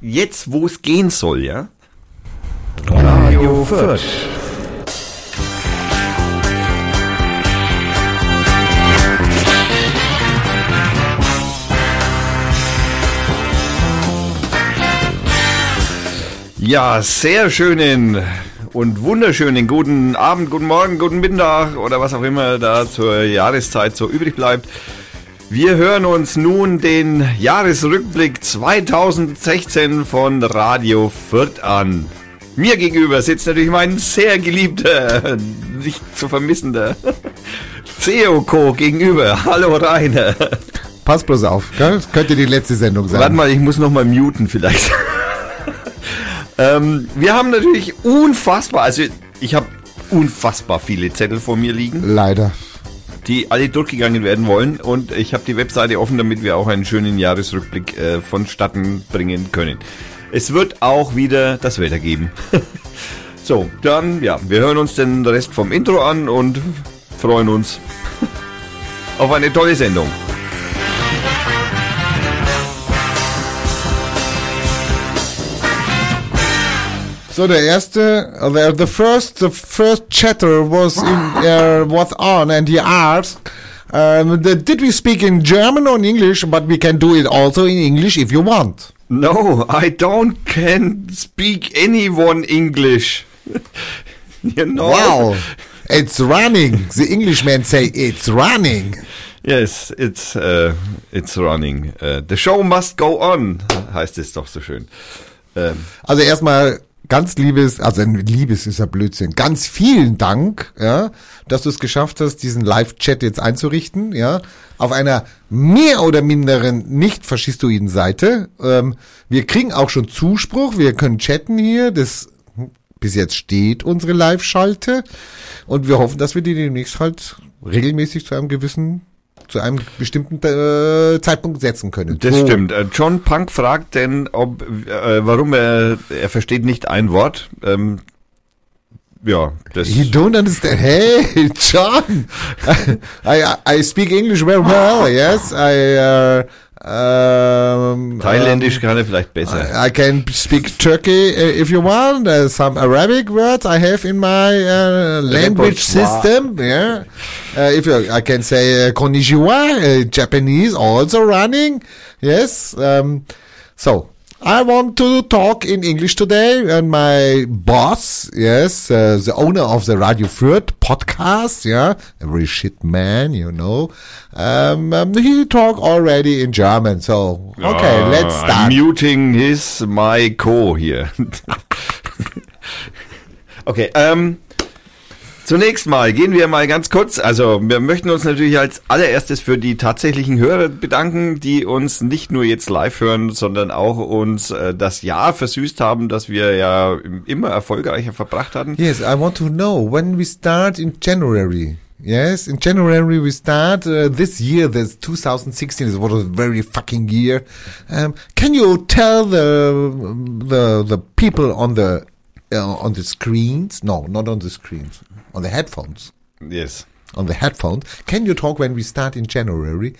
jetzt, wo es gehen soll, ja? Radio Fürth. Ja, sehr schönen und wunderschönen guten Abend, guten Morgen, guten Mittag oder was auch immer da zur Jahreszeit so übrig bleibt. Wir hören uns nun den Jahresrückblick 2016 von Radio Fürth an. Mir gegenüber sitzt natürlich mein sehr geliebter, nicht zu vermissender CEO-Co gegenüber. Hallo Rainer. Pass bloß auf, gell? Das könnte die letzte Sendung sein. Warte mal, ich muss noch mal muten vielleicht. ähm, wir haben natürlich unfassbar, also ich habe unfassbar viele Zettel vor mir liegen, Leider. Die alle durchgegangen werden wollen und ich habe die Webseite offen, damit wir auch einen schönen Jahresrückblick äh, vonstatten bringen können. Es wird auch wieder das Wetter geben. so, dann ja, wir hören uns den Rest vom Intro an und freuen uns auf eine tolle Sendung. So der erste, the, the first, the first chatter was in, uh, was on, and he asked, um, the, did we speak in German or in English? But we can do it also in English if you want. No, I don't can speak anyone English. you know? Wow, it's running. The Englishmen say it's running. Yes, it's uh, it's running. Uh, the show must go on, heißt es doch so schön. Ähm, Also erstmal ganz liebes, also liebes ist ja Blödsinn. Ganz vielen Dank, ja, dass du es geschafft hast, diesen Live-Chat jetzt einzurichten, ja, auf einer mehr oder minderen nicht faschistoiden Seite. Ähm, wir kriegen auch schon Zuspruch, wir können chatten hier, das bis jetzt steht unsere Live-Schalte und wir hoffen, dass wir die demnächst halt regelmäßig zu einem gewissen zu einem bestimmten äh, Zeitpunkt setzen können. das So. stimmt. Äh, John Punk fragt denn, ob äh, warum er er versteht nicht ein Wort. Ähm, ja, das You don't understand. Hey, John, I I speak English very well. Yes, I. Uh, um, Thailändisch kann er vielleicht besser. I, I can speak Turkey uh, if you want. Uh, some Arabic words I have in my uh, language system. Yeah, uh, if you, I can say uh, konnichiwa, uh, Japanese also running. Yes. Um, so I want to talk in English today, and my boss, yes, uh, the owner of the Radio Fürth podcast, yeah, a very shit man, you know, um, um, he talk already in German. So okay, Ah, let's I'm start. muting his my co hier. okay, ähm, zunächst mal gehen wir mal ganz kurz. Also wir möchten uns natürlich als allererstes für die tatsächlichen Hörer bedanken, die uns nicht nur jetzt live hören, sondern auch uns äh, das Jahr versüßt haben, das wir ja immer erfolgreicher verbracht hatten. Yes, I want to know when we start in January. Yes, in January we start uh, this year. This 2016 is what a very fucking year. Um, can you tell the the the people on the uh, on the screens? No, not on the screens. On the headphones. Yes. On the headphones. Can you talk when we start in January?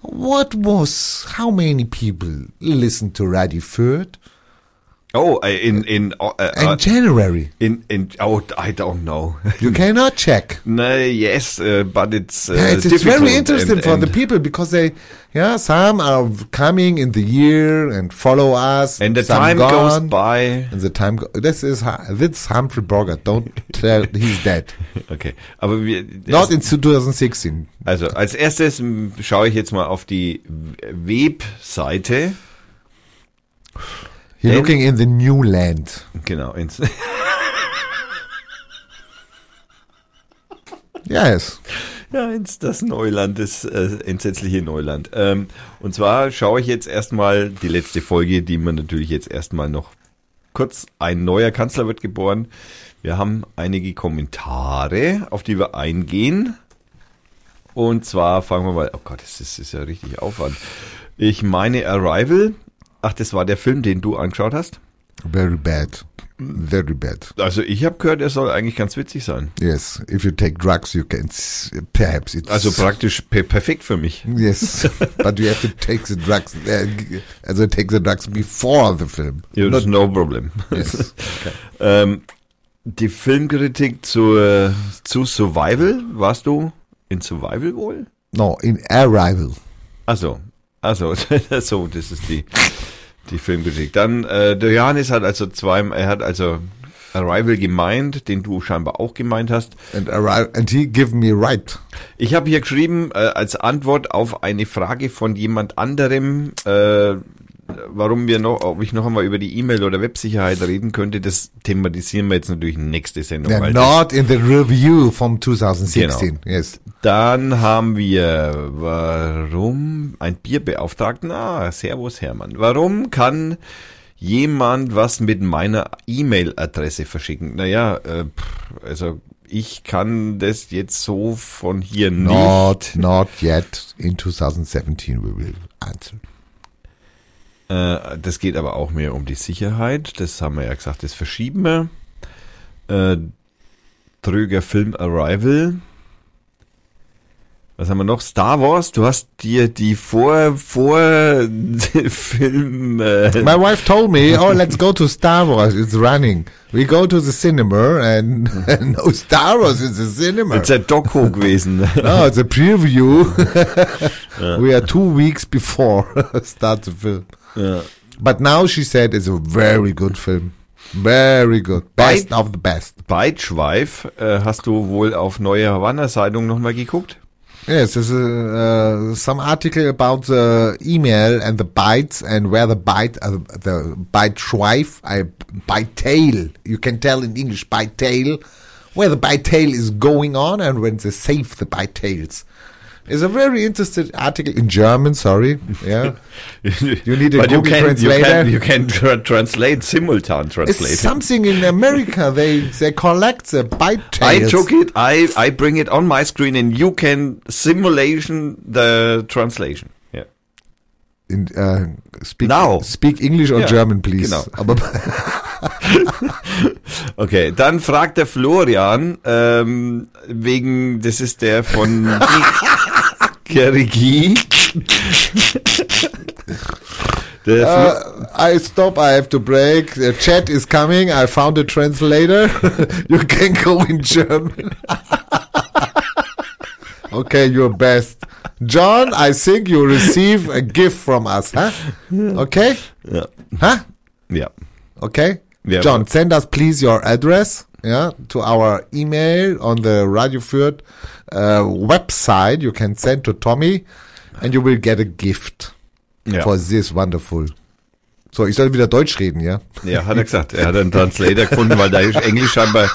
What was how many people listened to Radio Fürth Oh, äh, in in äh, in äh, January? in in oh I don't know. You cannot check. no, yes, uh, but it's uh, Yeah, it's, it's very interesting and- for and- the people because they, yeah, some are coming in the year and follow us, And the time goes by. And the time, go this is this Humphrey Bogart. Don't tell he's dead. Okay, aber wir, Not in 2016. also als erstes schaue ich jetzt mal auf die Webseite. You're Then- looking in the new land. Genau, ins, Yes. ja, ins das Neuland, das äh, entsetzliche Neuland. Ähm, und zwar schaue ich jetzt erstmal die letzte Folge, die man natürlich jetzt erstmal noch kurz, ein neuer Kanzler wird geboren. Wir haben einige Kommentare, auf die wir eingehen. Und zwar fangen wir mal, oh Gott, das ist, das ist ja richtig Aufwand. Ich meine Arrival. Ach, das war der Film, den du angeschaut hast. Very bad. Very bad. Also ich habe gehört, er soll eigentlich ganz witzig sein. Yes, if you take drugs, you can perhaps it's Also praktisch per perfekt für mich. yes, but you have to take the drugs. G- also take the drugs before the film. Das ist no problem. Yes. ähm, die Filmkritik zur, zu Survival, warst du in Survival wohl? No, in Arrival. Also, also, so, das ist die, die Filmkritik. Dann, äh, der Johannes hat also zweimal, er hat also Arrival gemeint, den du scheinbar auch gemeint hast. And, Arrival, and he give me right. Ich habe hier geschrieben, äh, als Antwort auf eine Frage von jemand anderem, äh, warum wir noch, ob ich noch einmal über die E-Mail oder Websicherheit reden könnte, das thematisieren wir jetzt natürlich nächste Sendung. Yeah, not in the review from 2016. Yes. Dann haben wir, warum ein Bierbeauftragten? Ah, Servus Hermann. Warum kann jemand was mit meiner E-Mail-Adresse verschicken? Naja, äh, also ich kann das jetzt so von hier Not, nicht. not yet. In 2017 we will answer. Äh, das geht aber auch mehr um die Sicherheit. Das haben wir ja gesagt, das verschieben wir. Äh, Tröger Film Arrival. Was haben wir noch? Star Wars. Du hast dir die vor vor Film. Äh, My wife told me, oh, let's go to Star Wars. It's running. We go to the cinema and no Star Wars in the cinema. It's a Doku gewesen. No, it's a preview. We are two weeks before start the film. But now she said it's a very good film. Very good. Best of the best. Beitschweif. Äh, hast du wohl auf Neue Havanna Zeitung nochmal geguckt? Yes, there's a, uh, some article about the email and the bites and where the byte, uh, the byte schweif, I byte tail. You can tell in English byte tail where the byte tail is going on and when they save the byte tails. It's a very interesting article in German. Sorry, yeah. You need a But you Google can, you translator. can, you can tra- translate, simultan It's translate. something in America. They they collect the byte I tails. took it, I, I bring it on my screen and you can simulation the translation. Yeah. In, uh, speak, Now. speak English or Ja, German, please. genau. Aber Okay, dann fragt der Florian, ähm, wegen, das ist der von Kerigi. Uh, I stop. I have to break. The chat is coming. I found a translator. you can go in German. okay, you're best. John, I think you receive a gift from us, huh? Okay? ja. Huh? ja. Okay? Yeah, John, send us please your address, yeah, to our email on the Radio Fürth uh, website. You can send to Tommy and you will get a gift Ja. for this wonderful. So, ich soll wieder Deutsch reden, ja? ja, hat er gesagt. Er hat einen Translator gefunden, weil der Englisch scheinbar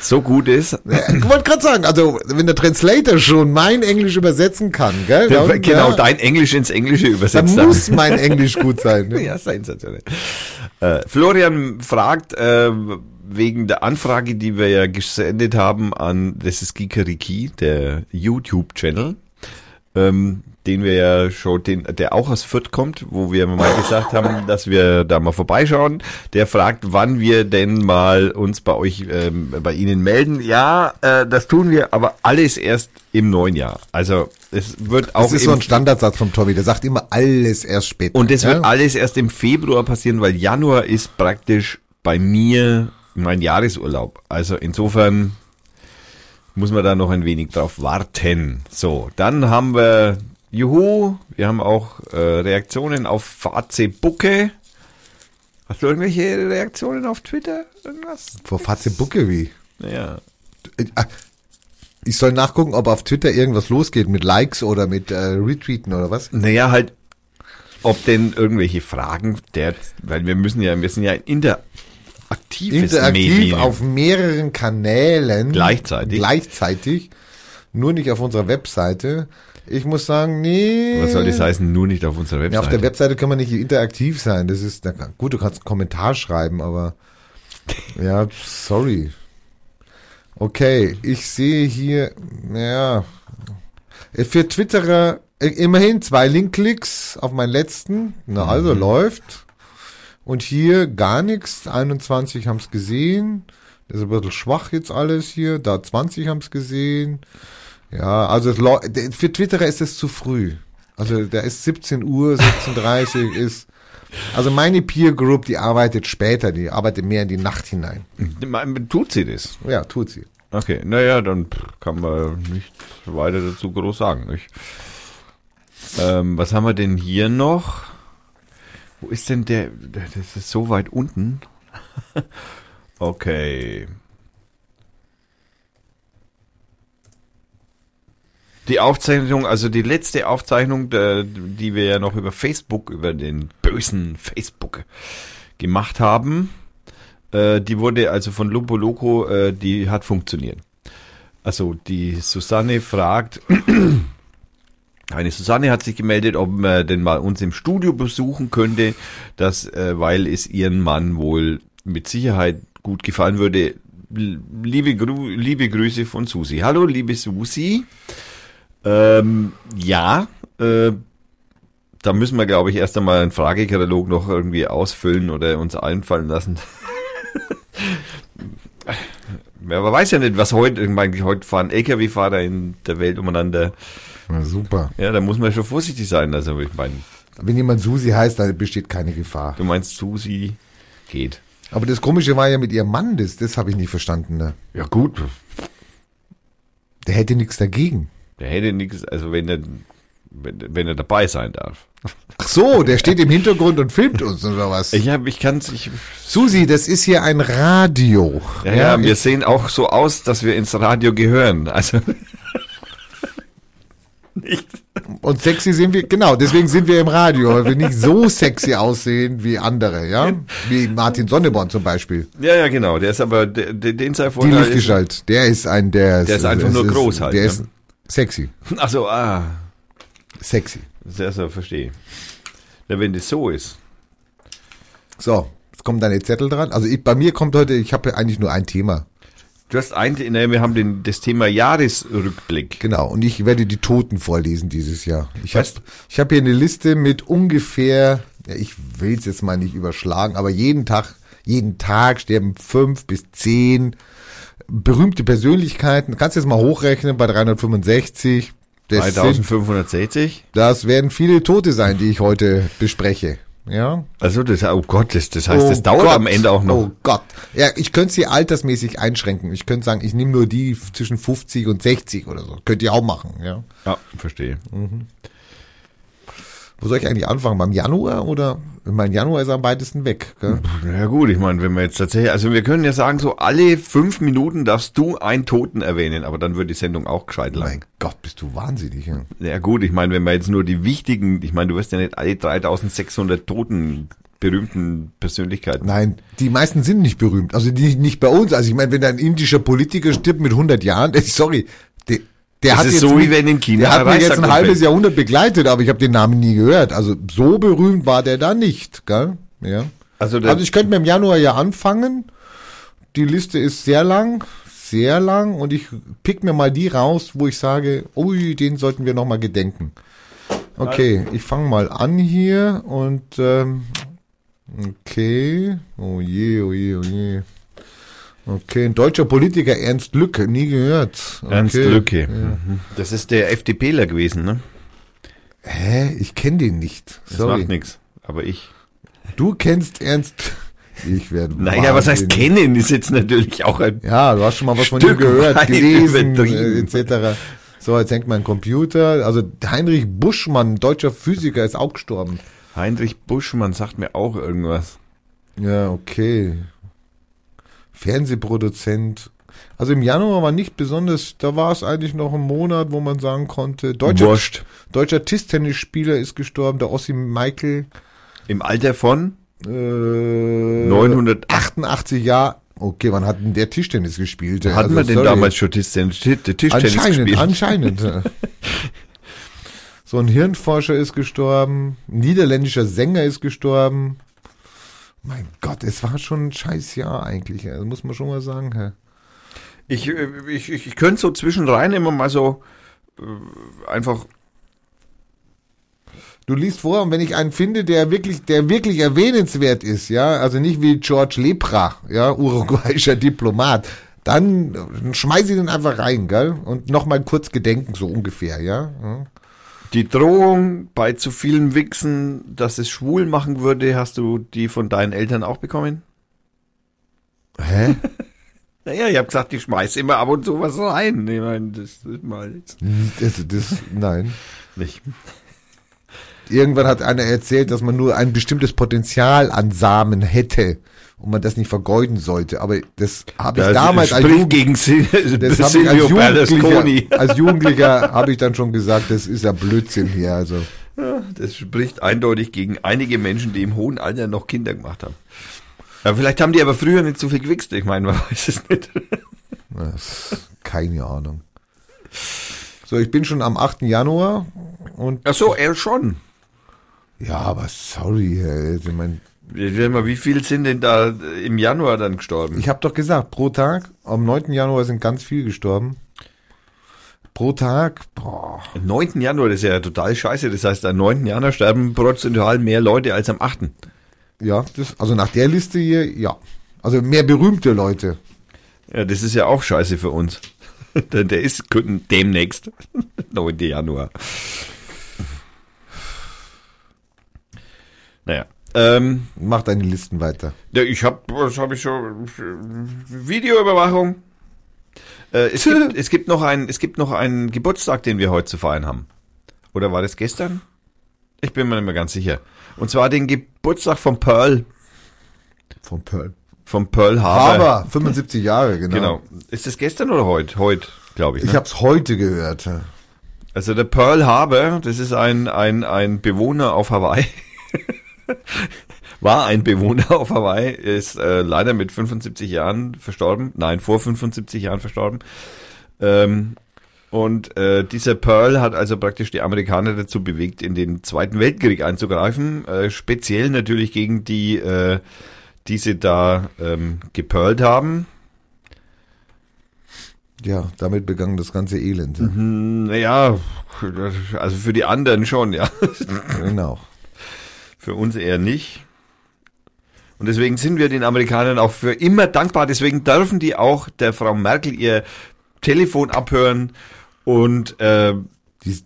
so gut ist. Ich wollte gerade sagen, also wenn der Translator schon mein Englisch übersetzen kann, gell? Der, dann, genau, ja, dein Englisch ins Englische dann übersetzt. muss mein Englisch gut sein. Ne? Ja, sensationell. Äh, Florian fragt äh, wegen der Anfrage, die wir ja gesendet haben an, das ist Gikeriki, der YouTube-Channel, ähm, den wir ja schon, den, der auch aus Fürth kommt, wo wir mal gesagt haben, dass wir da mal vorbeischauen. Der fragt, wann wir denn mal uns bei euch, ähm, bei Ihnen melden. Ja, äh, das tun wir, aber alles erst im neuen Jahr. Also es wird auch Das ist so ein Standardsatz vom Tommy, der sagt immer alles erst später. und das ja? wird alles erst im Februar passieren, weil Januar ist praktisch bei mir mein Jahresurlaub. Also insofern muss man da noch ein wenig drauf warten. So, dann haben wir, juhu, wir haben auch äh, Reaktionen auf Bucke. Hast du irgendwelche Reaktionen auf Twitter? Irgendwas? Vor Fatzebucke wie? Naja. Ich soll nachgucken, ob auf Twitter irgendwas losgeht mit Likes oder mit äh, Retweeten oder was? Naja, halt, ob denn irgendwelche Fragen der, weil wir müssen ja, wir sind ja ein interaktives Interaktiv Medium. auf mehreren Kanälen. Gleichzeitig. Gleichzeitig. Nur nicht auf unserer Webseite. Ich muss sagen, nee. Was soll das heißen? Nur nicht auf unserer Webseite. Ja, auf der Webseite kann man nicht interaktiv sein. Das ist, na gut, du kannst einen Kommentar schreiben, aber ja, sorry. Okay, ich sehe hier, ja, für Twitterer äh, immerhin zwei Linkklicks auf meinen letzten. Na, also Mhm. läuft. Und hier gar nichts. 21 haben es gesehen. Das ist ein bisschen schwach jetzt alles hier. Da 20 haben es gesehen. Ja, also es für Twitterer ist es zu früh. Also da ist 17 Uhr, 16.30 ist. Also meine Peer Group, die arbeitet später, die arbeitet mehr in die Nacht hinein. Tut sie das? Ja, tut sie. Okay, naja, dann kann man nicht weiter dazu groß sagen. Nicht? Ähm, was haben wir denn hier noch? Wo ist denn der? Das ist so weit unten. okay. Die Aufzeichnung, also die letzte Aufzeichnung, der, die wir ja noch über Facebook, über den bösen Facebook gemacht haben, äh, die wurde also von Lupo Loco, äh, die hat funktioniert. Also die Susanne fragt, eine Susanne hat sich gemeldet, ob man denn mal uns im Studio besuchen könnte, dass, äh, weil es ihren Mann wohl mit Sicherheit gut gefallen würde. Liebe, Gru liebe Grüße von Susi. Hallo, liebe Susi. Ähm, ja, äh, da müssen wir, glaube ich, erst einmal einen Fragekatalog noch irgendwie ausfüllen oder uns einfallen lassen. Ja, aber weiß ja nicht, was heute, ich meine, heute fahren LKW-Fahrer in der Welt umeinander. Ja, super. Ja, da muss man schon vorsichtig sein. Also ich meine, Wenn jemand Susi heißt, dann besteht keine Gefahr. du meinst Susi geht. Aber das Komische war ja mit ihrem Mann, das, das habe ich nicht verstanden. Ne? Ja gut, Der hätte nichts dagegen. der hätte nichts, also wenn er, wenn, wenn er dabei sein darf. Ach so, der steht im Hintergrund und filmt uns oder was? Ich habe, ich kann's, ich, Susi, das ist hier ein Radio. ja, ja, wir ich, sehen auch so aus, dass wir ins Radio gehören. Also nicht. und sexy sind wir, genau, deswegen sind wir im Radio, weil wir nicht so sexy aussehen wie andere, ja? Wie Martin Sonneborn zum Beispiel. Ja, ja, genau. Der ist aber, der, der, den sei Die Vorteil ist, Lichtgestalt, der ist ein, der Der ist einfach nur groß halt, Der ne? ist sexy, Ach so, ah, sexy. sehr, sehr verstehe. Na, wenn das so ist. So, jetzt kommen deine Zettel dran. Also ich, bei mir kommt heute, ich habe ja eigentlich nur ein Thema. Du hast ein, ne, wir haben den, das Thema Jahresrückblick. Genau, und ich werde die Toten vorlesen dieses Jahr. Ich habe hab hier eine Liste mit ungefähr, ja, ich will es jetzt mal nicht überschlagen, aber jeden Tag, jeden Tag sterben fünf bis zehn berühmte Persönlichkeiten. Kannst jetzt mal hochrechnen bei 365. Das, sind, 3560. das werden viele Tote sein, die ich heute bespreche. Ja. Also das, oh Gott, das, das heißt, Oh das dauert Gott. am Ende auch noch. Oh Gott. Ja, ich könnte sie altersmäßig einschränken. Ich könnte sagen, ich nehme nur die zwischen 50 und 60 oder so. Könnt ihr auch machen, ja. Ja, verstehe. Wo soll ich eigentlich anfangen? Beim Januar oder? Mein Januar ist am weitesten weg. Gell? Ja gut, ich meine, wenn wir jetzt tatsächlich, also wir können ja sagen, so alle fünf Minuten darfst du einen Toten erwähnen, aber dann wird die Sendung auch gescheit lang. Mein Gott, bist du wahnsinnig. Ja. Ja gut, ich meine, wenn wir jetzt nur die wichtigen, ich meine, du wirst ja nicht alle 3600 Toten berühmten Persönlichkeiten. Nein, die meisten sind nicht berühmt. Also die nicht bei uns. Also ich meine, wenn ein indischer Politiker stirbt mit 100 Jahren, sorry, der, Das hat ist jetzt so, wie wenn in China Der hat ein mich jetzt ein halbes. Jahrhundert begleitet, aber ich habe den Namen nie gehört. Also so berühmt war der da nicht. Gell? Ja. Also, Also ich könnte mir im Januar ja anfangen. Die Liste ist sehr lang, sehr lang und ich pick mir mal die raus, wo ich sage, ui, den sollten wir noch mal gedenken. Okay, ich fange mal an hier und ähm, okay, oh je, oh je, oh je. Okay, ein deutscher Politiker, Ernst Lücke, nie gehört. Okay. Ernst Lücke. Mhm. Das ist der FDPler gewesen, ne? Hä, ich kenne den nicht. Das Sorry. macht nichts. Aber ich. Du kennst Ernst. Ich werde. Naja, was heißt kennen? Ist jetzt natürlich auch ein. Ja, du hast schon mal was von ihm Stück gehört, gelesen, äh, etc. So, jetzt hängt mein Computer. Also Heinrich Buschmann, deutscher Physiker, ist auch gestorben. Heinrich Buschmann sagt mir auch irgendwas. Ja, okay. Fernsehproduzent. Also im Januar war nicht besonders, da war es eigentlich noch ein Monat, wo man sagen konnte, deutscher, Wurscht. deutscher Tischtennisspieler ist gestorben, der Ossi Michael, Im Alter von äh, 900. 88 Jahre. Okay, wann hat denn der Tischtennis gespielt? Hatten Also, wir denn sorry. damals schon Tischtennis, Tischtennis Anscheinend, gespielt? anscheinend. so ein Hirnforscher ist gestorben, ein niederländischer Sänger ist gestorben. Mein Gott, es war schon ein scheiß Jahr eigentlich, also muss man schon mal sagen. Herr. Ich, äh, ich, ich, ich könnte so zwischenrein immer mal so äh, einfach. Du liest vor und wenn ich einen finde, der wirklich, der wirklich erwähnenswert ist, ja, also nicht wie George Lepra, ja, uruguayischer Diplomat, dann schmeiß ich den einfach rein, gell? Und nochmal kurz gedenken, so ungefähr, ja. ja. Die Drohung bei zu vielen Wichsen, dass es schwul machen würde, hast du die von deinen Eltern auch bekommen? Hä? Naja, ich habe gesagt, ich schmeiß immer ab und zu was rein. Ich meine, das ist mal jetzt Das, das, nein. nicht. Irgendwann hat einer erzählt, dass man nur ein bestimmtes Potenzial an Samen hätte und man das nicht vergeuden sollte. Aber das habe ich Das damals als, Jugend, gegen Sil das als. Jugendlicher, als Jugendlicher habe ich dann schon gesagt, das ist ja Blödsinn hier. Also das spricht eindeutig gegen einige Menschen, die im hohen Alter noch Kinder gemacht haben. Ja, vielleicht haben die aber früher nicht so viel gewichst. Ich meine, man weiß es nicht. keine Ahnung. So, ich bin schon am 8. Januar und Ach so, er schon. ja, aber sorry, ey, ich mein, Mal, wie viel sind denn da im Januar dann gestorben? Ich habe doch gesagt, pro Tag, am 9. Januar sind ganz viel gestorben. Pro Tag, boah, Am 9. Januar, das ist ja total scheiße. Das heißt, am 9. Januar sterben prozentual mehr Leute als am 8. ja, das, also nach der Liste hier, ja. Also mehr berühmte Leute. Ja, das ist ja auch scheiße für uns. Denn der ist demnächst, 9. Januar. Naja. Ähm, Mach deine Listen weiter. ja, ich habe, was habe ich schon? Videoüberwachung. Äh, es, gibt, es gibt noch einen, es gibt noch einen Geburtstag, den wir heute zu feiern haben. Oder war das gestern? Ich bin mir nicht mehr ganz sicher. Und zwar den Geburtstag von Pearl, Von Pearl. von Pearl Harbor. Aber 75 Jahre, genau. Genau. Ist das gestern oder heute? Heute, glaube ich. Ich Ne? hab's heute gehört. Also der Pearl Harbor, das ist ein, ein, ein Bewohner auf Hawaii. War ein Bewohner auf Hawaii, ist äh, leider mit 75 Jahren verstorben. Nein, vor 75 Jahren verstorben. Ähm, und äh, dieser Pearl hat also praktisch die Amerikaner dazu bewegt, in den Zweiten Weltkrieg einzugreifen. Äh, speziell natürlich gegen die, äh, die sie da ähm, gepearlt haben. Ja, damit begann das ganze Elend. ja. Hm, Naja, also für die anderen schon, ja. Genau. Für uns eher nicht. Und deswegen sind wir den Amerikanern auch für immer dankbar. Deswegen dürfen die auch der Frau Merkel ihr Telefon abhören und äh,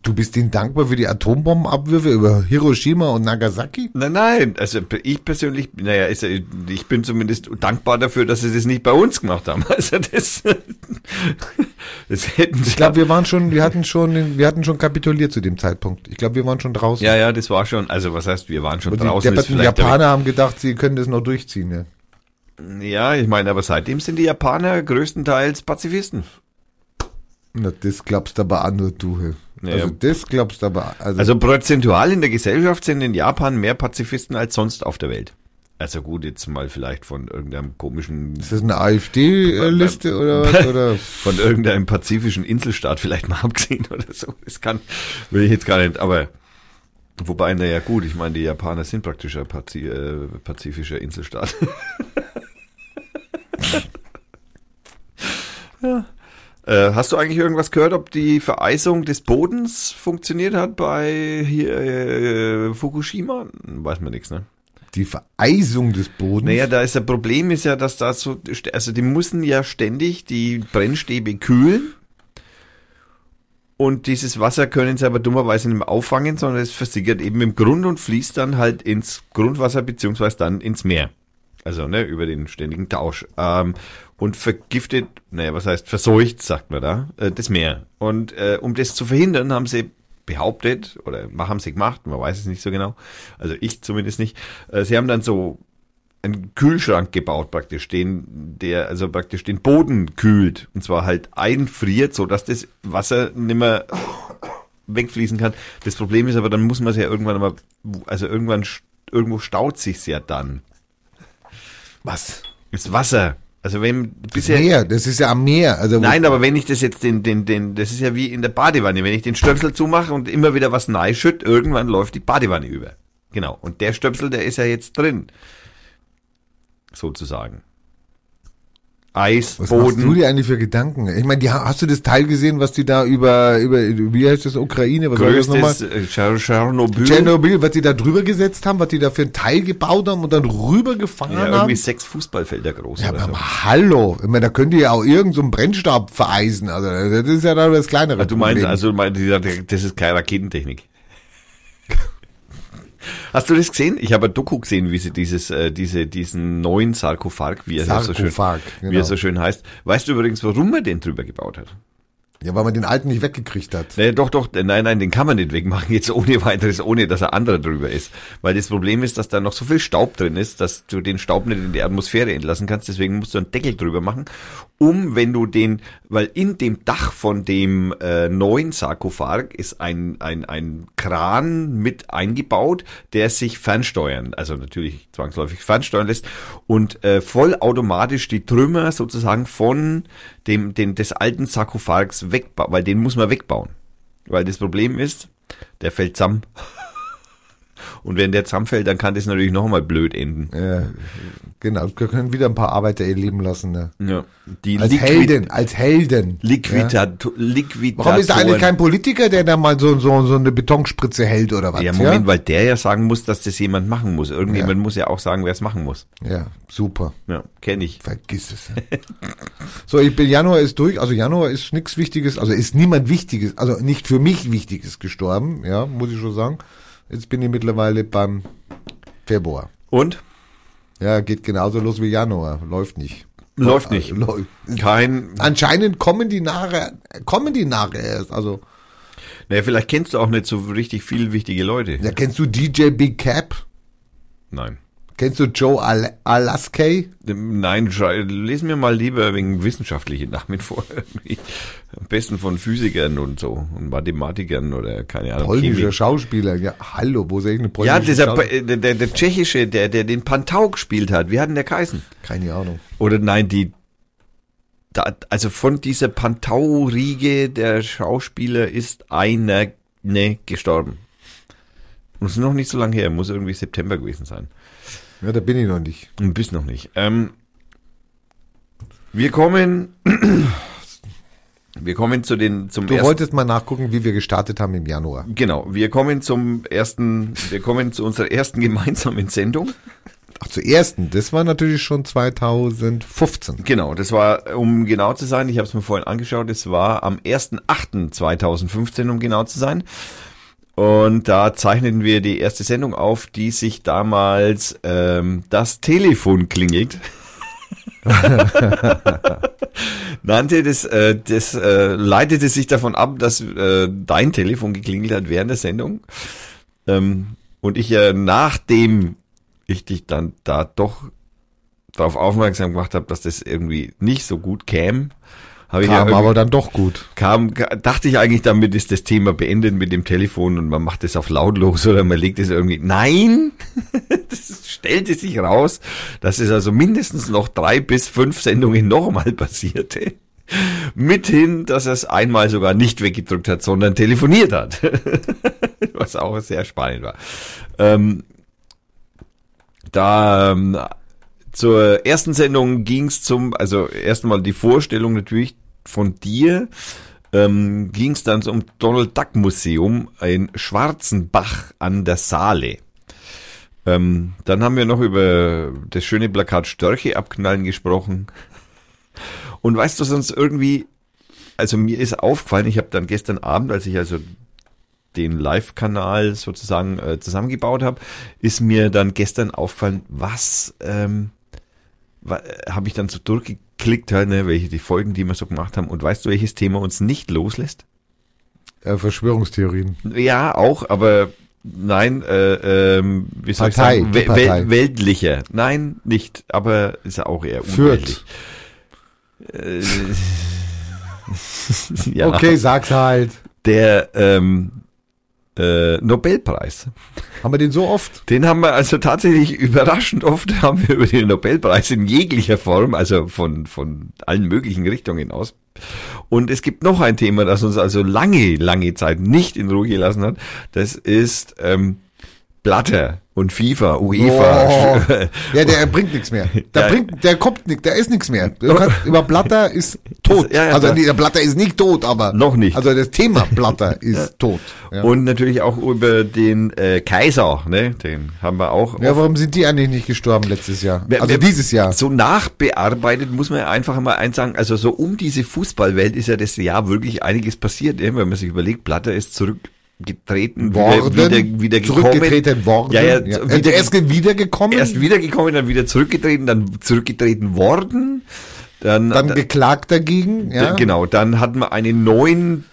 du bist ihnen dankbar für die Atombombenabwürfe über Hiroshima und Nagasaki? nein, nein, also ich persönlich, naja, ich bin zumindest dankbar dafür, dass sie das nicht bei uns gemacht haben. Also das, das hätten sie. Ich glaube, wir waren schon, wir hatten schon, wir hatten schon kapituliert zu dem Zeitpunkt. Ich glaube, wir waren schon draußen. ja, ja, das war schon, also was heißt, wir waren schon Aber die draußen. der Japaner haben gedacht, sie können das noch durchziehen. Ja. Ja, ich meine, aber seitdem sind die Japaner größtenteils Pazifisten. Na, das glaubst aber auch nur du. hey. Ja. Also das glaubst aber, also, Also prozentual in der Gesellschaft sind in Japan mehr Pazifisten als sonst auf der Welt. Also gut, jetzt mal vielleicht von irgendeinem komischen, ist das eine AfD-Liste oder was? Oder? von irgendeinem pazifischen Inselstaat vielleicht mal abgesehen oder so. Das kann, will ich jetzt gar nicht, aber wobei, naja gut, ich meine, die Japaner sind praktisch ein Pazi äh, pazifischer Inselstaat. ja. Äh, hast du eigentlich irgendwas gehört, ob die Vereisung des Bodens funktioniert hat bei hier äh, Fukushima? Weiß man nichts, ne? Die Vereisung des Bodens. Naja, da ist das Problem ist ja, dass da so, also die müssen ja ständig die Brennstäbe kühlen. Und dieses Wasser können sie aber dummerweise nicht mehr auffangen, sondern es versickert eben im Grund und fließt dann halt ins Grundwasser beziehungsweise dann ins Meer. Also ne, über den ständigen Tausch. Ähm, und vergiftet, naja, was heißt verseucht, sagt man da, äh, das Meer. Und äh, um das zu verhindern, haben sie behauptet, oder haben sie gemacht, man weiß es nicht so genau, also ich zumindest nicht, äh, sie haben dann so einen Kühlschrank gebaut praktisch, den, der also praktisch den Boden kühlt und zwar halt einfriert, so dass das Wasser nimmer wegfließen kann. Das Problem ist aber, dann muss man es ja irgendwann aber, also irgendwann, irgendwo staut sich's ja dann. was? Das Wasser. Also wenn Das bisher, Meer, das ist ja am Meer. Also nein, aber wenn ich das jetzt den, den, den, das ist ja wie in der Badewanne, wenn ich den Stöpsel zumache und immer wieder was neischütt, irgendwann läuft die Badewanne über. Genau. Und der Stöpsel, der ist ja jetzt drin. Sozusagen. Was machst Eisboden. du dir eigentlich für Gedanken? Ich meine, die, hast du das Teil gesehen, was die da über, über wie heißt das, Ukraine, was war das nochmal? Größtes Tscher- Tschernobyl. Tschernobyl, was die da drüber gesetzt haben, was die da für ein Teil gebaut haben und dann rübergefahren ja, haben. irgendwie sechs Fußballfelder groß. Ja, aber so. hallo. Ich meine, da könnt ihr ja auch irgendeinen so einen Brennstab vereisen. Also, das ist ja dann das kleinere Du meinst, Problem. also du meinst, das ist keine Raketentechnik. Hast du das gesehen? Ich habe ein Doku gesehen, wie sie dieses, äh, diese, diesen neuen Sarkophag, wie er so schön, Sarkophag, wie er genau. so schön heißt. Weißt du übrigens, warum er den drüber gebaut hat? Ja, weil man den alten nicht weggekriegt hat. Nee, doch, doch, nein, nein, den kann man nicht wegmachen, jetzt ohne weiteres, ohne dass er anderer drüber ist. Weil das Problem ist, dass da noch so viel Staub drin ist, dass du den Staub nicht in die Atmosphäre entlassen kannst, deswegen musst du einen Deckel drüber machen, um, wenn du den, weil in dem Dach von dem äh, neuen Sarkophag ist ein, ein, ein Kran mit eingebaut, der sich fernsteuern, also natürlich zwangsläufig fernsteuern lässt und äh, vollautomatisch die Trümmer sozusagen von dem, den, des alten Sarkophags wegbauen, weil den muss man wegbauen. Weil das Problem ist, der fällt zusammen. Und wenn der zusammenfällt, dann kann das natürlich noch mal blöd enden. Ja, genau. Wir können wieder ein paar Arbeiter ihr Leben lassen. Ne? Ja. Die Als Liquid- Helden, als Helden. Ja? Liquidat Liquidatoren. Warum ist da eigentlich kein Politiker, der da mal so, so, so eine Betonspritze hält oder was? Ja, Moment, weil der ja sagen muss, dass das jemand machen muss. Irgendjemand muss ja auch sagen, wer es machen muss. Ja, super. Ja, kenne ich. Vergiss es. so, ich bin Januar ist durch. Also Januar ist nichts Wichtiges, also ist niemand Wichtiges, also nicht für mich Wichtiges gestorben, ja, muss ich schon sagen. Jetzt bin ich mittlerweile beim Februar. Und? Ja, geht genauso los wie Januar. Läuft nicht. Läuft nicht. Läuft. Kein. Anscheinend kommen die nachher, kommen die nachher erst. Also, Naja, vielleicht kennst du auch nicht so richtig viel wichtige Leute. ja, kennst du DJ Big Cap? Nein. Kennst du Joe Al Alaskay? Nein, schrei- les mir mal lieber wegen wissenschaftliche Namen vor. Am besten von Physikern und so und Mathematikern oder keine Ahnung. Polnischer Chemie. Schauspieler. Ja, hallo, wo sehe ich eine Ja, polnische dieser, Schauspieler? äh, der, der, der tschechische, der, der den Pantau gespielt hat. Wie hat denn der geheißen? Keine Ahnung. Oder nein, die, da, also von dieser Pantau-Riege der Schauspieler ist einer ne, gestorben. Und es ist noch nicht so lange her, muss irgendwie September gewesen sein. Ja, da bin ich noch nicht. Und bis noch nicht. Ähm, wir kommen, wir kommen zu den, zum Du wolltest mal nachgucken, wie wir gestartet haben im Januar. genau, wir kommen zum ersten, wir kommen zu unserer ersten gemeinsamen Sendung. Ach, zur ersten. Das war natürlich schon 2015. Genau, das war, um genau zu sein, ich habe es mir vorhin angeschaut, es war am 1.8.2015, um genau zu sein. Und da zeichneten wir die erste Sendung auf, die sich damals ähm, das Telefon klingelt. nannte das, äh, das äh, leitete sich davon ab, dass äh, dein Telefon geklingelt hat während der Sendung. Ähm, und ich äh, nachdem ich dich dann da doch darauf aufmerksam gemacht habe, dass das irgendwie nicht so gut käme, habe ja Kam irgendwie- aber dann doch gut. kam, dachte ich eigentlich, damit ist das Thema beendet mit dem Telefon und man macht es auf lautlos oder man legt es irgendwie. Nein, das stellte sich raus, dass es also mindestens noch drei bis fünf Sendungen nochmal passierte. Mithin, dass er es einmal sogar nicht weggedrückt hat, sondern telefoniert hat. Was auch sehr spannend war. Ähm, da ähm, zur ersten Sendung ging es zum, also erstmal die Vorstellung natürlich von dir, ähm, ging es dann zum Donald Duck Museum in Schwarzenbach an der Saale. Ähm, dann haben wir noch über das schöne Plakat Störche abknallen gesprochen. Und weißt du, sonst irgendwie, also mir ist aufgefallen, ich habe dann gestern Abend, als ich also den Live-Kanal sozusagen äh, zusammengebaut habe, ist mir dann gestern aufgefallen, was ähm, äh, habe ich dann so durchgeklickt, halt, ne, welche die Folgen, die wir so gemacht haben. Und weißt du, welches Thema uns nicht loslässt? Äh, Verschwörungstheorien. Ja, auch, aber nein, äh, ähm, wie soll Partei, ich sagen, wel Partei. wel weltlicher. Nein, nicht, aber ist ja auch eher unweltlich. Äh, ja, Okay, sag's halt. der ähm, äh, Nobelpreis. Haben wir den so oft? Den haben wir also tatsächlich überraschend oft haben wir über den Nobelpreis in jeglicher Form, also von, von allen möglichen Richtungen aus. Und es gibt noch ein Thema, das uns also lange, lange Zeit nicht in Ruhe gelassen hat. Das ist ähm, Blatter und FIFA, UEFA. Oh. Ja, der bringt nichts mehr. Der Ja. bringt, der kommt nicht, der ist nichts mehr. Kannst, über Blatter ist tot. Ja, ja, also nee, der Blatter ist nicht tot, aber Noch nicht. Also das Thema Blatter ist tot. Und natürlich auch über den äh, Kaiser, ne? Den haben wir auch. ja, warum sind die eigentlich nicht gestorben letztes Jahr? Also wer- dieses Jahr. So nachbearbeitet muss man einfach mal eins sagen, also so um diese Fußballwelt ist ja das Jahr wirklich einiges passiert, ne? wenn man sich überlegt, Blatter ist zurückgetreten, worden, wieder, wieder, wieder zurückgetreten worden. Ja, ja, ja. wieder, erst wiedergekommen, erst wiedergekommen, dann wieder zurückgetreten, dann zurückgetreten worden. Dann, dann da- geklagt dagegen. Ja. da- Genau, dann hatten wir einen neuen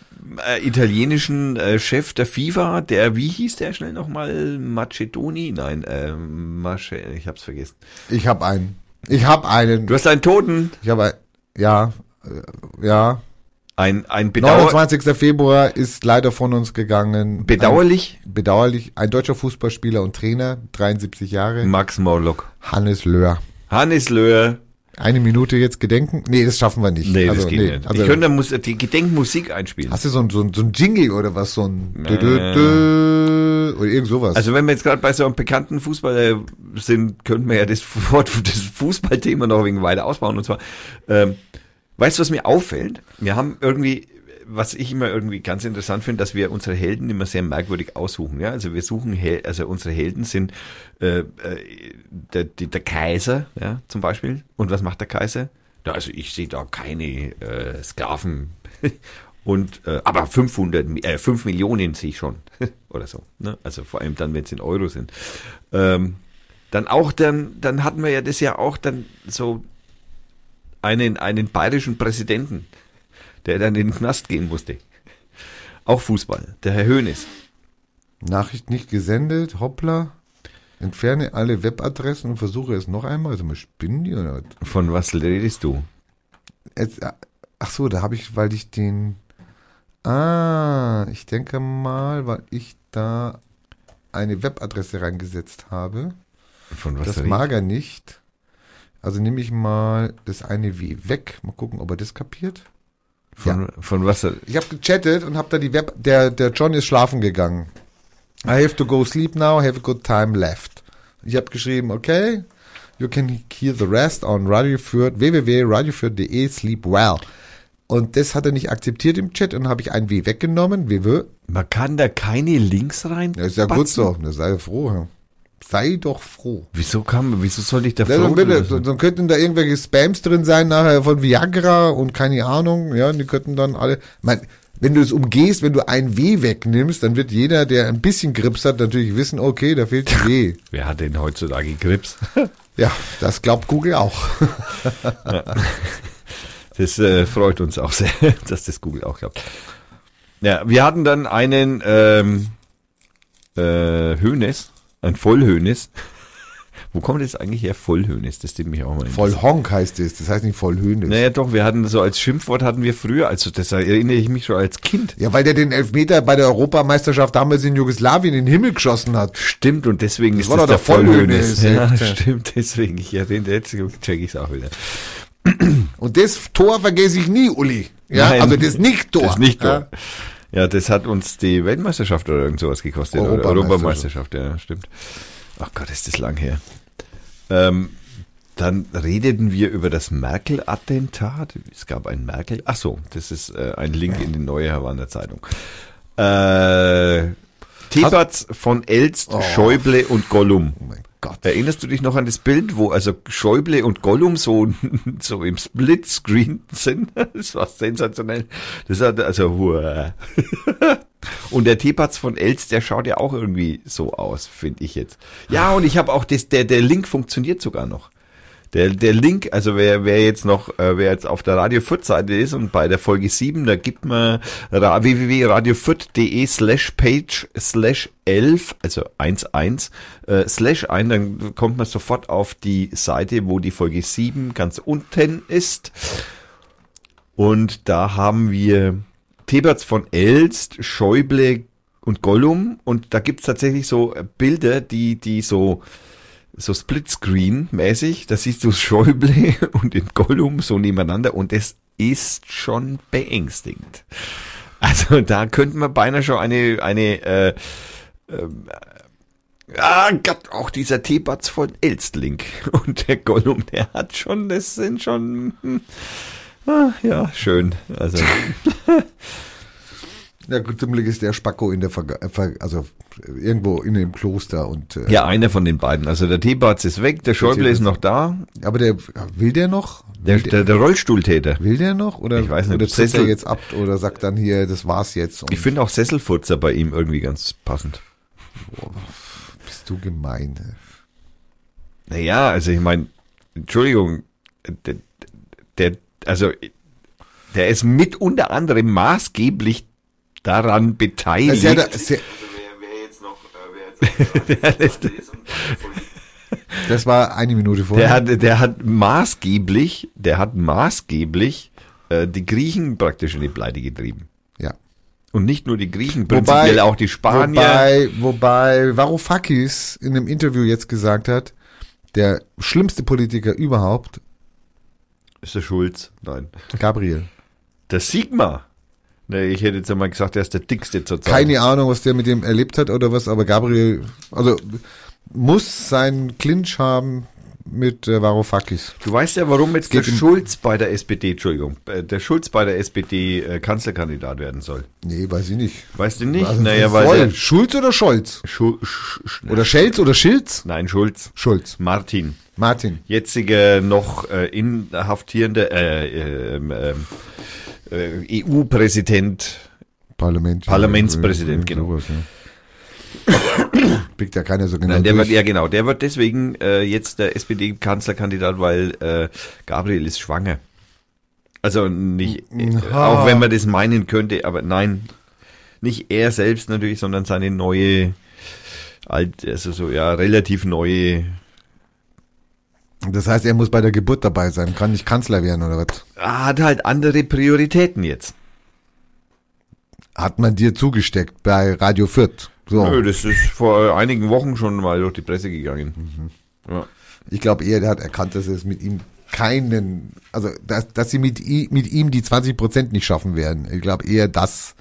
äh, italienischen äh, Chef der FIFA, der, wie hieß der schnell nochmal? Macedoni? Nein, äh, Masche, ich hab's vergessen. Ich habe einen. Ich habe einen. Du hast einen Toten. Ich habe ein, ja, äh, ja. Ein, ein Bedauer 29. Februar ist leider von uns gegangen. bedauerlich. Ein, bedauerlich. Ein deutscher Fußballspieler und Trainer, 73 Jahre. Max Morlock. Hannes Löhr. Hannes Löhr. Eine Minute jetzt gedenken? Nee, das schaffen wir nicht. Nee, also, das geht nicht. Also, ich könnte Mus die Gedenkmusik einspielen. hast du so ein, so, ein, so ein Jingle oder was? So ein Äh. dö, dö, oder irgend sowas. Also wenn wir jetzt gerade bei so einem bekannten Fußballer sind, könnten wir ja das, das Fußballthema noch wenig weiter ausbauen. Und zwar, ähm, weißt du, was mir auffällt? Wir haben irgendwie, was ich immer irgendwie ganz interessant finde, dass wir unsere Helden immer sehr merkwürdig aussuchen. Ja, also wir suchen, Hel also unsere Helden sind äh, äh, der, der, Kaiser, ja, zum Beispiel. Und was macht der Kaiser? Ja, also ich sehe da keine äh, Sklaven. Und äh, aber 500, Mi- äh, 5 Millionen sehe ich schon oder so. Ne? Also vor allem dann, wenn es in Euro sind. Ähm, dann auch dann, dann hatten wir ja das ja auch dann so einen einen bayerischen Präsidenten, der dann in den Knast gehen musste. Auch Fußball, der Herr Hoeneß. Nachricht nicht gesendet, hoppla. Entferne alle Webadressen und versuche es noch einmal. Also mal spinnen die oder was? Von was redest du? Jetzt, äh, ach so, da habe ich, weil ich den. Ah, ich denke mal, weil ich da eine Webadresse reingesetzt habe. Von was das mag er nicht. Also nehme ich mal das eine W weg. Mal gucken, ob er das kapiert. Von, von was? Ich habe gechattet und habe da die Web. Der, der John ist schlafen gegangen. I have to go sleep now. Have a good time left. Ich habe geschrieben, okay. You can hear the rest on Radio Fürth, www.radiofürth.de sleep well. Und das hat er nicht akzeptiert im Chat und habe ich ein W weggenommen. WW. Man kann da keine Links rein. Ja, ist ja gut so. Na, sei froh. Sei doch froh. Wieso kann, wieso soll ich da Ja, froh bitte, sein? dann könnten da irgendwelche Spams drin sein nachher von Viagra und keine Ahnung, ja, die könnten dann alle, mein, wenn du es umgehst, wenn du ein W wegnimmst, dann wird jeder, der ein bisschen Grips hat, natürlich wissen, okay, da fehlt ein W. Wer hat denn heutzutage Grips? Ja, das glaubt Google auch. Das äh, freut uns auch sehr, dass das Google auch glaubt. Ja, wir hatten dann einen ähm, äh, Hönes, ein Vollhönes. Wo kommt das eigentlich her, Vollhönes? Das steht mich auch mal Voll Honk heißt es, das heißt nicht voll Höhnes. Naja, doch, wir hatten so als Schimpfwort hatten wir früher, also das erinnere ich mich schon als Kind. Ja, weil der den Elfmeter bei der Europameisterschaft damals in Jugoslawien in den Himmel geschossen hat. Stimmt, und deswegen ist war das doch der der Vollhönes. Vollhönes, Ja, stimmt, deswegen. Ich erinnere, jetzt check ich es auch wieder. Und das Tor vergesse ich nie, Uli. Ja, Nein, also das Nicht-Tor. Das nicht Ja. Ja, das hat uns die Weltmeisterschaft oder irgend sowas gekostet. Oder Europameisterschaft. Europameisterschaft, ja, stimmt. Ach Gott, ist das lang her. Ähm, dann redeten wir über das Merkel-Attentat. Es gab ein Merkel. Ach so, das ist äh, ein Link in die neue Havanna Zeitung. Äh, Tebatz von Elst, Oh. Schäuble und Gollum. Oh mein Gott. Erinnerst du dich noch an das Bild, wo also Schäuble und Gollum so, so im Splitscreen sind? Das war sensationell. Das hat also, huah. Und der Teepatz von Elst, der schaut ja auch irgendwie so aus, finde ich jetzt. Ja, und ich habe auch das, der, der Link funktioniert sogar noch. Der, der Link, also wer, wer jetzt noch, äh, wer jetzt auf der Radio Fürth Seite ist und bei der Folge 7, da gibt man ra- www.radiofürth.de slash page slash 11, also 11, äh, slash ein, dann kommt man sofort auf die Seite, wo die Folge 7 ganz unten ist. Und da haben wir Teberts von Elst, Schäuble und Gollum und da gibt's tatsächlich so äh, Bilder, die, die so, so Splitscreen-mäßig, da siehst du Schäuble und den Gollum so nebeneinander und es ist schon beängstigend. Also da könnten wir beinahe schon eine, eine äh, ähm, Ah Gott, auch dieser Teebatz von Elstling und der Gollum, der hat schon, das sind schon, hm, ah, ja, schön. Also, Ja, ziemlich ist der Spacko in der, Verga Ver also irgendwo in dem Kloster und, äh, ja, einer von den beiden. Also der Teebatz ist weg, der Schäuble ist noch da, aber der, will der noch? der, der, der Rollstuhltäter. will der noch? Oder, Ich weiß nicht, oder tritt er jetzt ab oder sagt dann hier, das war's jetzt Ich finde auch Sesselfurzer bei ihm irgendwie ganz passend. bist du gemein. Naja, also ich meine, Entschuldigung, der, der, also der ist mit unter anderem maßgeblich daran beteiligt. Das ist ja der, sehr, Der ist- das war eine Minute der vorher. hat, der hat maßgeblich, der hat maßgeblich äh, die Griechen praktisch in die Pleite getrieben. ja. Und nicht nur die Griechen, prinzipiell auch die Spanier. Wobei, wobei Varoufakis in einem Interview jetzt gesagt hat, der schlimmste Politiker überhaupt, ist der Schulz? Nein. Gabriel. Der Sigma. Nee, ich hätte jetzt einmal gesagt, der ist der dickste zurzeit. Keine Ahnung, was der mit dem erlebt hat oder was, aber Gabriel, also muss seinen Clinch haben mit äh, Varoufakis. Du weißt ja, warum jetzt der geht um- Schulz bei der SPD, Entschuldigung, äh, der Schulz bei der SPD äh, Kanzlerkandidat werden soll. Nee, weiß ich nicht. Weißt du nicht? Also, naja, weil der Schulz oder Scholz? Schul Sch Sch Oder Schelz oder Schilz? Nein, Schulz. Schulz. Martin. Martin. Jetziger noch äh, inhaftierender äh, ähm, ähm, äh, EU-Präsident. Parlament. Parlamentspräsident, genau. Sowas, ja. Blickt ja keiner so genau Nein, der durch. wird, ja genau, der wird deswegen äh, jetzt der SPD-Kanzlerkandidat, weil äh, Gabriel ist schwanger. Also nicht, Ha. auch wenn man das meinen könnte, aber nein, nicht er selbst natürlich, sondern seine neue, alt, also so ja relativ neue. Das heißt, er muss bei der Geburt dabei sein, kann nicht Kanzler werden oder was? Hat halt andere Prioritäten jetzt. Hat man dir zugesteckt bei Radio Fürth. So. Nö, das ist vor einigen Wochen schon mal durch die Presse gegangen. Mhm. Ja. Ich glaube eher, der hat erkannt, dass es mit ihm keinen, also dass, dass sie mit, mit ihm die 20 Prozent nicht schaffen werden. Ich glaube eher das.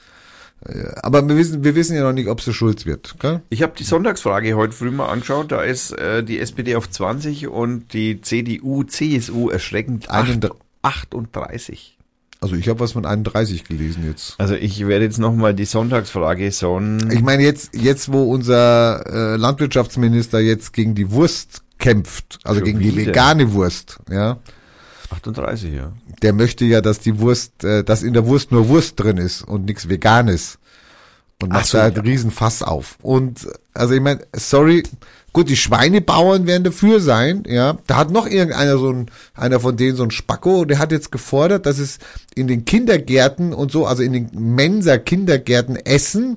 Äh, Aber wir wissen, wir wissen ja noch nicht, ob es Schulz wird. Gell? Ich habe die Sonntagsfrage heute früh mal angeschaut. Da ist äh, die SPD auf 20 und die CDU, CSU erschreckend Einen- 8, 38. Also ich habe was von 31 gelesen jetzt. Also ich werde jetzt nochmal die Sonntagsfrage so Ich meine jetzt, jetzt wo unser äh, Landwirtschaftsminister jetzt gegen die Wurst kämpft, also Schon gegen die wieder? vegane Wurst, ja, 38, ja. der möchte ja, dass die Wurst, äh, dass in der Wurst nur Wurst drin ist und nichts Veganes. Und Ach macht so, da einen ja. riesen Fass auf. Und also ich meine, sorry, gut, die Schweinebauern werden dafür sein, ja. Da hat noch irgendeiner so ein, einer von denen so ein Spacko, der hat jetzt gefordert, dass es in den Kindergärten und so, also in den Mensa Kindergärten Essen,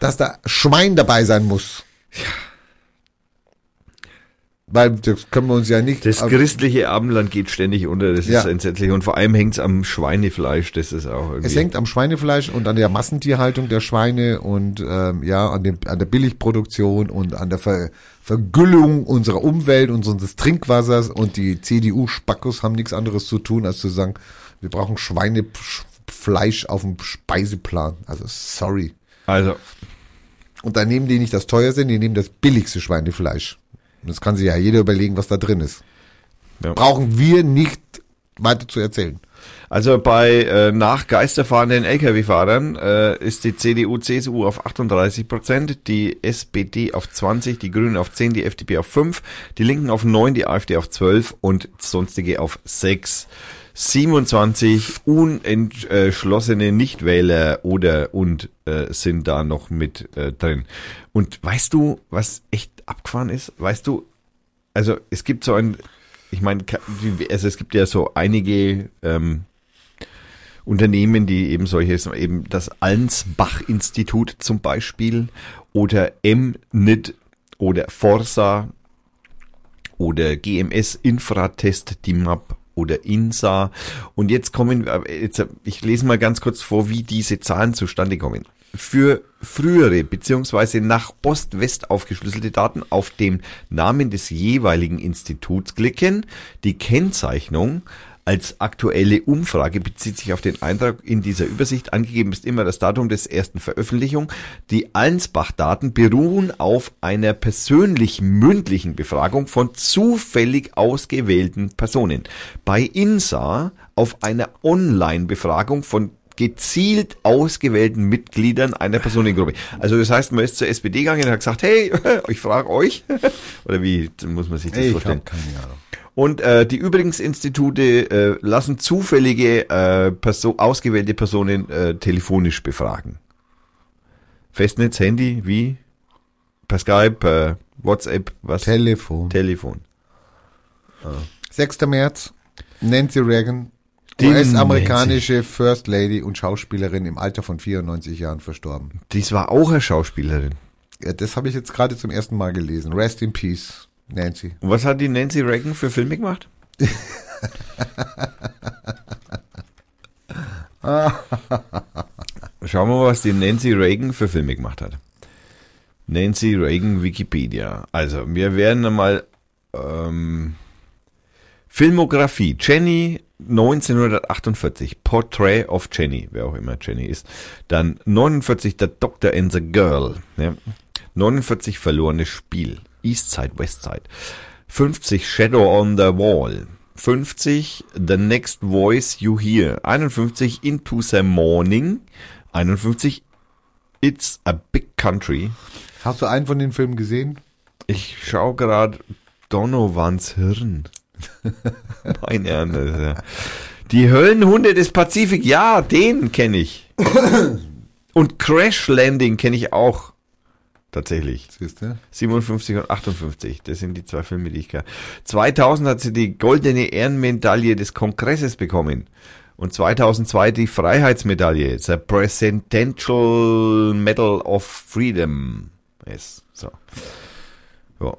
dass da Schwein dabei sein muss. Weil das können wir uns ja nicht. Das christliche Abendland geht ständig unter, das Ja. ist entsetzlich. Und vor allem hängt's am Schweinefleisch, das ist auch irgendwie... Es hängt am Schweinefleisch und an der Massentierhaltung der Schweine und ähm, ja an, dem, an der Billigproduktion und an der Ver, Vergüllung unserer Umwelt und unseres Trinkwassers und die CDU-Spackos haben nichts anderes zu tun, als zu sagen, wir brauchen Schweinefleisch auf dem Speiseplan. Also sorry. Also, Und dann nehmen die nicht das teuerste, die nehmen das billigste Schweinefleisch. Das kann sich ja jeder überlegen, was da drin ist. Ja. Brauchen wir nicht weiter zu erzählen. Also bei äh, nach geisterfahrenden Lkw-Fahrern äh, ist die CDU, CSU auf 38 Prozent, die SPD auf 20, die Grünen auf 10, die FDP auf 5, die Linken auf 9, die AfD auf 12 und sonstige auf 6. 27 unentschlossene Nichtwähler oder und äh, sind da noch mit äh, drin. Und weißt du, was echt abgefahren ist? Weißt du, also es gibt so ein, ich meine, die- also es gibt ja so einige ähm, Unternehmen, die eben solches, eben das Allensbach-Institut zum Beispiel oder MNIT oder Forsa oder GMS Infratest, DIMAP oder INSA. Und jetzt kommen, wir- jetzt, ich lese mal ganz kurz vor, wie diese Zahlen zustande kommen. Für frühere beziehungsweise nach Ost-West aufgeschlüsselte Daten auf dem Namen des jeweiligen Instituts klicken, die Kennzeichnung als aktuelle Umfrage bezieht sich auf den Eintrag in dieser Übersicht. Angegeben ist immer das Datum des ersten Veröffentlichung. Die Allensbach-Daten beruhen auf einer persönlich mündlichen Befragung von zufällig ausgewählten Personen. Bei INSA auf einer Online-Befragung von gezielt ausgewählten Mitgliedern einer Personengruppe. Also das heißt, man ist zur SPD gegangen und hat gesagt, hey, ich frage euch. Oder wie muss man sich das Ich vorstellen? habe keine Ahnung. Und äh, die Übrigsinstitute äh, lassen zufällige äh, Perso ausgewählte Personen äh, telefonisch befragen. Festnetz, Handy, wie? Per Skype, per WhatsApp, was? Telefon. Telefon. 6. März, Nancy Reagan, Die US-amerikanische First Lady und Schauspielerin im Alter von 94 Jahren verstorben. Dies war auch eine Schauspielerin. Ja, das habe ich jetzt gerade zum ersten Mal gelesen. Rest in Peace, Nancy. Und was hat die Nancy Reagan für Filme gemacht? Schauen wir mal, was die Nancy Reagan für Filme gemacht hat. Nancy Reagan Wikipedia. Also, wir werden einmal ähm, Filmografie. Jenny 1948. Portrait of Jenny, wer auch immer Jenny ist. Dann 49 The Doctor and the Girl. Ja. 49 Verlorenes Spiel. East Side, West Side. 50 Shadow on the Wall. 50 The Next Voice You Hear. 51 Into the Morning. 51 It's a Big Country. Hast du einen von den Filmen gesehen? Ich schau gerade Donovans Hirn. Mein Ernst. ja. Die Höllenhunde des Pazifik, ja, den kenne ich. Und Crash Landing kenne ich auch. Tatsächlich. Siehst du? 57 und 58, das sind die zwei Filme, die ich kenne. 2000 hat sie die goldene Ehrenmedaille des Kongresses bekommen. Und 2002 die Freiheitsmedaille, the Presidential Medal of Freedom. Yes, so. Ja.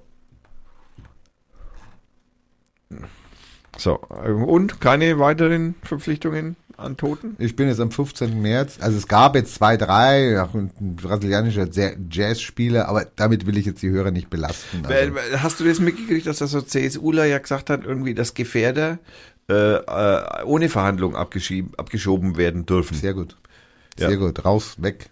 So, und keine weiteren Verpflichtungen an Toten? Ich bin jetzt am 15. März. Also es gab jetzt zwei, drei, ein brasilianischer Jazz- Jazzspieler, aber damit will ich jetzt die Hörer nicht belasten. Also, Hast du das mitgekriegt, dass das so CSUler ja gesagt hat, irgendwie, dass Gefährder äh, äh, ohne Verhandlung abgeschoben werden dürfen? sehr gut. Ja. Sehr gut. Raus, weg.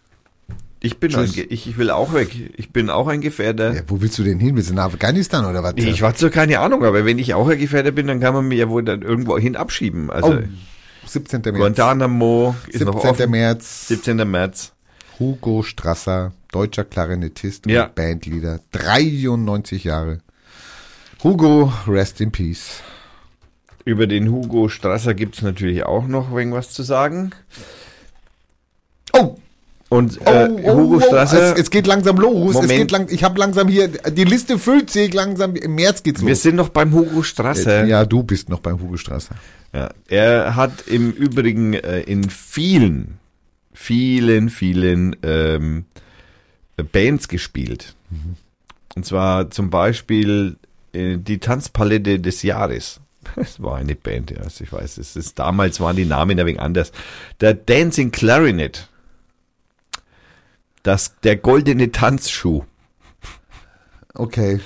Ich bin ein, ich, ich will auch weg. Ich bin auch ein Gefährder. Ja, wo willst du denn hin? Willst du nach Afghanistan oder was? Ich hatte so keine Ahnung, aber wenn ich auch ein Gefährder bin, dann kann man mich ja wohl dann irgendwo hin abschieben. Also oh, 17. März. Guantanamo ist noch 17. offen. März. 17. März. Hugo Strasser, deutscher Klarinettist Ja. und Bandleader, 93 Jahre. Hugo, rest in peace. Über den Hugo Strasser gibt's natürlich auch noch irgendwas zu sagen. Oh, Und äh, Hugo Strasser, Es, es geht langsam los. Moment. Es geht lang, ich habe langsam hier, die Liste füllt sich langsam. Im März geht's wir los. sind noch beim Hugo Strasser. Ja, du bist noch beim Hugo Strasser. Ja, er hat im Übrigen äh, in vielen, vielen, vielen ähm, Bands gespielt. Und zwar zum Beispiel äh, die Tanzpalette des Jahres. Es war eine Band, ja, also ich weiß, es ist damals waren die Namen ein wenig anders. Der Dancing Clarinet. Das, der goldene Tanzschuh. Okay.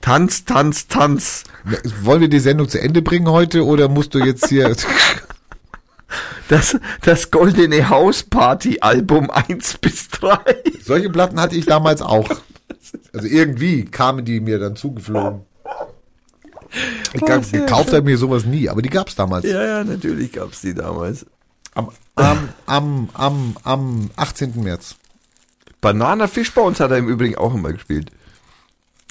Tanz, Tanz, Tanz. Wollen wir die Sendung zu Ende bringen heute oder musst du jetzt hier... Das, das goldene Hausparty-Album 1 bis 3. Solche Platten hatte ich damals auch. Also irgendwie kamen die mir dann zugeflogen. Ich Oh, gab, sehr gekauft habe mir sowas nie, aber die gab's damals. Ja, ja, natürlich gab's die damals. Am, am, am, am, am 18. März. Banana Fish bei uns hat er im Übrigen auch immer gespielt.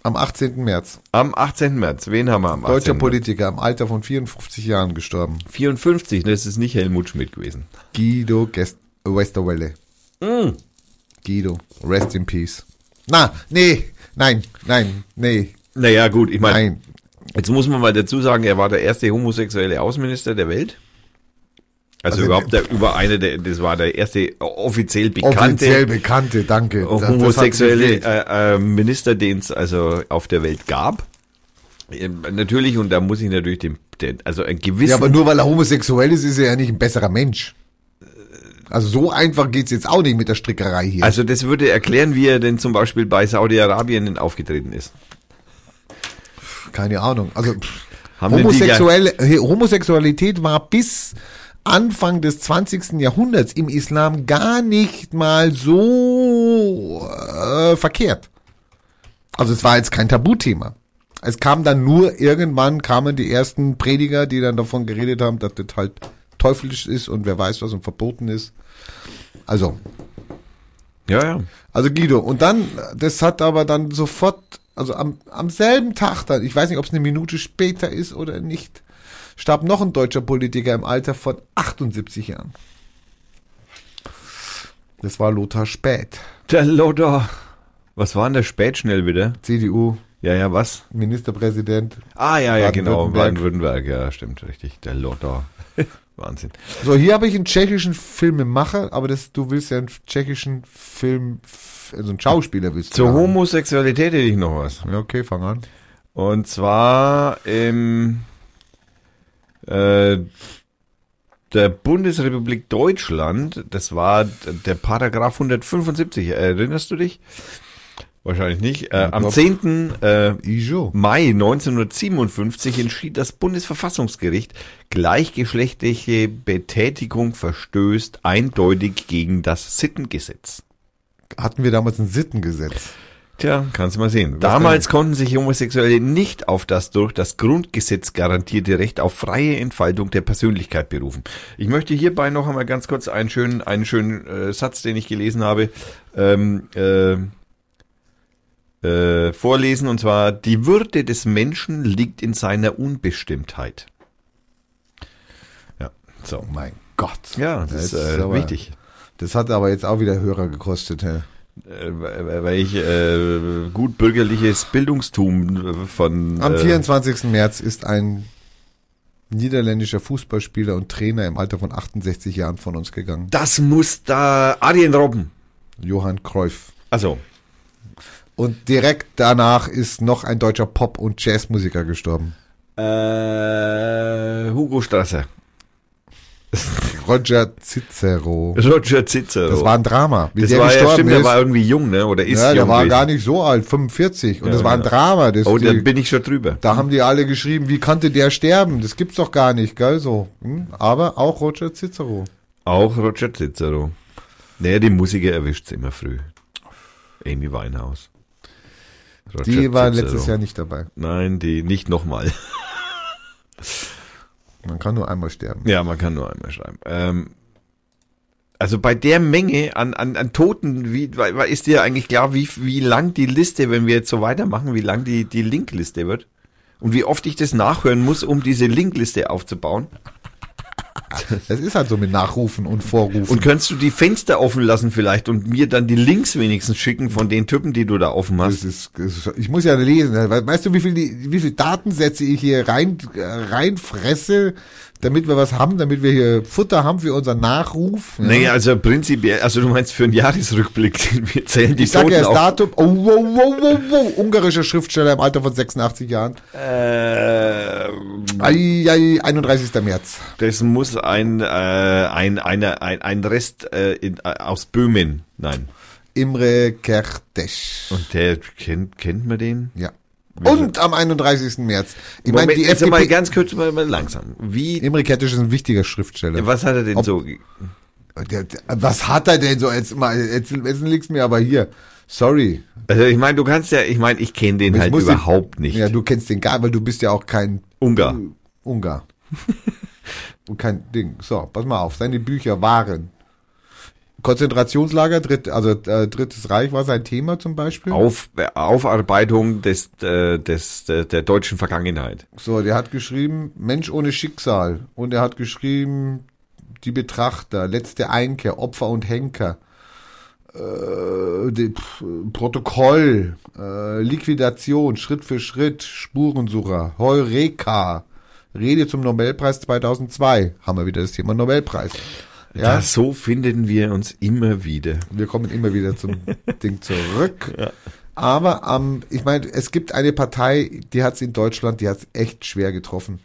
Am 18. März. Am 18. März. Wen haben wir am 18. Deutscher März? Politiker im Alter von 54 Jahren gestorben. 54, das ist nicht Helmut Schmidt gewesen. Guido Gest Westerwelle. Guido, rest in peace. Na, nee, nein, nein, nee, Naja, gut, ich meine, nein. jetzt muss man mal dazu sagen, er war der erste homosexuelle Außenminister der Welt. Also, Also, überhaupt der, über eine, der, das war der erste offiziell bekannte Offiziell bekannte, danke. Homosexuelle äh, äh, Minister, den es also auf der Welt gab. Ähm, Natürlich, und da muss ich natürlich den, den also ein gewissen Ja, aber nur weil er homosexuell ist, ist er ja nicht ein besserer Mensch. Also so einfach geht's jetzt auch nicht mit der Strickerei hier. Also das würde erklären, wie er denn zum Beispiel bei Saudi-Arabien aufgetreten ist. Keine Ahnung. Also Homosexuelle, Homosexualität war bis Anfang des 20. Jahrhunderts im Islam gar nicht mal so äh, verkehrt. Also es war jetzt kein Tabuthema. Es kam dann nur irgendwann kamen die ersten Prediger, die dann davon geredet haben, dass das halt teuflisch ist und wer weiß was und verboten ist. Also, Ja, ja. also Guido. Und dann, das hat aber dann sofort, also am, am selben Tag dann, ich weiß nicht, ob es eine Minute später ist oder nicht, starb noch ein deutscher Politiker im Alter von 78 Jahren. Das war Lothar Späth, Der Lothar. Was war denn der Spätschnell wieder? CDU, Ja, ja, was? Ministerpräsident. Ah, ja, ja, genau. Baden-Württemberg. Baden-Württemberg, ja, stimmt, richtig. Der Lothar. Wahnsinn. So, hier habe ich einen tschechischen Filmemacher, aber das, du willst ja einen tschechischen Film, also einen Schauspieler willst du Zur haben. Homosexualität hätte ich noch was. Ja, okay, fang an. Und zwar im äh, der Bundesrepublik Deutschland, das war der Paragraph 175, erinnerst du dich? Wahrscheinlich nicht. Äh, am glaub- 10. Äh. Mai 1957 entschied das Bundesverfassungsgericht, gleichgeschlechtliche Betätigung verstößt eindeutig gegen das Sittengesetz. Hatten wir damals ein Sittengesetz. Tja, kannst du mal sehen. Damals konnten sich Homosexuelle nicht auf das durch das Grundgesetz garantierte Recht auf freie Entfaltung der Persönlichkeit berufen. Ich möchte hierbei noch einmal ganz kurz einen schönen, einen schönen äh, Satz, den ich gelesen habe, ähm, äh, äh, vorlesen. Und zwar, die Würde des Menschen liegt in seiner Unbestimmtheit. Ja, so. Oh mein Gott. Ja, das ist äh, aber- wichtig. Das hat aber jetzt auch wieder Hörer gekostet. Hä? Äh, weil ich äh, gut bürgerliches Bildungstum äh, von Am äh, 24. März ist ein niederländischer Fußballspieler und Trainer im Alter von 68 Jahren von uns gegangen. Das muss da Arjen Robben. Johann Cruyff. Also, Und direkt danach ist noch ein deutscher Pop- und Jazzmusiker gestorben. äh, Hugo Strasser. Roger Cicero. Roger Cicero. Das war ein Drama. Wie das der war ja gestorben stimmt, ist. der war irgendwie jung, ne? Oder ist ja, der jung war gewesen. gar nicht so alt, 45. Und Ja, das war ein. Drama. Das Oh, da die, bin ich schon drüber. da haben die alle geschrieben, wie konnte der sterben? Das gibt's doch gar nicht, gell, so. Hm? Aber auch Roger Cicero. Auch Roger Cicero. Naja, die Musiker erwischt's immer früh. Amy Winehouse. Roger Die war Cicero. letztes Jahr nicht dabei. Nein, die nicht nochmal. Man kann nur einmal sterben. Ja, man kann nur einmal schreiben. Ähm, also bei der Menge an, an, an Toten, wie, ist dir eigentlich klar, wie, wie lang die Liste, wenn wir jetzt so weitermachen, wie lang die, die Linkliste wird? Und wie oft ich das nachhören muss, um diese Linkliste aufzubauen? Es ist halt so mit Nachrufen und Vorrufen. Und könntest du die Fenster offen lassen vielleicht und mir dann die Links wenigstens schicken von den Typen, die du da offen das hast? ist, das ist, ich muss ja lesen. We- Weißt du, wie viel, wie viel Datensätze ich hier rein, äh, reinfresse, damit wir was haben, damit wir hier Futter haben für unseren Nachruf? Ja. Nee, also prinzipiell, also du meinst für einen Jahresrückblick, wir zählen die ich sage ja das. Datum. Oh, wow, wow, wow, wow. Ungarischer Schriftsteller im Alter von 86 Jahren. Äh, Ai, ai, 31. März. Das muss ein, äh, ein, eine, ein, ein Rest äh, in, äh, aus Böhmen. Nein. Imre Kertész. Und der kennt, kennt man den? Ja. Und am 31. März. Ich meine, die jetzt mal FDP. ganz kurz mal, mal langsam. Wie, Imre Kertész ist ein wichtiger Schriftsteller. was hat er denn Ob- so? Was hat er denn so? Jetzt, mal, jetzt, jetzt liegt's mir aber hier. Sorry. Also ich meine, du kannst ja, ich meine, ich kenne den Ich halt überhaupt den, nicht. Ja, du kennst den gar, weil du bist ja auch kein Ungar. Ungar. Und kein Ding. So, pass mal auf. Seine Bücher waren Konzentrationslager, dritt, also äh, Drittes Reich war sein Thema zum Beispiel. Auf, äh, Aufarbeitung des, äh, des, der, der deutschen Vergangenheit. So, der hat geschrieben Mensch ohne Schicksal. Und er hat geschrieben Die Betrachter, Letzte Einkehr, Opfer und Henker. Äh, die, pf, Protokoll, äh, Liquidation, Schritt für Schritt, Spurensucher, Heureka, Rede zum Nobelpreis 2002. Haben wir wieder das Thema Nobelpreis. Ja, Ja, so finden wir uns immer wieder. wir kommen immer wieder zum Ding zurück. Aber ähm, ich meine, es gibt eine Partei, die hat es in Deutschland, die hat es echt schwer getroffen.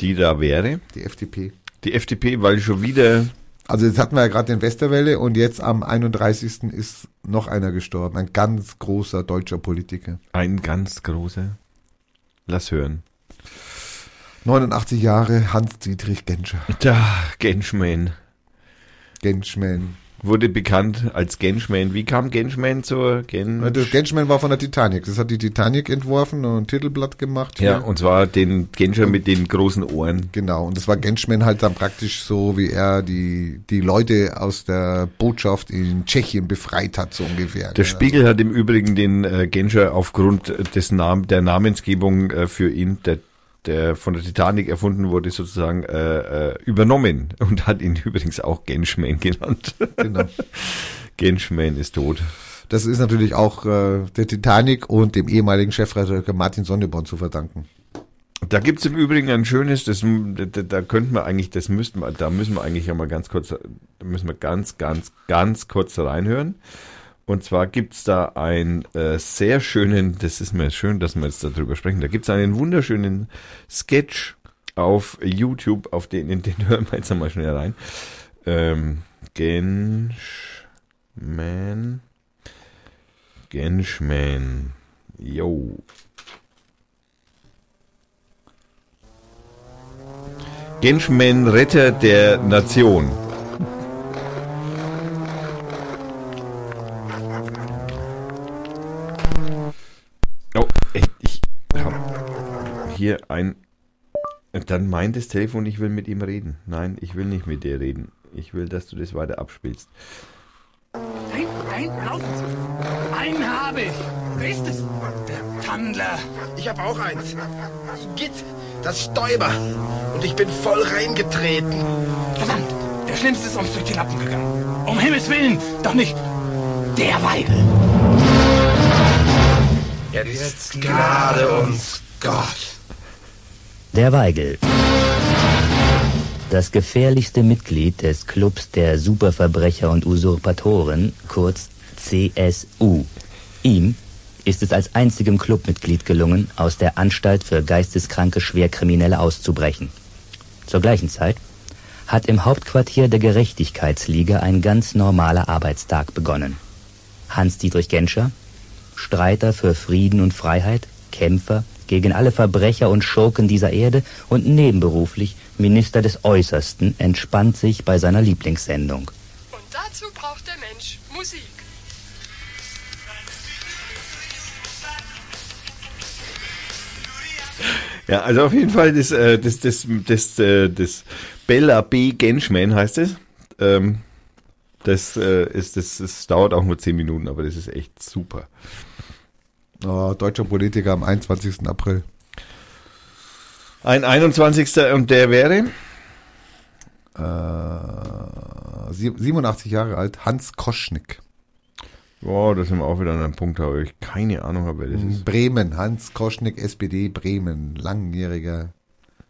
Die da wäre. Die FDP. Die FDP, weil schon wieder Also jetzt hatten wir ja gerade den Westerwelle und jetzt am 31. ist noch einer gestorben. Ein ganz großer deutscher Politiker. ein ganz großer. Lass hören. 89 Jahre, Hans-Dietrich Genscher. Der Genschman Genschman. wurde bekannt als Genschman. Wie kam Genschman zur Gen? Das Genschman war von der Titanic. Das hat die Titanic entworfen und ein Titelblatt gemacht. Ja, hier. und zwar den Genscher mit den großen Ohren. Genau, und das war Genschman halt dann praktisch so, wie er die, die Leute aus der Botschaft in Tschechien befreit hat, so ungefähr. Der. Spiegel hat im Übrigen den äh, Genscher aufgrund des Nam der Namensgebung äh, für ihn, der, der von der Titanic erfunden wurde, sozusagen äh, äh, übernommen und hat ihn übrigens auch Genschman genannt. Genau. Genschman ist tot. Das ist natürlich auch äh, der Titanic und dem ehemaligen Chefredakteur Martin Sonneborn zu verdanken. Da gibt's im Übrigen ein schönes, das, da, da könnten wir eigentlich, das müssten wir, da müssen wir eigentlich ja mal ganz kurz, da müssen wir ganz, ganz, ganz kurz reinhören. Und zwar gibt's da einen äh, sehr schönen, das ist mir schön, dass wir jetzt darüber sprechen, da gibt's einen wunderschönen Sketch auf YouTube, auf den, in den hören wir jetzt einmal schnell rein. Ähm, Genschman. Genschman. Yo. Genschman, Retter der Nation. Ey, ich hab hier ein. Dann meint das Telefon, ich will mit ihm reden. Nein, ich will nicht mit dir reden. Ich will, dass du das weiter abspielst. Nein, nein, laufen Sie. Einen habe ich. Wer ist es? Der Tandler. Ich hab auch eins. Git, das Stäuber. Und ich bin voll reingetreten. Verdammt, der Schlimmste ist uns durch die Lappen gegangen. Um Himmels Willen, doch nicht der Weigel. Jetzt gnade uns Gott. Der Weigel. Das gefährlichste Mitglied des Clubs der Superverbrecher und Usurpatoren, kurz CSU. Ihm ist es als einzigem Clubmitglied gelungen, aus der Anstalt für geisteskranke Schwerkriminelle auszubrechen. Zur gleichen Zeit hat im Hauptquartier der Gerechtigkeitsliga ein ganz normaler Arbeitstag begonnen. Hans-Dietrich Genscher, Streiter für Frieden und Freiheit, Kämpfer gegen alle Verbrecher und Schurken dieser Erde und nebenberuflich Minister des Äußersten, entspannt sich bei seiner Lieblingssendung. Und dazu braucht der Mensch Musik. Ja, also auf jeden Fall das, äh, das, das, das, äh, das Bella B. Genschman heißt es. Ähm, das äh, ist, das, das dauert auch nur 10 Minuten, aber das ist echt super. Oh, deutscher Politiker am 21. April. Ein 21. und der wäre? Äh, sie- 87 Jahre alt, Hans Koschnick. Boah, da sind wir auch wieder an einem Punkt, da habe ich keine Ahnung, wer das ist. Bremen, Hans Koschnick, SPD, Bremen, langjähriger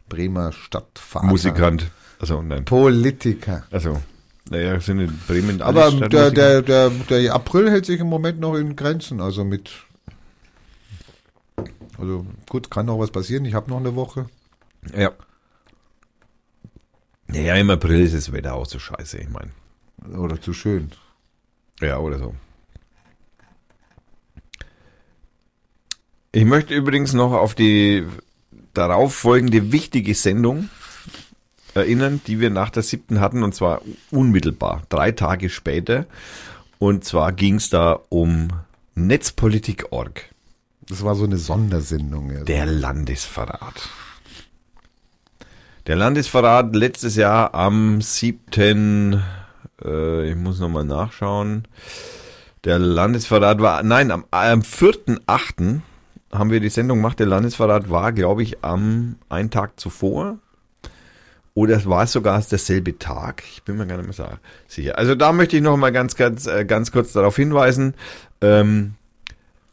Bremer Stadtvater. Musikant. Also nein. Politiker. Also, naja, sind in Bremen alle Aber der, der, der, der April hält sich im Moment noch in Grenzen, also mit. Also gut, kann noch was passieren. Ich habe noch eine Woche. Ja. Naja, im April ist das Wetter auch so scheiße, ich meine. Oder zu schön. Ja, oder so. Ich möchte übrigens noch auf die darauf folgende wichtige Sendung erinnern, die wir nach der siebten hatten, und zwar unmittelbar, drei Tage später. Und zwar ging es da um Netzpolitik.org, Das war so eine Sondersendung. Ja. der Landesverrat. Der Landesverrat letztes Jahr am 7. Äh, ich muss nochmal nachschauen. Der Landesverrat war, nein, am, am 4.8. haben wir die Sendung gemacht. Der Landesverrat war, glaube ich, am einen Tag zuvor. Oder es war sogar derselbe Tag. Ich bin mir gar nicht mehr sicher. Also da möchte ich noch mal ganz, ganz, äh, ganz kurz darauf hinweisen. Ähm,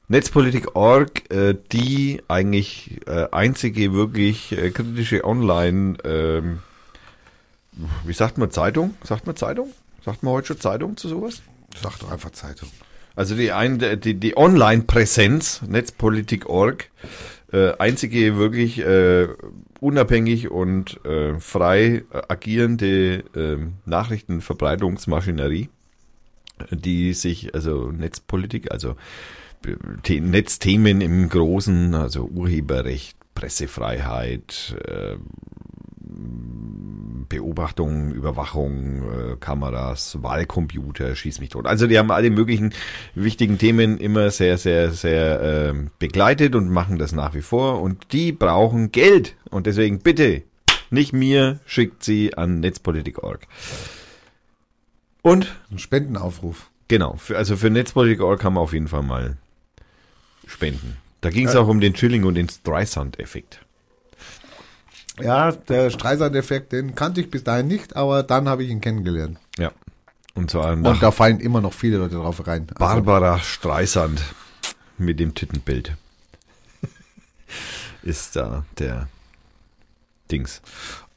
Netzpolitik.org, äh, die eigentlich äh, einzige wirklich äh, kritische Online, ähm, wie sagt man Zeitung? Sagt man Zeitung? Sagt man heute schon Zeitung zu sowas? Sag doch einfach Zeitung. Also die, ein, die, die Online-Präsenz, Netzpolitik.org, äh, einzige wirklich äh, unabhängig und äh, frei äh, agierende äh, Nachrichtenverbreitungsmaschinerie, die sich, also Netzpolitik, also Netzthemen im Großen, also Urheberrecht, Pressefreiheit, äh, Beobachtung, Überwachung, äh, Kameras, Wahlcomputer, schieß mich tot. Also die haben alle möglichen wichtigen Themen immer sehr, sehr, sehr äh, begleitet und machen das nach wie vor. Und die brauchen Geld. Und deswegen bitte, nicht mir, schickt sie an netzpolitik.org. Und Ein Spendenaufruf. Genau, für, also für Netzpolitik.org kann man auf jeden Fall mal spenden. Da ging es auch um den Chilling und den Streisand-Effekt. Ja, der Streisand-Effekt, den kannte ich bis dahin nicht, aber dann habe ich ihn kennengelernt. Ja. Und zwar Und da fallen immer noch viele Leute drauf rein. Also, Barbara Streisand mit dem Tittenbild. Ist da der Dings.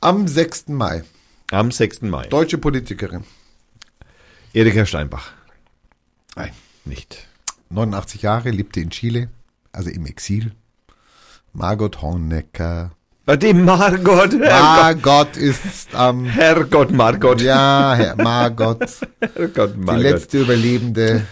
am 6. Mai, Am 6. Mai. deutsche Politikerin, Erika Steinbach. Nein. Nicht. 89 Jahre, lebte in Chile, also im Exil. Margot Honecker. Dem Margot. Herrgott, Margot ist am, Herrgott Margot. ja, Herr Margot, Herrgott die Margot. letzte Überlebende.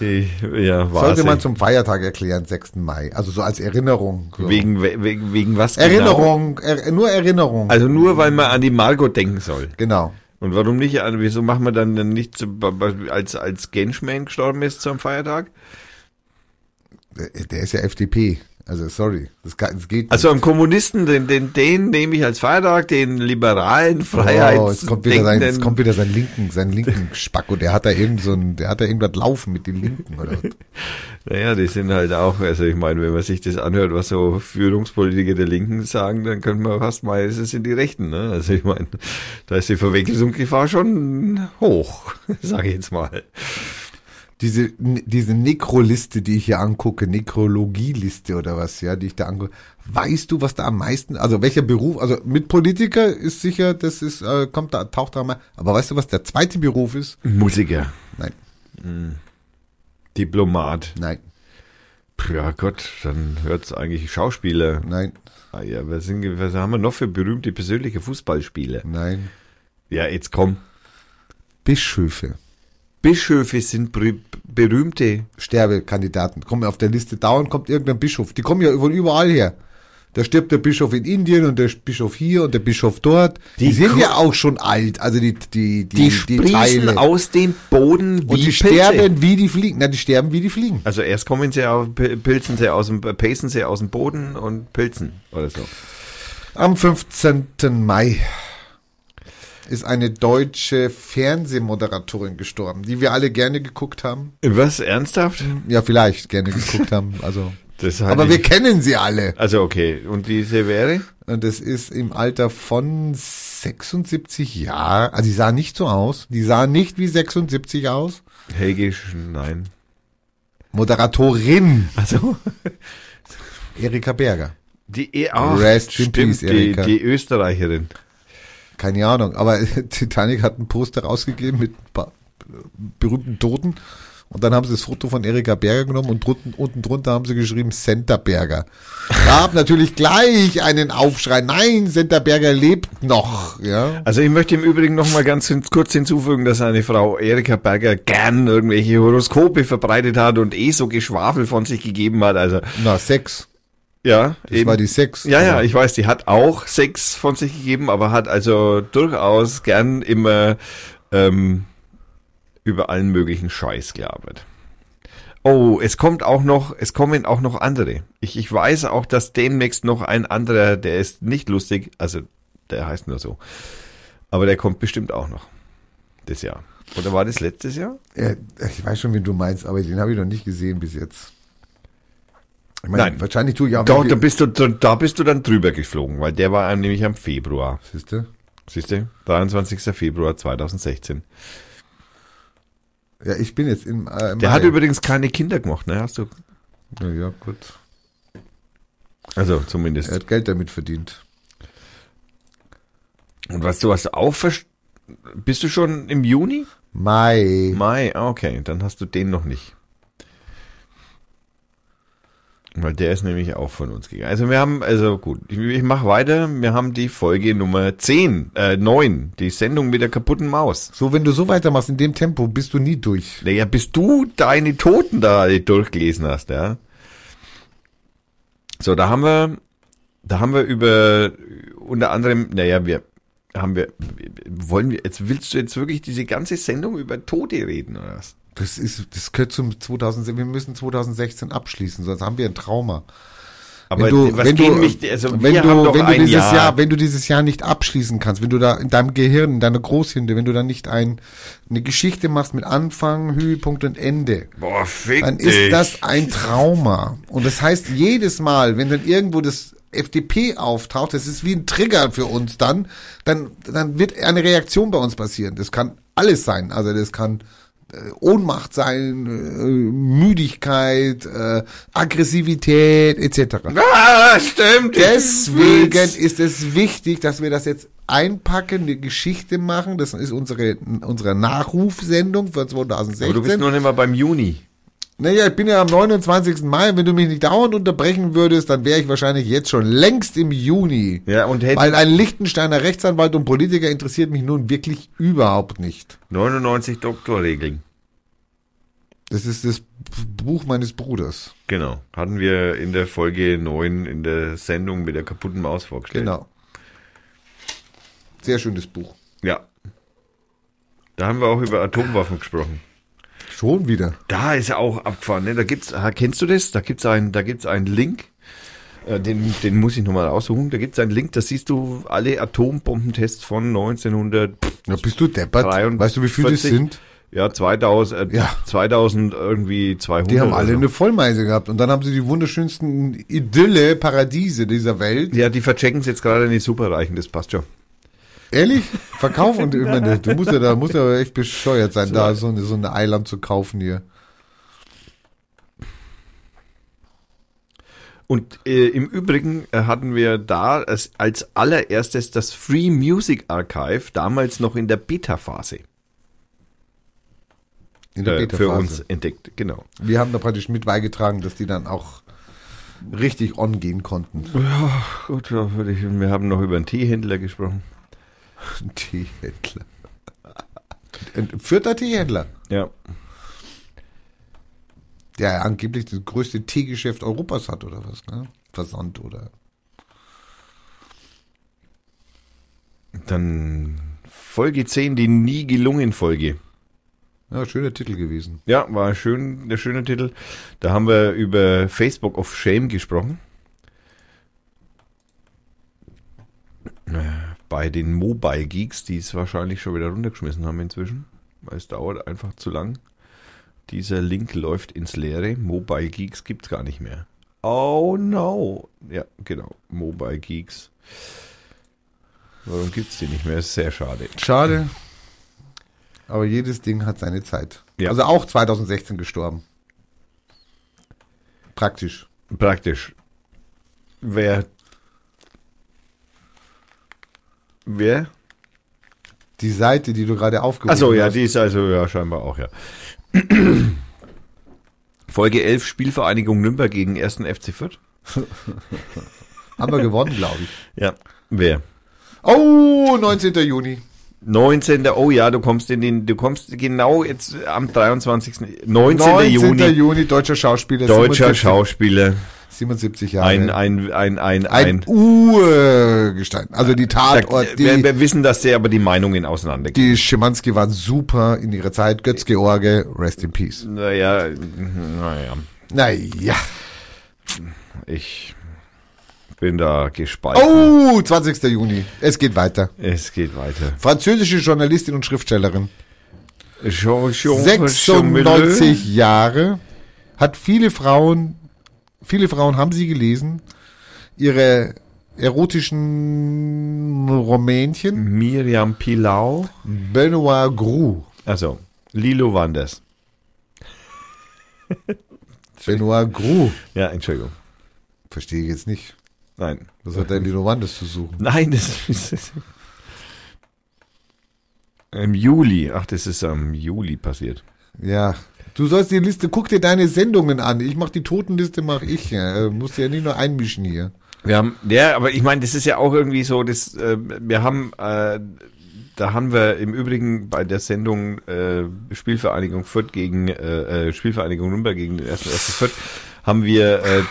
Die, ja, war Sollte man zum Feiertag erklären, 6. Mai. Also so als Erinnerung. So. Wegen, wegen, wegen was genau? Erinnerung, er, nur Erinnerung. Also nur, weil man an die Margot denken soll. genau. Und warum nicht? an- Wieso machen wir dann nicht, zu, als, als Genschman gestorben ist zum Feiertag? Der, der ist ja FDP. Also sorry, das, kann, das geht Also am Kommunisten, den, den, den nehme ich als Feiertag, den liberalen nicht. Oh, jetzt kommt wieder sein, Freiheitsdenkenden. kommt wieder sein linken, sein linken Spacko. Der hat da irgend so ein, der hat da irgendwas laufen mit den Linken oder naja, die sind halt auch, also ich meine, wenn man sich das anhört, was so Führungspolitiker der Linken sagen, dann könnte man fast mal, es sind die Rechten, ne? Also ich meine, da ist die Verwechslungsgefahr schon hoch, sage ich jetzt mal. Diese, diese Nekroliste, die ich hier angucke, Nekrologieliste oder was, ja, die ich da angucke. Weißt du, was da am meisten, also welcher Beruf, also mit Politiker ist sicher, das ist, äh, kommt da, taucht da mal, aber weißt du, was der zweite Beruf ist? Musiker, Nein, Diplomat. nein, Ja Gott, dann hört's eigentlich Schauspieler. nein, Ah ja, was, sind, was haben wir noch für berühmte persönliche Fußballspieler? nein. Ja, jetzt komm. Bischöfe, Bischöfe sind berü berühmte. Sterbekandidaten, kommen auf der Liste dauernd, kommt irgendein Bischof. Die kommen ja von überall her. Da stirbt der Bischof in Indien und der Bischof hier und der Bischof dort. Die, Die sind ja auch schon alt, also die, die, die, Die, sprießen Teile. aus dem Boden wie und die Pilze. sterben wie die Fliegen. Na, die sterben wie die Fliegen. Also erst kommen sie auf, Pil- pilzen sie aus dem, pacen sie aus dem Boden und pilzen oder so. Am 15. Mai ist eine deutsche Fernsehmoderatorin gestorben, die wir alle gerne geguckt haben. Was, ernsthaft? Ja, vielleicht gerne geguckt haben. Also, Das halte aber wir kennen sie alle. Also okay, und diese wäre? Und das ist im Alter von 76 Jahren. Also, die sah nicht so aus. Die sah nicht wie 76 aus. Helge, Sch- nein. Moderatorin Also Erika Berger. die e Rest stimmt, peace, die, Erika. die Österreicherin. Keine Ahnung, aber Titanic hat ein Poster rausgegeben mit ein paar berühmten Toten. Und dann haben sie das Foto von Erika Berger genommen und drunten, unten drunter haben sie geschrieben Center Berger. Gab natürlich gleich einen Aufschrei. Nein, Center Berger lebt noch. Ja. Also ich möchte im Übrigen noch mal ganz kurz hinzufügen, dass eine Frau Erika Berger gern irgendwelche Horoskope verbreitet hat und eh so Geschwafel von sich gegeben hat. Also Na, Sex. Ja, Das war die Sex. Ja, ja, ich weiß, die hat auch Sex von sich gegeben, aber hat also durchaus gern immer ähm, über allen möglichen Scheiß gelabert. Oh, es kommt auch noch, es kommen auch noch andere. Ich, ich weiß auch, dass demnächst noch ein anderer, der ist nicht lustig, also der heißt nur so. Aber der kommt bestimmt auch noch. Das Jahr. Oder war das letztes Jahr? Ja, ich weiß schon, wen du meinst, aber den habe ich noch nicht gesehen bis jetzt. Ich meine, Nein. wahrscheinlich tue ich auch Doch, da bist du, da bist du dann drüber geflogen, weil der war nämlich am Februar. Siehst du? Siehst du? 23. Februar 2016. Ja, ich bin jetzt im. Äh, Der hat übrigens keine Kinder gemacht, ne? Hast du? Ja, ja, gut. Also zumindest. Er hat Geld damit verdient. Und was du hast auch Bist du schon im Juni? Mai. Mai, ah, okay, dann hast du den noch nicht. Weil der ist nämlich auch von uns gegangen. Also wir haben, also gut, ich, ich mache weiter. Wir haben die Folge Nummer 10, äh, 9, die Sendung mit der kaputten Maus. So, wenn du so weitermachst in dem Tempo, bist du nie durch. Naja, bis du deine Toten da durchgelesen hast, ja. So, da haben wir, da haben wir über unter anderem, naja, wir haben wir, wollen wir, jetzt willst du jetzt wirklich diese ganze Sendung über Tote reden oder was? Das ist, das gehört zum 2016, wir müssen 2016 abschließen, sonst haben wir ein Trauma. Aber wenn du, was wenn du, mich, also wenn du, wenn du dieses Jahr. Jahr, wenn du dieses Jahr nicht abschließen kannst, wenn du da in deinem Gehirn, in deiner Großhirn, wenn du da nicht ein, eine Geschichte machst mit Anfang, Höhepunkt und Ende, boah, fick dann dich. ist das ein Trauma. Und das heißt, jedes Mal, wenn dann irgendwo das FDP auftaucht, das ist wie ein Trigger für uns dann, dann, dann wird eine Reaktion bei uns passieren. Das kann alles sein. Also das kann Ohnmacht sein, äh, Müdigkeit, äh, Aggressivität etc. Ah, stimmt. Deswegen ist es wichtig, dass wir das jetzt einpacken, eine Geschichte machen. Das ist unsere, unsere Nachrufsendung für 2016. Aber du bist noch nicht mal beim Juni. Naja, ich bin ja am 29. Mai. Wenn du mich nicht dauernd unterbrechen würdest, dann wäre ich wahrscheinlich jetzt schon längst im Juni. Ja, und hätte Weil ein Lichtensteiner Rechtsanwalt und Politiker interessiert mich nun wirklich überhaupt nicht. 99 Doktorregeln. Das ist das Buch meines Bruders. Genau. Hatten wir in der Folge 9 in der Sendung mit der kaputten Maus vorgestellt. Genau. Sehr schönes Buch. Ja. Da haben wir auch über Atomwaffen gesprochen. Schon wieder. Da ist ja auch abgefahren, ne? Da gibt's, kennst du das? Da gibt's ein, da gibt's einen Link. Äh, Den, den muss ich nochmal aussuchen. Da gibt's einen Link, da siehst du alle Atombombentests von 1900. Ja, bist du deppert? 43. Weißt du, wie viele das sind? Ja, 2000, äh, Ja. 2000 irgendwie 200. Die haben alle so. eine Vollmeise gehabt. Und dann haben sie die wunderschönsten Idylle, Paradiese dieser Welt. Ja, die verchecken jetzt gerade in die Superreichen, das passt schon. Ehrlich? Verkauf und ich meine, du musst ja da musst ja echt bescheuert sein, da so eine, so eine Eiland zu kaufen hier. Und äh, im Übrigen äh, hatten wir da als, als allererstes das Free Music Archive, damals noch in der Beta-Phase, In der äh, Beta-Phase. für uns entdeckt. Genau. Wir haben da praktisch mit beigetragen, dass die dann auch richtig on gehen konnten. Gut, würde ich, wir haben noch über einen Teehändler gesprochen. Teehändler. Ein vierter Teehändler, Ja. der angeblich das größte Teegeschäft Europas hat oder was, ne? Versand oder. Dann Folge 10, die nie gelungen Folge. Ja, schöner Titel gewesen. Ja, war schön, der schöne Titel. Da haben wir über Facebook of Shame gesprochen. Äh, Bei den Mobile Geeks, die es wahrscheinlich schon wieder runtergeschmissen haben inzwischen, weil es dauert einfach zu lang. Dieser Link läuft ins Leere. Mobile Geeks gibt's gar nicht mehr. Oh no. Ja, genau. Mobile Geeks. Warum gibt's die nicht mehr? Ist sehr schade. Schade. Aber jedes Ding hat seine Zeit. Ja. Also auch 2016 gestorben. Praktisch. Praktisch. Wer? Wer? Die Seite, die du gerade aufgerufen Achso, ja, hast. die ist also ja scheinbar auch, ja. Folge 11, Spielvereinigung Nürnberg gegen 1. FC Fürth. Haben wir gewonnen, glaube ich. Ja. Wer? Oh, 19. Juni. 19. Oh ja, du kommst in den, du kommst genau jetzt am 23. 19. 19. Juni. Juni, deutscher Schauspieler. Deutscher 77, Schauspieler. 77 Jahre. Ein, ein, ein, ein, ein ein. Urgestein. Also die Tatort, Da, wir, die, wir wissen, dass der aber die Meinungen auseinandergehen. die Schimanski waren super in ihrer Zeit. Götz George, rest in peace. Naja, naja. Naja. Ich bin da gespalten. Oh, 20. Juni. Es geht weiter. Es geht weiter. Französische Journalistin und Schriftstellerin. Jean, Jean, 96 Jahre. Hat viele Frauen, viele Frauen haben sie gelesen. Ihre erotischen Rumänchen. Miriam Pilau. Benoit Groux. Also, Lilo Wanders. Benoit Groux. Ja, Entschuldigung. Verstehe ich jetzt nicht. Nein. Was hat denn Lino Wandes zu suchen? Nein, das ist. Im Juli. Ach, das ist am Juli passiert. Ja. Du sollst die Liste, guck dir deine Sendungen an. Ich mach die Totenliste, mach ich. Ja. Äh, Musst ja nicht nur einmischen hier. Wir haben, ja, aber ich meine, das ist ja auch irgendwie so, das, äh, wir haben, äh, da haben wir im Übrigen bei der Sendung äh, Spielvereinigung Fürth gegen äh, äh, Spielvereinigung Nürnberg gegen den ersten FC Fürth haben wir, äh,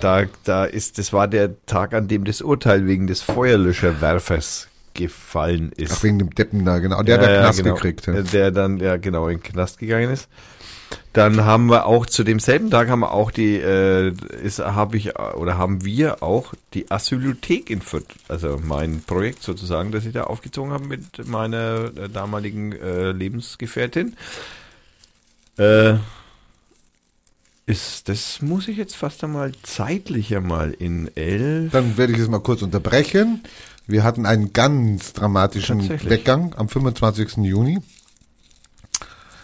da, da ist, das war der Tag, an dem das Urteil wegen des Feuerlöscherwerfers gefallen ist. Ach, wegen dem Deppen da, genau. Der hat Ja, ja, ja, Knast genau. gekriegt. Ja. Der dann, ja genau, in den Knast gegangen ist. Dann haben wir auch zu demselben Tag haben wir auch die, äh, ist, habe ich, oder haben wir auch die Asylothek in Fürth, also mein Projekt sozusagen, das ich da aufgezogen habe mit meiner äh, damaligen äh, Lebensgefährtin. Äh, ist, das muss ich jetzt fast einmal zeitlich einmal in elf. Dann werde ich es mal kurz unterbrechen. Wir hatten einen ganz dramatischen. Weggang am 25. Juni.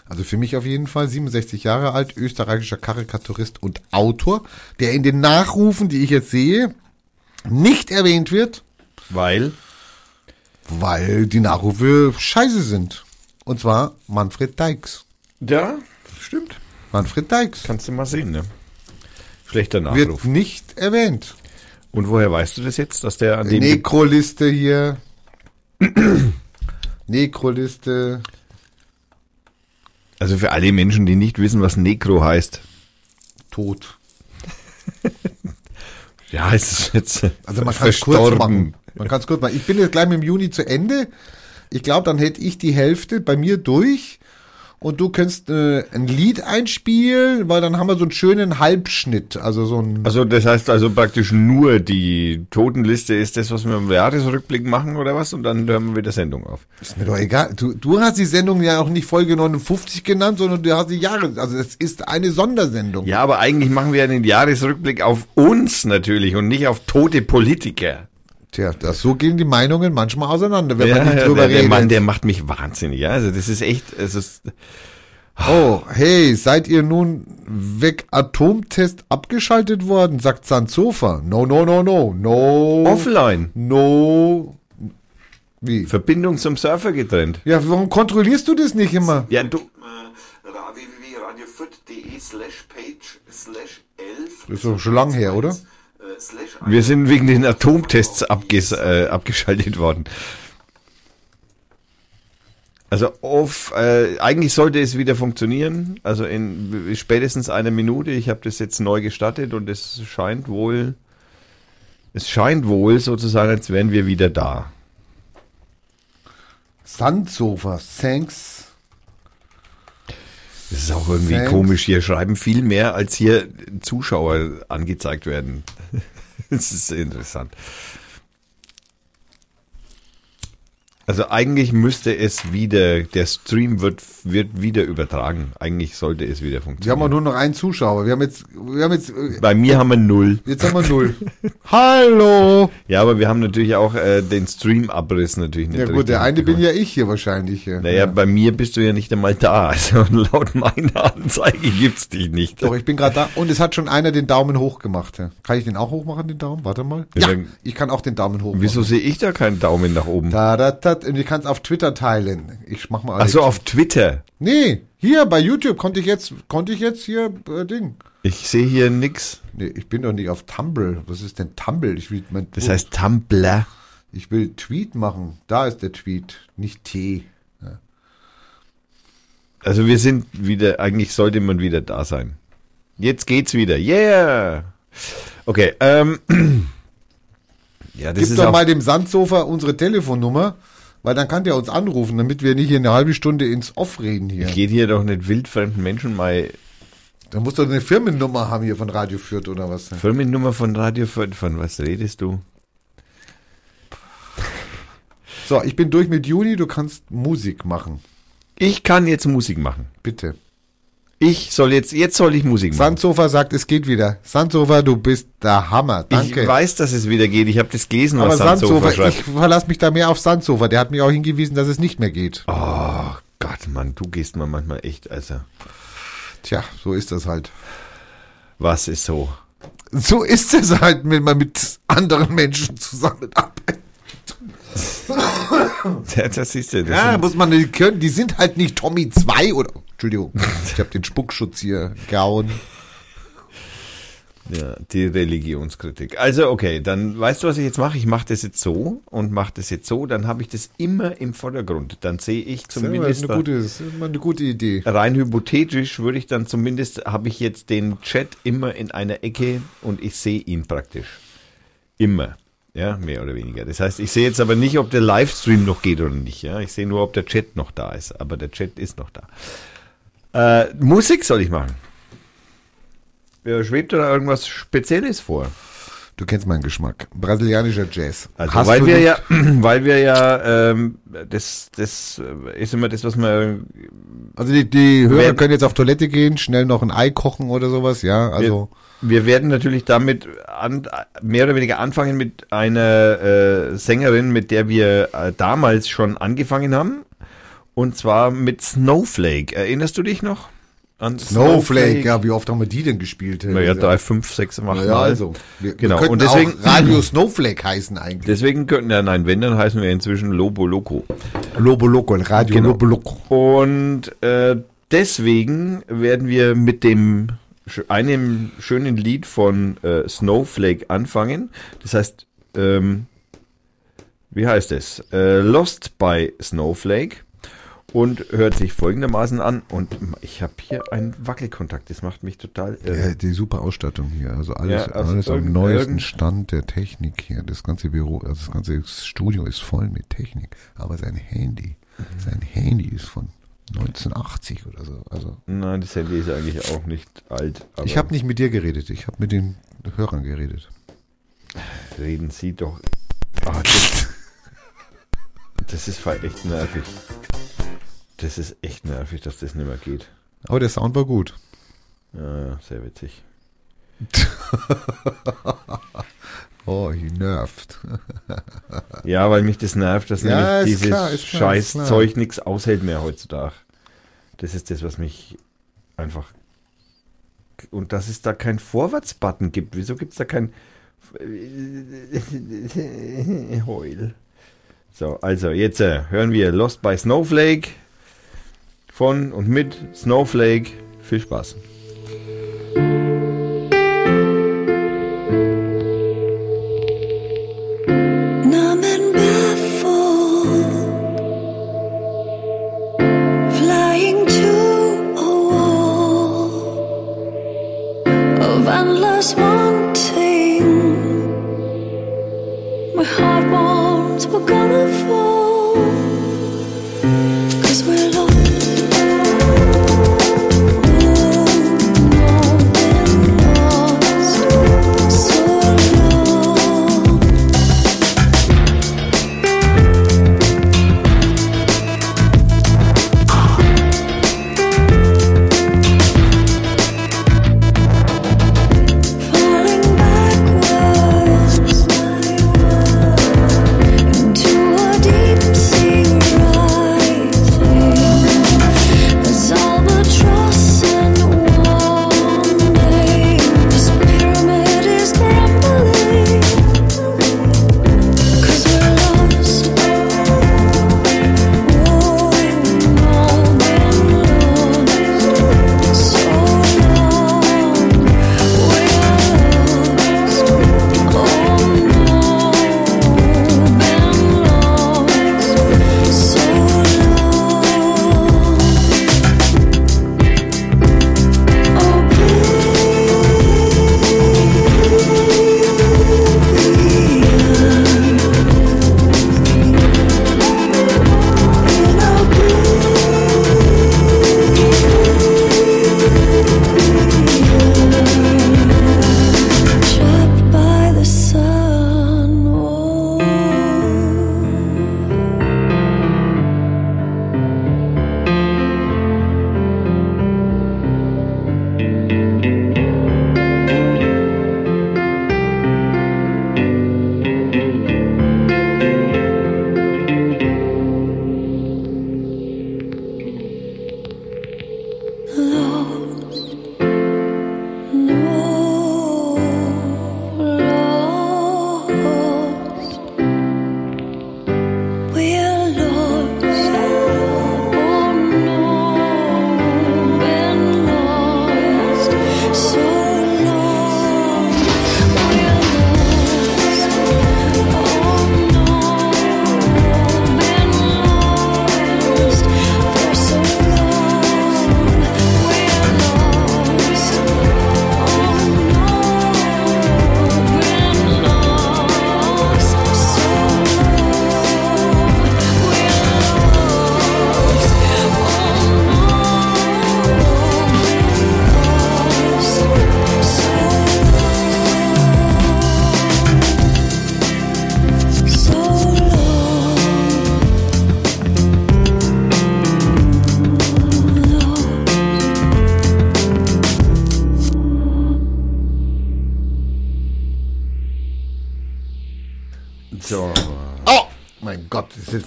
Also für mich auf jeden Fall 67 Jahre alt, österreichischer Karikaturist und Autor, der in den Nachrufen, die ich jetzt sehe, nicht erwähnt wird, Weil, weil die Nachrufe scheiße sind. Und zwar Manfred Dykes. ja, stimmt. Manfred Dykes Kannst du mal sehen, ne? Schlechter wird Nachruf. nicht erwähnt. Und woher weißt du das jetzt, dass der an dem Nekroliste hier. Nekroliste. Also für alle Menschen, die nicht wissen, was Necro heißt. Tot. Ja, es ist jetzt Also man kann es kurz machen. Man kann es kurz machen. Ich bin jetzt gleich mit dem Juni zu Ende. Ich glaube, dann hätte ich die Hälfte bei mir durch und du könntest äh, ein Lied einspielen, weil dann haben wir so einen schönen Halbschnitt. Also so ein. Also das heißt also praktisch nur die Totenliste ist das, was wir im Jahresrückblick machen oder was? Und dann hören wir wieder Sendung auf. Ist mir doch egal. Du, du hast die Sendung ja auch nicht Folge 59 genannt, sondern du hast die Jahre. Also es ist eine Sondersendung. Ja, aber eigentlich machen wir ja den Jahresrückblick auf uns natürlich und nicht auf tote Politiker. Tja, das, so gehen die Meinungen manchmal auseinander, wenn man Ja, nicht ja, drüber der, der redet. Mann, der macht mich wahnsinnig. Ja, also das ist echt, es ist Oh, hey, seid ihr nun weg Atomtest abgeschaltet worden, sagt Sanzofa. No, no, no, no, no. offline. No. Wie? Verbindung zum Surfer getrennt. Ja, warum kontrollierst du das nicht immer? Ja, du. www.radiofürth.de slash page slash 11 Das ist doch schon lang her, oder? Wir sind wegen den Atomtests abges äh, abgeschaltet worden. Also auf, äh, eigentlich sollte es wieder funktionieren. Also in spätestens einer Minute. Ich habe das jetzt neu gestartet und es scheint wohl, es scheint wohl sozusagen, als wären wir wieder da. Sandsofa, thanks. Das ist auch irgendwie Thanks. komisch. Hier schreiben viel mehr, als hier Zuschauer angezeigt werden. Das ist interessant. Also eigentlich müsste es wieder, der Stream wird, wird wieder übertragen. Eigentlich sollte es wieder Wir haben funktionieren. auch nur noch einen Zuschauer. Wir haben jetzt, wir haben jetzt, äh, Bei mir haben wir null. jetzt haben wir null. Hallo. Ja, aber wir haben natürlich auch äh, den Stream-Abriss natürlich nicht Ja gut, der eine bin ja ich hier wahrscheinlich. Hier. Naja, bei mir bist du ja nicht einmal da. Also laut meiner Anzeige gibt's dich nicht. Doch, ich bin gerade da. Und es hat schon einer den Daumen hoch gemacht. ja. Kann ich den auch hoch machen, den Daumen? Warte mal. Ja, Ja, ich kann auch den Daumen hoch Wieso machen. sehe ich da keinen Daumen nach oben? Da, da, da. Und ich kann es auf Twitter teilen. Ich mach mal. Ach so, auf Twitter. Nee, hier bei YouTube konnte ich jetzt, konnte ich jetzt hier äh, Ding. Ich sehe hier nix. Nee, ich bin doch nicht auf Tumblr. Was ist denn Tumblr? Ich will, mein, Das heißt Tumblr. ich will Tweet machen. Da ist der Tweet, nicht T. Also wir sind wieder, eigentlich sollte man wieder da sein. Jetzt geht's wieder. Yeah! Okay, ähm. Ja, das Gib ist doch mal dem Sandsofa unsere Telefonnummer, weil dann kann der uns anrufen, damit wir nicht eine halbe Stunde ins Off reden hier. geht hier doch nicht wildfremden Menschen mal Da musst du eine Firmennummer haben hier von Radio Fürth oder was. Firmennummer von Radio Fürth. Von was redest du? So, ich bin durch mit Juni, du kannst Musik machen. Ich kann jetzt Musik machen. Bitte. Ich soll jetzt, jetzt soll ich Musik machen. Sandsofa sagt, es geht wieder. Sandsofa, du bist der Hammer. Danke. Ich weiß, dass es wieder geht. Ich habe das gelesen, Aber was Sandsofa Sandsofa, ich schreibt. verlasse mich da mehr auf Sandsofa. Der hat mir auch hingewiesen, dass es nicht mehr geht. Oh Gott, Mann, du gehst mir manchmal echt, also. Tja, so ist das halt. Was ist so? So ist es halt, wenn man mit anderen Menschen zusammenarbeitet. Ja, das ist ja das. Ja, muss man nicht können. Die sind halt nicht Tommy 2 oder. Entschuldigung, ich habe den Spuckschutz hier gehauen. Ja, die Religionskritik. Also okay, dann weißt du, was ich jetzt mache? Ich mache das jetzt so und mache das jetzt so, dann habe ich das immer im Vordergrund. Dann sehe ich Das ist zumindest eine gute, ist immer eine gute Idee. rein hypothetisch würde ich dann zumindest, habe ich jetzt den Chat immer in einer Ecke und ich sehe ihn praktisch. Immer. Ja, mehr oder weniger. Das heißt, ich sehe jetzt aber nicht, ob der Livestream noch geht oder nicht. Ja, ich sehe nur, ob der Chat noch da ist. Aber der Chat ist noch da. Äh, Musik soll ich machen. Ja, schwebt da irgendwas Spezielles vor? Du kennst meinen Geschmack. Brasilianischer Jazz. Also, Hast weil wir ja, weil wir ja, ähm, das, das ist immer das, was man Also die, die Hörer Wer- können jetzt auf Toilette gehen, schnell noch ein Ei kochen oder sowas, ja. Also Wir werden natürlich damit an, mehr oder weniger anfangen mit einer äh, Sängerin, mit der wir äh, damals schon angefangen haben. Und zwar mit Snowflake. Erinnerst du dich noch? An Snowflake, ja, wie oft haben wir die denn gespielt? Naja, drei, fünf, sechs, acht Naja, Mal. also. Wir, Genau. wir könnten Und deswegen, Radio Snowflake heißen eigentlich. deswegen könnten, ja, nein, wenn, dann heißen wir inzwischen Lobo Loco. Lobo Loco, Radio Genau. Lobo Loco. Und äh, deswegen werden wir mit dem einem schönen Lied von äh, Snowflake anfangen. Das heißt, ähm, wie heißt es? Äh, Lost by Snowflake. Und hört sich folgendermaßen an. Und ich habe hier einen Wackelkontakt. Das macht mich total irre. Ja, die super Ausstattung hier, also alles, Ja, also alles am neuesten Stand der Technik hier. Das ganze Büro, also das ganze Studio ist voll mit Technik. Aber sein Handy, Mhm. sein Handy ist von 1980 oder so. Also Nein, das Handy ist eigentlich auch nicht alt. Ich habe nicht mit dir geredet, ich habe mit den Hörern geredet. Reden Sie doch. Ah, das, das ist voll echt nervig. Das ist echt nervig, dass das nicht mehr geht. Aber der Sound war gut. Ja, sehr witzig. Oh, he nervt. Ja, weil mich das nervt, dass Ja, nämlich dieses klar, scheiß klar. Zeug nichts aushält mehr heutzutage. Das ist das, was mich einfach. Und dass es da keinen Vorwärtsbutton gibt. Wieso gibt es da kein. Heul. So, also jetzt äh, hören wir Lost by Snowflake von und mit Snowflake. Viel Spaß. Wanting. My heart warms, we're gonna fall,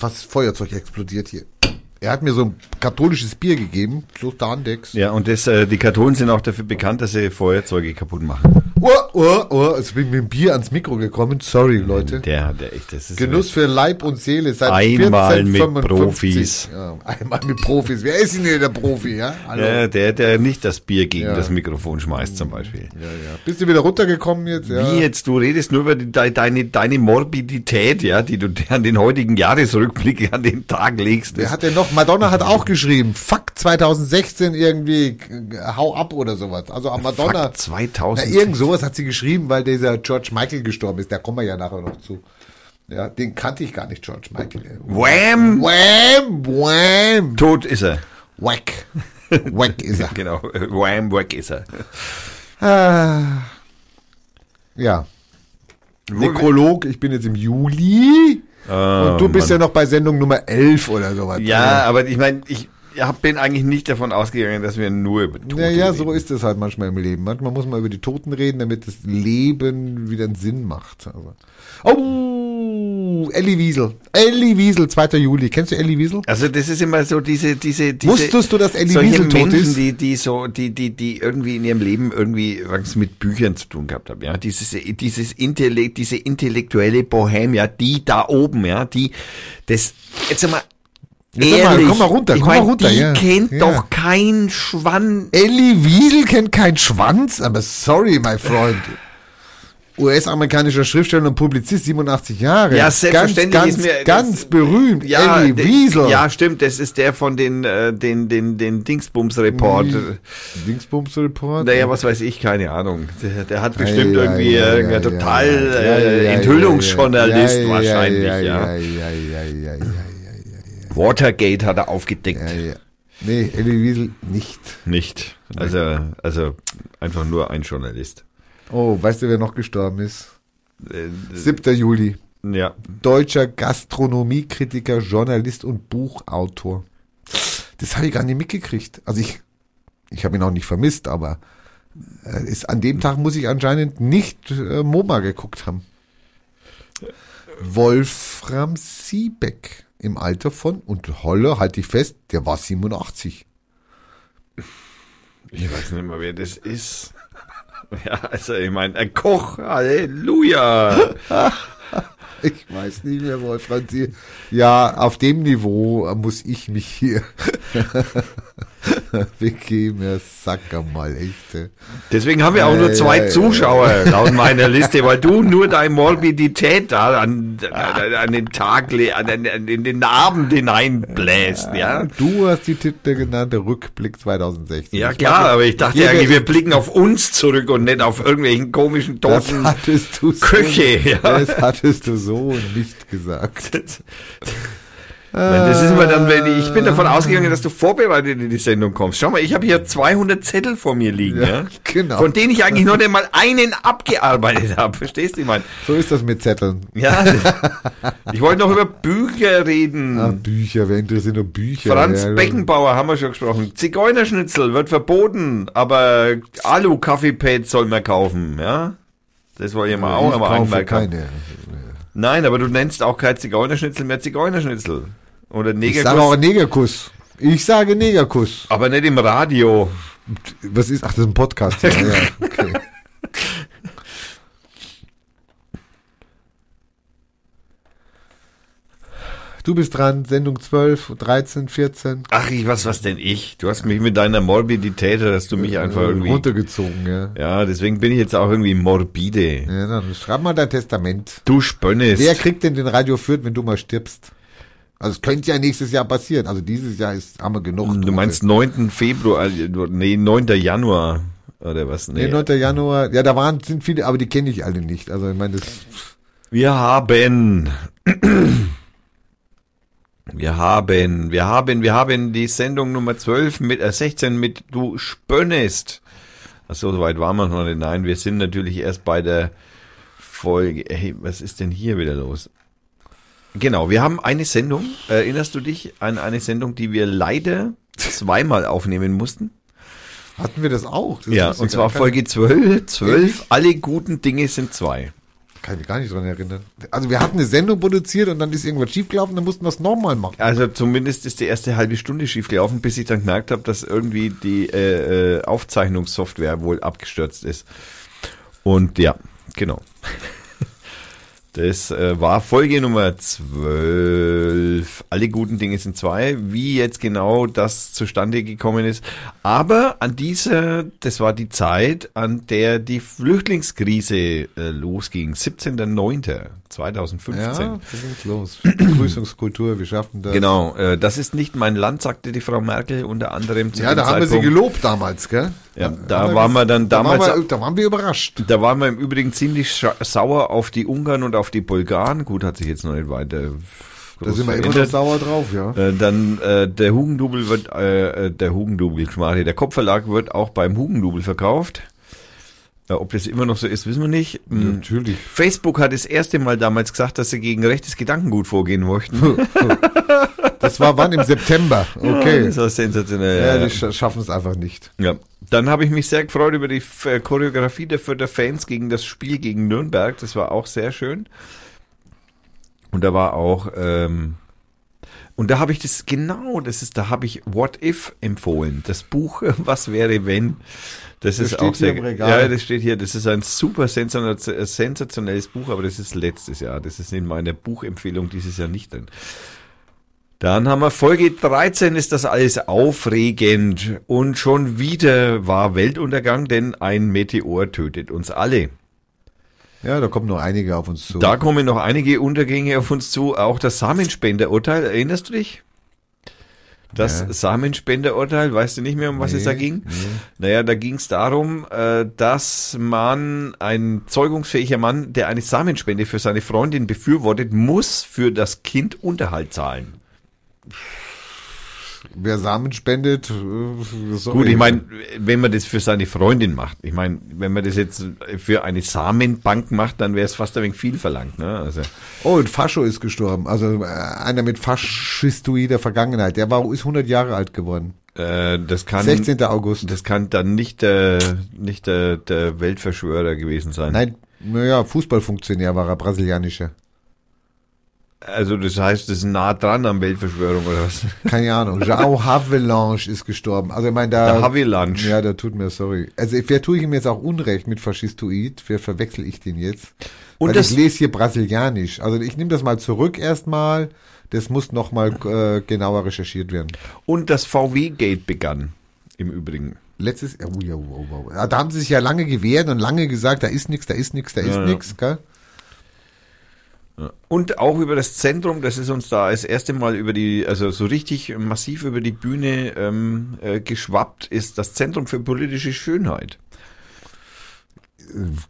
fast das Feuerzeug explodiert hier. Er hat mir so ein katholisches Bier gegeben, so Starndex. Ja, und das, äh, die Kartonen sind auch dafür bekannt, dass sie Feuerzeuge kaputt machen. Oh, oh, oh, jetzt bin mit dem Bier ans Mikro gekommen. Sorry, Leute. Der, der echt, das ist Genuss für Leib und Seele seit Einmal mit 1455. Profis. Einmal mit Profis. Wer ist denn hier der Profi, ja? Hallo. Ja, der, der nicht das Bier gegen Ja. das Mikrofon schmeißt zum Beispiel. Ja, ja. Bist du wieder runtergekommen jetzt? Ja. Wie jetzt, du redest nur über die, de, deine, deine Morbidität, ja, die du an den heutigen Jahresrückblick an den Tag legst. Wer hat denn noch? Madonna hat auch geschrieben. Fuck 2016 irgendwie, hau ab oder sowas. Also an Madonna. Fuck 2000. Na, irgend sowas hat sie geschrieben, weil dieser George Michael gestorben ist. Da kommen wir ja nachher noch zu. Ja, den kannte ich gar nicht, George Michael. Wham! Wham, wham. Tot ist er. Wack. Wack ist er. Genau, wham, weg ist er. Ah. Ja. Nekrolog, ich bin jetzt im Juli. und du bist ja noch bei Sendung Nummer 11 oder sowas. Oh, Ja, aber ich meine, ich hab, bin eigentlich nicht davon ausgegangen, dass wir nur über Tote Ja, ja, so ist es halt manchmal im Leben. Manchmal muss man über die Toten reden, damit das Leben wieder einen Sinn macht. Also. Oh, Elli Wiesel. Elli Wiesel, 2. Juli. Kennst du Elli Wiesel? Also das ist immer so diese, diese, diese Wusstest du, dass solche Wiesel tot Menschen, ist? die, die so, die, die, die irgendwie in ihrem Leben irgendwie was mit Büchern zu tun gehabt haben, ja, dieses, dieses Intellekt, diese intellektuelle Bohem, ja, die da oben, ja, die, das, jetzt sag mal, Jetzt sag mal, ehrlich, komm mal runter, komm mal mein, runter, die ja. kennt Ja. doch kein Schwann. Elli Wiesel kennt keinen Schwanz, aber sorry, my friend. US-amerikanischer Schriftsteller und Publizist, 87 Jahre. Ja, selbstverständlich ganz, ist mir- Ganz, ganz berühmt. Ja, der- Wiesel. ja, stimmt, das ist der von den, äh, den, den, den Dingsbums-Report. Dingsbums Report. Naja, was weiß ich, keine Ahnung. Der, der hat bestimmt Ei, irgendwie ei, irgendein ei, total äh, Enthüllungsjournalist ei, ei, wahrscheinlich, ei, ja. ei, ei, ei, ei, Watergate hat er aufgedeckt. ei, ei. Nee, Elli Wiesel nicht. Nicht. Also, also einfach nur ein Journalist. Oh, weißt du, wer noch gestorben ist? Äh, 7. Juli. ja. Deutscher Gastronomiekritiker, Journalist und Buchautor. Das habe ich gar nicht mitgekriegt. Also ich, ich habe ihn auch nicht vermisst, aber äh, ist, an dem Tag muss ich anscheinend nicht äh, MoMA geguckt haben. Wolfram Siebeck im Alter von, und Holle, halte ich fest, der war 87. Ich weiß nicht mehr, wer das ist. Ja, also ich meine, ein Koch, Halleluja. Ich weiß nicht mehr, Wolfram. Ja, auf dem Niveau muss ich mich hier begeben, Herr Sacker mal, echte. Deswegen haben wir auch nur Ja, zwei ja, ja, Zuschauer laut meiner Liste, weil du nur deine Morbidität da an, an, an den Tag, an, an, in den Abend hineinbläst, ja. Du hast die Titel genannt, der Rückblick 2016. Ja Ich klar, meine, aber ich dachte eigentlich, wir blicken auf uns zurück und nicht auf irgendwelchen komischen das toten hattest du so, Köche, ja. Das hattest du so nicht gesagt. Das ist immer dann, wenn ich, ich bin davon ausgegangen, dass du vorbereitet in die Sendung kommst. Schau mal, ich habe hier 200 Zettel vor mir liegen, ja, Ja, genau. von denen ich eigentlich noch nicht mal einen abgearbeitet habe. Verstehst du, ich meine? So ist das mit Zetteln. Ja, ich wollte noch über Bücher reden. Ah, Bücher, wer interessiert nur Bücher? Franz Ja, Beckenbauer haben wir schon gesprochen. Zigeunerschnitzel wird verboten, aber Alu-Kaffeepads soll man kaufen, ja? Das wollte ich mal auch ich einmal kaufe anmerken. keine. Nein, aber du nennst auch kein Zigeunerschnitzel mehr Zigeunerschnitzel. Oder Ich sage auch Negerkuss. Negerkuss. Ich sage Negerkuss. Aber nicht im Radio. Was ist? Ach, das ist ein Podcast. Ja, ja. Okay. Du bist dran, Sendung 12, 13, 14. Ach, ich, was, was denn ich? Du hast mich mit deiner Morbidität, hast du mich einfach irgendwie. runtergezogen, ja. Ja, deswegen bin ich jetzt auch irgendwie morbide. ja. Dann schreib mal dein Testament. Du spönnest. Wer kriegt denn den Radio führt, wenn du mal stirbst? Also es könnte ja nächstes Jahr passieren. Also dieses Jahr ist, haben wir genug. du meinst 9. Februar, äh, nee, 9. Januar oder was? Nee, 9. Januar. Ja, da waren, sind viele, aber die kenne ich alle nicht. Also ich meine, das, Wir haben, wir haben, wir haben, wir haben die Sendung Nummer 12 mit, äh, 16 mit Du spönnest. Ach so, so weit waren wir noch nicht. Nein, wir sind natürlich erst bei der Folge. Hey, was ist denn hier wieder los? Genau, wir haben eine Sendung. Erinnerst du dich an eine Sendung, die wir leider zweimal aufnehmen mussten? hatten wir das auch. Das Ja, und zwar Folge 12. 12. Alle guten Dinge sind zwei. Kann ich mich gar nicht dran erinnern. Also wir hatten eine Sendung produziert und dann ist irgendwas schiefgelaufen, dann mussten wir es nochmal machen. Also zumindest ist die erste halbe Stunde schief gelaufen, bis ich dann gemerkt habe, dass irgendwie die äh, äh, Aufzeichnungssoftware wohl abgestürzt ist. Und ja, genau. Das äh, war Folge Nummer 12. Alle guten Dinge sind zwei. Wie jetzt genau das zustande gekommen ist. Aber an dieser, das war die Zeit, an der die Flüchtlingskrise äh, losging. 17.09.2015. Ja, da ging's los. Begrüßungskultur, wir schaffen das. Genau, äh, das ist nicht mein Land, sagte die Frau Merkel unter anderem zu Ja, da haben wir sie Zeitpunkt. gelobt damals, gell? Ja, da waren wir dann damals, Da waren wir, da waren wir überrascht. da waren wir im Übrigen ziemlich sauer auf die Ungarn und auf die Bulgaren. Gut, hat sich jetzt noch nicht weiter Da sind wir immer noch sauer drauf, ja. Äh, dann äh, der Hugendubel wird, äh, äh, der Hugendubel, Schmarri, der Kopfverlag wird auch beim Hugendubel verkauft. Äh, ob das immer noch so ist, wissen wir nicht. Hm. Natürlich. Facebook hat das erste Mal damals gesagt, dass sie gegen rechtes Gedankengut vorgehen möchten. Das war wann? Im September. Okay. Das war sensationell. Ja, ja. die sch- schaffen es einfach nicht. Ja, dann habe ich mich sehr gefreut über die äh, Choreografie der Fürther Fans gegen das Spiel gegen Nürnberg. Das war auch sehr schön. Und da war auch, ähm, und da habe ich das, genau, das ist, da habe ich What If empfohlen. Das Buch Was wäre wenn. Das, ist steht auch sehr, ja, das steht hier. Das ist ein super sensation- sensationelles Buch, aber das ist letztes Jahr. Das ist in meiner Buchempfehlung dieses Jahr nicht drin. Dann haben wir Folge 13, ist das alles aufregend. Und schon wieder war Weltuntergang, denn ein Meteor tötet uns alle. Ja, da kommen noch einige auf uns zu. Da kommen noch einige Untergänge auf uns zu. Auch das Samenspenderurteil, erinnerst du dich? Das Ja. Samenspenderurteil, weißt du nicht mehr, um was es da Nee, ging? Naja, da ging es darum, äh, dass man, ein zeugungsfähiger Mann, der eine Samenspende für seine Freundin befürwortet, muss für das Kind Unterhalt zahlen. Wer Samen spendet, äh. Gut, ich meine, wenn man das für seine Freundin macht, ich meine, wenn man das jetzt für eine Samenbank macht, dann wäre es fast ein wenig viel verlangt. Ne? Also, Oh, und Fascho ist gestorben. Also äh, einer mit faschistoider Vergangenheit. Der war ist 100 Jahre alt geworden. äh, das kann 16. August. das kann dann nicht der nicht der, der Weltverschwörer gewesen sein. Nein, naja, Fußballfunktionär war er, brasilianischer. Also das heißt, das ist nah dran am Weltverschwörung oder was? Keine Ahnung. João Havelange ist gestorben. Also ich meine, da... Der Havelange. Ja, da tut mir sorry. Also wer tue ich ihm jetzt auch Unrecht mit Faschistoid? Wer verwechsel ich den jetzt? Und Weil das- ich lese hier brasilianisch. Also ich nehme das mal zurück erstmal. Das muss nochmal äh, genauer recherchiert werden. Und das VW-Gate begann im Übrigen. Letztes, oh, oh, oh, oh. Ja, da haben sie sich ja lange gewehrt und lange gesagt, da ist nichts, da ist nichts, da ist Ja, ja. nichts, Und auch über das Zentrum, das ist uns da das erste Mal über die, also so richtig massiv über die Bühne ähm, äh, geschwappt, ist das Zentrum für politische Schönheit.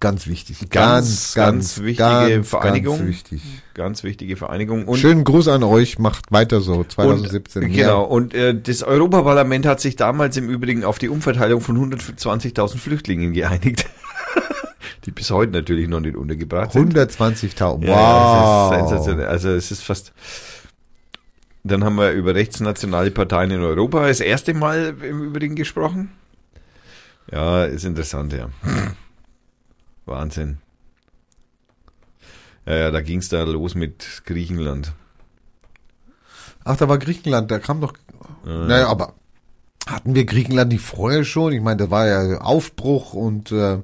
Ganz wichtig. Ganz, ganz wichtige Vereinigung. Ganz wichtig. Ganz wichtige Vereinigung. Und Schönen Gruß an euch, macht weiter so, 2017. Und, genau. Und äh, das Europaparlament hat sich damals im Übrigen auf die Umverteilung von 120.000 Flüchtlingen geeinigt. Die bis heute natürlich noch nicht untergebracht sind. 120.000. Wow. Ja, das ist sensationell. Also es ist fast. Dann haben wir über rechtsnationale Parteien in Europa das erste Mal im Übrigen gesprochen. Ja, ist interessant, ja. Wahnsinn. Ja, ja, da ging es da los mit Griechenland. Ach, da war Griechenland, da kam doch. Naja, aber hatten wir Griechenland nicht vorher schon? Ich meine, da war ja Aufbruch und äh,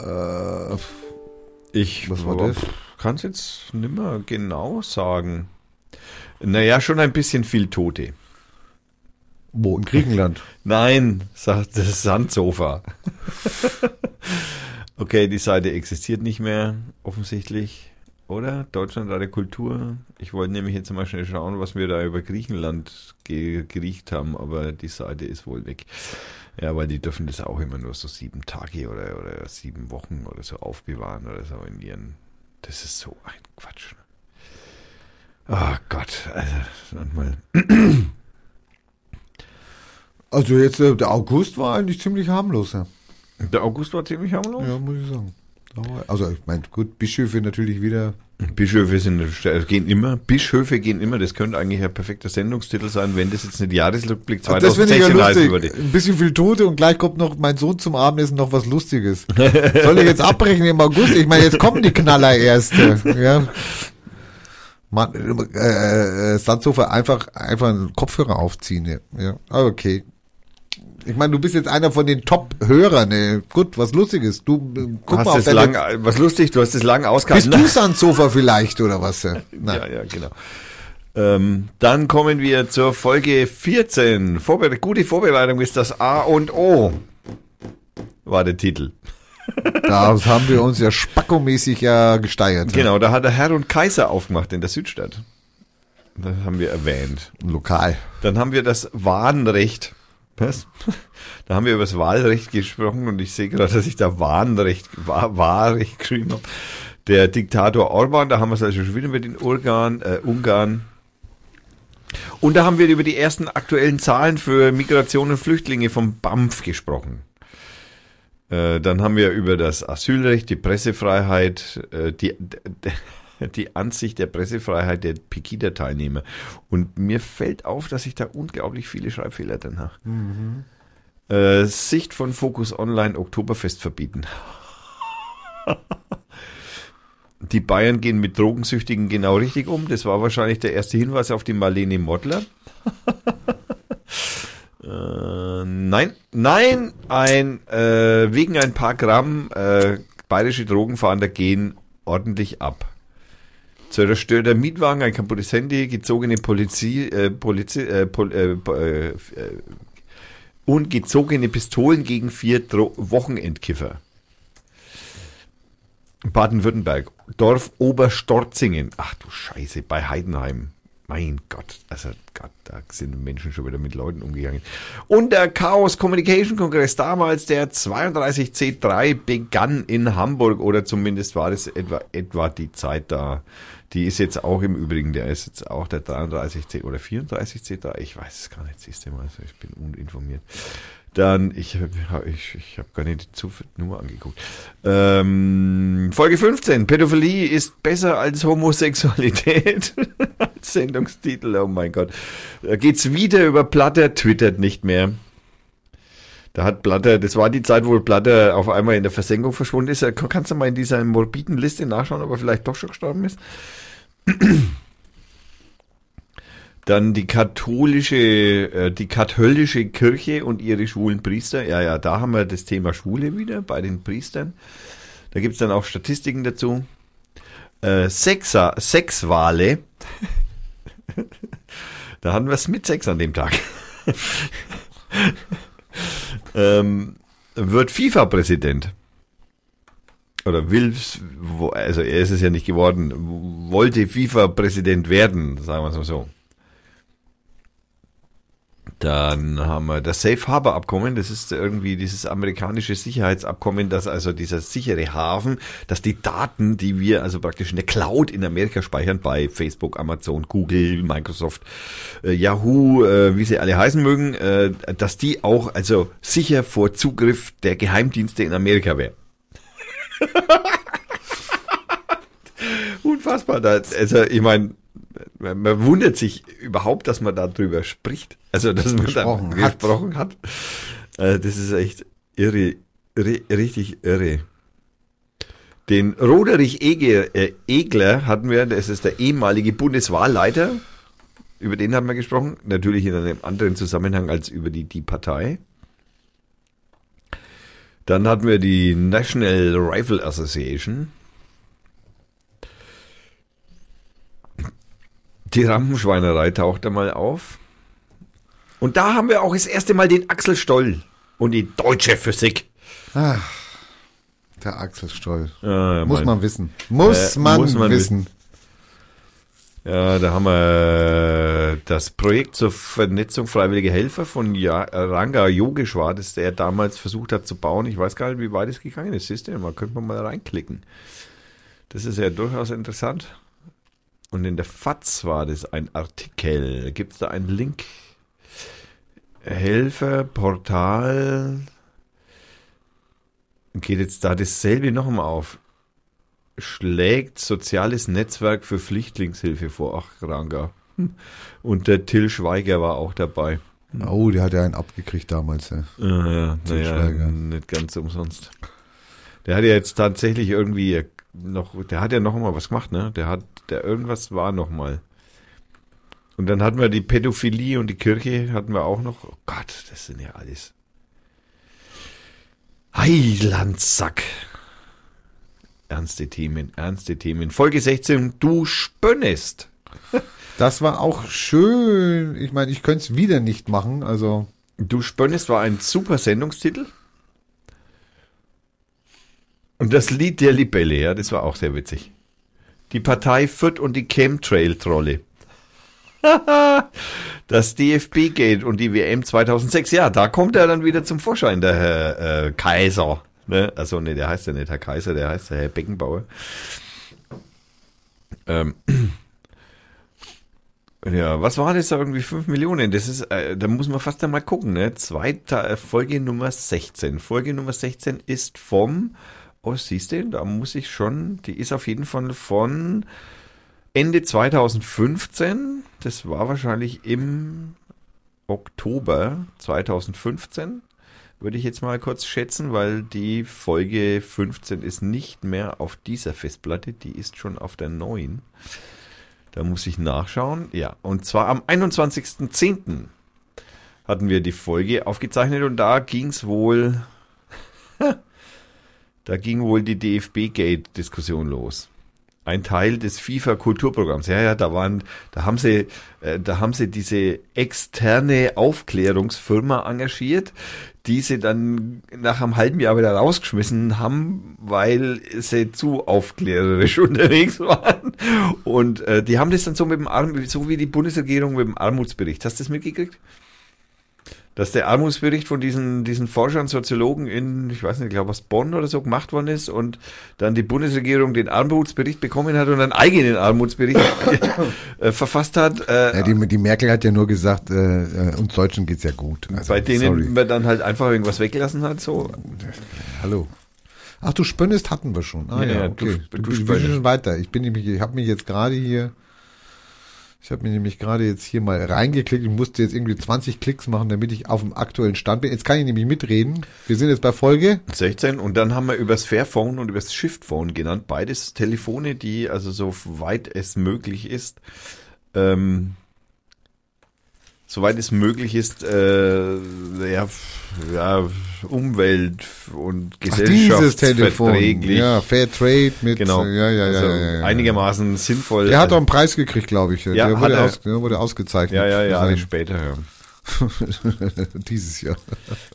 äh, Ich Was war das? kann es jetzt nimmer genau sagen. Naja, schon ein bisschen viel Tote. wo in Griechenland? Nein, sagt das Sandsofa. okay, die Seite existiert nicht mehr, offensichtlich. Oder? Deutschland der Kultur. Ich wollte nämlich jetzt mal schnell schauen, was wir da über Griechenland ge geriecht haben, aber die Seite ist wohl weg. Ja, weil die dürfen das auch immer nur so sieben Tage oder, oder sieben Wochen oder so aufbewahren oder so in ihren. Das ist so ein Quatsch. Oh Gott, also manchmal. Also jetzt, äh, der August war eigentlich ziemlich harmlos, ja. Der August war ziemlich harmlos. Ja, muss ich sagen. Also ich meine, gut, Bischöfe natürlich wieder Bischöfe sind, äh, gehen immer, Bischöfe gehen immer, das könnte eigentlich ein perfekter Sendungstitel sein, wenn das jetzt nicht Jahresrückblick Ah, Das finde ich ja 2016 heißen würde. Ein bisschen viel Tote und gleich kommt noch mein Sohn zum Abendessen noch was Lustiges. Soll ich jetzt abbrechen im August? Ich meine, jetzt kommen die Knaller erste. Ja. Mann, äh, äh, Sandsofer einfach, einfach einen Kopfhörer aufziehen. Ja. ja. Ah, Okay. Ich meine, du bist jetzt einer von den Top-Hörern. Ne? Gut, was Lustiges. Du äh, guck hast mal auf lang, was lustig, du hast es lang ausgehalten. Bist du Sandsofer vielleicht oder was? äh? Nein. Ja, ja, genau. Ähm, dann kommen wir zur Folge 14. Vorbere gute Vorbereitung ist das A und O. War der Titel. Da haben wir uns ja spackomäßig ja gesteiert. Genau, da hat der Herr und Kaiser aufgemacht in der Südstadt. Das haben wir erwähnt. Lokal. Dann haben wir das Wahnrecht. Was? Da haben wir über das Wahlrecht gesprochen und ich sehe gerade, dass ich da Wahnrecht, Wahr, Wahrrecht geschrieben habe. Der Diktator Orban, da haben wir es also schon wieder mit den Ungarn, äh, Ungarn. Und da haben wir über die ersten aktuellen Zahlen für Migration und Flüchtlinge vom BAMF gesprochen. Äh, dann haben wir über das Asylrecht, die Pressefreiheit, äh, die, die Ansicht der Pressefreiheit der Pegida-Teilnehmer. Und mir fällt auf, dass ich da unglaublich viele Schreibfehler drin habe. Äh, Sicht von Focus Online Oktoberfest verbieten. Die Bayern gehen mit Drogensüchtigen genau richtig um. Das war wahrscheinlich der erste Hinweis auf die Marlene Modler. äh, nein, nein, ein äh, wegen ein paar Gramm äh, bayerische Drogenfahnder gehen ordentlich ab. Zerstörter Mietwagen, ein kaputtes Handy, gezogene Polizie, äh, Polizi, äh, Pol, äh, äh, äh, und gezogene Pistolen gegen vier Dro Wochenendkiffer. Baden-Württemberg, Dorf Oberstorzingen. Ach du Scheiße, bei Heidenheim. Mein Gott, also Gott, da sind Menschen schon wieder mit Leuten umgegangen. Und der Chaos Communication Kongress damals, der 32C3 begann in Hamburg oder zumindest war das etwa, etwa die Zeit da. Die ist jetzt auch im Übrigen, der ist jetzt auch der 33C oder 34C3, ich weiß es gar nicht, siehst du mal, also ich bin uninformiert. Dann, ich habe ich, ich hab gar nicht die Nummer angeguckt. Ähm, Folge 15. Pädophilie ist besser als Homosexualität. als Sendungstitel, oh mein Gott. Da geht's wieder über Platter, twittert nicht mehr. Da hat Platter, das war die Zeit, wo Platter auf einmal in der Versenkung verschwunden ist. Kannst du mal in dieser morbiden Liste nachschauen, ob er vielleicht doch schon gestorben ist? Dann die katholische, äh, die katholische Kirche und ihre schwulen Priester. Ja, ja, da haben wir das Thema Schwule wieder bei den Priestern. Da gibt's dann auch Statistiken dazu. Äh, Sexer, Sexwale. da hatten wir es mit Sex an dem Tag. ähm, wird FIFA-Präsident. Oder will, also er ist es ja nicht geworden, wollte FIFA-Präsident werden, sagen wir es mal so. Dann haben wir das Safe Harbor Abkommen. Das ist irgendwie dieses amerikanische Sicherheitsabkommen, dass also dieser sichere Hafen, dass die Daten, die wir also praktisch in der Cloud in Amerika speichern, bei Facebook, Amazon, Google, Microsoft, äh, Yahoo, äh, wie sie alle heißen mögen, äh, dass die auch also sicher vor Zugriff der Geheimdienste in Amerika wären. Unfassbar. Da, also ich meine, man, wundert sich überhaupt, dass man darüber spricht. Also dass man Gesprochen da hat. gesprochen hat. Äh, das ist echt irre, irre, richtig irre. Den Roderich Egel, äh, Egler hatten wir, das ist der ehemalige Bundeswahlleiter. Über den haben wir gesprochen. Natürlich in einem anderen Zusammenhang als über die, die Partei. Dann hatten wir die National Rifle Association. Die Rampenschweinerei taucht da mal auf. Und da haben wir auch das erste Mal den Axel Stoll und die deutsche Physik. Der Axel Stoll. Ja, muss mein- man wissen. Muss, Äh, man, muss man wissen. Ja, da haben wir das Projekt zur Vernetzung freiwilliger Helfer von Ranga Yogeshwar, das der damals versucht hat zu bauen. Ich weiß gar nicht, wie weit es gegangen ist. Siehst du, mal könnte man mal reinklicken. Das ist ja durchaus interessant. Und in der FAZ war das ein Artikel. Gibt es da einen Link? Helfer, Portal. Geht jetzt da dasselbe nochmal auf? Schlägt soziales Netzwerk für Flüchtlingshilfe vor. Ach, Ranga. Und der Till Schweiger war auch dabei. Oh, der hat ja einen abgekriegt damals. Ja. Ja, ja, Till naja, Schweiger. nicht ganz umsonst. Der hat ja jetzt tatsächlich irgendwie noch, der hat ja noch mal was gemacht, ne? Der hat, der irgendwas war noch mal. Und dann hatten wir die Pädophilie und die Kirche hatten wir auch noch. Oh Gott, das sind ja alles. Heilandsack. Ernste Themen, ernste Themen. Folge 16, du spönnest. Das war auch schön. Ich meine, ich könnte es wieder nicht machen. Also, Du spönnest war ein super Sendungstitel. Und das Lied der Libelle, ja, das war auch sehr witzig. Die Partei Fürth und die Chemtrail-Trolle. das DFB-Gate und die WM 2006, ja, da kommt er dann wieder zum Vorschein, der Herr äh, Kaiser. Ne? Also, ne, der heißt ja nicht Herr Kaiser, der heißt der Herr Beckenbauer. Ähm, ja, was war das da irgendwie? 5 Millionen. Das ist, äh, da muss man fast einmal gucken, ne? Zweite, äh, Folge Nummer 16. Folge Nummer 16 ist vom, oh, siehst du, da muss ich schon, die ist auf jeden Fall von Ende 2015. Das war wahrscheinlich im Oktober 2015. Würde ich jetzt mal kurz schätzen, weil die Folge 15 ist nicht mehr auf dieser Festplatte, die ist schon auf der neuen. Da muss ich nachschauen. Ja, und zwar am 21.10. hatten wir die Folge aufgezeichnet und da ging es wohl, da ging wohl die DFB-Gate-Diskussion los. Ein Teil des FIFA-Kulturprogramms. Ja, ja, da waren, da haben sie, äh, da haben sie diese externe Aufklärungsfirma engagiert, die sie dann nach einem halben Jahr wieder rausgeschmissen haben, weil sie zu aufklärerisch unterwegs waren. Und äh, die haben das dann so mit dem Arm, so wie die Bundesregierung mit dem Armutsbericht. Hast du das mitgekriegt? Dass der Armutsbericht von diesen, diesen Forschern, Soziologen in, ich weiß nicht, ich glaube aus Bonn oder so gemacht worden ist und dann die Bundesregierung den Armutsbericht bekommen hat und einen eigenen Armutsbericht äh, verfasst hat. Äh, ja, die, die Merkel hat ja nur gesagt, äh, äh, uns Deutschen geht's ja gut. Also, bei denen sorry. man dann halt einfach irgendwas weggelassen hat, so. Hallo. Ach, du Spönnest hatten wir schon. Ah Ja, ja, okay. du- Du, du Spönnest. schon weiter. Ich bin nämlich, ich habe mich jetzt gerade hier, ich habe mir nämlich gerade jetzt hier mal reingeklickt. Ich musste jetzt irgendwie 20 Klicks machen, damit ich auf dem aktuellen Stand bin. Jetzt kann ich nämlich mitreden. Wir sind jetzt bei Folge. 16 und dann haben wir übers Fairphone und übers Shiftphone genannt. Beides Telefone, die also so weit es möglich ist, ähm, soweit es möglich ist, äh, ja, ja, Umwelt und gesellschaftsverträglich. Ja, Fair Trade mit. Genau. Ja, ja, ja, also ja, ja, ja. einigermaßen sinnvoll. Der hat auch einen Preis gekriegt, glaube ich. Ja, der wurde, er. aus, der wurde ausgezeichnet. ja, ja, für Jahre später, ja. Dieses Jahr.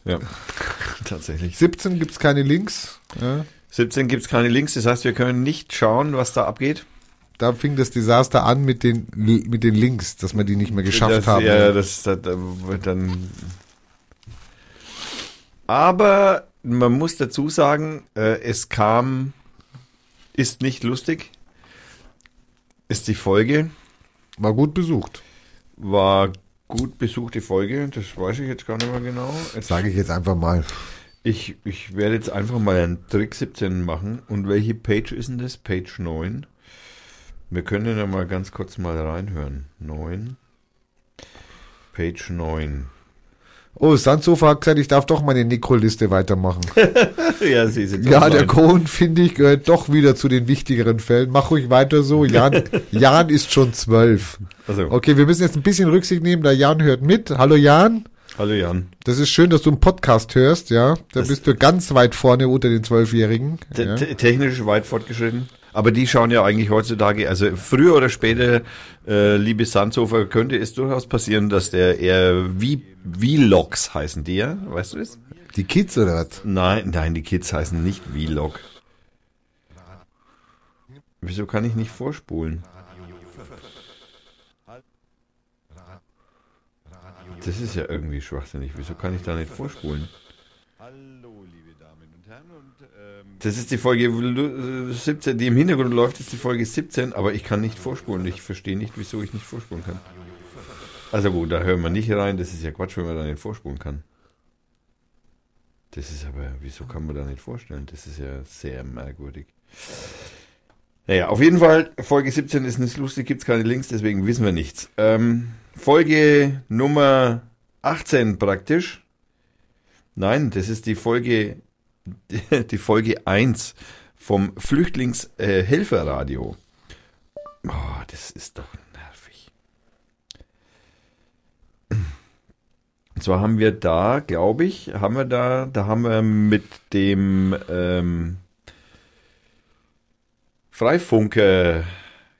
ja. Tatsächlich. 17 gibt's keine Links. Ja. 17 gibt's keine Links, das heißt, wir können nicht schauen, was da abgeht. Da fing das Desaster an mit den, mit den Links, dass wir die nicht mehr geschafft das, haben. Ja, das, das, das wird dann. Aber man muss dazu sagen, äh, es kam, ist nicht lustig. Ist die Folge, War gut besucht. war gut besuchte Folge, das weiß ich jetzt gar nicht mehr genau. Sage ich jetzt einfach mal. ich, ich werde jetzt einfach mal einen Trick 17 machen. Und welche Page ist denn das? Page 9. Wir können ja mal ganz kurz mal reinhören. 9. Page 9. Oh, Sandsofa hat gesagt, ich darf doch meine Necro-Liste weitermachen. ja, sie sind ja, der. Kohn, finde ich, gehört doch wieder zu den wichtigeren Fällen. Mach ruhig weiter so. Jan, Jan ist schon zwölf. Also, Okay, wir müssen jetzt ein bisschen Rücksicht nehmen, da Jan hört mit. Hallo Jan. hallo Jan. Das ist schön, dass du einen Podcast hörst, ja. Da Das- bist du ganz weit vorne unter den Zwölfjährigen. Te- Ja. te- Technisch weit fortgeschritten. Aber die schauen ja eigentlich heutzutage, also früher oder später, äh, liebe Sandsofer, könnte es durchaus passieren, dass der eher wie Vlogs heißen die ja, weißt du das? Die Kids oder was? Nein, nein, die Kids heißen nicht Vlog. Wieso kann ich nicht vorspulen? Das ist ja irgendwie schwachsinnig. Wieso kann ich da nicht vorspulen? Das ist die Folge äh, 17, die im Hintergrund läuft, ist die Folge 17, aber ich kann nicht vorspulen. Ich verstehe nicht, wieso ich nicht vorspulen kann. Also gut, da hören wir nicht rein. Das ist ja Quatsch, wenn man da nicht vorspulen kann. Das ist aber, wieso kann man da nicht vorstellen? Das ist ja sehr merkwürdig. Naja, auf jeden Fall, Folge 17 ist nicht lustig, gibt's keine Links, deswegen wissen wir nichts. Ähm, Folge Nummer 18 praktisch. Nein, das ist die Folge, die Folge 1 vom Flüchtlingshelferradio. oh, das ist doch nervig. Und zwar haben wir da, glaube ich, haben wir da, da haben wir mit dem ähm, Freifunke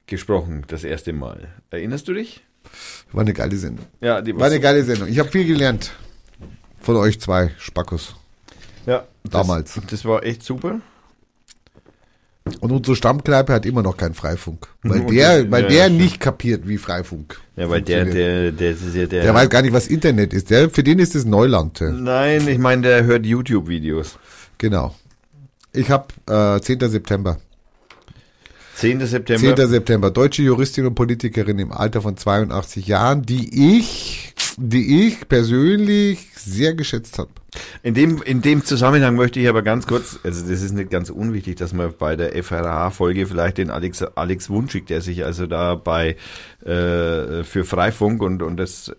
gesprochen, das erste Mal. Erinnerst du dich? War eine geile Sendung. Ja, die War eine geile Sendung. Ich habe viel gelernt von euch zwei Spackos. Ja, Damals. Das, das war echt super. Und unsere Stammkneipe hat immer noch keinen Freifunk. Weil Und der, das- weil ja, der ja, nicht kapiert, wie Freifunk. Ja, weil der, der, der, das ja der. Der weiß gar nicht, was Internet ist. Der, für den ist es Neuland. ja. Nein, ich meine, der hört YouTube-Videos. Genau. Ich habe äh, 10. September. 10. September. 10. September. Deutsche Juristin und Politikerin im Alter von 82 Jahren, die ich, die ich persönlich sehr geschätzt habe. In dem, in dem Zusammenhang möchte ich aber ganz kurz, also das ist nicht ganz unwichtig, dass man bei der FRH-Folge vielleicht den Alex, Alex Wunschig, der sich also da bei äh, für Freifunk und, und das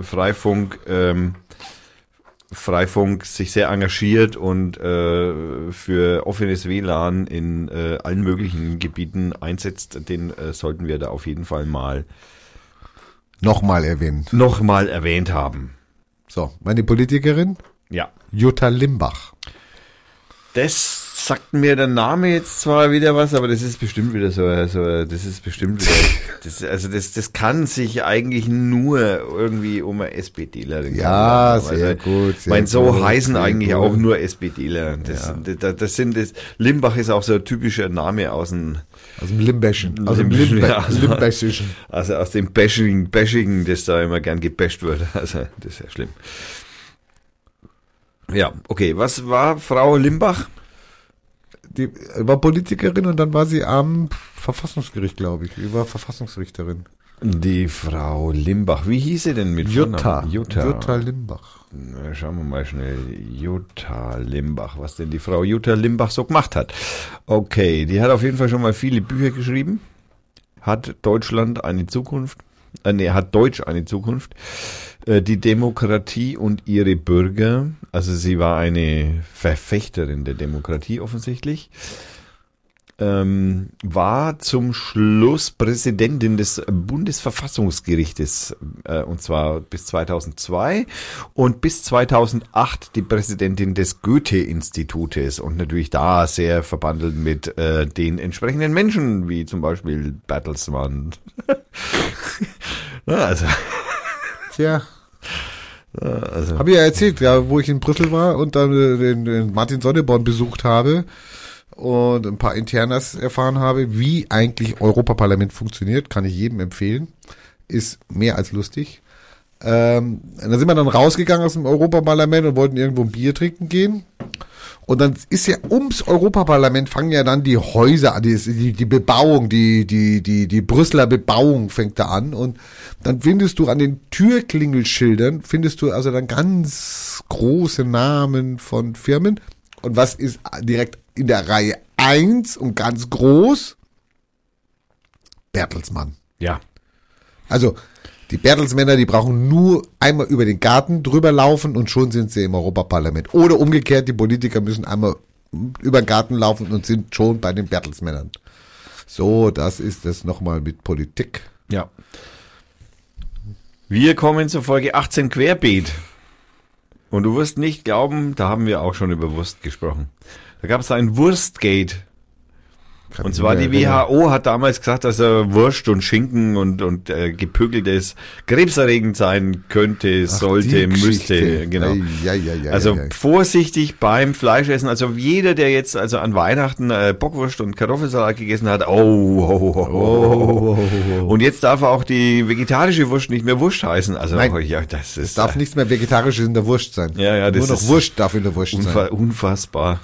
Freifunk ähm, Freifunk sich sehr engagiert und äh, für offenes WLAN in äh, allen möglichen Gebieten einsetzt, den äh, sollten wir da auf jeden Fall mal Nochmal erwähnen. nochmal erwähnt haben. So, meine Politikerin, Ja. Jutta Limbach. Das sagt mir der Name jetzt zwar wieder was, aber das ist bestimmt wieder so, so das ist bestimmt wieder, das, also das, das kann sich eigentlich nur irgendwie um eine SPDlerin Ja, handeln. sehr Also, gut, Ich sehr meine, so gut, heißen eigentlich gut. auch nur SPDler. Das, das, das sind das, Limbach ist auch so ein typischer Name aus dem, Aus dem Limbeschen. Aus dem Limbe ja, also- Limbäschischen. also aus dem Bashing, Bashing, das da immer gern gebasht wird. Also, das ist ja schlimm. Ja, okay. Was war Frau Limbach? Die war Politikerin und dann war sie am Verfassungsgericht, glaube ich. Sie war Verfassungsrichterin. Die Frau Limbach. Wie hieß sie denn mit Jutta. Jutta. Jutta Limbach. Na, Schauen wir mal schnell. Jutta Limbach. Was denn die Frau Jutta Limbach so gemacht hat. Okay, die hat auf jeden Fall schon mal viele Bücher geschrieben. Hat Deutschland eine Zukunft? Äh, nee, hat Deutsch eine Zukunft? Äh, die Demokratie und ihre Bürger. Also sie war eine Verfechterin der Demokratie offensichtlich. Ähm, war zum Schluss Präsidentin des Bundesverfassungsgerichtes äh, und zwar bis 2002 und bis 2008 die Präsidentin des Goethe-Institutes und natürlich da sehr verbandelt mit äh, den entsprechenden Menschen wie zum Beispiel Bertelsmann. Na, also, Tja, also. Habe ich ja erzählt, ja, wo ich in Brüssel war und dann äh, den, den Martin Sonneborn besucht habe und ein paar Internas erfahren habe, wie eigentlich Europaparlament funktioniert, kann ich jedem empfehlen. Ist mehr als lustig. Ähm, dann sind wir dann rausgegangen aus dem Europaparlament und wollten irgendwo ein Bier trinken gehen. Und dann ist ja ums Europaparlament fangen ja dann die Häuser an, die, die, die Bebauung, die, die, die, die Brüsseler Bebauung fängt da an. Und dann findest du an den Türklingelschildern, findest du also dann ganz große Namen von Firmen. Und was ist direkt in der Reihe eins und ganz groß? Bertelsmann. ja. Also die Bertelsmänner, die brauchen nur einmal über den Garten drüber laufen und schon sind sie im Europaparlament. Oder umgekehrt, die Politiker müssen einmal über den Garten laufen und sind schon bei den Bertelsmännern. So, das ist es nochmal mit Politik. Ja. Wir kommen zur Folge 18 Querbeet. Und du wirst nicht glauben, da haben wir auch schon über Wurst gesprochen. Da gab es ein Wurstgate. Kann Und zwar die. WHO hat damals gesagt, dass er Wurst und Schinken und, und äh, gepökeltes krebserregend sein könnte, Ach, sollte, müsste. Genau. Ei, ei, ei, Also vorsichtig beim Fleischessen. Also jeder, der jetzt also an Weihnachten äh, Bockwurst und Kartoffelsalat gegessen hat, oh, oh, oh, oh. Und jetzt darf auch die vegetarische Wurst nicht mehr Wurst heißen. Also Nein. ja, das ist Es darf äh, nichts mehr Vegetarisches in der Wurst sein. Ja, ja, das Nur noch ist Wurst darf in der Wurst unfa sein. unfassbar.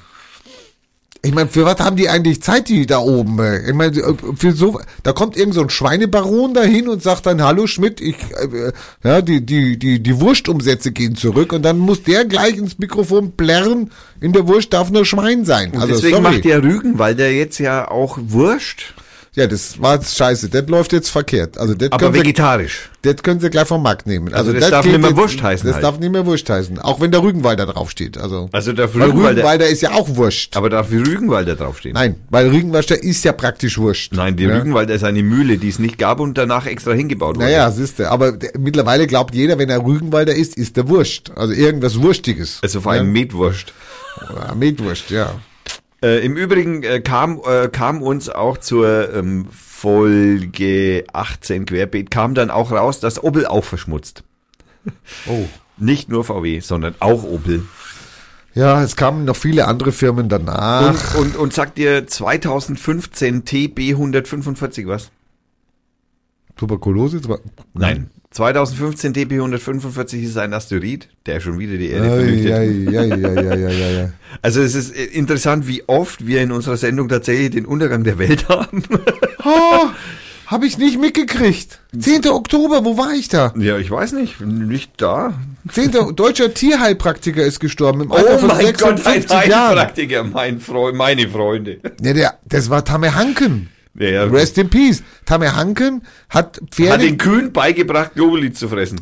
Ich meine, für was haben die eigentlich Zeit, die da oben? äh? Ich meine, für so, da kommt irgend so ein Schweinebaron dahin und sagt dann, hallo Schmidt, ich, äh, ja, die, die, die, die Wurstumsätze gehen zurück und dann muss der gleich ins Mikrofon plärren, in der Wurst darf nur Schwein sein. Und also, deswegen sorry. macht der Rügenwalder jetzt ja auch Wurst, Ja, das war jetzt scheiße. Das läuft jetzt verkehrt. Also das aber können, sie, vegetarisch. das können sie gleich vom Markt nehmen. Also das darf geht nicht mehr Wurst heißen Das halt. darf nicht mehr Wurst heißen. Auch wenn der Rügenwalder draufsteht. Also, Also der weil Rügenwalder, Rügenwalder ist ja auch Wurst. aber darf Rügenwalder draufstehen? Nein, weil Rügenwalder ist ja praktisch Wurst. Nein, die ja? Rügenwalder ist eine Mühle, die es nicht gab und danach extra hingebaut wurde. Naja, siehste. Aber der, mittlerweile glaubt jeder, wenn er Rügenwalder ist, ist der Wurst. Also irgendwas Wurstiges. Also vor allem ja? Metwurst. Metwurst, ja. Äh, Im Übrigen äh, kam, äh, kam uns auch zur ähm, Folge 18 Querbeet, kam dann auch raus, dass Opel auch verschmutzt. Oh. Nicht nur VW, sondern auch Opel. Ja, es kamen noch viele andere Firmen danach. Und, und, und sagt dir 2015 TB 145 was? Tuberkulose? Nein. 2015 TB 145 ist ein Asteroid, der schon wieder die Erde vernichtet. ei. Also es ist äh, interessant, wie oft wir in unserer Sendung tatsächlich den Untergang der Welt haben. Oh, hab ich nicht mitgekriegt. 10. Oktober, wo war ich da? ja, ich weiß nicht, nicht da. 10. deutscher Tierheilpraktiker ist gestorben im Alter Oh von mein Gott, ein 56 Jahren. Heilpraktiker, mein Freund, meine Freunde. Ja, der, das war Tamer Hanken. Ja, ja, Rest in Peace. Tamer Hanken hat Pferde. hat den Kühen beigebracht, Globuli zu fressen.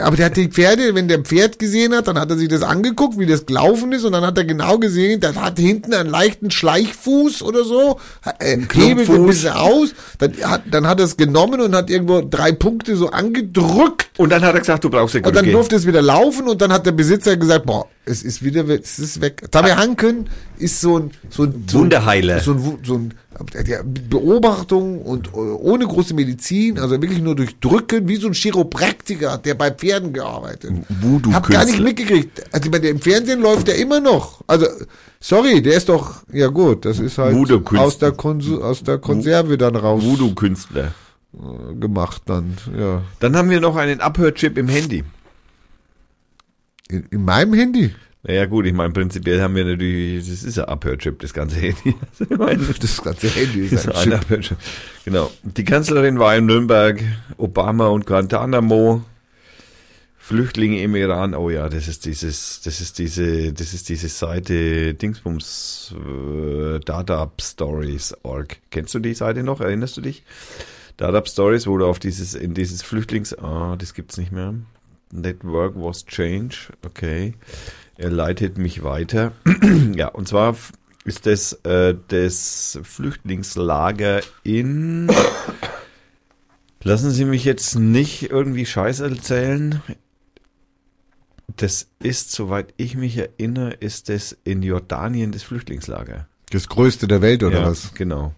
Aber der hat die Pferde, wenn der Pferd gesehen hat, dann hat er sich das angeguckt, wie das gelaufen ist, und dann hat er genau gesehen, das hat hinten einen leichten Schleichfuß oder so, äh, hebelt ein bisschen aus, dann hat, dann hat er es genommen und hat irgendwo drei Punkte so angedrückt, Und dann hat er gesagt, du brauchst eine und dann durfte es wieder laufen, und dann hat der Besitzer gesagt, boah, es ist wieder, es ist weg. Tamer Hanken ist so ein, so ein, so ein Wunderheiler. So ein, so ein, Beobachtung und äh, ohne große Medizin, also wirklich nur durch Drücken, wie so ein Chiropraktiker, der bei Pferden gearbeitet. Voodoo-Künstler. Hab gar nicht mitgekriegt. Also ich meine, im Fernsehen läuft der immer noch. Also, sorry, der ist doch, ja gut, das ist halt aus der, Konsu aus der Konserve dann raus Voodoo-Künstler. äh, gemacht dann, ja. Dann haben wir noch einen Abhörchip im Handy. In, in meinem Handy. Naja gut, ich meine, prinzipiell haben wir natürlich, das ist ja Abhörchip, das ganze Handy. Das ganze Handy ist ein ein Chip. Abhörchip. Genau. Die Kanzlerin war in Nürnberg, Obama und Guantanamo. Flüchtlinge im Iran, oh ja, das ist dieses, das ist diese, das ist diese Seite Dingsbums äh, Dardab Stories org. Kennst du die Seite noch? Erinnerst du dich? Dardab Stories, wo du auf dieses, in dieses Flüchtlings, ah, das gibt's nicht mehr. Network was change, okay. Er leitet mich weiter. ja, und zwar ist das äh, das Flüchtlingslager in. Lassen Sie mich jetzt nicht irgendwie Scheiß erzählen. Das ist, soweit ich mich erinnere, ist das in Jordanien das Flüchtlingslager. Das größte der Welt, oder ja, was? Genau.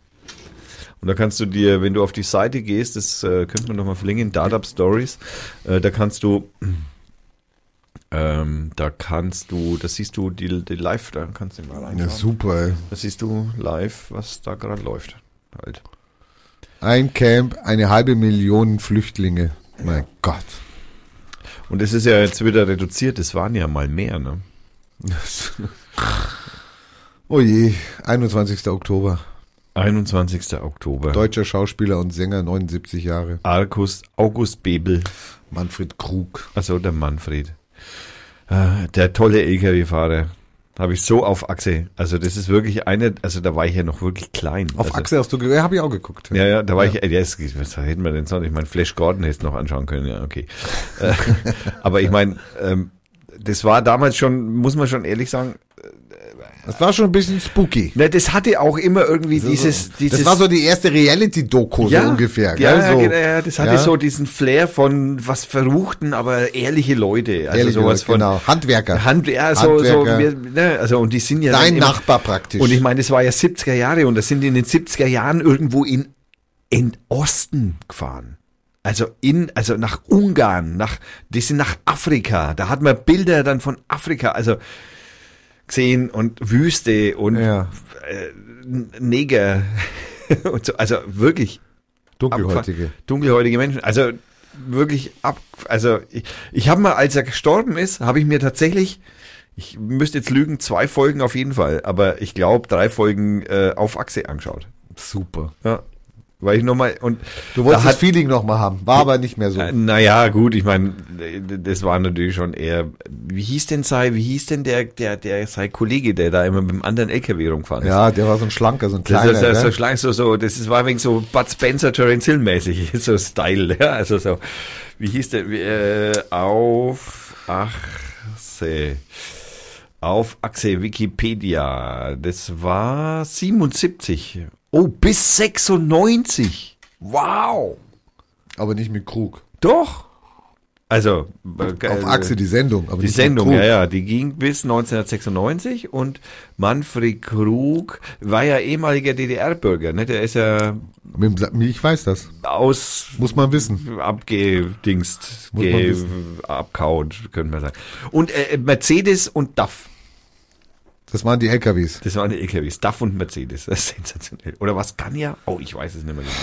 Und da kannst du dir, wenn du auf die Seite gehst, das äh, könnte man nochmal verlinken, Dardab Stories, äh, da kannst du, ähm, da kannst du, da siehst du die, die Live, da kannst du mal Ja, reinschauen. super, ey. da siehst du live, was da gerade läuft. Halt. Ein Camp, eine halbe Million Flüchtlinge. Mein Gott. Und es ist ja jetzt wieder reduziert, es waren ja mal mehr, ne? Oh je, 21. Oktober. 21. Oktober. Deutscher Schauspieler und Sänger, 79 Jahre. Argus, August Bebel, Manfred Krug. also der Manfred. Äh, Der tolle LKW-Fahrer. Habe ich so auf Achse. Also das ist wirklich eine, also da war ich ja noch wirklich klein. Auf also, Achse hast du, ja, habe ich auch geguckt. Ja, ja, da war ich, ja, yes, was hätten wir denn sonst? Ich meine, Flash Gordon hätte noch anschauen können, ja, okay. Äh, Aber ich meine, ähm, das war damals schon, muss man schon ehrlich sagen, Das war schon ein bisschen spooky. ne, das hatte auch immer irgendwie dieses, dieses. das war so die erste Reality-Doku so ungefähr. Ja, gell? ja, so, genau, ja, das hatte ja, so diesen Flair von was Verruchten, aber ehrliche Leute. Also ehrlich sowas gesagt, von genau. Handwerker. Hand, ja, so, so, Handwerker. wir, ne, also und die sind ja Dein immer- Nachbar praktisch. Und ich meine, das war ja 70er Jahre und das sind in den 70er Jahren irgendwo in, in Osten gefahren. Also in, also nach Ungarn, nach, die sind nach Afrika. Da hat man Bilder dann von Afrika, also gesehen und Wüste und Ja. äh, Neger und so, also wirklich Dunkelhäutige. abgefahren. dunkelhäutige Menschen. Also wirklich ab, also ich, ich habe mal, als er gestorben ist, habe ich mir tatsächlich ich müsste jetzt lügen, zwei Folgen auf jeden Fall, aber ich glaube drei Folgen äh, auf Achse angeschaut. Super. Ja. Weil ich nochmal, und Du wolltest da das Feeling nochmal haben, war aber nicht mehr so. Äh, Naja, gut, ich meine, das war natürlich schon eher, wie hieß denn sei, wie hieß denn der, der, der sei Kollege, der da immer mit dem anderen LKW rumgefahren ist? Ja, der war so ein schlanker, so ein Das kleiner. ist ja so, schlank, so, so, das ist, war wegen so Bud Spencer, Terence Hill mäßig, so Style, ja, also so, wie hieß der, wie, äh, auf Achse, auf Achse Wikipedia, das war 77, oh, bis 96, wow, aber nicht mit Krug. doch, also, äh, Auf Achse die Sendung. Aber die Sendung, ja, ja, die ging bis 1996 und Manfred Krug war ja ehemaliger DDR-Bürger, ne? Der ist ja Ich weiß das. aus Muss man wissen. abgedingst, ge abkaut, könnte man sagen. Und äh, Mercedes und DAF, Das waren die LKWs. das waren die LKWs, DAF und Mercedes, das ist sensationell. Oder was kann ja? Oh, ich weiß es nicht mehr genau.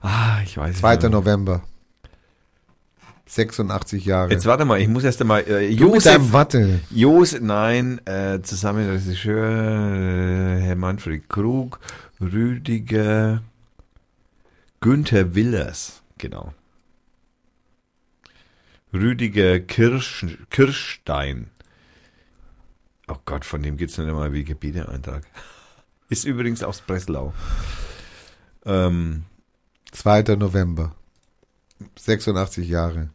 Ah, ich weiß es 2. nicht mehr. November. 86 Jahre. Jetzt warte mal, ich muss erst einmal, äh, Josef, Watte. Jos, nein, äh, zusammen Regisseur, äh, Herr Manfred Krug, Rüdiger, Günther Willers, genau. Rüdiger Kirsch, Kirschstein. Oh Gott, von dem gibt's noch nicht mal einen Wikipedia-Eintrag. Ist übrigens aus Breslau. Ähm, 2. November. 86 Jahre.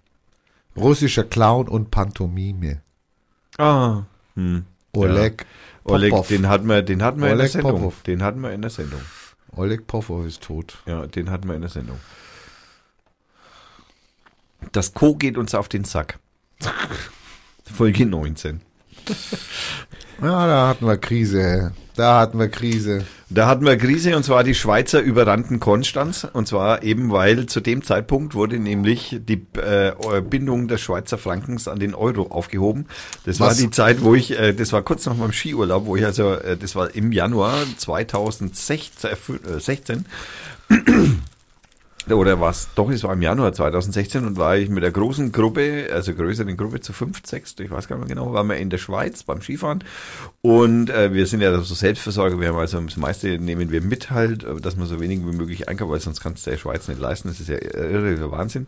Russischer Clown und Pantomime. ah, hm. Oleg Oleg, Popov. den hatten wir, den hatten wir in der Oleg Sendung. Popov. Den hatten wir in der Sendung. Oleg Popov ist tot. Ja, den hatten wir in der Sendung. Das Co geht uns auf den Sack. Folge 19. Ja, da hatten wir Krise. Da hatten wir Krise. Da hatten wir Krise und zwar die Schweizer überrannten Konstanz und zwar eben weil zu dem Zeitpunkt wurde nämlich die äh, Bindung des Schweizer Frankens an den Euro aufgehoben. Das war Was? die Zeit, wo ich, äh, das war kurz nach meinem Skiurlaub, wo ich also, äh, das war im Januar 2016, äh, 16, oder was? Doch, es war im Januar 2016 und war ich mit der großen Gruppe, also größeren Gruppe zu fünf, sechs, ich weiß gar nicht mehr genau, waren wir in der Schweiz beim Skifahren und äh, wir sind ja so Selbstversorger, wir haben also das meiste nehmen wir mit halt, äh, dass man so wenig wie möglich einkauft, weil sonst kannst du der Schweiz nicht leisten, das ist ja irre, Wahnsinn.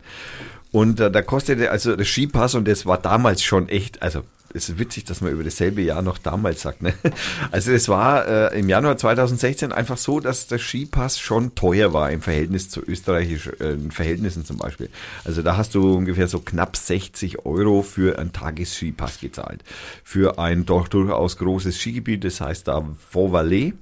Und äh, da kostete also der Skipass und das war damals schon echt, also es ist witzig, dass man über dasselbe Jahr noch damals sagt. Ne? Also es war äh, im Januar 2016 einfach so, dass der Skipass schon teuer war im Verhältnis zu österreichischen äh, Verhältnissen zum Beispiel. Also da hast du ungefähr so knapp 60 Euro für einen Tagesskipass gezahlt. Für ein doch durchaus großes Skigebiet, das heißt da Vaux-Valais.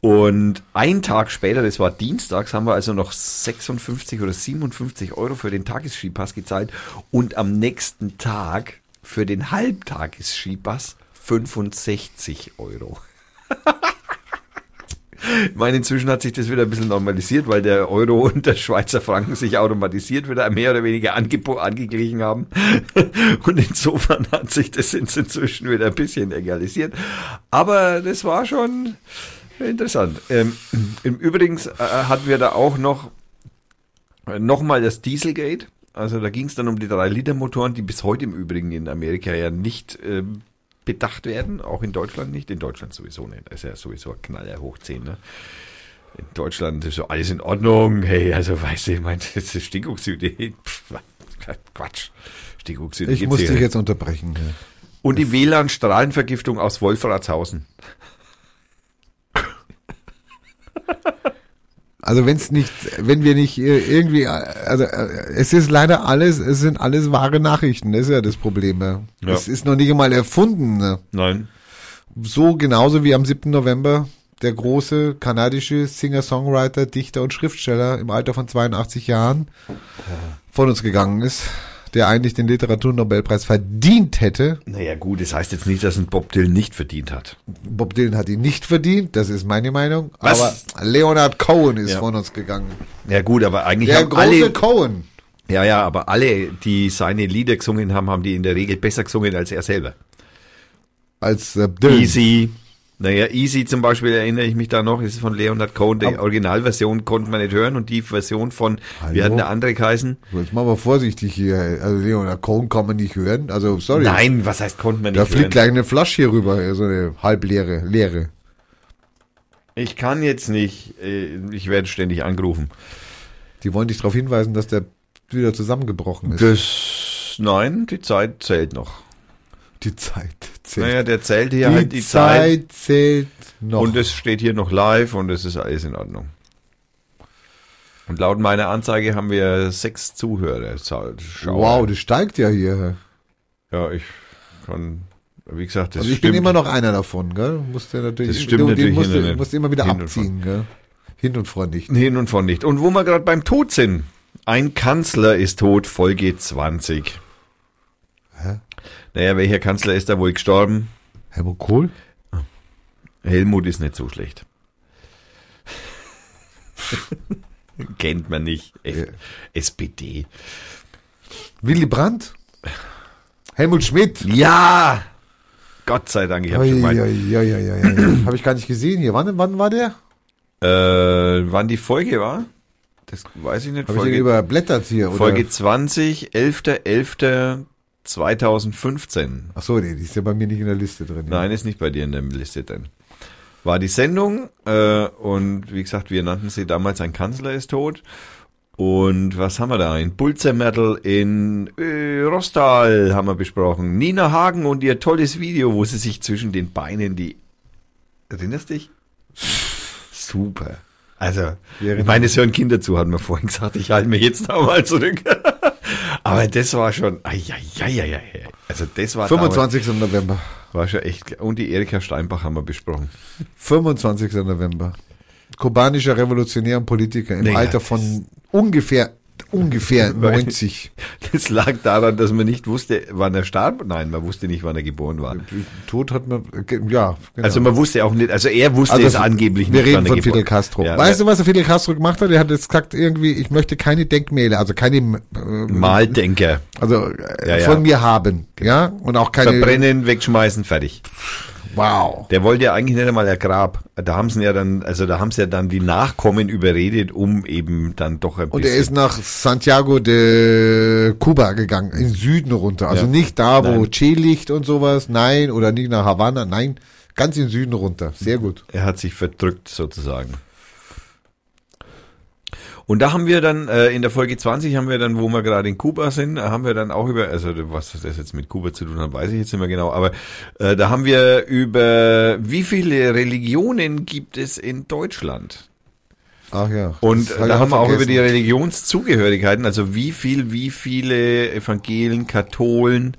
Und ein Tag später, das war dienstags, haben wir also noch 56 oder 57 Euro für den Tagesskipass gezahlt und am nächsten Tag für den Halbtagesskipass 65 Euro. Ich meine, inzwischen hat sich das wieder ein bisschen normalisiert, weil der Euro und der Schweizer Franken sich automatisiert wieder mehr oder weniger angeglichen haben. Und insofern hat sich das inzwischen wieder ein bisschen egalisiert. Aber das war schon interessant. Ähm, Im Übrigen äh, hatten wir da auch noch nochmal das Dieselgate. Also da ging es dann um die 3-Liter-Motoren, die bis heute im Übrigen in Amerika ja nicht ähm, bedacht werden, auch in Deutschland nicht, in Deutschland sowieso nicht. Das ist ja sowieso ein Knaller hoch 10, ne? In Deutschland ist so alles in Ordnung. Hey, also weißt du, ich meine, das ist Stickoxid. Pff, Quatsch. Stickoxid. Ich muss dich jetzt unterbrechen. Und die WLAN-Strahlenvergiftung aus Wolfratshausen. Also wenn es nicht, wenn wir nicht äh, irgendwie, äh, also äh, es ist leider alles, es sind alles wahre Nachrichten, das ist ja das Problem. Ja. Ja. Es ist noch nicht einmal erfunden. Ne? Nein. So genauso wie am 7. November der große kanadische Singer-Songwriter, Dichter und Schriftsteller im Alter von 82 Jahren von uns gegangen ist, der eigentlich den Literaturnobelpreis verdient hätte. Naja, gut, das heißt jetzt nicht, dass ein Bob Dylan nicht verdient hat. Bob Dylan hat ihn nicht verdient, das ist meine Meinung. Was? Aber Leonard Cohen ist Ja. von uns gegangen. Ja, gut, aber eigentlich Der haben große alle. Cohen. Ja, ja, aber alle, die seine Lieder gesungen haben, haben die in der Regel besser gesungen als er selber. Als äh, Dylan. Easy, Naja, Easy zum Beispiel erinnere ich mich da noch, ist von Leonard Cohen. Die Originalversion konnte man nicht hören und die Version von, wie Hallo? hat denn der andere geheißen? Jetzt machen wir vorsichtig hier. Also Leonard Cohen kann man nicht hören. Also sorry. Nein, was heißt konnte man Da nicht fliegt hören? gleich eine Flasche hier rüber, so eine halbleere, leere. Ich kann jetzt nicht, äh, ich werde ständig angerufen. Die wollen dich darauf hinweisen, dass der wieder zusammengebrochen ist. Das, nein, die Zeit zählt noch. die Zeit zählt. Naja, der zählt hier die, halt die Zeit. Zeit zählt noch. Und es steht hier noch live und es ist alles in Ordnung. Und laut meiner Anzeige haben wir sechs Zuhörer. Wow, das steigt ja hier. Ja, ich kann, wie gesagt, das Also ich stimmt. bin immer noch einer davon, gell? Musst du natürlich, Das stimmt du, natürlich den musst, hin musst immer wieder hin und abziehen, gell? Hin und vor nicht. Hin und von nicht. Und wo wir gerade beim Tod sind. Ein Kanzler ist tot, Folge 20. Hä? Naja, welcher Kanzler ist da wohl gestorben? Helmut Kohl? Helmut ist nicht so schlecht. Kennt man nicht. F Ja. SPD. Willy Brandt? Helmut Schmidt? Ja! Gott sei Dank, ich habe schon mal. Habe ich gar nicht gesehen hier. Wann, wann war der? Äh, wann die Folge war? Das weiß ich nicht. Habe ich überblättert hier? Oder? Folge 20, 11.11.2015. Ach so, nee, die ist ja bei mir nicht in der Liste drin. Nein, ist nicht bei dir in der Liste drin. War die Sendung äh, und wie gesagt, wir nannten sie damals Ein Kanzler ist tot. Und was haben wir da? Ein Bulzermertel in äh, Rostal haben wir besprochen. Nina Hagen und ihr tolles Video, wo sie sich zwischen den Beinen die... Erinnerst dich? Super. Also, ich meine, es hören Kinder zu, hat man vorhin gesagt. Ich halte mich jetzt da mal zurück. Aber das war schon... Ai, ai, ai, ai, ai. Also das war damals- 25. November. war schon echt. Und die Erika Steinbach haben wir besprochen. 25. November. Kubanischer Revolutionär und Politiker im Naja, Alter von ungefähr, ungefähr 90. Das lag daran, dass man nicht wusste, wann er starb. Nein, man wusste nicht, wann er geboren war. Tod hat man, ja, genau. Also man wusste auch nicht, also er wusste es angeblich wir nicht, reden wann er von Fidel Castro. Ja, weißt du, was der Fidel Castro gemacht hat? Er hat jetzt gesagt, irgendwie, ich möchte keine Denkmäler, also keine, äh, Maldenker. also äh, Ja, ja. von mir haben, ja, und auch keine, Verbrennen, wegschmeißen, fertig. Wow. Der wollte ja eigentlich nicht einmal ein Grab. Da haben sie ja dann, also da haben sie ja dann die Nachkommen überredet, um eben dann doch ein Und er ist nach Santiago de Cuba gegangen, in Süden runter. Also Ja. nicht da, wo. Che liegt und sowas, nein, oder nicht nach Havanna, nein, ganz in Süden runter. Sehr gut. Er hat sich verdrückt sozusagen. Und da haben wir dann, äh, in der Folge 20 haben wir dann, wo wir gerade in Kuba sind, äh, haben wir dann auch über, also was das jetzt mit Kuba zu tun hat, weiß ich jetzt nicht mehr genau, aber äh, da haben wir über, wie viele Religionen gibt es in Deutschland? Ach ja. Und äh, da haben wir auch über vergessen. die Religionszugehörigkeiten, also wie viel, wie viele Evangelen, Katholen,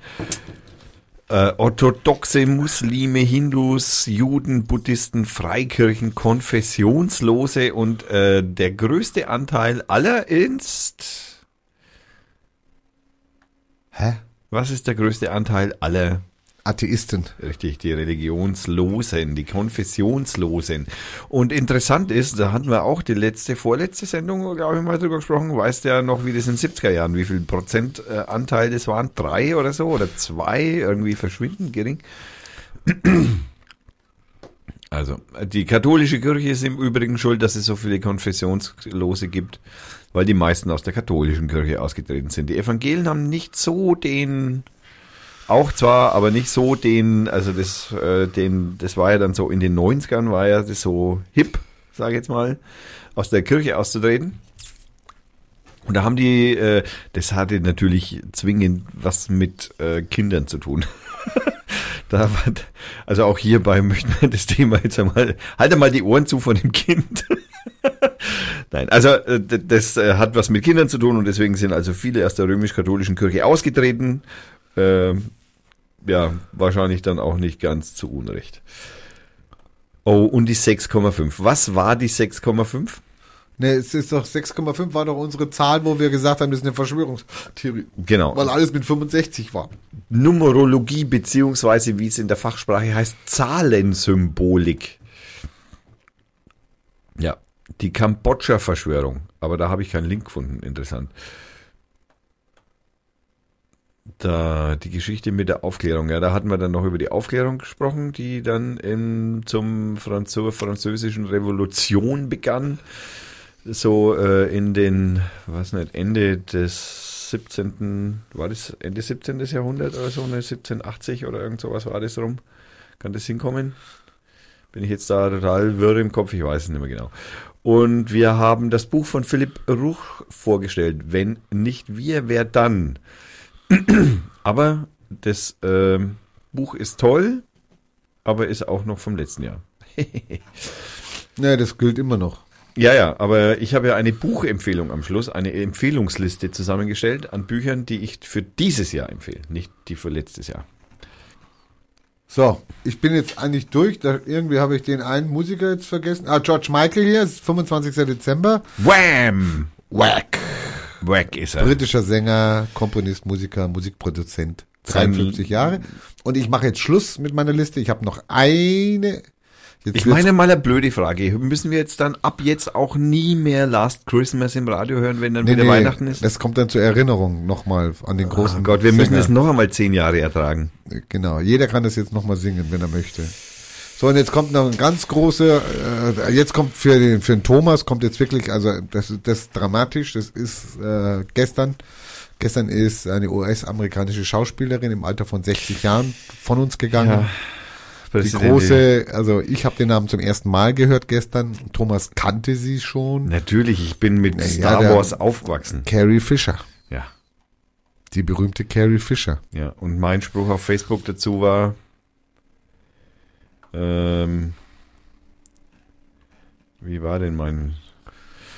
äh, orthodoxe Muslime, Hindus, Juden, Buddhisten, Freikirchen, Konfessionslose und äh, der größte Anteil aller ist. Hä? Was ist der größte Anteil aller? Atheisten. Richtig, die Religionslosen, die Konfessionslosen. Und interessant ist, da hatten wir auch die letzte, vorletzte Sendung, glaube ich, mal drüber gesprochen. Weißt du ja noch, wie das in den 70er Jahren, wie viel Prozent äh, das waren? Drei oder so? Oder zwei? Irgendwie verschwindend gering. Also, die katholische Kirche ist im Übrigen schuld, dass es so viele Konfessionslose gibt, weil die meisten aus der katholischen Kirche ausgetreten sind. Die Evangelien haben nicht so den, auch zwar, aber nicht so den, also das, äh, den, das war ja dann so in den 90ern, war ja das so hip, sage ich jetzt mal, aus der Kirche auszutreten. Und da haben die, äh, das hatte natürlich zwingend was mit äh, Kindern zu tun. da also auch hierbei möchten wir das Thema jetzt einmal, halte mal die Ohren zu von dem Kind. Nein, also äh, das äh, hat was mit Kindern zu tun und deswegen sind also viele aus der römisch-katholischen Kirche ausgetreten. Ähm, ja, wahrscheinlich dann auch nicht ganz zu Unrecht. Oh, und die 6,5. Was war die 6,5? Ne, es ist doch 6,5 war doch unsere Zahl, wo wir gesagt haben, das ist eine Verschwörungstheorie. Genau. Weil alles mit 65 war. Numerologie, beziehungsweise wie es in der Fachsprache heißt, Zahlensymbolik. Ja, die Kambodscha-Verschwörung. Aber da habe ich keinen Link gefunden. Interessant. Da, die Geschichte mit der Aufklärung, ja, da hatten wir dann noch über die Aufklärung gesprochen, die dann in, zum Franzo französischen Revolution begann. So äh, in den, was nicht, Ende des 17., war das Ende 17. Jahrhundert oder so, ne, 1780 oder irgend sowas war das rum. Kann das hinkommen? Bin ich jetzt da total wirr im Kopf, ich weiß es nicht mehr genau. Und wir haben das Buch von Philipp Ruch vorgestellt. Wenn nicht wir, wer dann? aber das ähm, Buch ist toll, aber ist auch noch vom letzten Jahr. Ja, das gilt immer noch. Ja, ja, aber ich habe ja eine Buchempfehlung am Schluss, eine Empfehlungsliste zusammengestellt an Büchern, die ich für dieses Jahr empfehle, nicht die für letztes Jahr. So, ich bin jetzt eigentlich durch. Da, irgendwie habe ich den einen Musiker jetzt vergessen. Ah, George Michael hier, ist 25. Dezember. Wham! Whack. Wack ist er. Britischer Sänger, Komponist, Musiker, Musikproduzent. 53 Jahre. Und ich mache jetzt Schluss mit meiner Liste. Ich habe noch eine. Jetzt Ich meine mal eine blöde Frage. Müssen wir jetzt dann ab jetzt auch nie mehr Last Christmas im Radio hören, wenn dann Nee, wieder nee, Weihnachten ist? Das kommt dann zur Erinnerung nochmal an den großen. oh Gott, wir müssen Sänger. es noch einmal zehn Jahre ertragen. Genau, jeder kann das jetzt nochmal singen, wenn er möchte. So, und jetzt kommt noch ein ganz großer, äh, jetzt kommt für den, für den Thomas, kommt jetzt wirklich, also das, ist- das ist dramatisch, das ist äh, gestern, gestern ist eine US-amerikanische Schauspielerin im Alter von 60 Jahren von uns gegangen. Die Präsidentin. große, also ich habe den Namen zum ersten Mal gehört gestern, Thomas kannte sie schon, Natürlich, ich bin mit Ja, Star Wars aufgewachsen. Carrie Fisher, Ja, die berühmte Carrie Fisher. ja. Und mein Spruch auf Facebook dazu war, ähm, wie war denn mein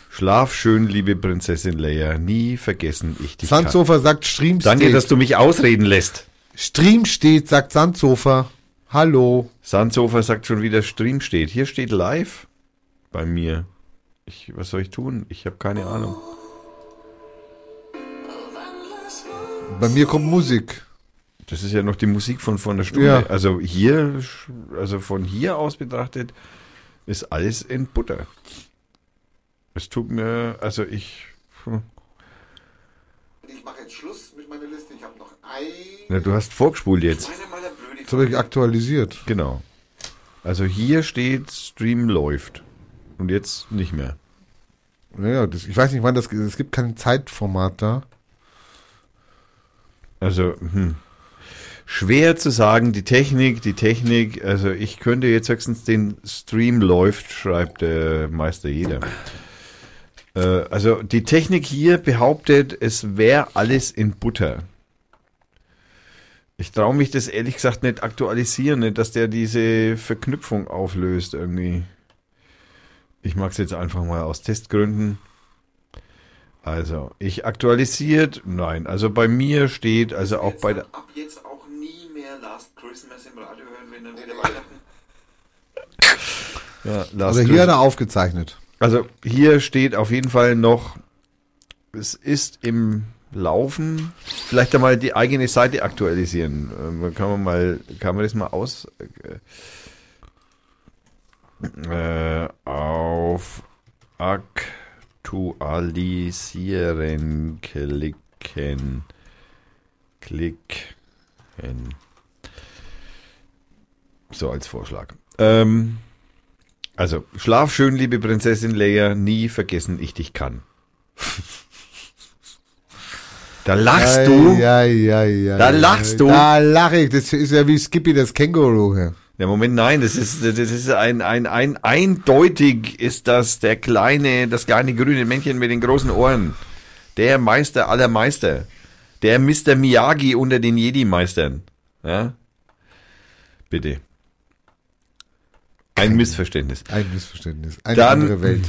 Schlaf schön, liebe Prinzessin Leia, nie vergessen ich dich. kann. Sandsofer sagt Stream Danke, steht. dass du mich ausreden lässt. Stream steht, sagt Sandsofer. Hallo. Sandsofer sagt schon wieder, Stream steht. Hier steht live bei mir. Ich, was soll ich tun? Ich habe keine Ahnung. Bei mir kommt Musik. Das ist ja noch die Musik von vor einer Stunde. Ja. Also hier, also von hier aus betrachtet, ist alles in Butter. Es tut mir, also ich, hm. Ich mache jetzt Schluss mit meiner Liste. Ich habe noch ein. na, du hast vorgespult jetzt. Das habe ich aktualisiert. Genau. Also hier steht, Stream läuft. Und jetzt nicht mehr. Naja, das, ich weiß nicht, wann das. Es gibt kein Zeitformat da. Also, hm. Schwer zu sagen, die Technik, die Technik, also ich könnte jetzt höchstens den Stream läuft, schreibt der Meister jeder. Äh, also die Technik hier behauptet, es wäre alles in Butter. Ich traue mich das ehrlich gesagt nicht aktualisieren, nicht, dass der diese Verknüpfung auflöst irgendwie. Ich mag es jetzt einfach mal aus Testgründen. Also, ich aktualisiert, nein. Also bei mir steht, also auch bei der. Ab jetzt Christmas im Radio hören, wenn dann wieder Weihnachten. Ja, Also hier Christmas. hat er aufgezeichnet. Also hier steht auf jeden Fall noch, es ist im Laufen. Vielleicht einmal die eigene Seite aktualisieren. Ähm, Kann man mal, kann man das mal aus äh, auf aktualisieren klicken. Klicken. So als Vorschlag. Ähm, also, schlaf schön, liebe Prinzessin Leia, nie vergessen ich dich kann. Da lachst du. Ja, ja, ja. Da lachst du. Da lache ich. Das ist ja wie Skippy, das Känguru. hier. Ja, Moment, nein, das ist, das ist ein, ein, ein, eindeutig ist das der kleine, das kleine grüne Männchen mit den großen Ohren. Der Meister aller Meister. Der Mr. Miyagi unter den Jedi-Meistern. Ja? Bitte. Ein Missverständnis. Ein Missverständnis. Eine Dann- andere Welt.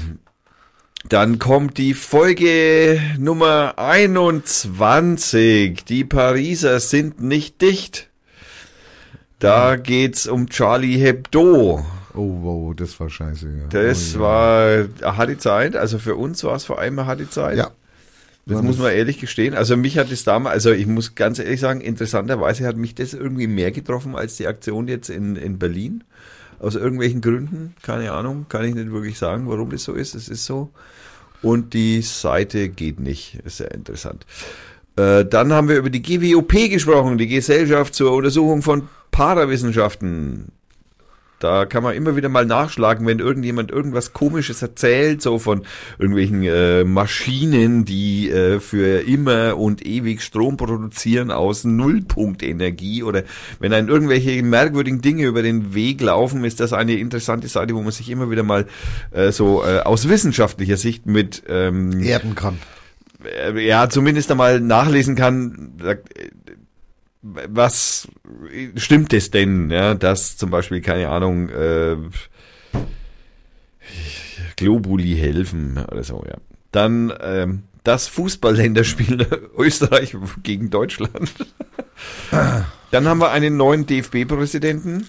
Dann kommt die Folge Nummer 21. Die Pariser sind nicht dicht. Da geht's um Charlie Hebdo. Oh, wow, das war scheiße. Ja. Das oh, ja. war eine harte Zeit. Also für uns war es vor allem eine harte Zeit. Ja. Das War muss das- man ehrlich gestehen. Also mich hat es damals, also ich muss ganz ehrlich sagen, interessanterweise hat mich das irgendwie mehr getroffen als die Aktion jetzt in, in Berlin. Aus irgendwelchen Gründen, keine Ahnung, kann ich nicht wirklich sagen, warum das so ist. Es ist so. Und die Seite geht nicht. Ist sehr interessant. Äh, dann haben wir über die GWOP gesprochen, die Gesellschaft zur Untersuchung von Parawissenschaften. Da kann man immer wieder mal nachschlagen, wenn irgendjemand irgendwas Komisches erzählt, so von irgendwelchen äh, Maschinen, die äh, für immer und ewig Strom produzieren aus Nullpunktenergie oder wenn einem irgendwelche merkwürdigen Dinge über den Weg laufen, ist das eine interessante Seite, wo man sich immer wieder mal äh, so äh, aus wissenschaftlicher Sicht mit ähm, Erden kann. äh, ja, zumindest einmal nachlesen kann, was stimmt es denn, ja, dass zum Beispiel, keine Ahnung, äh, Globuli helfen oder so, ja. Dann ähm, das Fußballländerspiel Österreich gegen Deutschland. Dann haben wir einen neuen DFB-Präsidenten.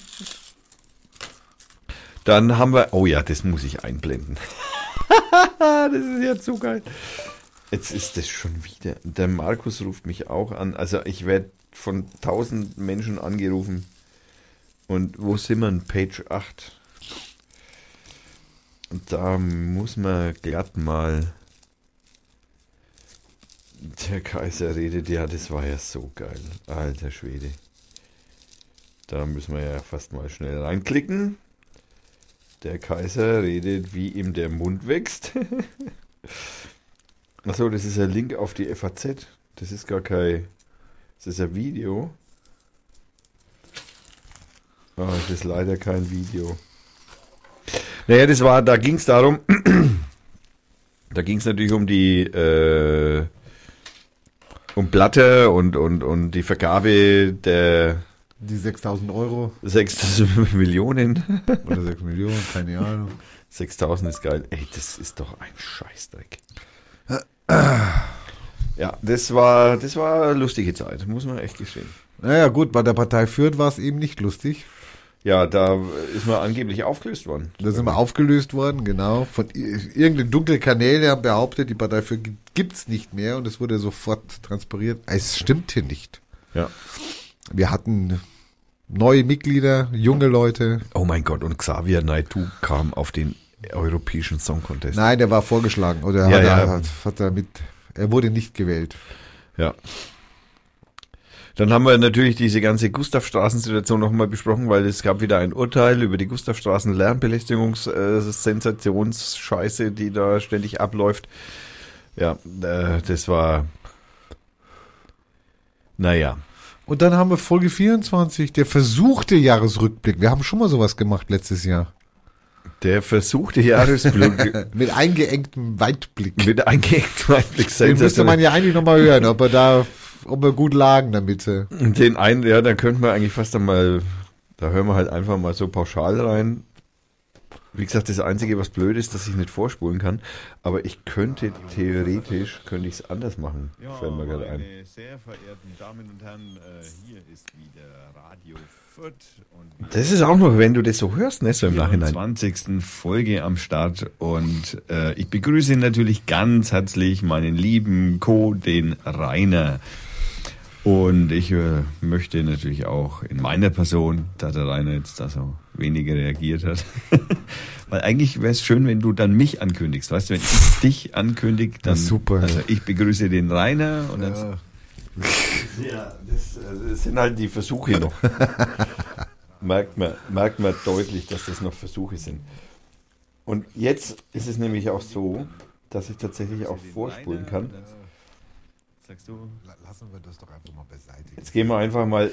Dann haben wir, oh ja, das muss ich einblenden. das ist ja zu geil. Jetzt ist das schon wieder. Der Markus ruft mich auch an. Also ich werde von tausend Menschen angerufen. Und wo sind wir? Page 8. Und da muss man glatt mal. Der Kaiser redet, ja, das war ja so geil. Alter Schwede. Da müssen wir ja fast mal schnell reinklicken. Der Kaiser redet, wie ihm der Mund wächst. Achso, das ist ein Link auf die FAZ. Das ist gar kein. Das ist ein Video. Ah, das ist leider kein Video. Naja, das war, da ging es darum, da ging es natürlich um die, äh, um Platte und, und, und die Vergabe der Die 6000 Euro 6 Millionen. oder 6 Millionen, keine Ahnung. 6000 ist geil. Ey, das ist doch ein Scheißdreck. Ja, das war, das war eine lustige Zeit, muss man echt gestehen. Naja, gut, bei der Partei Fürth war es eben nicht lustig. Ja, da ist man angeblich aufgelöst worden. Da sind wir aufgelöst worden, genau. Von irgendeinen dunklen Kanäle haben behauptet, die Partei Fürth gi- gibt's nicht mehr und es wurde sofort transpiriert. Es stimmte nicht. Ja. Wir hatten neue Mitglieder, junge Leute. Oh mein Gott, und Xavier Naidoo kam auf den Europäischen Song Contest. Nein, der war vorgeschlagen oder Ja, hat, ja. Er, hat, hat er mit. Er wurde nicht gewählt. Ja. Dann haben wir natürlich diese ganze Gustavstraßen-Situation nochmal besprochen, weil es gab wieder ein Urteil über die Gustavstraßen Lärmbelästigungssensations-Scheiße, die da ständig abläuft. Ja, äh, das war, naja. Und dann haben wir Folge 24, der versuchte Jahresrückblick. Wir haben schon mal sowas gemacht letztes Jahr. Der versuchte Jahresblick Mit eingeengtem Weitblick. mit eingehengtem Einblick Den müsste man ja eigentlich nochmal hören, ob wir da, ob wir gut lagen damit. Den einen, ja, da könnte man eigentlich fast einmal, da hören wir halt einfach mal so pauschal rein. Wie gesagt, das Einzige, was blöd ist, dass ich nicht vorspulen kann. Aber ich könnte theoretisch, könnte ich es anders machen. fällt mir gerade ein. sehr verehrten Damen und Herren, äh, hier ist wieder Radio Fürth und Das ist auch noch, wenn du das so hörst, ne, so im Nachhinein. 20. Folge am Start und äh, ich begrüße natürlich ganz herzlich meinen lieben Co, den Rainer. Und ich äh, möchte natürlich auch in meiner Person, da der Rainer jetzt da so weniger reagiert hat, weil eigentlich wäre es schön, wenn du dann mich ankündigst. Weißt du, wenn ich dich ankündige, dann ist super. Also ich begrüße den Rainer und dann Ja, das, äh, das sind halt die Versuche noch. merkt, man, merkt man deutlich, dass das noch Versuche sind. Und jetzt ist es nämlich auch so, dass ich tatsächlich auch vorspulen kann. sagst du, Lassen wir das doch einfach mal beiseite. Jetzt gehen wir einfach mal.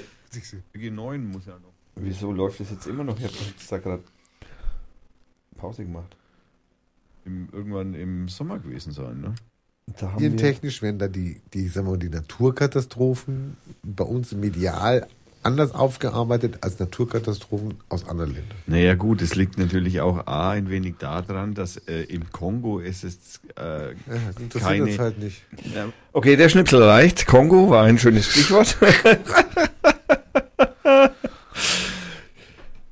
Folge 9 muss ja noch. Wieso läuft das jetzt immer noch? Ich habe jetzt da gerade Pause gemacht. Im, irgendwann im Sommer gewesen sein, ne? Da haben Hier wir, technisch werden da die, die, sagen wir mal, die Naturkatastrophen bei uns medial anders aufgearbeitet als Naturkatastrophen aus anderen Ländern. Naja gut, es liegt natürlich auch A, ein wenig daran, dass äh, im Kongo ist es äh, Ja, keine... halt nicht. Ja, okay, der Schnipsel reicht. Kongo war ein schönes Stichwort.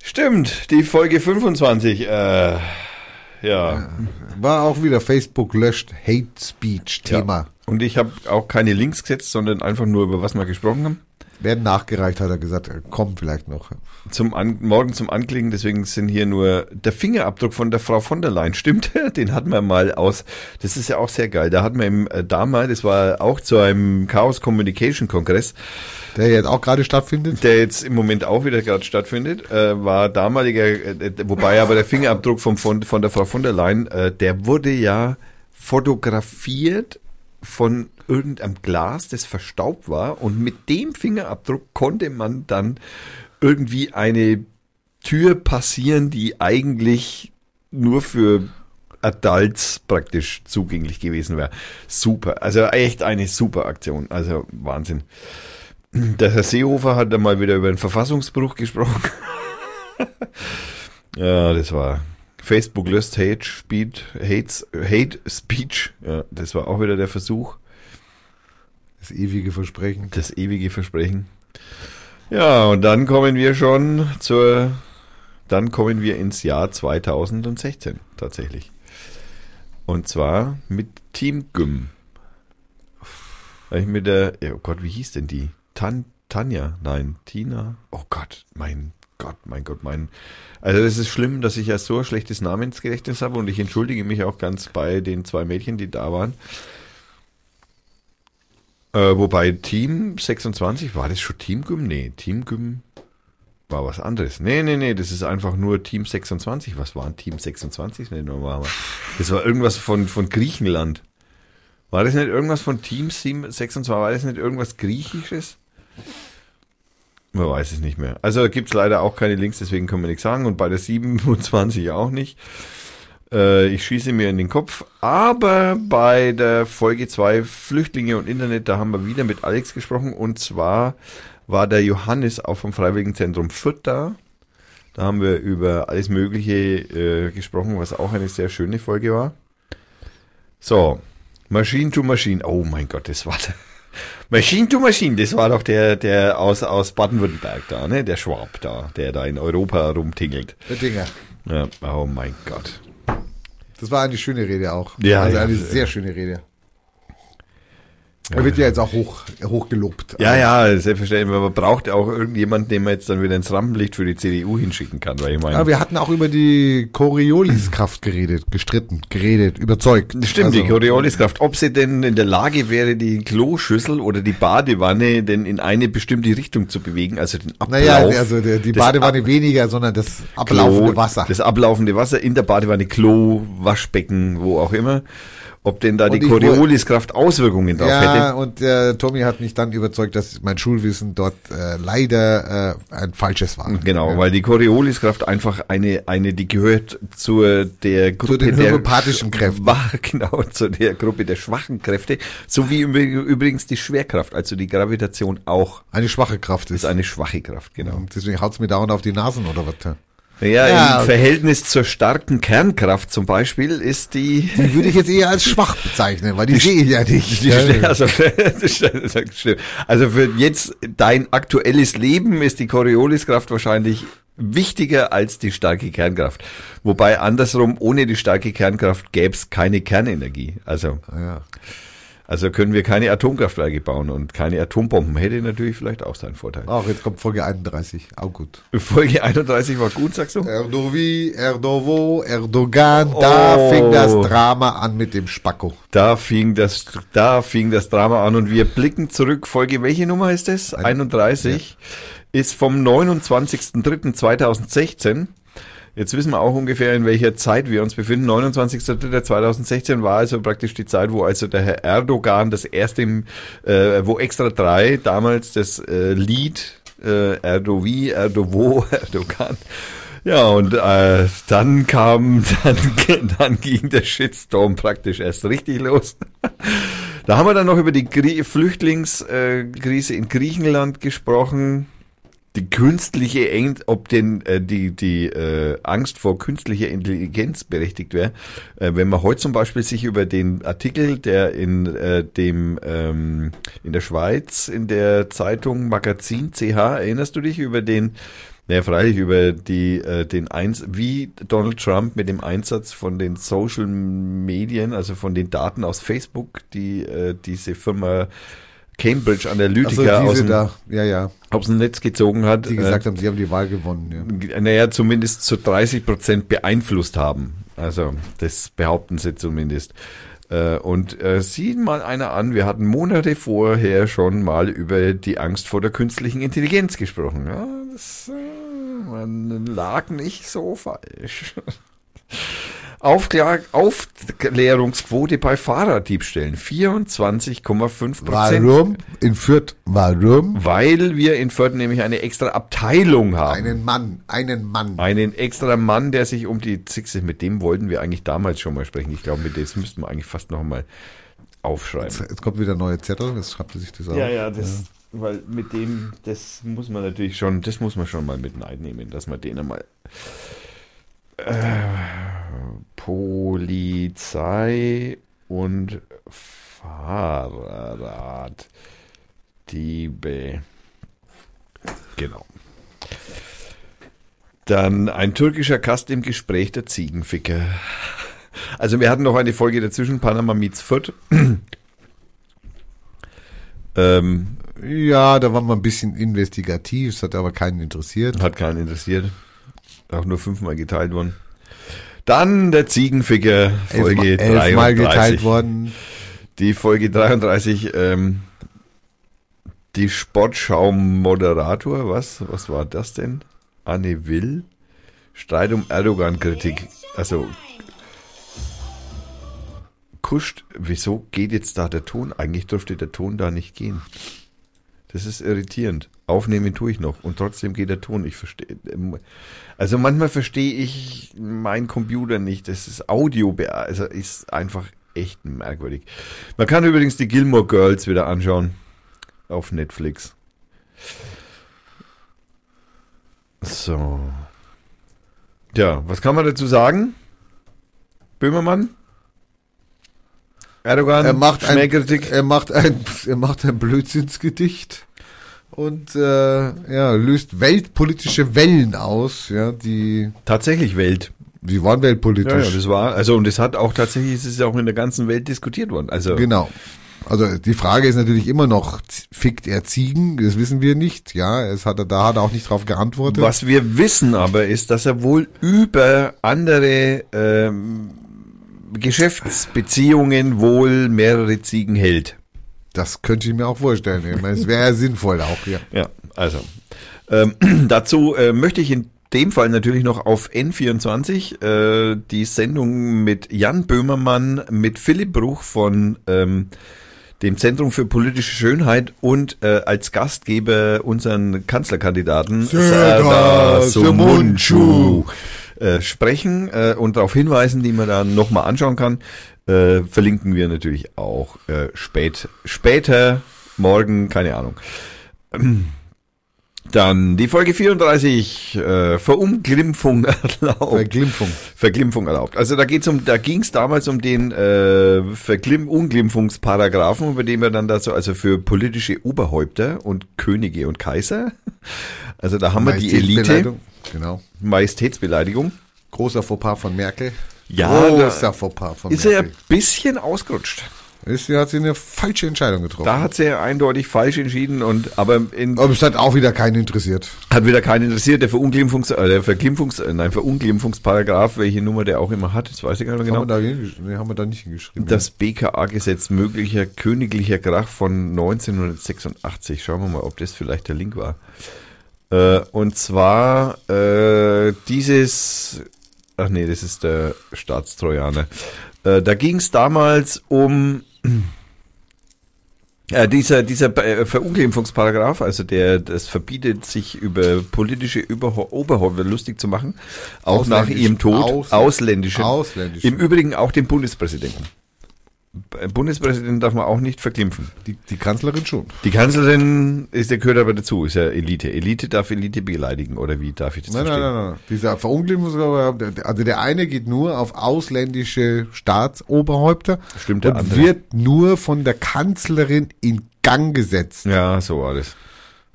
Stimmt, die Folge 25. Äh, ja. War auch wieder Facebook löscht Hate Speech Thema. Und ich habe auch keine Links gesetzt, sondern einfach nur über was wir gesprochen haben. Werden nachgereicht, hat er gesagt, kommt vielleicht noch. Zum An morgen zum Anklicken, deswegen sind hier nur der Fingerabdruck von der Frau von der Leyen. Stimmt, den hatten wir mal aus. Das ist ja auch sehr geil. Da hatten wir im äh, damals, das war auch zu einem Chaos Communication Kongress, Der jetzt auch gerade stattfindet. der jetzt im Moment auch wieder gerade stattfindet, äh, war damaliger, äh, wobei aber der Fingerabdruck von, von, von der Frau von der Leyen, äh, der wurde ja fotografiert von irgendeinem Glas, das verstaubt war und mit dem Fingerabdruck konnte man dann irgendwie eine Tür passieren, die eigentlich nur für Adults praktisch zugänglich gewesen wäre. Super, also echt eine super Aktion, also Wahnsinn. Der Herr Seehofer hat da mal wieder über einen Verfassungsbruch gesprochen. ja, das war Facebook löst Hate Speech, Hates, Hate Speech. Ja, das war auch wieder der Versuch, Das ewige Versprechen. das ewige Versprechen. Ja, und dann kommen wir schon zur, dann kommen wir ins Jahr 2016 tatsächlich. Und zwar mit Team Gym. Ich mit der, oh Gott, wie hieß denn die? Tan, Tanja? Nein, Tina? Oh Gott, mein Gott, mein Gott, mein. Also das ist schlimm, dass ich ja so ein schlechtes Namensgedächtnis habe und ich entschuldige mich auch ganz bei den zwei Mädchen, die da waren. Äh, wobei Team 26, war das schon Team Gym? Nee, Team Gym war was anderes. Nee, nee, nee, das ist einfach nur Team 26. Was war ein Team 26? Nee, normal. Das war irgendwas von, von Griechenland. War das nicht irgendwas von Team 26? War das nicht irgendwas Griechisches? Man weiß es nicht mehr. Also gibt es leider auch keine Links, deswegen können wir nichts sagen. Und bei der 27 auch nicht. Äh, ich schieße mir in den Kopf. Aber bei der Folge 2 Flüchtlinge und Internet, da haben wir wieder mit Alex gesprochen. Und zwar war der Johannes auch vom Freiwilligenzentrum Fürth da. Da haben wir über alles Mögliche äh, gesprochen, was auch eine sehr schöne Folge war. So, Machine to Machine. Oh mein Gott, das war der. Machine to Machine, das war doch der, der aus, aus Baden-Württemberg da, ne? Der Schwab da, der da in Europa rumtingelt. Der Dinger. Ja, oh mein Gott. Das war eine schöne Rede auch. Ja, also ja. eine sehr schöne Rede. Er wird ja jetzt auch hoch, hoch gelobt. Ja, ja, selbstverständlich. Man braucht auch irgendjemanden, den man jetzt dann wieder ins Rampenlicht für die CDU hinschicken kann, weil ich meine. Aber wir hatten auch über die Corioliskraft geredet, gestritten, geredet, überzeugt. Stimmt, die Also, Corioliskraft. Ob sie denn in der Lage wäre, die Kloschüssel oder die Badewanne denn in eine bestimmte Richtung zu bewegen, also den Ablauf. Naja, also die des Badewanne Ab- weniger, sondern das ablaufende Klo, Wasser. Das ablaufende Wasser in der Badewanne, Klo, Waschbecken, wo auch immer. Ob denn da Und die Corioliskraft Auswirkungen drauf ja, hätte. und der Tommy hat mich dann überzeugt, dass mein Schulwissen dort äh, leider äh, ein falsches war. Genau, ja. weil die Corioliskraft einfach eine, eine, die gehört zur der Gruppe den der homöopathischen Kräften. Schwach- Genau, zu der Gruppe der schwachen Kräfte, so wie übr- übrigens die Schwerkraft, also die Gravitation auch eine schwache Kraft ist. ist eine schwache Kraft, genau. Und deswegen haut's mir dauernd auf die Nasen oder was? Ja, Ja. im Verhältnis zur starken Kernkraft zum Beispiel ist die Die würde ich jetzt eher als schwach bezeichnen, weil die, sehe ich ja nicht. Die also, also für jetzt dein aktuelles Leben ist die Corioliskraft wahrscheinlich wichtiger als die starke Kernkraft. Wobei andersrum, ohne die starke Kernkraft gäbe es keine Kernenergie. Also, Ja. Also können wir keine Atomkraftwerke bauen und keine Atombomben. Hätte natürlich vielleicht auch seinen Vorteil. Ach, jetzt kommt Folge 31. Auch gut. Folge 31 war gut, sagst du? Erdovi, Erdovo, Erdogan, da Oh. fing das Drama an mit dem Spacko. Da fing das, da fing das Drama an und wir blicken zurück. Folge, welche Nummer ist es? 31. Ist vom 29.03.2016. Jetzt wissen wir auch ungefähr, in welcher Zeit wir uns befinden. 29.03.2016 war also praktisch die Zeit, wo also der Herr Erdogan das erste, äh, wo Extra 3 damals das äh, Lied äh, Erdovi, Erdovo, Erdogan. Ja, und äh, dann kam, dann, dann ging der Shitstorm praktisch erst richtig los. Da haben wir dann noch über die Flüchtlingskrise äh, in Griechenland gesprochen. Die künstliche ob denn äh, die, die äh, Angst vor künstlicher Intelligenz berechtigt wäre. Äh, wenn man heute zum Beispiel sich über den Artikel, der in äh, dem ähm, in der Schweiz in der Zeitung Magazin CH, erinnerst du dich über den Ja, freilich über die, äh, den Eins, wie Donald Trump mit dem Einsatz von den Social Medien, also von den Daten aus Facebook, die äh, diese Firma Cambridge Analytica Also aus, dem, da, ja, ja, aus dem Netz gezogen hat. die gesagt haben, sie haben die Wahl gewonnen. Ja. äh, naja, zumindest zu 30 Prozent beeinflusst haben. Also, das behaupten sie zumindest. Äh, Und äh, sieh mal einer an, wir hatten Monate vorher schon mal über die Angst vor der künstlichen Intelligenz gesprochen. Ja, das, äh, man lag nicht so falsch. Aufklär Aufklärungsquote bei Fahrraddiebstählen 24,5 Prozent. Warum? In Fürth, warum? Weil wir in Fürth nämlich eine extra Abteilung haben. Einen Mann, einen Mann. Einen extra Mann, der sich um die Zixe, mit dem wollten wir eigentlich damals schon mal sprechen. Ich glaube, mit dem müssten wir eigentlich fast noch mal aufschreiben. Jetzt kommt wieder ein neuer Zettel, jetzt schreibt er sich das auf. Ja, ja, das, weil mit dem, das muss man natürlich schon, das muss man schon mal mit einnehmen, dass man den einmal. Äh, Polizei und Fahrraddiebe. Genau. Dann ein türkischer Gast im Gespräch der Ziegenficker. Also wir hatten noch eine Folge dazwischen, Panama meets Fürth. ähm, Ja, da war man ein bisschen investigativ, es hat aber keinen interessiert. hat keinen interessiert. Auch nur fünfmal geteilt worden. Dann der Ziegenficker, Folge Elfmal- elfmal 33. geteilt worden. Die Folge 33, ähm, die Sportschau-Moderator, was, was war das denn? Anne Will? Streit um Erdogan-Kritik. Also, kuscht, wieso geht jetzt da der Ton? Eigentlich dürfte der Ton da nicht gehen. Das ist irritierend. Aufnehmen tue ich noch und trotzdem geht der Ton. Ich verstehe. Also manchmal verstehe ich meinen Computer nicht. Das ist Audio, also ist einfach echt merkwürdig. Man kann übrigens die Gilmore Girls wieder anschauen auf Netflix. So. Ja, was kann man dazu sagen? Böhmermann? Erdogan? Er macht ein, er macht ein, er macht ein Blödsinnsgedicht und äh, ja, löst weltpolitische Wellen aus, ja, die, Tatsächlich Welt. die waren Ja, weltpolitisch. ja, das war, also und es hat auch tatsächlich, es ist ja auch in der ganzen Welt diskutiert worden. Also Genau. Also die Frage ist natürlich immer noch, fickt er Ziegen? Das wissen wir nicht. Ja, es hat er, da hat er auch nicht drauf geantwortet. was wir wissen aber ist, dass er wohl über andere ähm, Geschäftsbeziehungen wohl mehrere Ziegen hält. Das könnte ich mir auch vorstellen. Ich meine, es wäre sinnvoll auch, ja. Ja, also ähm, dazu äh, möchte ich in dem Fall natürlich noch auf N24 äh, die Sendung mit Jan Böhmermann, mit Philipp Bruch von ähm, dem Zentrum für politische Schönheit und äh, als Gastgeber unseren Kanzlerkandidaten Serdar Somuncu. Äh, sprechen äh, und darauf hinweisen, die man dann nochmal anschauen kann. Äh, verlinken wir natürlich auch äh, spät, später, morgen, keine Ahnung. Dann die Folge 34, äh, Verunglimpfung erlaubt. Verglimpfung. Verglimpfung erlaubt. Also da geht's um, da ging's damals um den äh, Verglimpfungsparagraphen, über den wir dann dazu, also für politische Oberhäupter und Könige und Kaiser. Also da haben wir die Elite, Majestätsbeleidigung. Genau. Majestätsbeleidigung. Großer Fauxpas von Merkel. Ja, Großer Fauxpas von Ist er Merkel. ein bisschen ausgerutscht. Ist, sie hat sie eine falsche Entscheidung getroffen. Da hat sie eindeutig falsch entschieden und aber in, Aber es hat auch wieder keinen interessiert. hat wieder keinen interessiert. Der Verunglimpfungs, äh, der Verglimpfungs, äh, nein, Verunglimpfungsparagraph, welche Nummer der auch immer hat, das weiß ich gar nicht genau. Haben, wir da nee, haben wir da nicht hingeschrieben. Das BKA-Gesetz möglicher königlicher Krach von 1986. Schauen wir mal, ob das vielleicht der Link war. Äh, und zwar äh, dieses, ach nee, das ist der Staatstrojaner. Äh, da ging es damals um äh, dieser dieser äh, Verunglimpfungsparagraph, also der das verbietet, sich über politische Oberhäupter lustig zu machen, auch nach ihrem Tod, Ausl- ausländische, im Übrigen auch den Bundespräsidenten. B- Bundespräsidenten darf man auch nicht verglimpfen. die, die Kanzlerin schon. Die Kanzlerin ist, der gehört aber dazu, ist ja Elite. Elite darf Elite beleidigen, oder wie darf ich das Nein, nein, verstehen? nein, nein. Dieser Verunglimpfungsparagraf, also der eine geht nur auf ausländische Staatsoberhäupter Stimmt, der und andere. wird nur von der Kanzlerin in Gang gesetzt. Ja, so das.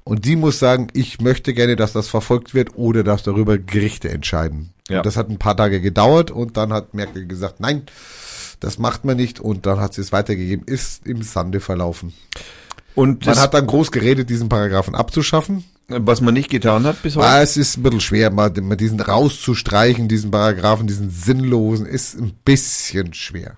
Und die muss sagen, ich möchte gerne, dass das verfolgt wird oder dass darüber Gerichte entscheiden. Ja. Und das hat ein paar Tage gedauert und dann hat Merkel gesagt, nein, das macht man nicht und dann hat sie es weitergegeben, ist im Sande verlaufen. Und Man hat dann groß geredet, diesen Paragraphen abzuschaffen. was man nicht getan hat bis heute. Ah, es ist ein bisschen schwer, mal, diesen rauszustreichen, diesen Paragraphen, diesen sinnlosen, ist ein bisschen schwer.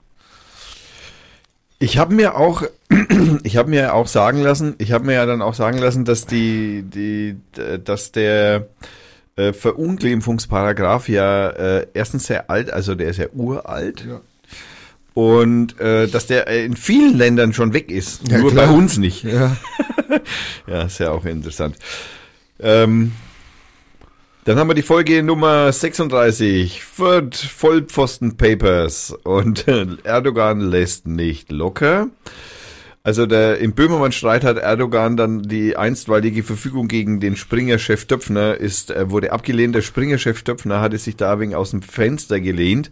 Ich habe mir auch, ich habe mir auch sagen lassen, ich habe mir ja dann auch sagen lassen, dass die, die, dass der äh, Verunglimpfungsparagraph ja äh, erstens sehr alt, also der ist ja uralt. Ja. Und äh, dass der äh, in vielen Ländern schon weg ist, Ja, nur klar. bei uns nicht. Ja. Ja, ist ja auch interessant. Ähm, dann haben wir die Folge Nummer 36, Fürth Vollpfosten Papers und Erdogan lässt nicht locker. Also der, im Böhmermann-Streit hat Erdogan dann die einstweilige Verfügung gegen den Springer-Chef Döpfner ist, äh, wurde abgelehnt. Der Springer-Chef Döpfner hatte sich da wegen aus dem Fenster gelehnt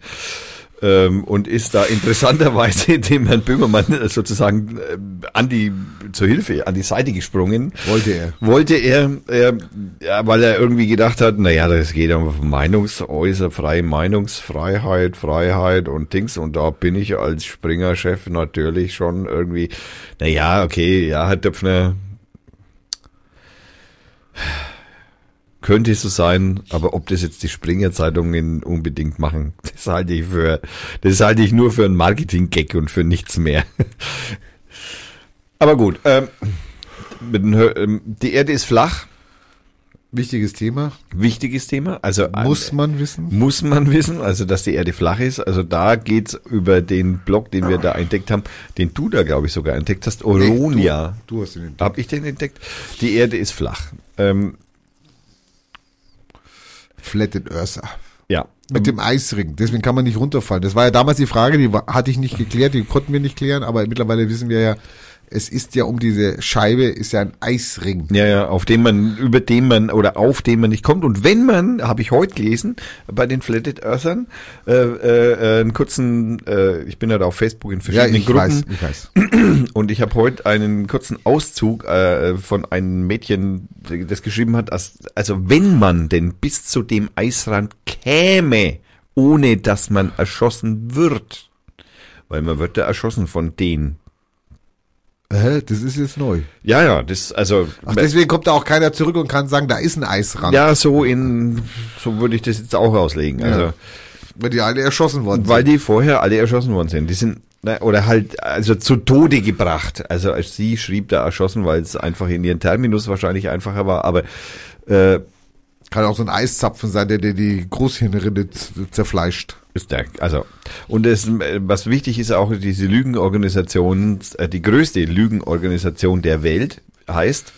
ähm, und ist da interessanterweise dem Herrn Böhmermann äh, sozusagen äh, an die zur Hilfe, an die Seite gesprungen. Wollte er. Wollte er, er ja, weil er irgendwie gedacht hat, naja, das geht um Meinungsäußer, freie Meinungsfreiheit, Freiheit und Dings. Und da bin ich als Springer-Chef natürlich schon irgendwie, naja, okay, ja, Herr Döpfner, könnte so sein, aber ob das jetzt die Springer-Zeitungen unbedingt machen, das halte ich für, das halte ich nur für einen Marketing-Gag und für nichts mehr. aber gut, ähm, mit den, ähm, die Erde ist flach, Wichtiges Thema. wichtiges Thema. Also Muss man wissen. muss man wissen, also dass die Erde flach ist. Also da geht's über den Blog, den wir da entdeckt haben, den du da glaube ich sogar entdeckt hast, Oronia. Du, du hast ihn entdeckt. Hab ich den entdeckt? Die Erde ist flach. Ähm, Flatted Ursa. ja. Mit dem Eisring. Deswegen kann man nicht runterfallen. Das war ja damals die Frage, die hatte ich nicht geklärt, die konnten wir nicht klären, aber mittlerweile wissen wir ja, es ist ja um diese Scheibe, ist ja ein Eisring. Ja, ja, auf dem man, über den man oder auf den man nicht kommt. Und wenn man, habe ich heute gelesen, bei den Flatted Earthern, äh, äh, einen kurzen, äh, ich bin ja da auf Facebook in Ja, verschiedenen ich Gruppen weiß, ich weiß. und ich habe heute einen kurzen Auszug äh, von einem Mädchen, das geschrieben hat, als, also wenn man denn bis zu dem Eisrand käme, ohne dass man erschossen wird, weil man wird da erschossen von denen. Hä, das ist jetzt neu. Ja, ja, das, also, Ach, deswegen kommt da auch keiner zurück und kann sagen, da ist ein Eisrand. ja, so in, so würde ich das jetzt auch auslegen. Also, Ja. Weil die alle erschossen worden weil sind. die vorher alle erschossen worden sind. Die sind, na, oder halt, also zu Tode gebracht. Also, als sie schrieb da erschossen, weil es einfach in ihren Terminus wahrscheinlich einfacher war, aber, äh, Kann auch so ein Eiszapfen sein, der dir die Großhirnrinde zerfleischt. ist der, also, und es, äh, was wichtig ist auch, diese Lügenorganisation, äh, die größte Lügenorganisation der Welt heißt,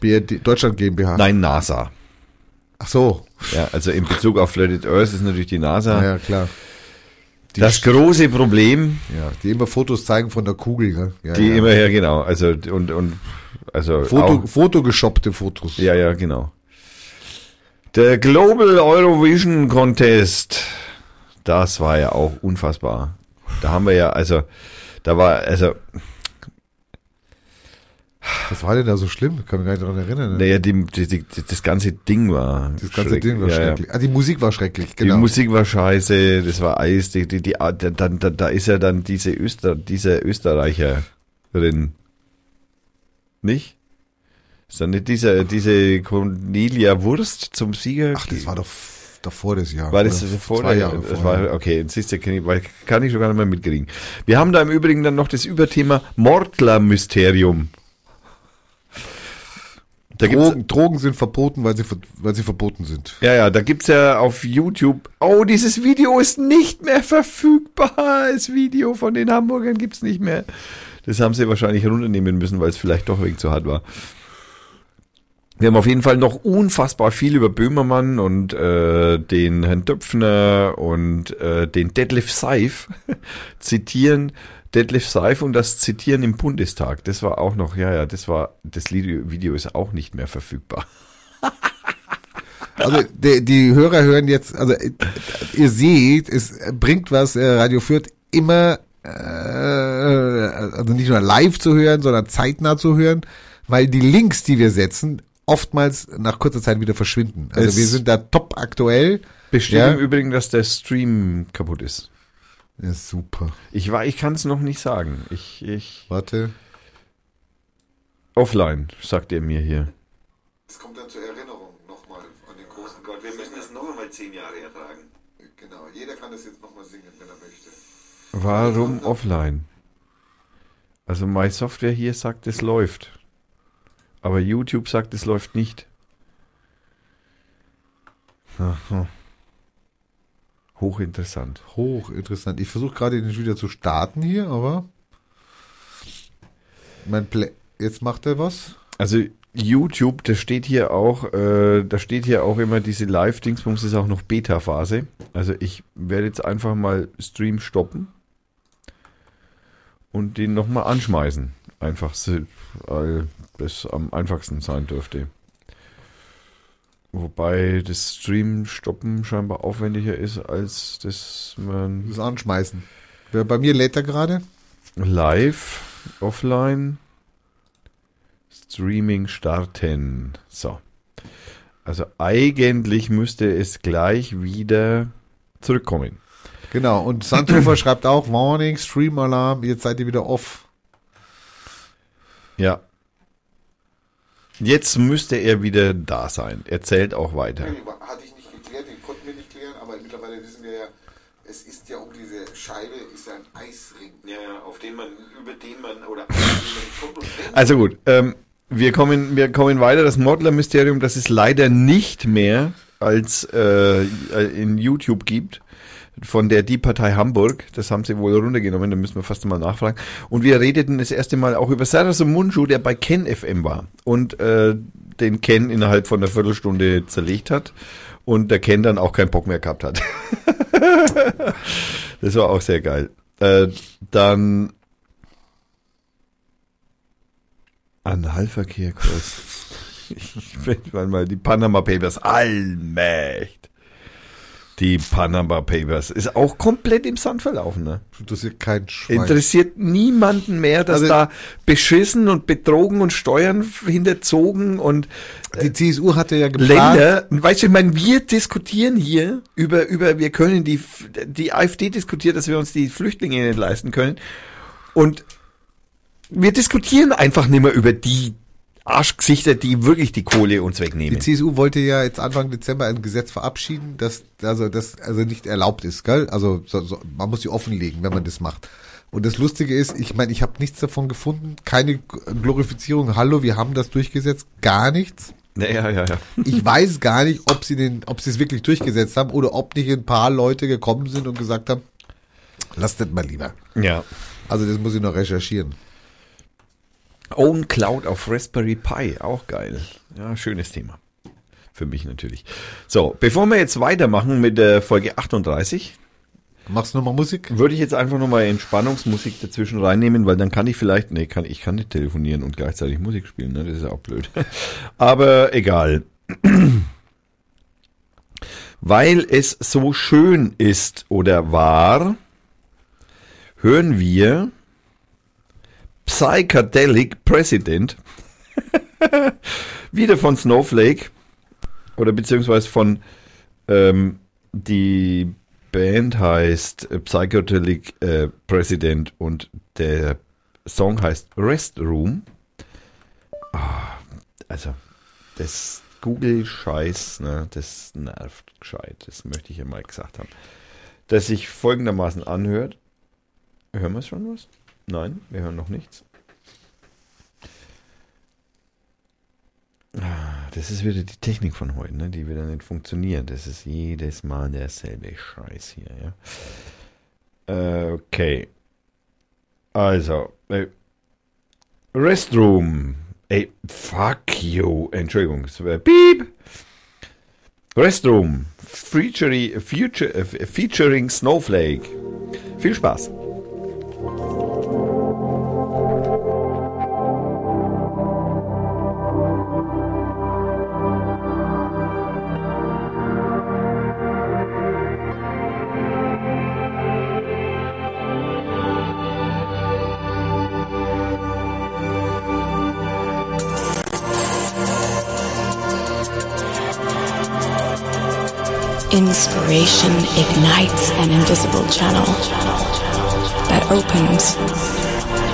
BRD, Deutschland GmbH. nein, NASA. Ach so. Ja, also in Bezug auf Flatted Earth ist natürlich die NASA. Ja, ja klar. Die, das große Problem, ja, die immer Fotos zeigen von der Kugel. Ne? Ja, die ja. immer her, genau, also, und, und, also, Foto, auch, Fotogeshoppte Fotos. ja, ja, genau. Der Global Eurovision Contest, das war ja auch unfassbar. Da haben wir ja, also, da war, also, Was war denn da so schlimm? Kann mich gar nicht daran erinnern. Ne? naja, die, die, die, das ganze Ding war. das ganze Ding war ja, ja. schrecklich. Ah, die Musik war schrecklich, Die genau. Musik war scheiße, das war Eis, die, die, die, da, da, da, ist ja dann diese Öster, diese Österreicherin. Nicht? Ist dann nicht dieser, diese Cornelia Wurst zum Sieger? Ach, das war doch davor das Jahr. War das Oder vor zwei Jahre das war, okay, jetzt siehst du, kann ich, kann ich schon gar nicht mehr mitkriegen. Wir haben da im Übrigen dann noch das Überthema Mordler-Mysterium. Drogen, Drogen sind verboten, weil sie, weil sie verboten sind. Ja, ja, da gibt's ja auf YouTube. Oh, dieses Video ist nicht mehr verfügbar. Das Video von den Hamburgern gibt's nicht mehr. Das haben sie wahrscheinlich runternehmen müssen, weil es vielleicht doch wegen zu hart war. Wir haben auf jeden Fall noch unfassbar viel über Böhmermann und äh, den Herrn Döpfner und äh, den Detlef Seif zitieren. Detlef Seif und das Zitieren im Bundestag. Das war auch noch, ja, ja, das war, das Video ist auch nicht mehr verfügbar. Also die, die Hörer hören jetzt, also ihr seht, es bringt was, äh, Radio Fürth immer, äh, also nicht nur live zu hören, sondern zeitnah zu hören, weil die Links, die wir setzen, oftmals nach kurzer Zeit wieder verschwinden. Also Es- wir sind da top aktuell. Bestimmt Ja. im Übrigen, dass der Stream kaputt ist. Ja, super. Ich war, ich kann es noch nicht sagen. Ich, ich, Warte. offline, sagt er mir hier. Es kommt dann zur Erinnerung nochmal an den großen Gott, wir müssen das noch einmal zehn Jahre ertragen. Genau, jeder kann das jetzt nochmal singen, wenn er möchte. Warum offline? Also meine Software hier sagt, es läuft. Aber YouTube sagt, es läuft nicht. Aha. Hochinteressant. Hochinteressant. Ich versuche gerade den wieder zu starten hier, aber mein Play jetzt macht er was. Also YouTube, da steht hier auch, äh, da steht hier auch immer diese Live-Dingsbums ist auch noch Beta-Phase. Also ich werde jetzt einfach mal Stream stoppen und den nochmal anschmeißen. Einfach, so, weil das am einfachsten sein dürfte. Wobei das Stream stoppen scheinbar aufwendiger ist, als das man Das anschmeißen. Wer- Bei mir lädt er gerade. live, offline, Streaming starten. So. Also eigentlich müsste es gleich wieder zurückkommen. Genau. Und Sandhofer schreibt auch Warning, Stream Alarm, jetzt seid ihr wieder off. Ja. Jetzt müsste er wieder da sein. Er zählt auch weiter. Hatte ich nicht geklärt, den konnten wir nicht klären, aber mittlerweile wissen wir ja, es ist ja um diese Scheibe, ist ja ein Eisring. Ja, auf den man, über den man, oder Also gut, ähm, wir kommen, wir kommen weiter. Das Modler-Mysterium, das es leider nicht mehr als äh, in YouTube gibt, von der Die Partei Hamburg. Das haben sie wohl runtergenommen, da müssen wir fast mal nachfragen. Und wir redeten das erste Mal auch über Sarasu Munju, der bei Ken FM war und äh, den Ken innerhalb von einer Viertelstunde zerlegt hat und der Ken dann auch keinen Bock mehr gehabt hat. das war auch sehr geil. Äh, dann Analverkehr kostet. Ich will mal die Panama Papers. Allmächt. Die Panama Papers. Ist auch komplett im Sand verlaufen, ne? Interessiert kein Schwein. Interessiert niemanden mehr, dass Also- da beschissen und betrogen und Steuern hinterzogen und Die CSU hatte ja geplant. Länder, weißt du, ich meine, wir diskutieren hier über, über, wir können die, die AfD diskutiert, dass wir uns die Flüchtlinge nicht leisten können. Und wir diskutieren einfach nicht mehr über die Arschgesichter, die wirklich die Kohle uns Die wegnehmen. CSU wollte ja jetzt Anfang Dezember ein Gesetz verabschieden, das also das also nicht erlaubt ist, gell? Also so, so, man muss sie offenlegen, wenn man das macht. Und das Lustige ist, ich meine, ich habe nichts davon gefunden, keine Glorifizierung. Hallo, wir haben das durchgesetzt, gar nichts. Ja, ja, ja. Ich weiß gar nicht, ob sie den, ob sie es wirklich durchgesetzt haben oder ob nicht ein paar Leute gekommen sind und gesagt haben, lass das mal lieber. ja. Also das muss ich noch recherchieren. Own Cloud auf Raspberry Pi, auch geil. Ja, schönes Thema. Für mich natürlich. So, bevor wir jetzt weitermachen mit der Folge 38, Machst du nochmal Musik? würde ich jetzt einfach nochmal Entspannungsmusik dazwischen reinnehmen, weil dann kann ich vielleicht, nee, kann, ich kann nicht telefonieren und gleichzeitig Musik spielen, ne? das ist ja auch blöd. Aber egal. Weil es so schön ist oder war, hören wir Psychedelic President wieder von Snowflake oder beziehungsweise von ähm, die Band heißt äh, Psychedelic äh, President und der Song heißt Rest Room. Ah, also, das Google-Scheiß, ne, das nervt gescheit. Das möchte ich ja mal gesagt haben. Dass sich folgendermaßen anhört. Hören wir schon was? Nein, wir hören noch nichts. Ah, Das ist wieder die Technik von heute, ne, die wieder nicht funktioniert. Das ist jedes Mal derselbe Scheiß hier, ja. Äh, Okay. Also, äh, Restroom. Ey, fuck you. Entschuldigung, Piep. Restroom. Featuring, äh, featuring Snowflake. Viel Spaß. Inspiration ignites an invisible channel that opens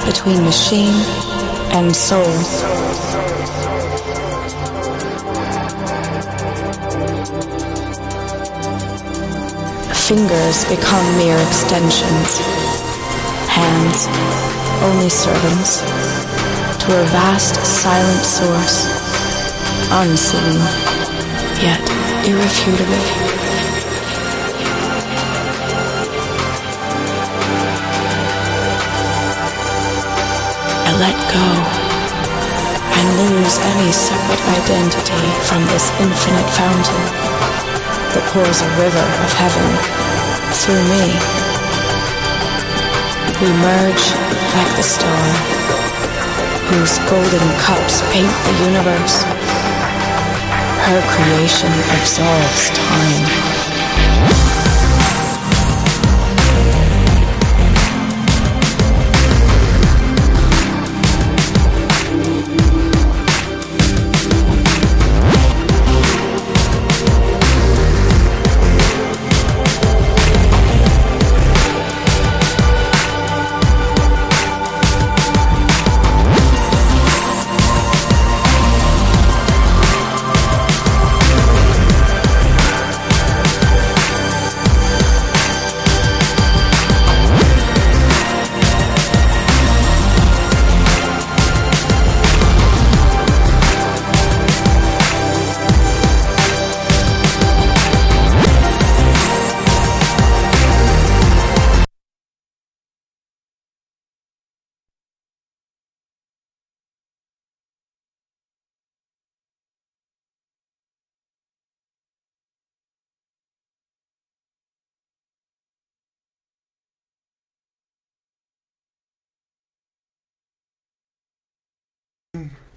between machine and soul. Fingers become mere extensions, hands only servants to a vast silent source, unseen yet irrefutable. Let go and lose any separate identity from this infinite fountain that pours a river of heaven through me. We merge like the star, whose golden cups paint the universe. Her creation absolves time.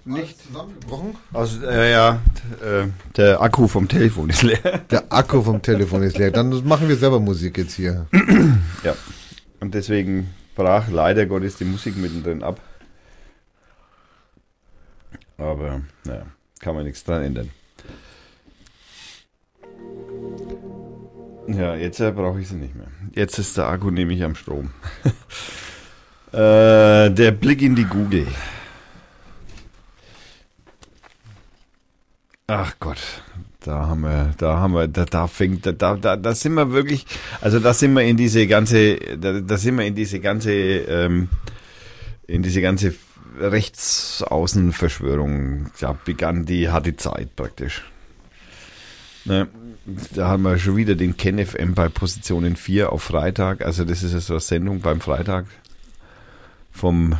Nicht zusammengebrochen? Aus, äh, ja, äh, der Akku vom Telefon ist leer. Der Akku vom Telefon ist leer. Dann machen wir selber Musik jetzt hier. Ja. Und deswegen brach leider Gottes die Musik mittendrin ab. Aber, naja, kann man nichts dran ändern. Ja, jetzt äh, brauche ich sie nicht mehr. Jetzt ist der Akku nämlich am Strom. äh, der Blick in die Google. Ach Gott, da haben wir, da haben wir, da, da fängt, da, da, da, da sind wir wirklich, also da sind wir in diese ganze, da, da sind wir in diese ganze, ähm, in diese ganze Rechtsaußenverschwörung, da begann die harte Zeit praktisch. Ne, da haben wir schon wieder den KenFM bei Positionen 4 auf Freitag, also das ist so eine Sendung beim Freitag vom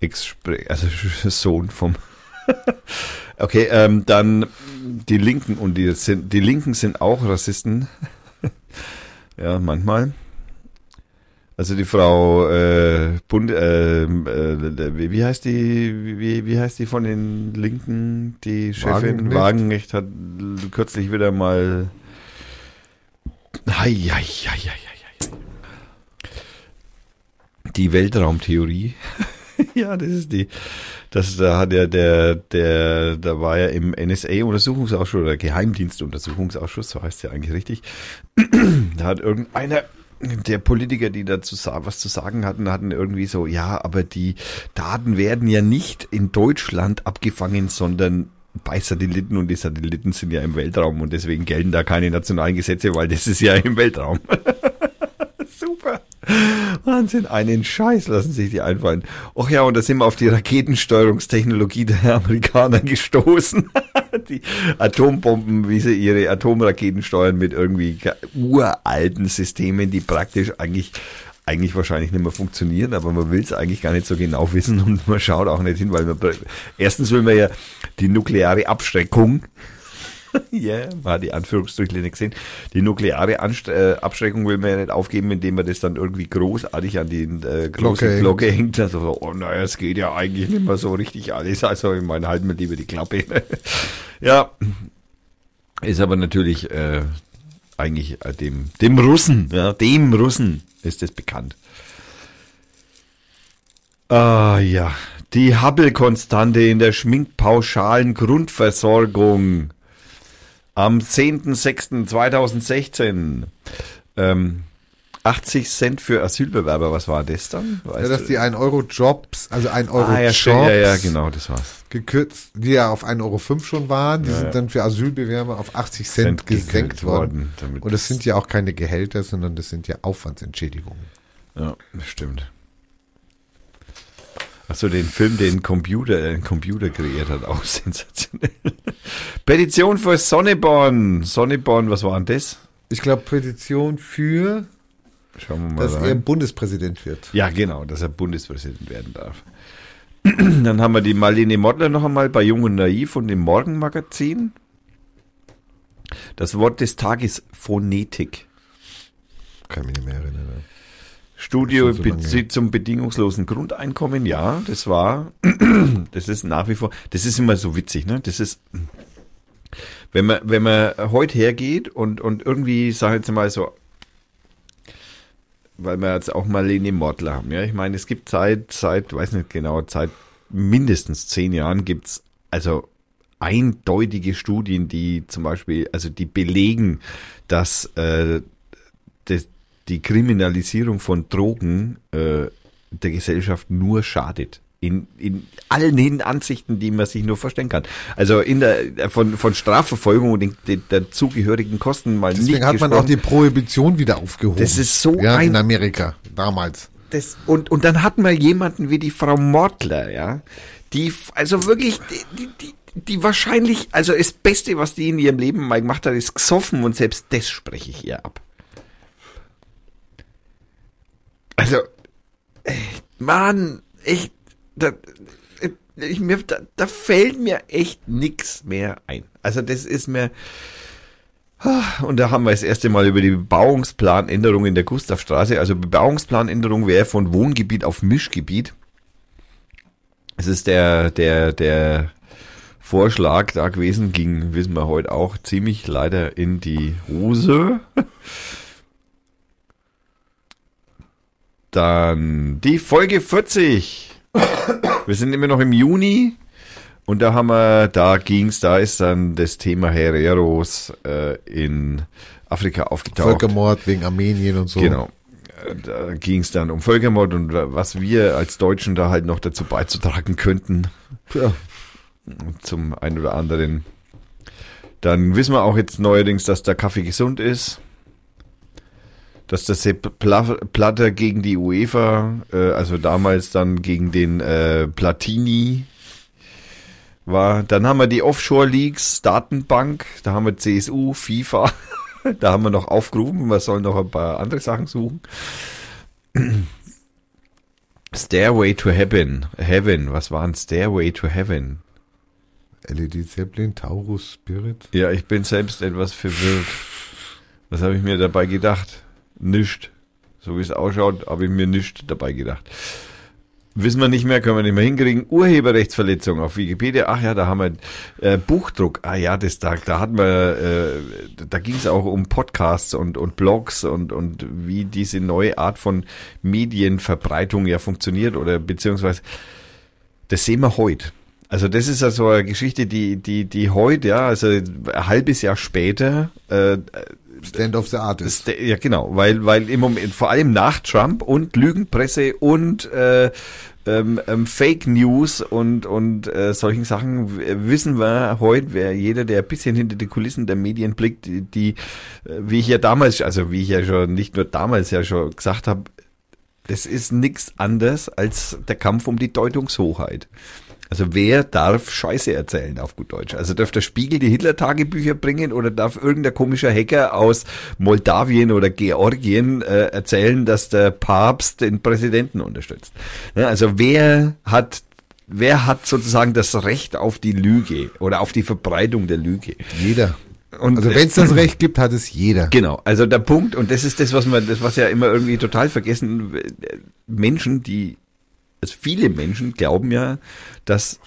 Ex, also Sohn vom Okay, ähm, dann die Linken und die sind die Linken sind auch Rassisten. ja, manchmal. Also die Frau äh, Bund, äh, äh, wie, heißt die wie, wie heißt die von den Linken, die Chefin Wagenknecht. Wagenknecht hat kürzlich wieder mal hei, hei, hei, hei, hei. die Weltraumtheorie. ja, das ist die das da hat ja der, der, da war ja im NSA-Untersuchungsausschuss oder Geheimdienstuntersuchungsausschuss, so heißt ja eigentlich richtig. da hat irgendeiner der Politiker, die dazu was zu sagen hatten, hatten irgendwie so, ja, aber die Daten werden ja nicht in Deutschland abgefangen, sondern bei Satelliten und die Satelliten sind ja im Weltraum und deswegen gelten da keine nationalen Gesetze, weil das ist ja im Weltraum. Super. Wahnsinn, einen Scheiß lassen sich die einfallen. Och ja, und da sind wir auf die Raketensteuerungstechnologie der Amerikaner gestoßen. die Atombomben, wie sie ihre Atomraketen steuern mit irgendwie ge- uralten Systemen, die praktisch eigentlich eigentlich wahrscheinlich nicht mehr funktionieren, aber man will es eigentlich gar nicht so genau wissen und man schaut auch nicht hin, weil man erstens will man ja die nukleare Abschreckung ja, war die Anführungsstriche nicht gesehen. Die nukleare Anst äh, Abschreckung will man ja nicht aufgeben, indem man das dann irgendwie großartig an die äh, große Glocke hängt. Also, so, oh naja, es geht ja eigentlich nicht mehr so richtig alles. Also ich meine, halten wir lieber die Klappe. ja, ist aber natürlich äh, eigentlich äh, dem, dem Russen, ja, dem Russen ist das bekannt. Ah ja, die Hubble-Konstante in der schminkpauschalen Grundversorgung. Am 10.06.2016 ähm, 80 Cent für Asylbewerber, was war das dann? Ja, Weißt dass du? die 1 Euro Jobs, also 1 Euro ah, ja, Jobs ja, ja, genau, das war's. gekürzt, die ja auf 1,05 Euro schon waren, die Ja, sind ja. dann für Asylbewerber auf 80 Cent, Cent gesenkt worden. worden, Und das sind ja auch keine Gehälter, sondern das sind ja Aufwandsentschädigungen. Ja, das stimmt. Achso, den Film, den Computer, äh, ein Computer kreiert hat, auch sensationell. Petition für Sonneborn. Sonneborn, was war denn das? Ich glaube, Petition für, Schauen wir mal dass rein. er Bundespräsident wird. Ja, genau, dass er Bundespräsident werden darf. Dann haben wir die Marlene Mottler noch einmal bei Jung und Naiv und dem Morgenmagazin. Das Wort des Tages Phonetik. Kann mich nicht mehr erinnern. Studio so lange zum bedingungslosen Grundeinkommen, ja, das war, das ist nach wie vor, das ist immer so witzig, ne? Das ist, wenn man, wenn man heute hergeht und, und irgendwie, sag ich jetzt mal so, weil wir jetzt auch mal Leni Mortler haben, ja, ich meine, es gibt seit, seit, weiß nicht genau, seit mindestens zehn Jahren gibt's also eindeutige Studien, die zum Beispiel, also die belegen, dass äh, das, die Kriminalisierung von Drogen äh, der Gesellschaft nur schadet. In, in allen hin Ansichten, die man sich nur vorstellen kann. Also in der von, von Strafverfolgung und den, den dazugehörigen Kosten mal Deswegen nicht hat man auch die Prohibition wieder aufgehoben. Das ist so ja, ein- in Amerika damals. das, und, und dann hat man jemanden wie die Frau Mortler, ja, die, also wirklich, die, die, die, die wahrscheinlich, also das Beste, was die in ihrem Leben mal gemacht hat, ist gesoffen und selbst das spreche ich ihr ab. Also, echt, Mann, echt, da, äh, ich, mir, da, da fällt mir echt nix mehr ein. Also das ist mir, und da haben wir das erste Mal über die Bebauungsplanänderung in der Gustavstraße. Also Bebauungsplanänderung wäre von Wohngebiet auf Mischgebiet. Es ist der, der, der Vorschlag da gewesen, ging, wissen wir heute auch, ziemlich leider in die Hose. Dann die Folge 40. Wir sind immer noch im Juni. Und da haben wir, da ging's, da ist dann das Thema Hereros äh, in Afrika aufgetaucht. Völkermord wegen Armenien und so. Genau. Äh, Da ging es dann um Völkermord und was wir als Deutschen da halt noch dazu beizutragen könnten. Ja. Zum einen oder anderen. Dann wissen wir auch jetzt neuerdings, dass der Kaffee gesund ist. Dass der Sepp Pla- Platter gegen die UEFA, äh, also damals dann gegen den äh, Platini war. Dann haben wir die Offshore Leagues, Datenbank, da haben wir CSU, FIFA, da haben wir noch aufgerufen, wir sollen noch ein paar andere Sachen suchen. Stairway to Heaven, Heaven, was war ein Stairway to Heaven? LED Zeppelin, Taurus, Spirit. Ja, ich bin selbst etwas verwirrt. Was habe ich mir dabei gedacht? Nischt. So wie es ausschaut, habe ich mir nischt dabei gedacht. Wissen wir nicht mehr, können wir nicht mehr hinkriegen. Urheberrechtsverletzung auf Wikipedia. Ach ja, da haben wir äh, Buchdruck. Ah ja, das da, da hatten wir, äh, da ging es auch um Podcasts und und Blogs und und wie diese neue Art von Medienverbreitung ja funktioniert oder beziehungsweise das sehen wir heute. Also das ist also eine Geschichte, die die die heute ja, also ein halbes Jahr später äh, Stand of the Artist. Ja, genau, weil, weil im Moment, vor allem nach Trump und Lügenpresse und äh, ähm, ähm, Fake News und, und äh, solchen Sachen wissen wir heute, wer jeder, der ein bisschen hinter die Kulissen der Medien blickt, die, die äh, wie ich ja damals, also wie ich ja schon, nicht nur damals ja schon gesagt habe, das ist nichts anderes als der Kampf um die Deutungshoheit. Also wer darf Scheiße erzählen auf gut Deutsch? Also darf der Spiegel die Hitler-Tagebücher bringen oder darf irgendein komischer Hacker aus Moldawien oder Georgien äh, erzählen, dass der Papst den Präsidenten unterstützt? Ja, also wer hat wer hat sozusagen das Recht auf die Lüge oder auf die Verbreitung der Lüge? Jeder. Und Also wenn es das Recht gibt, hat es jeder. Genau, also der Punkt, und das ist das, was man, das, was ja immer irgendwie total vergessen, Menschen, die, also viele Menschen glauben ja, dass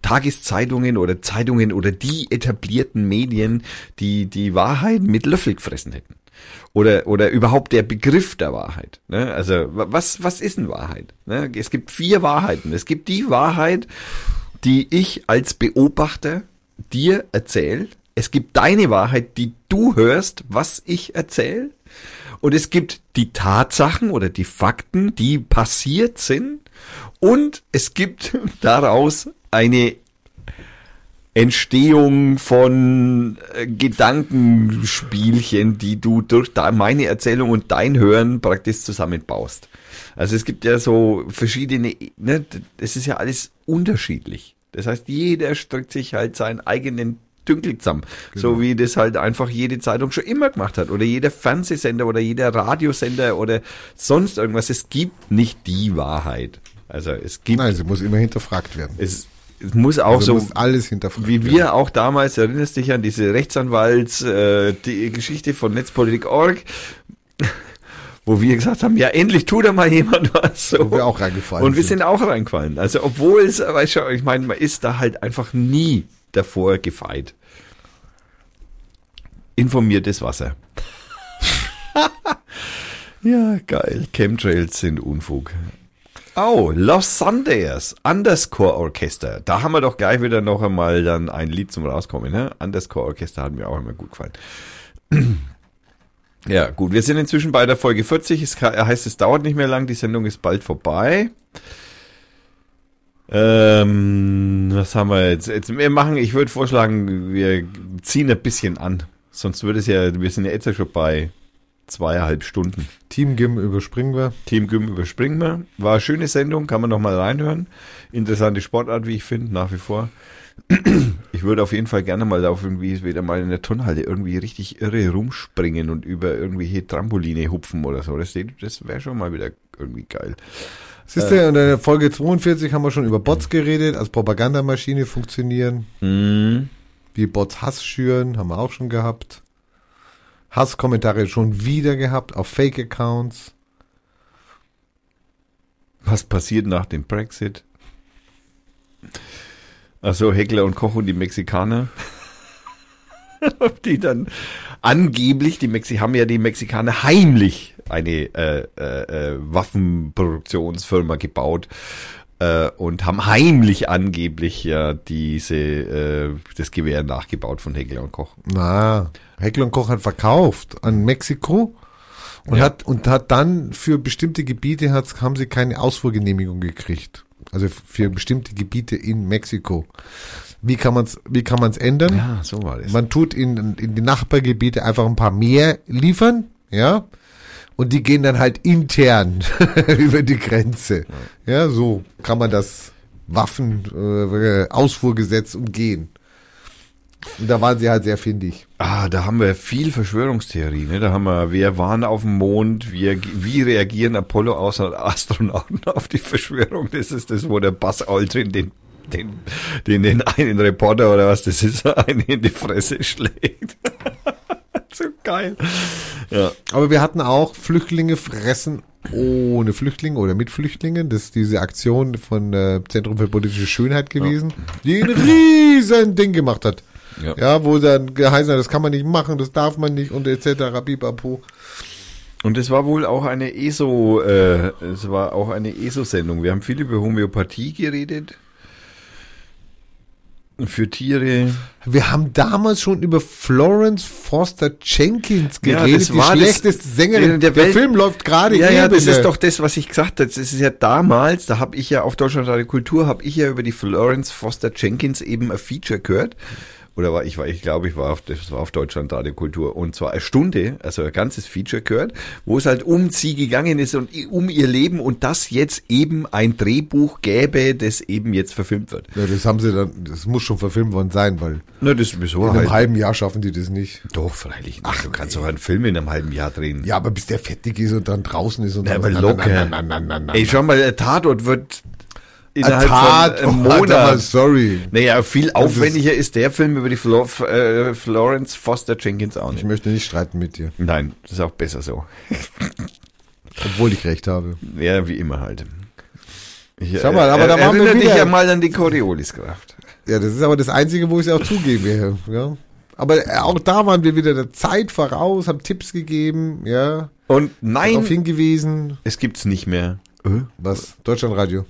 Tageszeitungen oder Zeitungen oder die etablierten Medien die, die Wahrheit mit Löffel gefressen hätten. Oder, oder überhaupt der Begriff der Wahrheit. Ne? Also, wa- was, was ist denn Wahrheit? Ne? Es gibt vier Wahrheiten. Es gibt die Wahrheit, die ich als Beobachter dir erzähle, es gibt deine Wahrheit, die du hörst, was ich erzähle. Und es gibt die Tatsachen oder die Fakten, die passiert sind. Und es gibt daraus eine Entstehung von äh, Gedankenspielchen, die du durch meine Erzählung und dein Hören praktisch zusammenbaust. Also es gibt ja so verschiedene, ne, es ist ja alles unterschiedlich. Das heißt, jeder strickt sich halt seinen eigenen Dünkel zusammen. So wie das halt einfach jede Zeitung schon immer gemacht hat. Oder jeder Fernsehsender oder jeder Radiosender oder sonst irgendwas. Es gibt nicht die Wahrheit. Also es gibt. Nein, sie muss immer hinterfragt werden. Es, es muss auch Also so muss alles hinterfragt wie wir auch damals, erinnerst dich an diese Rechtsanwalts, äh, die Geschichte von Netzpolitik.org, wo wir gesagt haben, ja endlich tut da mal jemand was. So. Wo wir auch reingefallen Und wir sind. sind auch reingefallen. Also obwohl es, weißt du, ich meine, man ist da halt einfach nie davor gefeit. Informiertes Wasser. ja, geil. Chemtrails sind Unfug. Oh, Los Sundays, Underscore Orchester. Da haben wir doch gleich wieder noch einmal dann ein Lied zum Rauskommen, ne? Underscore Orchester hat mir auch immer gut gefallen. Ja, gut, wir sind inzwischen bei der Folge 40. Es heißt, es dauert nicht mehr lang, die Sendung ist bald vorbei. Ähm, was haben wir jetzt? jetzt wir machen, ich würde vorschlagen, wir ziehen ein bisschen an. Sonst würde es ja, wir sind ja jetzt schon bei zweieinhalb Stunden. Team Gim überspringen wir. Team Gym überspringen wir. War eine schöne Sendung, kann man noch mal reinhören. Interessante Sportart, wie ich finde, nach wie vor. Ich würde auf jeden Fall gerne mal auf irgendwie wieder mal in der Turnhalle irgendwie richtig irre rumspringen und über irgendwelche Trampoline hupfen oder so. Das, das wäre schon mal wieder irgendwie geil. Siehst du, in der Folge 42 haben wir schon über Bots geredet, als Propagandamaschine funktionieren. Mhm. Wie Bots Hass schüren, haben wir auch schon gehabt. Hasskommentare schon wieder gehabt auf Fake-Accounts. Was passiert nach dem Brexit? Also Heckler und Koch und die Mexikaner. Ob die dann angeblich, die Mexi haben ja die Mexikaner heimlich eine äh, äh, äh, Waffenproduktionsfirma gebaut äh, und haben heimlich angeblich ja diese äh, das Gewehr nachgebaut von Heckler und Koch. Na, Heckler und Koch hat verkauft an Mexiko und Ja. hat und hat dann für bestimmte Gebiete hat, haben sie keine Ausfuhrgenehmigung gekriegt. Also für bestimmte Gebiete in Mexiko. Wie kann man's wie kann man's ändern? Ja, so war das. Man tut in, in die Nachbargebiete einfach ein paar mehr liefern, ja. Und die gehen dann halt intern über die Grenze. Ja, so kann man das Waffen äh, Ausfuhrgesetz umgehen. Und da waren sie halt sehr findig. Ah, da haben wir viel Verschwörungstheorie. Ne? Da haben wir, wir waren auf dem Mond, wir, wie reagieren Apollo-Astronauten auf die Verschwörung? Das ist das, wo der Buzz Aldrin den, den, den, den einen Reporter oder was das ist, einen in die Fresse schlägt. so geil. Ja. Aber wir hatten auch Flüchtlinge fressen ohne Flüchtlinge oder mit Flüchtlingen. Das ist diese Aktion von äh, Zentrum für politische Schönheit gewesen, die ein riesen Ding gemacht hat. Ja. Ja. wo dann geheißen hat, das kann man nicht machen, das darf man nicht und etc. Bipapo. Und es war wohl auch eine ESO, äh, es war auch eine ESO-Sendung. Wir haben viel über Homöopathie geredet. Für Tiere. Wir haben damals schon über Florence Foster Jenkins Ja, geredet, das die war das- schlechteste Sängerin. der Der, Welt- Film läuft gerade Ja, ja, das ist der- doch das, was ich gesagt habe. Das ist ja damals, da habe ich ja auf Deutschland Radio Kultur, habe ich ja über die Florence Foster Jenkins eben ein Feature gehört. Oder war ich war, ich glaube, ich war auf, das war auf Deutschland Radio Kultur und zwar eine Stunde, also ein ganzes Feature gehört, wo es halt um sie gegangen ist und um ihr Leben und das jetzt eben ein Drehbuch gäbe, das eben jetzt verfilmt wird. Ja, das haben sie dann, das muss schon verfilmt worden sein, weil Na, das wieso in einem halt. halben Jahr schaffen die das nicht. Doch, freilich. Ach, du kannst doch einen Film in einem halben Jahr drehen. Ja, aber bis der fertig ist und dann draußen ist und Ja, dann aber na, locker. Na, na, na, na, na, Ey, schau mal, der Tatort wird innerhalb Tat, von einem oh, Alter, Monat. sorry. Naja, viel aufwendiger ist der Film über die Flo äh, Florence Foster Jenkins auch Ich nicht. möchte nicht streiten mit dir, Nein, das ist auch besser so. obwohl ich recht habe. Ja, wie immer halt. Ich, Schau mal, aber da waren wir erinnere dich wieder. ja mal an die Corioliskraft. Ja, das ist aber das Einzige, wo ich es auch zugebe. Ja. Aber äh, auch da waren wir wieder der Zeit voraus, haben Tipps gegeben, ja, Und darauf nein, hingewiesen. es gibt's nicht mehr. Was? Deutschlandradio.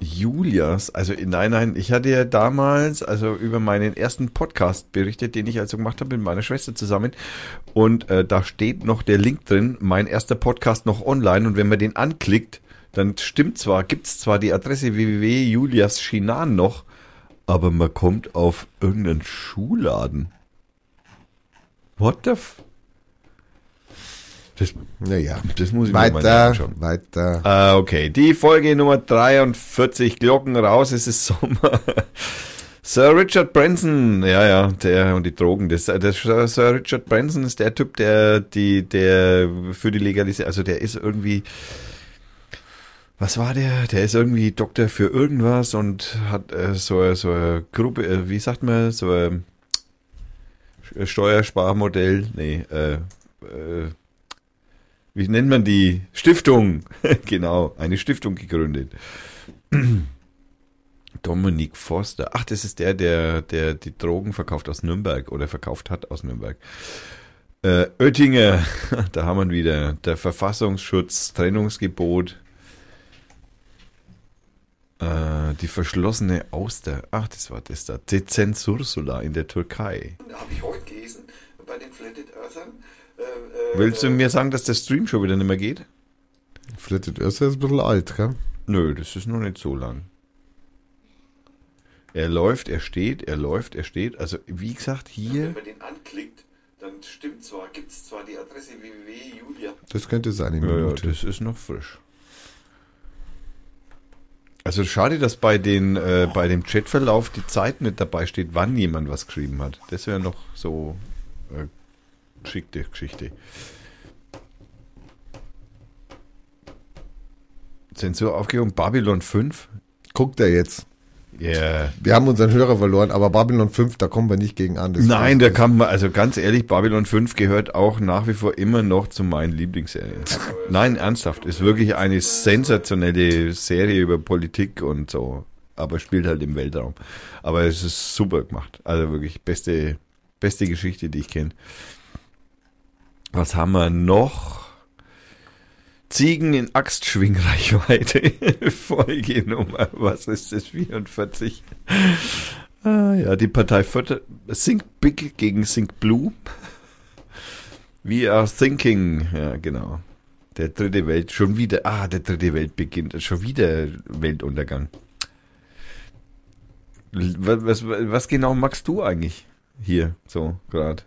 Julias, also nein, nein, ich hatte ja damals, also über meinen ersten Podcast berichtet, den ich also gemacht habe mit meiner Schwester zusammen. Und äh, da steht noch der Link drin, mein erster Podcast noch online. Und wenn man den anklickt, dann stimmt zwar, gibt's zwar die Adresse www.juliasschinan noch, aber man kommt auf irgendeinen Schuhladen. What the f das, Naja. das muss ich mir mal Weiter, anschauen. weiter. Ah, okay. Die Folge Nummer 43, Glocken raus, es ist Sommer. Sir Richard Branson, ja, ja, der und die Drogen. Das, das Sir Richard Branson ist der Typ, der die, der für die Legalisierung, also der ist irgendwie, was war der? Der ist irgendwie Doktor für irgendwas und hat äh, so, so eine Gruppe, äh, wie sagt man, so ein Steuersparmodell, nee, äh, äh, wie nennt man die? Stiftung. genau, eine Stiftung gegründet. Dominik Forster. Ach, das ist der, der, der die Drogen verkauft aus Nürnberg oder verkauft hat aus Nürnberg. Äh, Oettinger, da haben wir wieder. Der Verfassungsschutz, Trennungsgebot. Äh, die verschlossene Auster. Ach, das war das da. Dezent Ursula in der Türkei. Da habe ich heute gelesen, bei den Earthern. Äh, Willst du mir sagen, dass der Stream schon wieder nicht mehr geht? Earther ist ein bisschen alt, gell? Nö, das ist noch nicht so lang. Er läuft, er steht, er läuft, er steht. Also, wie gesagt, hier. Wenn man den anklickt, dann stimmt zwar, gibt es zwar die Adresse www.julia. Das könnte sein, eine Ja, ja, Minute. das ist noch frisch. Also schade, dass bei den äh, bei dem Chatverlauf die Zeit nicht dabei steht, wann jemand was geschrieben hat. Das wäre noch so geschickte Geschichte. Zensur aufgehoben. Babylon 5. Guckt er jetzt. Ja. Wir haben unseren Hörer verloren, aber Babylon 5, da kommen wir nicht gegen an. Nein, da kann man, also ganz ehrlich, Babylon 5 gehört auch nach wie vor immer noch zu meinen Lieblingsserien. Nein, ernsthaft, ist wirklich eine sensationelle Serie über Politik und so, aber spielt halt im Weltraum. Aber es ist super gemacht. Also wirklich beste, beste Geschichte, die ich kenne. Was haben wir noch? Ziegen in Axtschwingreichweite. Folge Nummer, was ist das? 44. Ah, ja, die Partei Viertel, Think Big gegen Think Blue. We are thinking, ja, genau. Der dritte Welt, schon wieder, ah, der dritte Welt beginnt, schon wieder Weltuntergang. Was, was, was genau magst du eigentlich hier, so, gerade?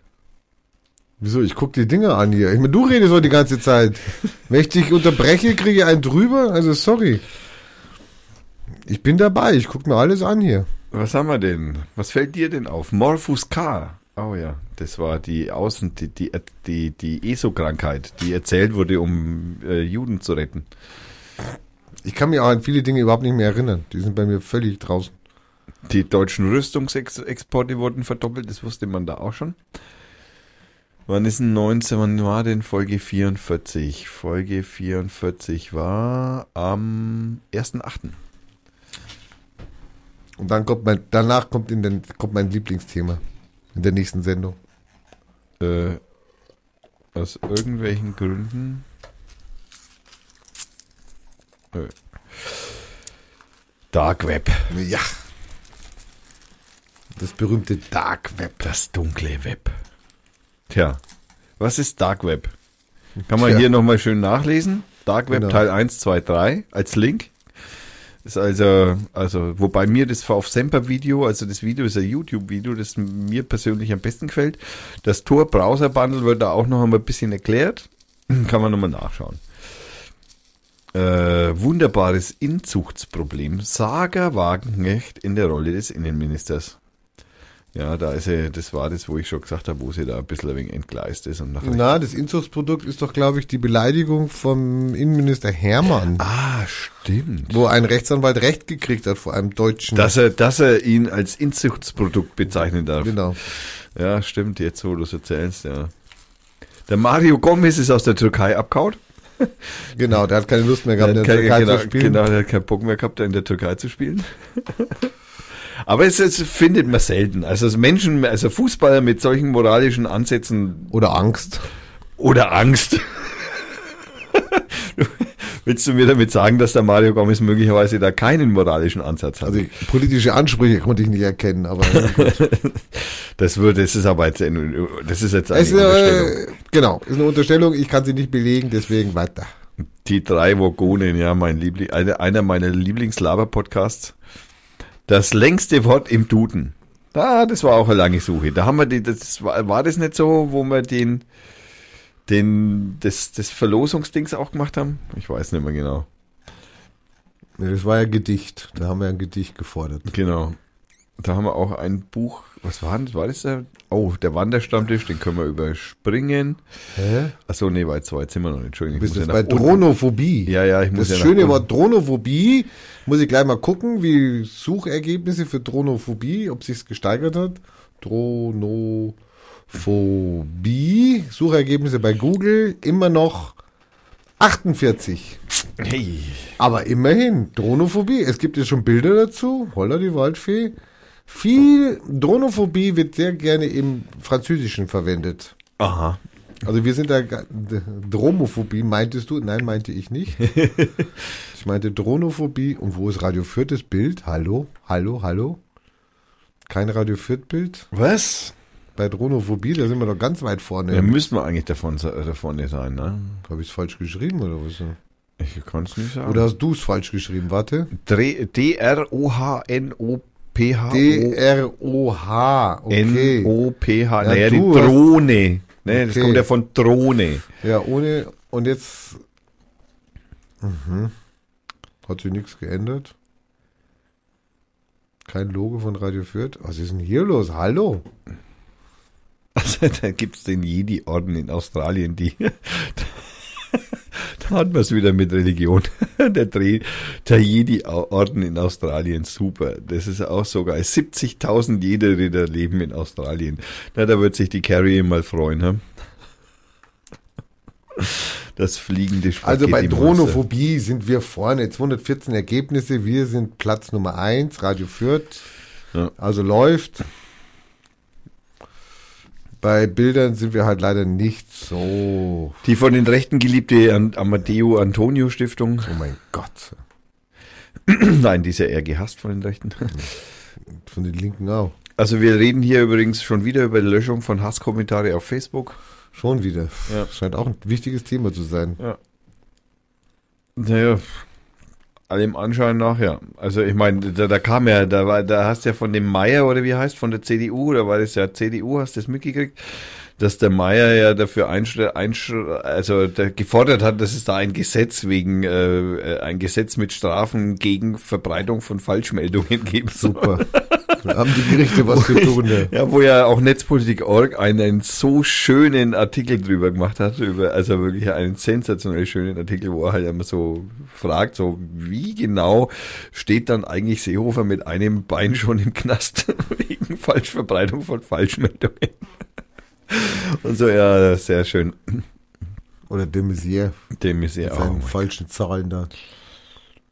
Wieso? Ich guck die Dinger an hier. Ich meine, du redest so die ganze Zeit. Wenn ich dich unterbreche, kriege ich einen drüber. Also sorry. Ich bin dabei. Ich guck mir alles an hier. Was haben wir denn? Was fällt dir denn auf? Morphus K. Oh ja, das war die Außen, die, die, die, die ESO-Krankheit, die erzählt wurde, um äh, Juden zu retten. Ich kann mich auch an viele Dinge überhaupt nicht mehr erinnern. Die sind bei mir völlig draußen. Die deutschen Rüstungsexporte wurden verdoppelt, das wusste man da auch schon. Wann ist denn 19, wann war denn Folge 44? Folge 44 war am 1.8. Und dann kommt mein, danach kommt, in den, kommt mein Lieblingsthema. In der nächsten Sendung. Äh, aus irgendwelchen Gründen. Äh. Dark Web. Ja. Das berühmte Dark Web. Das dunkle Web. Tja, was ist Dark Web? Kann man Tja. hier nochmal schön nachlesen. Dark Web Genau. Teil 1, 2, 3 als Link. Ist also, also, wobei mir das auf Semper Video, also das Video ist ein YouTube-Video, das mir persönlich am besten gefällt. Das Tor Browser Bundle wird da auch noch einmal ein bisschen erklärt. Kann man nochmal nachschauen. Äh, wunderbares Inzuchtsproblem. Saga Wagenknecht in der Rolle des Innenministers. Ja, da ist er, das war das, wo ich schon gesagt habe, wo sie da ein bisschen ein wenig entgleist ist und nach. Na, das Inzugsprodukt ist doch, glaube ich, die Beleidigung vom Innenminister Hermann, Ah, stimmt. wo ein Rechtsanwalt Recht gekriegt hat vor einem Deutschen. Dass er, dass er ihn als Inzuchtsprodukt bezeichnen darf. genau. Ja, stimmt, jetzt wo du es erzählst, ja. Der Mario Gomez ist aus der Türkei abgehauen. Genau, der hat keine Lust mehr gehabt, in Der der hat Türkei kein- genau, zu spielen. Genau, der hat keinen Bock mehr gehabt, in der Türkei zu spielen. Aber es, es findet man selten. Also Menschen, also Fußballer mit solchen moralischen Ansätzen Oder Angst. oder Angst. Willst du mir damit sagen, dass der Mario Gomez möglicherweise da keinen moralischen Ansatz hat? Also politische Ansprüche konnte ich nicht erkennen, aber das würde, das ist aber jetzt, ein- das ist jetzt eine es, Unterstellung. äh, genau, ist eine Unterstellung, ich kann sie nicht belegen, deswegen weiter. Die drei Vogonen, ja, mein Liebling, eine, einer meiner Lieblingslaber-Podcasts. Das längste Wort im Duden. Ah, das war auch eine lange Suche. Da haben wir die, das war, war das nicht so, wo wir den, den, das, das Verlosungsdings auch gemacht haben? Ich weiß nicht mehr genau. Ja, Das war ja Gedicht, da haben wir ein Gedicht gefordert. Genau. Da haben wir auch ein Buch, was war das? War das der? Oh, der Wanderstammtisch, den können wir überspringen. Hä? Achso, nee, so weit sind wir noch nicht. Entschuldigung. Bist muss ja bei. Dronophobie? Ja, ja, ich muss Das ja schöne. Wort Dronophobie, muss ich gleich mal gucken, wie Suchergebnisse für Dronophobie, ob sich's gesteigert hat. Dronophobie, Suchergebnisse bei Google, immer noch 48. Hey. Aber immerhin, Dronophobie, es gibt jetzt schon Bilder dazu, Holla die Waldfee. Viel Dronophobie wird sehr gerne im Französischen verwendet. Aha. Also wir sind da, Dromophobie meintest du? Nein, meinte ich nicht. Ich meinte Dronophobie. Und wo ist Radio Fürth Bild? Hallo? Hallo? Hallo? Kein Radio Fürth Bild? Was? Bei Dronophobie, da sind wir doch ganz weit vorne. Ja, müssen wir eigentlich davon, äh, davon sein, ne? Habe ich es falsch geschrieben oder was? Ich kann es nicht sagen. Oder hast du es falsch geschrieben? Warte. Dre- D-R-O-H-N-O-P-H. D-R-O-H. Okay. N-O-P-H. Ja, naja, die Drohne. Ne, Das Okay. kommt ja von Drohne. Ja, ohne. Und jetzt. Mhm. Hat sich nichts geändert. Kein Logo von Radio Fürth. Was ist denn hier los? Hallo? Also, da gibt's den Jedi-Orden in Australien, die. hat man es wieder mit Religion. Der, Dreh, der Jedi-Orden in Australien, super. Das ist auch so geil. 70.000 Jedi-Ritter leben in Australien. Na, da wird sich die Carrie mal freuen, hm? Das fliegende Also bei. Dronophobie sind wir vorne. 214 Ergebnisse. Wir sind Platz Nummer 1. Radio Fürth. Ja. Also läuft. Bei Bildern sind wir halt leider nicht so. Die von den Rechten geliebte Amadeo Antonio Stiftung. Oh mein Gott. Nein, die ist ja eher gehasst von den Rechten. Von den Linken auch. Also wir reden hier übrigens schon wieder über die Löschung von Hasskommentare auf Facebook. Schon wieder. Ja. Scheint auch ein wichtiges Thema zu sein. Naja, allem Anschein nach, ja. Also ich meine, da, da kam ja, da war, da hast ja von dem Meier oder wie heißt, von der CDU, da war das ja CDU, hast du das mitgekriegt, dass der Meier ja dafür einschre, einschre, also der gefordert hat, dass es da ein Gesetz wegen, äh, ein Gesetz mit Strafen gegen Verbreitung von Falschmeldungen geben soll. Super. Haben die Gerichte was zu tun. Ja. Ja, wo ja auch Netzpolitik.org einen so schönen Artikel drüber gemacht hat, über, also wirklich einen sensationell schönen Artikel, wo er halt immer so fragt, so, wie genau steht dann eigentlich Seehofer mit einem Bein schon im Knast wegen Falschverbreitung von Falschmeldungen? Und so, ja, sehr schön. Oder de Maizière. Mit ja auch. seinen falschen Zahlen da.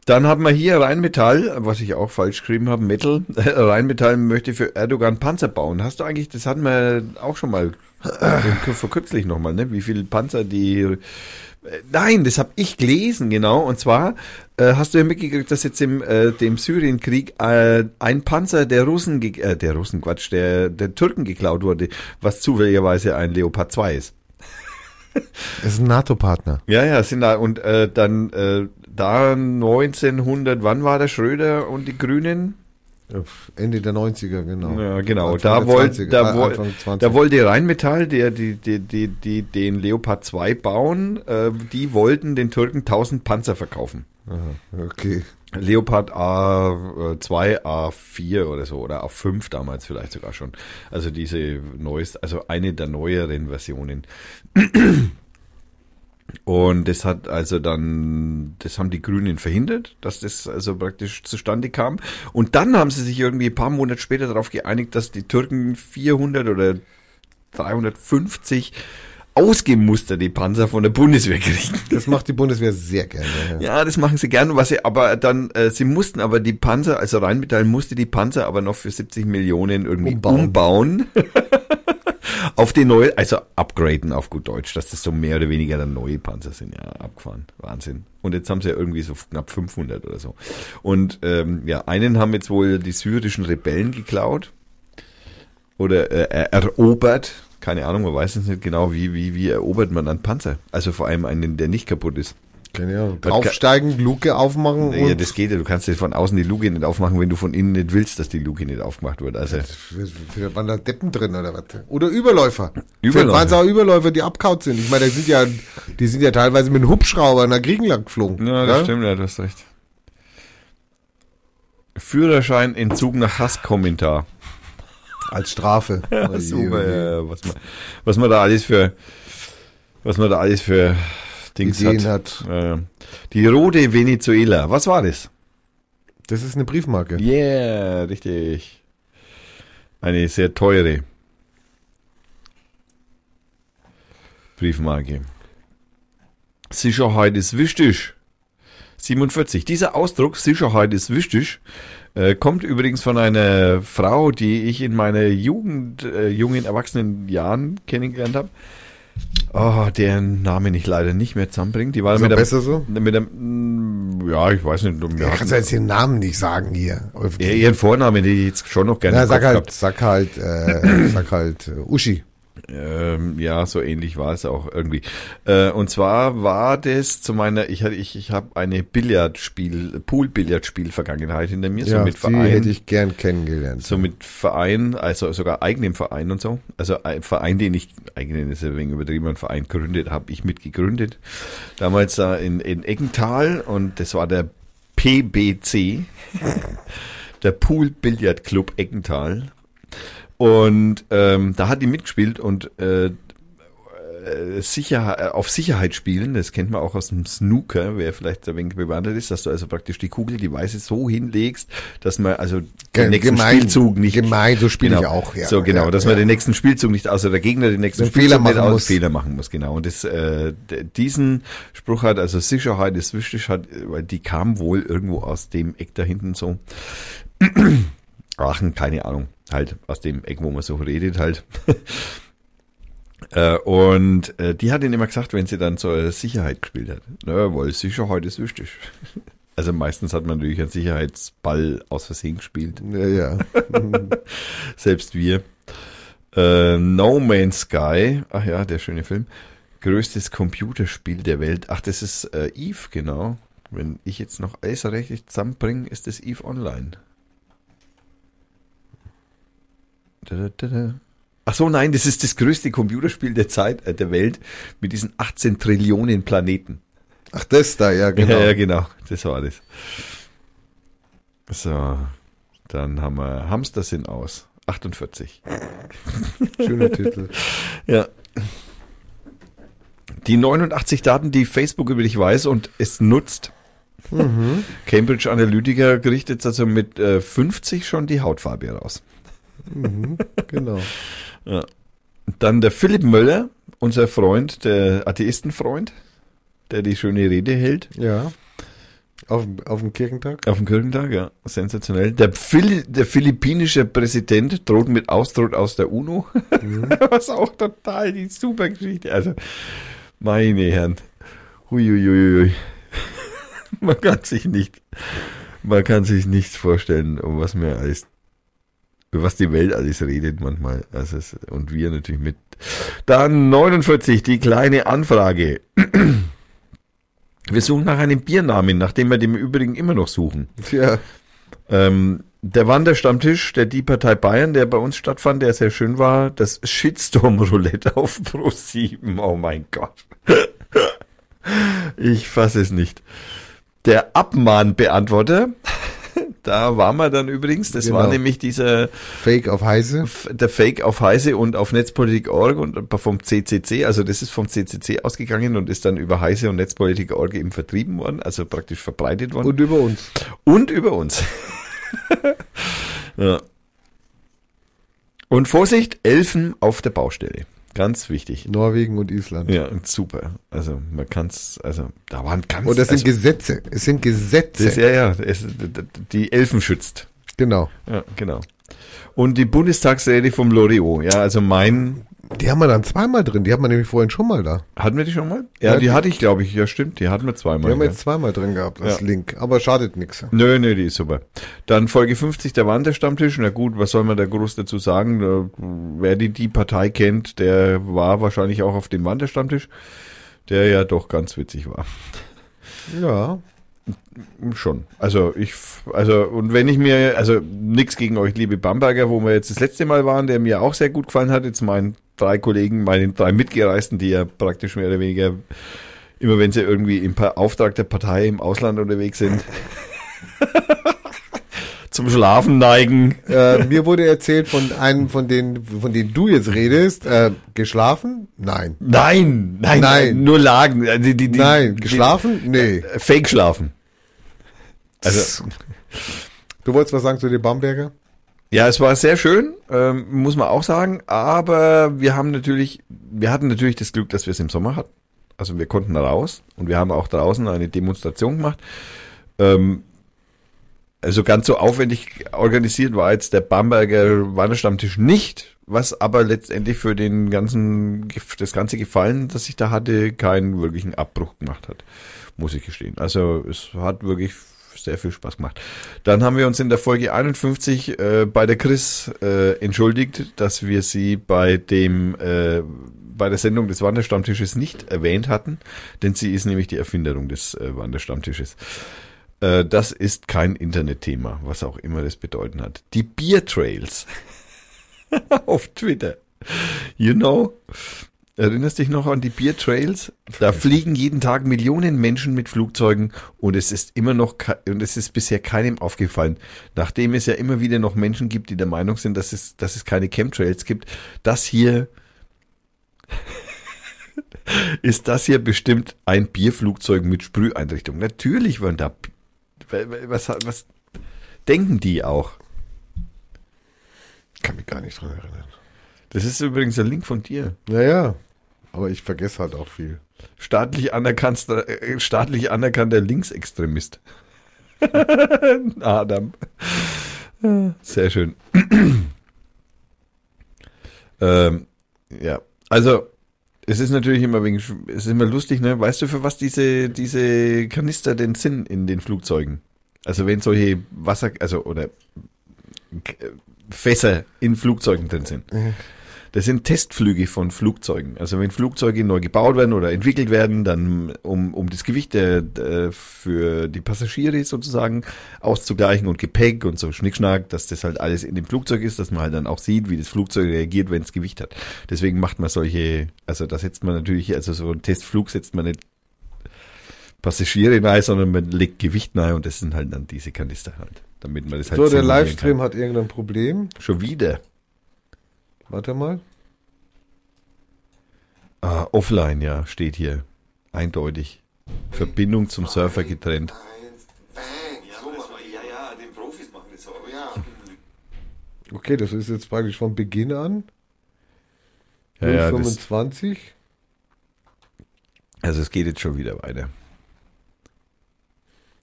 Dann haben wir hier Rheinmetall, was ich auch falsch geschrieben habe, Metal. Rheinmetall möchte für Erdogan Panzer bauen. Hast du eigentlich, das hatten wir auch schon mal vor kürzlich nochmal, ne? Wie viele Panzer die. Nein, das habe ich gelesen, genau. Und zwar äh, hast du ja mitgekriegt, dass jetzt im äh, dem Syrienkrieg äh, ein Panzer der Russen, äh, der Russen, Quatsch, der, der Türken geklaut wurde, was zufälligerweise ein Leopard 2 ist. Es ist ein NATO-Partner. Ja, ja, sind da und äh, dann äh, da 1900, wann war der Schröder und die Grünen? Ende der 90er, genau. Ja, genau. Anfang Da, der wollt, 20er, da, äh, woll, Anfang 20. da wollte Rheinmetall, der, die, die, die, die den Leopard 2 bauen, äh, die wollten den Türken 1000 Panzer verkaufen. Aha, okay. Leopard A2, A4 oder so, oder A5 damals vielleicht sogar schon. Also diese neueste, also eine der neueren Versionen. Und das hat also dann, das haben die Grünen verhindert, dass das also praktisch zustande kam. Und dann haben sie sich irgendwie ein paar Monate später darauf geeinigt, dass die Türken 400 oder 350 ausgemusterte Panzer von der Bundeswehr kriegen. Das macht die Bundeswehr sehr gerne. Ja. Ja, das machen sie gerne, was sie aber dann, äh, sie mussten aber die Panzer, also Rheinmetall musste die Panzer aber noch für 70 Millionen irgendwie Umbauen. umbauen. auf den neue, also upgraden auf gut Deutsch, dass das so mehr oder weniger dann neue Panzer sind, ja, abgefahren. Wahnsinn. Und jetzt haben sie ja irgendwie so knapp 500 oder so. Und ähm, ja, einen haben jetzt wohl die syrischen Rebellen geklaut oder äh, erobert. Keine Ahnung, man weiß es nicht genau, wie, wie, wie erobert man einen Panzer. Also vor allem einen, der nicht kaputt ist. Keine Ahnung. Draufsteigen, Luke aufmachen Ja, und das geht ja. Du kannst ja von außen die Luke nicht aufmachen, wenn du von innen nicht willst, dass die Luke nicht aufgemacht wird. Also Für- waren da Deppen drin oder was? Oder Überläufer. Überläufer. Waren es auch Überläufer, die abkaut sind. Ich meine, die sind ja, die sind ja teilweise mit einem Hubschrauber nach Griechenland geflogen. Ja, das stimmt, ja, du hast recht. Führerschein Entzug nach Hasskommentar. Als Strafe. Ja, super, ja, was man, was man da alles für, was man da alles für Dings Ideen hat. Ja. Die rote Venezuela, was war das? Das ist eine Briefmarke. Yeah, richtig. Eine sehr teure Briefmarke. Sicherheit ist wichtig. 47. Dieser Ausdruck, Sicherheit ist wichtig, äh, kommt übrigens von einer Frau, die ich in meiner Jugend, äh, jungen, erwachsenen Jahren kennengelernt habe. Oh, deren Name ich leider nicht mehr zusammenbringt. Die war Ist mit der, besser so? Mit der, mm, ja, ich weiß nicht. Ja, hatten- kannst du jetzt den Namen nicht sagen hier. ja, ihren Vornamen, den ich jetzt schon noch gerne Na, sag halt, gehabt. sag halt, äh, sag halt, äh, Uschi. Ähm, ja, so ähnlich war es auch irgendwie. Äh, und zwar war das zu meiner, ich hatte, ich, ich habe eine Billardspiel, Pool-Billardspiel-Vergangenheit hinter mir, so Ja, mit die Verein, hätte ich gern kennengelernt. so mit Verein, also sogar eigenem Verein und so. Also ein Verein, den ich, eigenen ist ja wenig übertrieben, ein Verein gegründet, habe ich mitgegründet. Damals da in, in Eggental und das war der PBC, der Pool Billard Club Eggental. Und ähm, da hat die mitgespielt und äh, äh, Sicherheit, auf Sicherheit spielen, das kennt man auch aus dem Snooker, wer vielleicht ein wenig bewandert ist, dass du also praktisch die Kugel, die Weiße so hinlegst, dass man also Ge- den nächsten gemein, Spielzug nicht... gemein, so spiele genau, ich auch, ja. So genau, Ja, dass man ja. den nächsten Spielzug nicht, also der Gegner den nächsten Den Spielzug Fehler nicht aus, muss. Fehler machen muss, genau. Und das, äh, diesen Spruch hat, also Sicherheit ist wichtig, hat, weil die kam wohl irgendwo aus dem Eck da hinten so. Aachen, keine Ahnung, halt aus dem Eck, wo man so redet halt. Äh, und äh, die hat ihn immer gesagt, wenn sie dann zur Sicherheit gespielt hat. Na, weil Sicherheit ist wichtig. Also meistens hat man natürlich einen Sicherheitsball aus Versehen gespielt. Ja, ja. Selbst wir. Äh, no Man's Sky, ach ja, der schöne Film. Größtes Computerspiel der Welt. Ach, das ist äh, Eve, genau. Wenn ich jetzt noch alles richtig zusammenbringe, ist das Eve Online. Da, da, da, da. Ach so, nein, das ist das größte Computerspiel der Zeit, äh, der Welt mit diesen 18 Trillionen Planeten. Ach, das da, ja, genau. Ja, ja, genau. Das war das. So, dann haben wir Hamster sind aus. 48. Schöner Titel. Ja. Die 89 Daten, die Facebook über dich weiß und es nutzt. Cambridge Analytica kriegt jetzt also mit äh, 50 schon die Hautfarbe raus. Genau. Dann der Philipp Möller, unser Freund, der Atheistenfreund, der die schöne Rede hält. Ja. Auf, auf dem Kirchentag? Auf dem Kirchentag, ja. Sensationell. Der, Phil der philippinische Präsident droht mit Austritt aus der UNO. Was auch total die super Geschichte. Also, meine Herren. Huiuiuiui. Man kann sich nicht, man kann sich nichts vorstellen, um was mir alles, über was die Welt alles redet manchmal. Also es, und wir natürlich mit. Dann 49, die kleine Anfrage. Wir suchen nach einem Biernamen, nachdem wir dem Übrigen immer noch suchen. Ja. Ähm, der Wanderstammtisch der Die Partei Bayern, der bei uns stattfand, der sehr schön war, das Shitstorm-Roulette auf Pro 7. Oh mein Gott. Ich fasse es nicht. Der Abmahnbeantworter, da waren wir dann übrigens, das war Genau. nämlich dieser Fake auf Heise. Der Fake auf Heise und auf Netzpolitik.org und vom CCC, also das ist vom CCC ausgegangen und ist dann über Heise und Netzpolitik.org eben vertrieben worden, also praktisch verbreitet worden. Und über uns. Und über uns. ja. Und Vorsicht, Elfen auf der Baustelle. Ganz wichtig. Norwegen und Island. Ja, super. Also man kann's, also da waren ganz. Und das sind also, Gesetze. Es sind Gesetze. das, ja, ja, es, die Elfen schützt. genau. Ja, genau. Und die Bundestagsrede vom Loriot, ja, also mein, Die haben wir dann zweimal drin. Die hatten wir nämlich vorhin schon mal da. hatten wir die schon mal? Ja, Ja, die die- hatte ich, glaube ich, ja stimmt, die hatten wir Die zweimal. haben wir ja. jetzt zweimal drin gehabt als Ja. Link. Aber schadet nichts. Nö, nö, die ist super. Dann Folge 50, der Wanderstammtisch. Na gut, was soll man da groß dazu sagen? Da, wer die, die Partei kennt, der war wahrscheinlich auch auf dem Wanderstammtisch, der ja doch ganz witzig war. Ja. Schon. Also ich, also und wenn ich mir, also nix gegen euch, liebe Bamberger, wo wir jetzt das letzte Mal waren, der mir auch sehr gut gefallen hat, jetzt meinen drei Kollegen, meinen drei Mitgereisten, die ja praktisch mehr oder weniger immer wenn sie irgendwie im Auftrag der Partei im Ausland unterwegs sind, zum Schlafen neigen. Äh, mir wurde erzählt von einem von denen, von denen du jetzt redest, äh, geschlafen? Nein. Nein, nein, Nein. nur Lagen. äh, Die, die, die, Nein. die- Geschlafen? Nee. äh, Fake schlafen. Also, Du wolltest was sagen zu den Bamberger? Ja, es war sehr schön, ähm, muss man auch sagen, aber wir haben natürlich, wir hatten natürlich das Glück, dass wir es im Sommer hatten. Also wir konnten raus und wir haben auch draußen eine Demonstration gemacht. Ähm, also ganz so aufwendig organisiert war jetzt der Bamberger Wanderstammtisch nicht, was aber letztendlich für den ganzen, das ganze Gefallen, das ich da hatte, keinen wirklichen Abbruch gemacht hat, muss ich gestehen. Also es hat wirklich sehr viel Spaß gemacht. Dann haben wir uns in der Folge 51 äh, bei der Chris äh, entschuldigt, dass wir sie bei dem äh, bei der Sendung des Wanderstammtisches nicht erwähnt hatten, denn sie ist nämlich die Erfinderung des äh, Wanderstammtisches. Äh, das ist kein Internetthema, was auch immer das bedeuten hat. Die Beer Trails auf Twitter. You know? Erinnerst dich noch an die Beer Trails? Da fliegen jeden Tag Millionen Menschen mit Flugzeugen und es ist immer noch und es ist bisher keinem aufgefallen, nachdem es ja immer wieder noch Menschen gibt, die der Meinung sind, dass es dass es keine Chemtrails gibt. Das hier ist das hier bestimmt ein Bierflugzeug mit Sprüheinrichtung. Natürlich waren da was was denken die auch? Kann mich gar nicht dran erinnern. Das ist übrigens ein Link von dir. Naja. Aber ich vergesse halt auch viel. Staatlich anerkannter, äh, staatlich anerkannter Linksextremist. Adam. Sehr schön. ähm, ja, also es ist natürlich immer wegen, es ist immer lustig, ne? Weißt du, für was diese, diese Kanister denn sind in den Flugzeugen? Also wenn solche Wasser, also oder Fässer in Flugzeugen drin sind. Das sind Testflüge von Flugzeugen. Also wenn Flugzeuge neu gebaut werden oder entwickelt werden, dann um, um das Gewicht der, der, für die Passagiere sozusagen auszugleichen und Gepäck und so Schnickschnack, dass das halt alles in dem Flugzeug ist, dass man halt dann auch sieht, wie das Flugzeug reagiert, wenn es Gewicht hat. Deswegen macht man solche, also da setzt man natürlich, also so ein Testflug setzt man nicht Passagiere rein, sondern man legt Gewicht rein und das sind halt dann diese Kanister halt, damit man das halt So, der Livestream hat irgendein Problem. Schon wieder. Warte mal. Ah, offline, ja, steht hier. Eindeutig. Verbindung zum Surfer getrennt. Okay, das ist jetzt praktisch von Beginn an. Ja, ja, das, 25. also es geht jetzt schon wieder weiter.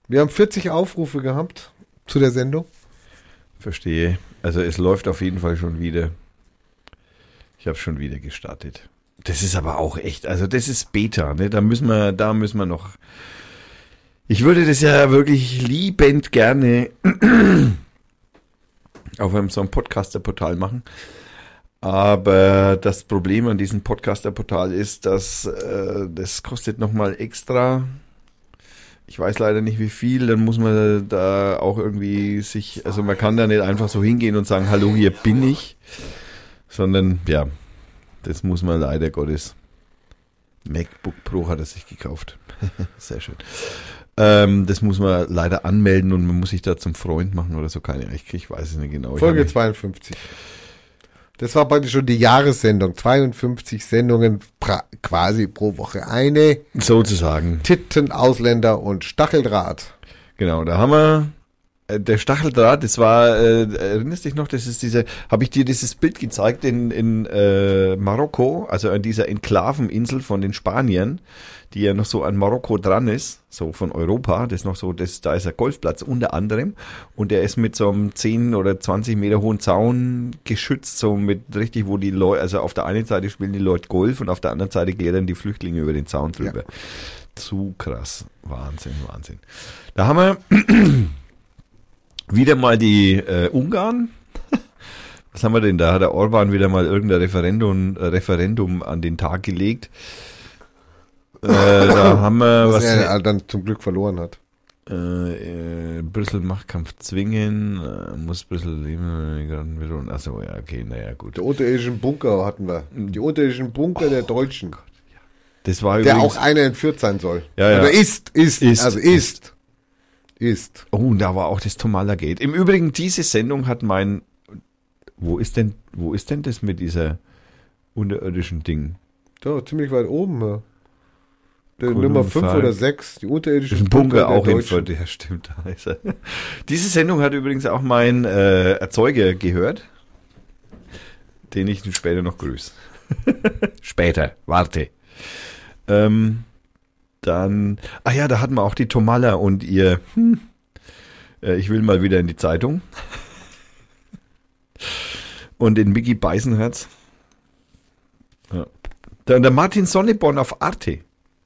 Wir haben 40 Aufrufe gehabt zu der Sendung. Verstehe. Also es läuft auf jeden Fall schon wieder. Ich habe schon wieder gestartet. Das ist aber auch echt, also das ist Beta, ne? Da müssen wir, da müssen wir noch. Ich würde das ja wirklich liebend gerne auf einem so einem Podcaster-Portal machen. Aber das Problem an diesem Podcaster-Portal ist, dass äh, das kostet nochmal extra. Ich weiß leider nicht wie viel, dann muss man da auch irgendwie sich, also man kann da nicht einfach so hingehen und sagen, hallo, hier bin ich, sondern ja, das muss man leider Gottes. MacBook Pro hat er sich gekauft. Sehr schön. Ähm, das muss man leider anmelden und man muss sich da zum Freund machen oder so, keine Ahnung, ich, ich weiß es nicht genau. Folge habe- 52. Das war praktisch schon die Jahressendung. 52 Sendungen quasi pro Woche. Eine Sozusagen. Titten, Ausländer und Stacheldraht. Genau, da haben wir der Stacheldraht, das war, äh, erinnerst dich noch, das ist diese, habe ich dir dieses Bild gezeigt in, in äh, Marokko, also an dieser Enklaveninsel von den Spaniern, die ja noch so an Marokko dran ist, so von Europa, das ist noch so, das, da ist ein Golfplatz unter anderem und der ist mit so einem 10 oder 20 Meter hohen Zaun geschützt, so mit richtig, wo die Leute, also auf der einen Seite spielen die Leute Golf und auf der anderen Seite klettern die Flüchtlinge über den Zaun drüber. Zu krass. Wahnsinn, Wahnsinn. Da haben wir wieder mal die äh, Ungarn. Was haben wir denn da? Hat der Orban wieder mal irgendein Referendum, äh, Referendum an den Tag gelegt. Äh, da haben wir Was was. er dann zum Glück verloren hat. Äh, äh, Brüssel Machtkampf zwingen, äh, muss Brüssel leben, achso, ja, okay, naja, gut. Die unterirdischen Bunker hatten wir. Die unterirdischen Bunker der Deutschen. Das war Der übrigens, auch einer entführt sein soll. Ja, ja. Oder ist, ist, Ist, also ist. Ist. Oh, und da war auch das Tomala Gate. Im Übrigen, diese Sendung hat mein, wo ist denn, wo ist denn das mit dieser unterirdischen Ding? Da, ziemlich weit oben. Ja. Nummer und 5 Fall. oder 6, die unterirdischen ist Bunker der auch in. Fürth, ja stimmt, ist er. Diese Sendung hat übrigens auch mein äh, Erzeuger gehört, den ich später noch grüße. später, warte. Ähm, dann, ah ja, da hatten wir auch die Tomalla und ihr, hm, äh, ich will mal wieder in die Zeitung. Und den Mickey Beisenherz. Ja. Dann der Martin Sonneborn auf Arte.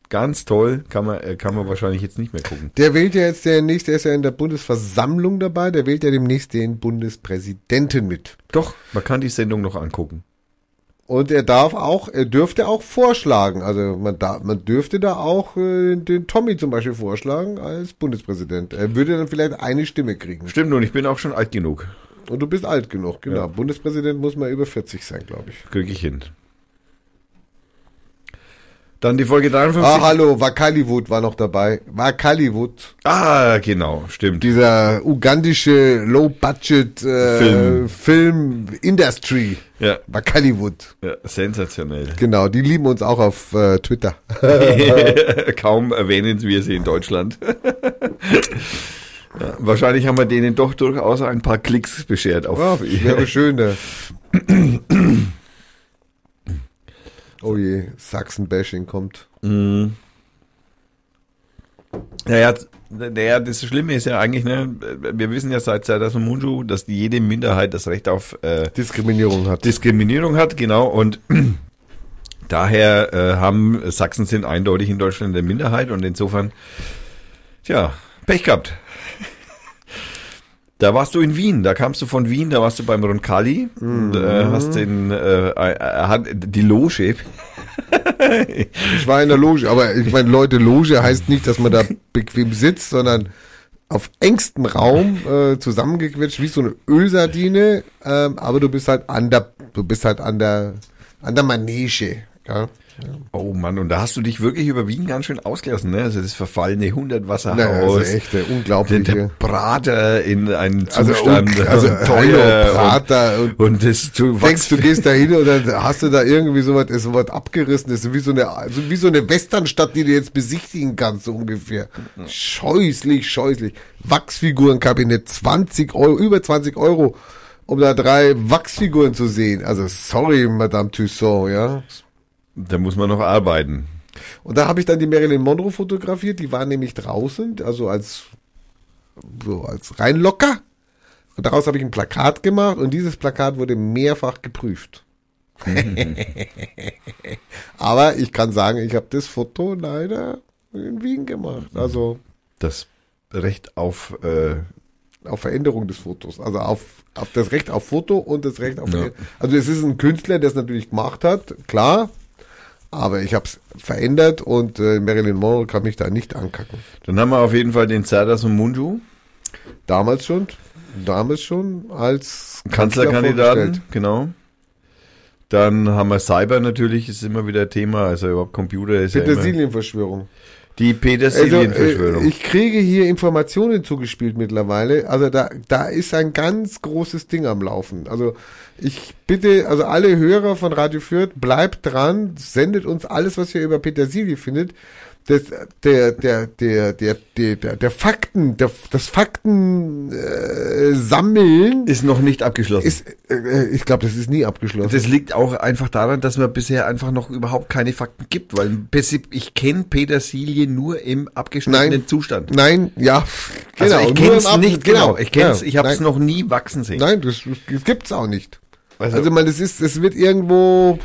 Ganz toll, kann man, äh, kann man wahrscheinlich jetzt nicht mehr gucken. Der wählt ja jetzt demnächst, der ist ja in der Bundesversammlung dabei, der wählt ja demnächst den Bundespräsidenten mit. Doch, man kann die Sendung noch angucken. Und er darf auch, er dürfte auch vorschlagen. Also man darf, man dürfte da auch äh, den Tommy zum Beispiel vorschlagen als Bundespräsident. Er würde dann vielleicht eine Stimme kriegen. Stimmt, und ich bin auch schon alt genug. Und du bist alt genug, genau. Ja. Bundespräsident muss mal über 40 sein, glaube ich. Krieg ich hin. Dann die Folge 53. Ah, hallo, Wakaliwood war noch dabei. Wakaliwood, Ah, genau, stimmt. dieser ugandische Low-Budget äh, Film. Film. Industry. Ja, Wakaliwood. ja sensationell. Genau, die lieben uns auch auf äh, Twitter. Kaum erwähnen wir sie in Deutschland. ja, wahrscheinlich haben wir denen doch durchaus ein paar Klicks beschert auf Ja, wäre schön. Oh je, Sachsen-Bashing kommt. Naja, naja, das Schlimme ist ja eigentlich, ne, wir wissen ja seit Serdar Munju, dass jede Minderheit das Recht auf äh, Diskriminierung hat. Diskriminierung hat, genau, und daher äh, haben Sachsen sind eindeutig in Deutschland der Minderheit und insofern, tja, Pech gehabt. Da warst du in Wien, da kamst du von Wien, da warst du beim Roncalli, und, äh, hast den, äh, er hat die Loge, Ich war in der Loge, aber ich meine, Leute, Loge heißt nicht, dass man da bequem sitzt, sondern auf engstem Raum äh, zusammengequetscht, wie so eine Ölsardine, ähm, aber du bist halt an der, du bist halt an der, an der Manege. Ja? Oh Mann, und da hast du dich wirklich über Wien ganz schön ausgelassen, ne? Also das verfallene Hundertwasserhaus. Naja, also echt der der, unglaubliche. der Prater in einem Also, Zustand. un- also, hallo, Prater Und, und- und das du Denkst du, gehst da hin und dann hast du da irgendwie sowas, ist sowas abgerissen, das ist wie so eine, so wie so eine Westernstadt, die du jetzt besichtigen kannst, so ungefähr. Scheußlich, scheußlich. Wachsfigurenkabinett, 20 Euro, über 20 Euro, um da drei Wachsfiguren zu sehen. Also, sorry, Madame Tussaud, ja. Da muss man noch arbeiten. Und da habe ich dann die Marilyn Monroe fotografiert, die war nämlich draußen, also als, so als reinlocker. Und daraus habe ich ein Plakat gemacht und dieses Plakat wurde mehrfach geprüft. Aber ich kann sagen, ich habe das Foto leider in Wien gemacht. Also Das Recht auf äh, auf Veränderung des Fotos. Also auf, auf das Recht auf Foto und das Recht auf Ja. Also es ist ein Künstler, der es natürlich gemacht hat, klar. Aber ich habe es verändert und äh, Marilyn Monroe kann mich da nicht ankacken. Dann haben wir auf jeden Fall den Serdar Munju, Damals schon, damals schon als Kanzlerkandidaten, genau. Dann haben wir Cyber natürlich, ist immer wieder Thema, also überhaupt Computer ist ja immer Petersilienverschwörung. die Also, Petersilienverschwörung. äh, ich kriege hier Informationen zugespielt mittlerweile. Also da, da ist ein ganz großes Ding am Laufen. Also ich bitte, also alle Hörer von Radio Fürth, bleibt dran, sendet uns alles, was ihr über Petersilie findet. das, der, der, der, der, der, der, Fakten, der, das Fakten äh, sammeln Ist noch nicht abgeschlossen. ist, äh, ich glaube, das ist nie abgeschlossen. das liegt auch einfach daran, dass man bisher einfach noch überhaupt keine Fakten gibt, weil ich kenne Petersilie nur im abgeschnittenen Nein. Zustand. Nein, ja, Also ich nur kenne es nicht genau. Ich kenn's, ja, ich habe es noch nie wachsen sehen. Nein, das, das gibt's auch nicht. Also- Also, man, das ist, es wird irgendwo,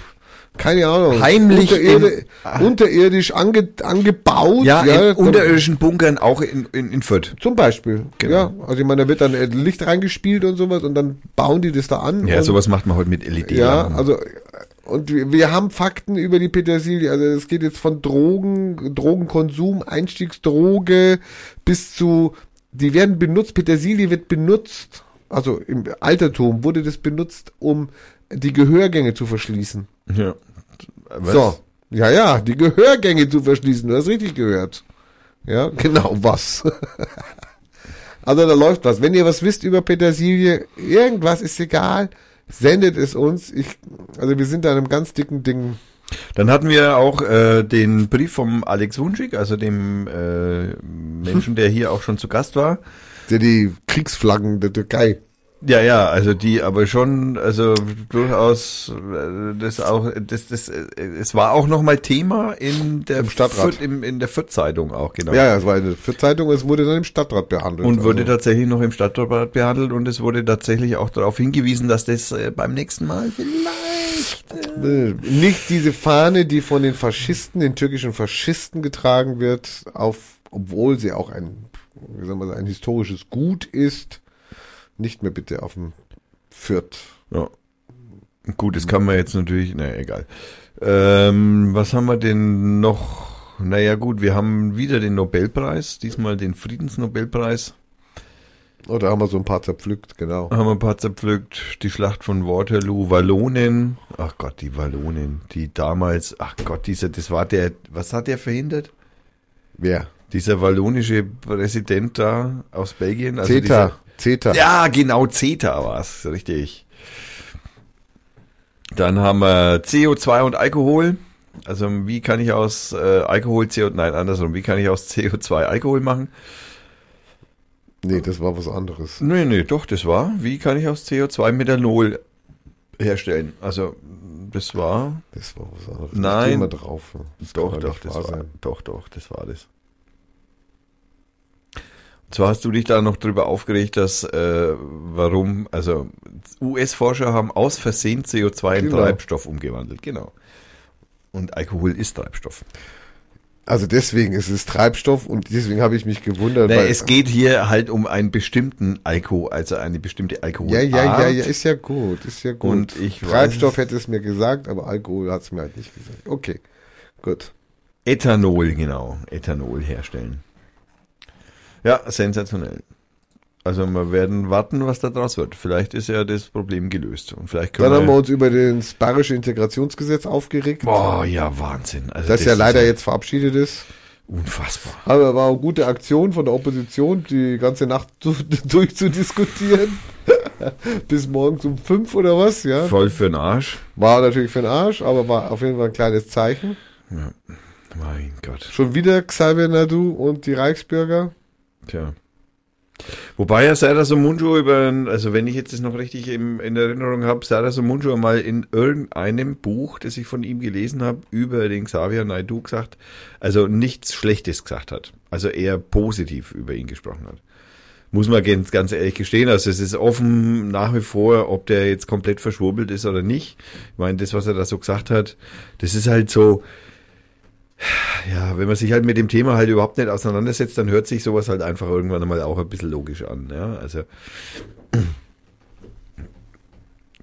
keine Ahnung, Heimlich unterirdi im- unterirdisch ange, angebaut. Ja, in da- unterirdischen Bunkern auch in, in, in Fürth. Zum Beispiel. Genau. Ja, also ich meine, da wird dann äh, Licht reingespielt und sowas und dann bauen die das da an. Ja, sowas macht man heute mit LED. Ja, also äh, und wir wir haben Fakten über die Petersilie. Also es geht jetzt von Drogen, Drogenkonsum, Einstiegsdroge bis zu, die werden benutzt. Petersilie wird benutzt. Also im Altertum wurde das benutzt, um die Gehörgänge zu verschließen. ja. Was? So, ja, ja, die Gehörgänge zu verschließen. Du hast richtig gehört. Ja, genau was. also da läuft was. Wenn ihr was wisst über Petersilie, irgendwas ist egal, sendet es uns. Ich, also wir sind da in einem ganz dicken Ding. Dann hatten wir auch äh, den Brief vom Alex Wunschig, also dem äh, Menschen, der hier auch schon zu Gast war. Der die Kriegsflaggen der Türkei. Ja, ja, also die aber schon, also durchaus, äh, das auch, das, das, äh, es war auch nochmal Thema in der Im Stadtrat. Fürth, im, in der Fürth-Zeitung auch, genau. Ja, ja, es war eine für Zeitung, es wurde dann im Stadtrat behandelt. Und wurde also, tatsächlich noch im Stadtrat behandelt und es wurde tatsächlich auch darauf hingewiesen, dass das äh, beim nächsten Mal vielleicht äh, nicht diese Fahne, die von den Faschisten, den türkischen Faschisten getragen wird, auf, obwohl sie auch ein, wie soll man sagen, ein historisches Gut ist, nicht mehr bitte auf dem Fürth. Ja. Gut, das kann man jetzt natürlich, naja, egal. Ähm, was haben wir denn noch? Naja, gut, wir haben wieder den Nobelpreis, diesmal den Friedensnobelpreis. Oder haben wir so ein paar zerpflückt, genau. Haben wir ein paar zerpflückt. Die Schlacht von Waterloo, Wallonen. Ach Gott, die Wallonen, die damals, ach Gott, dieser, das war der, was hat der verhindert? Wer? Dieser wallonische Präsident da aus Belgien. Also CETA. CETA. Ja, genau, CETA war's, richtig. Dann haben wir CO2 und Alkohol. Also wie kann ich aus äh, Alkohol CO, nein, andersrum, wie kann ich aus CO2 Alkohol machen? Nee, das war was anderes. Nee, nee, doch, das war, wie kann ich aus CO2 Methanol herstellen? Also das war, Das war was anderes. Nein. Mal drauf. Das doch, doch, das war, doch, doch, das war das. Und zwar hast du dich da noch drüber aufgeregt, dass, äh, warum, also US-Forscher haben aus Versehen CO2 in Genau. Treibstoff umgewandelt, genau. Und Alkohol ist Treibstoff. Also deswegen ist es Treibstoff und deswegen habe ich mich gewundert. Weil- es geht hier halt um einen bestimmten Alkohol, also eine bestimmte Alkohol. ja, ja, ja, ja, ist ja gut, ist ja gut. Und ich Treibstoff weiß- hätte es mir gesagt, aber Alkohol hat es mir halt nicht gesagt. Okay, gut. Ethanol, genau. Ethanol herstellen. Ja, sensationell. Also wir werden warten, was da draus wird. Vielleicht ist ja das Problem gelöst. Und vielleicht können Dann haben wir wir. uns über das bayerische Integrationsgesetz aufgeregt, Boah, ja, Wahnsinn. Also das, ja leider jetzt verabschiedet ist. Unfassbar. Aber war eine gute Aktion von der Opposition, die ganze Nacht zu, durchzudiskutieren. Bis morgens um fünf oder was, ja. Voll für den Arsch. War natürlich für den Arsch, aber war auf jeden Fall ein kleines Zeichen. Mein Gott. Schon wieder Xavier Nadu und die Reichsbürger. Tja. Wobei ja Serdar Somuncu über, also wenn ich jetzt das noch richtig im, in Erinnerung habe, Serdar Somuncu mal in irgendeinem Buch, das ich von ihm gelesen habe, über den Xavier Naidu gesagt, also nichts Schlechtes gesagt hat. Also eher positiv über ihn gesprochen hat. Muss man ganz, ganz ehrlich gestehen. Also es ist offen nach wie vor, ob der jetzt komplett verschwurbelt ist oder nicht. Ich meine, das, was er da so gesagt hat, das ist halt so, ja, wenn man sich halt mit dem Thema halt überhaupt nicht auseinandersetzt, dann hört sich sowas halt einfach irgendwann einmal auch ein bisschen logisch an. Ja, also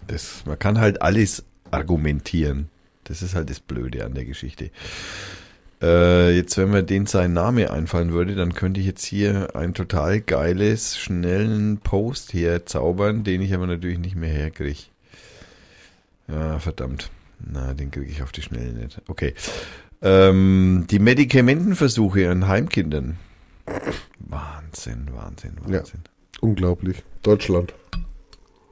das, man kann halt alles argumentieren. Das ist halt das Blöde an der Geschichte. Äh, jetzt, wenn mir den sein Name einfallen würde, dann könnte ich jetzt hier ein total geiles, schnellen Post herzaubern, den ich aber natürlich nicht mehr herkriege. Ja, verdammt. Na, den kriege ich auf die Schnelle nicht. Okay. Ähm, die Medikamentenversuche an Heimkindern. Wahnsinn, Wahnsinn, Ja. Wahnsinn. Unglaublich. Deutschland.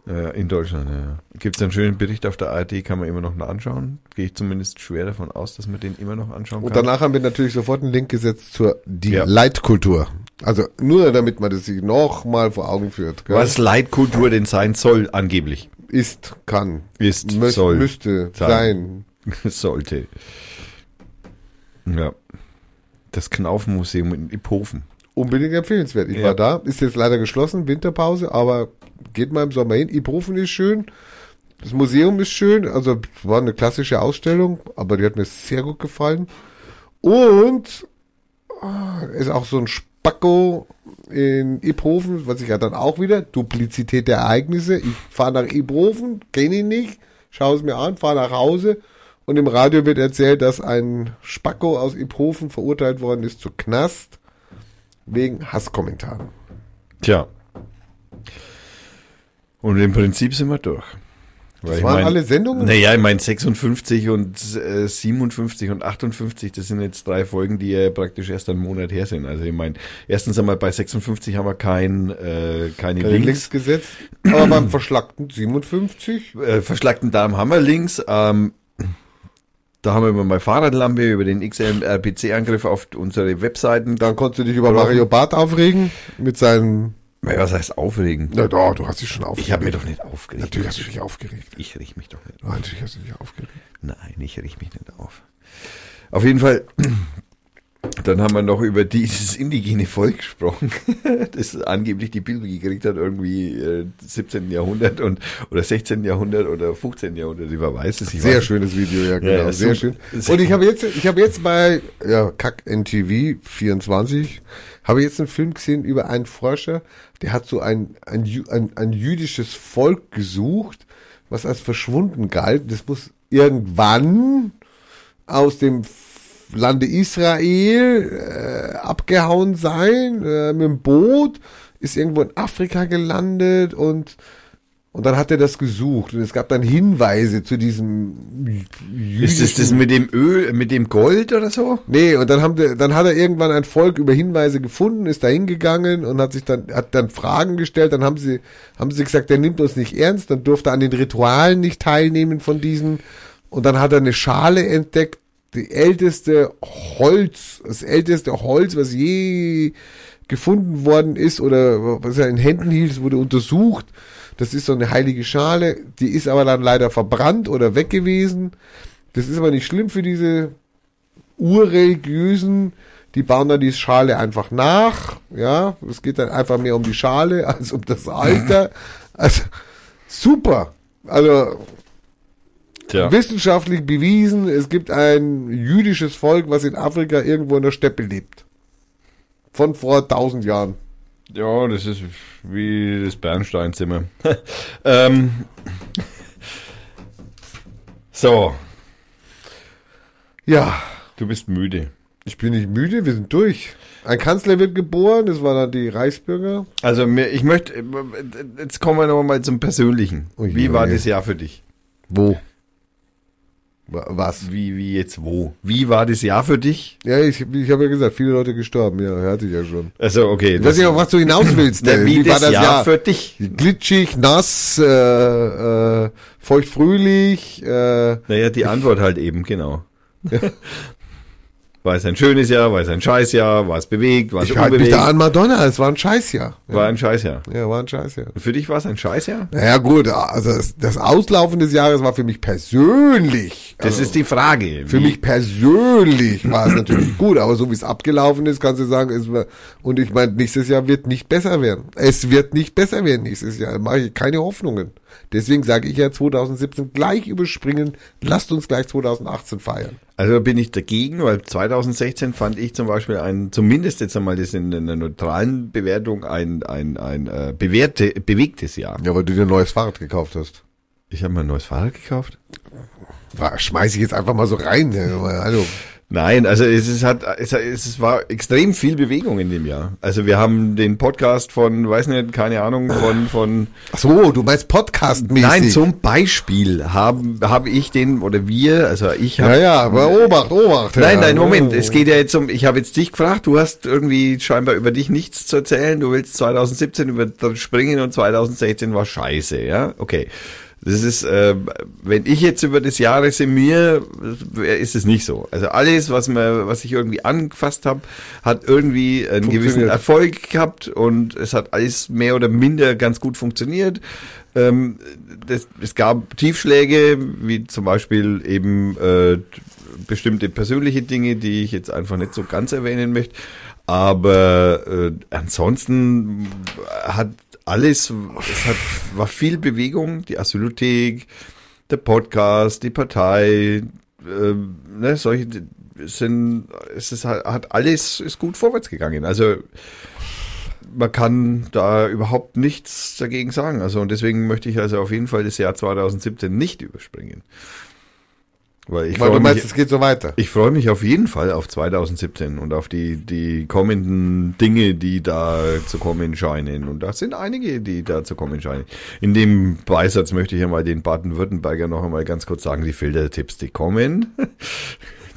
Äh, in Deutschland, ja. Gibt es einen schönen Bericht auf der ARD, kann man immer noch anschauen. Gehe ich zumindest schwer davon aus, dass man den immer noch anschauen Und kann. danach haben wir natürlich sofort einen Link gesetzt zur die Ja. Leitkultur. Also nur damit man das sich noch mal vor Augen führt. Gell? Was Leitkultur denn sein soll, angeblich. ist, kann, Ist, soll, müsste sein. sein. sollte. Ja. Das Knaufenmuseum in Iphofen. Unbedingt empfehlenswert. Ich Ja. war da, ist jetzt leider geschlossen, Winterpause, aber geht mal im Sommer hin. Iphofen ist schön, das Museum ist schön, also war eine klassische Ausstellung, aber die hat mir sehr gut gefallen. Und ah, ist auch so ein Spacko in Iphofen, was ich ja dann auch wieder, Duplizität der Ereignisse. Ich fahre nach Iphofen, kenne ihn nicht, schaue es mir an, fahre nach Hause und im Radio wird erzählt, dass ein Spacko aus Iphofen verurteilt worden ist zu Knast wegen Hasskommentaren. Tja. Und im Prinzip sind wir durch. Weil Das waren mein- alle Sendungen? Naja, ich meine 56 und äh, 57 und 58, das sind jetzt drei Folgen, die ja praktisch erst einen Monat her sind. Also ich meine, erstens einmal bei 56 haben wir kein, äh, keine, Keine Links. Links gesetzt. Aber beim verschlackten 57, Äh, verschlackten Darm haben wir Links. Ähm, da haben wir über meine Fahrradlampe, über den XMRPC-Angriff auf unsere Webseiten. dann konntest du dich über Mario Barth aufregen mit seinem. Ja, Was heißt aufregen? Na doch, du hast dich schon aufgeregt. Ich habe mich doch nicht aufgeregt. Natürlich hast du dich aufgeregt. Ich riech mich doch nicht Nein, natürlich hast du dich aufgeregt. Nein, ich riech mich nicht auf. Auf jeden Fall, dann haben wir noch über dieses indigene Volk gesprochen, das angeblich die Bibel gekriegt hat, irgendwie äh, 17. Jahrhundert und oder 16. Jahrhundert oder 15. Jahrhundert, ich weiß es nicht. Sehr schönes Video, ja, genau. ja, sehr schön. Und ich habe jetzt, ich habe jetzt bei ja, Kack NTV 24 habe jetzt einen Film gesehen über einen Forscher, der hat so ein, ein, ein, ein jüdisches Volk gesucht, was als verschwunden galt. Das muss irgendwann aus dem Lande Israel äh, abgehauen sein äh, mit dem Boot, ist irgendwo in Afrika gelandet und und dann hat er das gesucht. Und es gab dann Hinweise zu diesem Ist das das mit dem Öl, mit dem Gold oder so? Nee, und dann haben dann hat er irgendwann ein Volk über Hinweise gefunden, ist da hingegangen und hat sich dann, hat dann Fragen gestellt, dann haben sie, haben sie gesagt, der nimmt uns nicht ernst, dann durfte er an den Ritualen nicht teilnehmen von diesen, und dann hat er eine Schale entdeckt, die älteste Holz, das älteste Holz, was je gefunden worden ist oder was er in Händen hielt, wurde untersucht. Das ist so eine heilige Schale, die ist aber dann leider verbrannt oder weg gewesen. Das ist aber nicht schlimm für diese urreligiösen, die bauen dann die Schale einfach nach. Ja, es geht dann einfach mehr um die Schale als um das Alter. Also super. Also Tja. wissenschaftlich bewiesen, es gibt ein jüdisches Volk, was in Afrika irgendwo in der Steppe lebt. Von vor tausend Jahren. Ja, das ist wie das Bernsteinzimmer. ähm, so, Ja, du bist müde. ich bin nicht müde, wir sind durch. Ein Kanzler wird geboren, das war dann die Reichsbürger. Also mir, ich möchte, jetzt kommen wir noch mal zum Persönlichen. Ui, wie war ui. das Jahr für dich? Wo? Wa- Was? Wie, wie jetzt wo? Wie war das Jahr für dich? Ja, ich, ich habe ja gesagt, viele Leute gestorben, ja, hatte ich ja schon. Also okay. Ich weiß nicht, auf was du hinaus willst. Na, ey. wie, das, war Jahr, für dich? Glitschig, nass, äh, äh, feuchtfröhlich, äh, Naja, die Antwort halt eben, genau. War es ein schönes Jahr, war es ein Scheißjahr, war es bewegt, war es ich mich unbewegt? da an Madonna, es war ein Scheißjahr. Ja, War ein Scheißjahr. ja war ein Scheißjahr. Und für dich war es ein Scheißjahr? Naja gut, also das, Auslaufen des Jahres war für mich persönlich. Das also, ist die Frage. Für mich persönlich war es natürlich gut, aber so wie es abgelaufen ist, kannst du sagen, es war, und ich meine, nächstes Jahr wird nicht besser werden. Es wird nicht besser werden nächstes Jahr. Da mache ich keine Hoffnungen. Deswegen sage ich ja 2017 gleich überspringen. Lasst uns gleich 2018 feiern. Also bin ich dagegen, weil 2016 fand ich zum Beispiel ein, zumindest jetzt einmal das in einer neutralen Bewertung, ein, ein, ein äh, bewährte, bewegtes Jahr. Ja, weil du dir ein neues Fahrrad gekauft hast. Ich habe mir ein neues Fahrrad gekauft. War- Schmeiß ich jetzt einfach mal so rein. Mal, Hallo. Nein, also es ist hat es, es war extrem viel Bewegung in dem Jahr. Also wir haben den Podcast von, weiß nicht, keine Ahnung, von von Ach so, du meinst Podcast-mäßig. Nein, zum Beispiel haben habe ich den oder wir, also ich habe Ja, ja, aber Obacht, Obacht. Nein, ja. nein, Moment. Es geht ja jetzt um, ich habe jetzt dich gefragt, du hast irgendwie scheinbar über dich nichts zu erzählen. Du willst 2017 überspringen und 2016 war scheiße, ja? Okay. Das ist, äh, wenn ich jetzt über das Jahr resümiere, äh, ist es nicht so. Also alles, was mir, was ich irgendwie angefasst habe, hat irgendwie einen gewissen. Erfolg gehabt und es hat alles mehr oder minder ganz gut funktioniert. Ähm, das, es gab Tiefschläge, wie zum Beispiel eben äh, bestimmte persönliche Dinge, die ich jetzt einfach nicht so ganz erwähnen möchte. Aber äh, ansonsten hat alles, es hat, war viel Bewegung, die Asylothek, der Podcast, die Partei, äh, ne, solche sind, es ist hat alles ist gut vorwärts gegangen. Also man kann da überhaupt nichts dagegen sagen. Also und deswegen möchte ich also auf jeden Fall das Jahr 2017 nicht überspringen. Weil ich Weil du freue meinst, mich, es geht so weiter. ich freue mich auf jeden Fall auf 2017 und auf die, die kommenden Dinge, die da zu kommen scheinen. Und das sind einige, die da zu kommen scheinen. In dem Beisatz möchte ich ja mal den Baden-Württemberger noch einmal ganz kurz sagen, die Filtertipps, die kommen.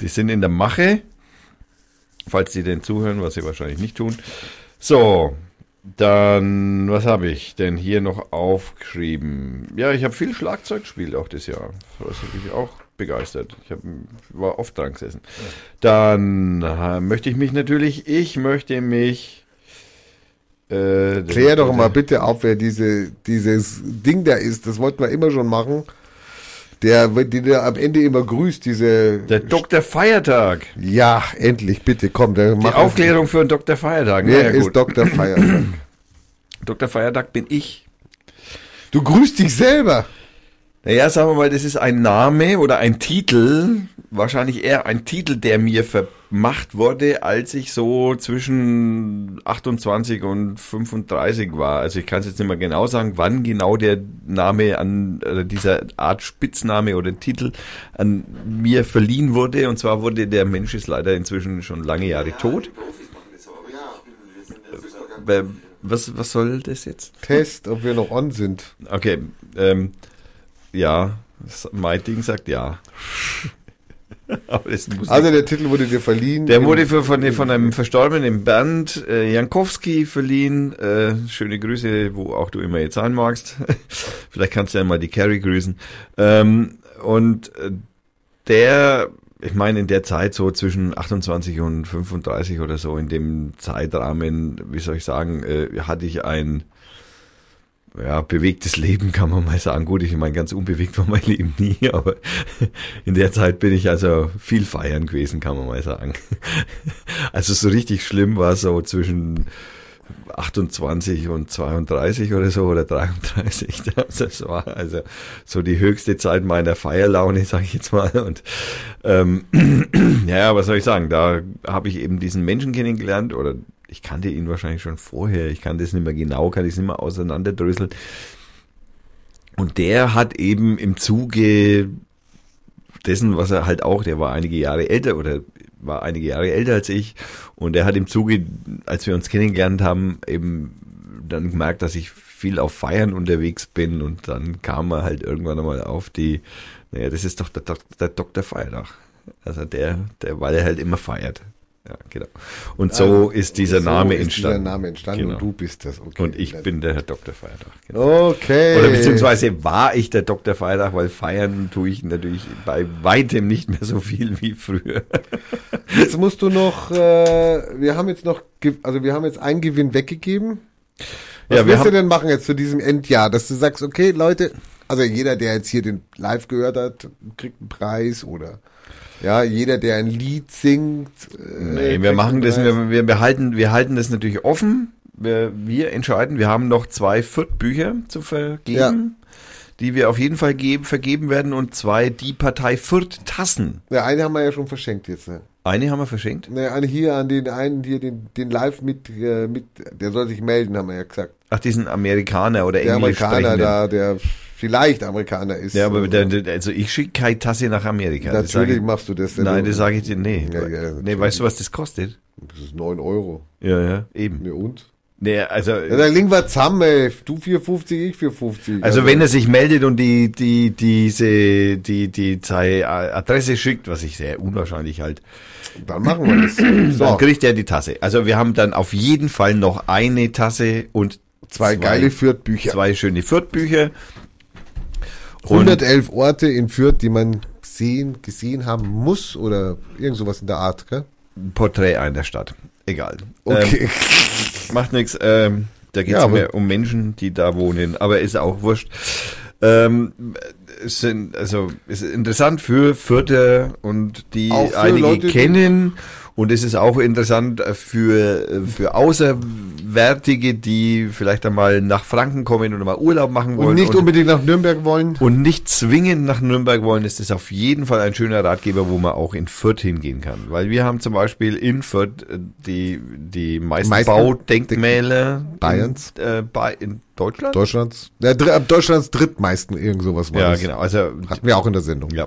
Die sind in der Mache. Falls die denn zuhören, was sie wahrscheinlich nicht tun. So, dann, was habe ich denn hier noch aufgeschrieben? Ja, ich habe viel Schlagzeug gespielt auch das Jahr. Das hat mich auch begeistert. Ich hab, war oft dran gesessen. Dann äh, möchte ich mich natürlich, ich möchte mich. Äh, Klär doch mal bitte auf, wer diese, dieses Ding da ist. Das wollten wir immer schon machen. Der, den der am Ende immer grüßt, diese. Der Dr. Feiertag. Ja, endlich, bitte, komm. Der Die Aufklärung für einen Dr. Feiertag. Wer Naja, ist gut. Dr. Feiertag? Dr. Feiertag bin ich. Du grüßt dich selber. Naja, sagen wir mal, das ist ein Name oder ein Titel, wahrscheinlich eher ein Titel, der mir vermacht wurde, als ich so zwischen 28 und 35 war. Also ich kann es jetzt nicht mehr genau sagen, wann genau der Name an oder dieser Art Spitzname oder Titel an mir verliehen wurde. Und zwar wurde der Mensch ist leider inzwischen schon lange Jahre tot. Äh, Was, was soll das jetzt? Test, ob wir noch on sind. Okay, ähm, ja, mein Ding sagt ja. Also der Titel wurde dir verliehen. der wurde für, von, von einem verstorbenen Bernd äh, Jankowski verliehen. Äh, schöne Grüße, wo auch du immer jetzt sein magst. Vielleicht kannst du ja mal die Carrie grüßen. Ähm, und äh, der, ich meine in der Zeit so zwischen 28 und 35 oder so, in dem Zeitrahmen, wie soll ich sagen, äh, hatte ich ein ja, bewegtes Leben kann man mal sagen. Gut, ich meine, ganz unbewegt war mein Leben nie, aber in der Zeit bin ich also viel feiern gewesen, kann man mal sagen. Also so richtig schlimm war so zwischen 28 und 32 oder so oder 33. Das war also so die höchste Zeit meiner Feierlaune, sage ich jetzt mal. Und ähm, ja, was soll ich sagen? Da habe ich eben diesen Menschen kennengelernt oder ich kannte ihn wahrscheinlich schon vorher. Ich kann das nicht mehr genau, kann ich es nicht mehr auseinanderdröseln. Und der hat eben im Zuge dessen, was er halt auch, der war einige Jahre älter oder war einige Jahre älter als ich und er hat im Zuge, als wir uns kennengelernt haben, eben dann gemerkt, dass ich viel auf Feiern unterwegs bin und dann kam er halt irgendwann einmal auf die, naja, das ist doch der, Dok- der Dr. Feiertag. Also der, der, weil er halt immer feiert. Ja, genau. Und so Also, ist dieser so Name ist entstanden. Dieser Name entstanden Genau. und du bist das. Okay. Und ich bin der Herr Dr. Feiertag. Genau. Okay. Oder beziehungsweise war ich der Dr. Feiertag, weil feiern tue ich natürlich bei weitem nicht mehr so viel wie früher. Jetzt musst du noch, äh, wir haben jetzt noch, also wir haben jetzt einen Gewinn weggegeben. Was Ja, wir willst du denn machen jetzt zu diesem Endjahr, dass du sagst, okay, Leute, also jeder, der jetzt hier den live gehört hat, kriegt einen Preis oder ja, jeder, der ein Lied singt. äh, Nee, wir machen das, wir, wir, wir, halten, wir halten das natürlich offen. Wir, wir entscheiden, wir haben noch zwei Fürth-Bücher zu vergeben, Ja. die wir auf jeden Fall geben, vergeben werden und zwei Die Partei Fürth-Tassen. Ja, eine haben wir ja schon verschenkt jetzt. Ne? Eine haben wir verschenkt. Ne, eine hier an den einen hier, den, den live mit, äh, mit, der soll sich melden, haben wir ja gesagt. Ach, diesen Amerikaner oder Der Englisch Amerikaner da, der vielleicht Amerikaner ist. Ja, aber äh, der, der, also ich schicke keine Tasse nach Amerika. Natürlich ich, machst du das. denn Nein, das sage ich dir, nee. Ja, ja, nee, weißt du, was das kostet? Das ist 9 Euro. Ja, ja, eben. Ja, und? Nee, also, Ja, dann legen wir zusammen, ey. Du 450, ich 450. also wenn er sich meldet und die, die, diese, die, die seine Adresse schickt, was ich sehr unwahrscheinlich halt, Dann machen wir das. dann So, kriegt er die Tasse. Also wir haben dann auf jeden Fall noch eine Tasse und zwei geile Fürth-Bücher. zwei schöne Fürth-Bücher. Und 111 Orte in Fürth, die man sehen, gesehen haben muss oder irgend sowas in der Art, gell? Porträt einer Stadt. Egal. Okay. Ähm, macht nichts. Ähm, da geht es Ja, mehr um Menschen, die da wohnen. Aber ist auch wurscht. Ähm, es sind, also, ist interessant für Fürther und die einige Leute, die- kennen. Und es ist auch interessant für, für Außerwärtige, die vielleicht einmal nach Franken kommen oder mal Urlaub machen wollen. Und nicht unbedingt nach Nürnberg wollen. und nicht zwingend nach Nürnberg wollen, ist es auf jeden Fall ein schöner Ratgeber, wo man auch in Fürth hingehen kann. Weil wir haben zum Beispiel in Fürth äh, die, die meisten, Meisten Baudenkmäler Bayerns. In, äh, bei, in Deutschland? Deutschlands, ja, Deutschlands drittmeisten, irgend sowas war ja, das. genau. Also, Hatten wir auch in der Sendung. ja.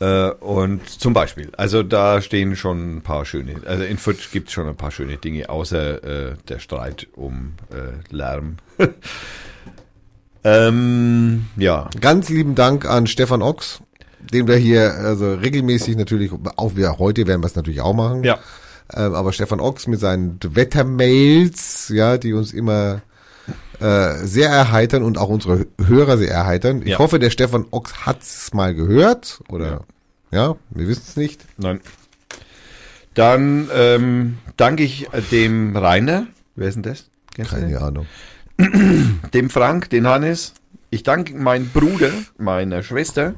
Äh, und zum Beispiel, also da stehen schon ein paar schöne, also in Fürth gibt es schon ein paar schöne Dinge, außer äh, der Streit um äh, Lärm. ähm, ja, Ganz lieben Dank an Stefan Ochs, den wir hier also regelmäßig natürlich, auch wir heute werden wir es natürlich auch machen. ja. Ähm, aber Stefan Ochs mit seinen Wettermails, ja, die uns immer äh, sehr erheitern und auch unsere Hörer sehr erheitern. Ich Ja. hoffe, der Stefan Ochs hat's mal gehört oder ja, wir wissen es nicht. Nein. Dann ähm, danke ich äh, dem Rainer. Wer ist denn das? Kennst du den? Keine Ahnung. Dem Frank, den Hannes. Ich danke meinem Bruder, meiner Schwester.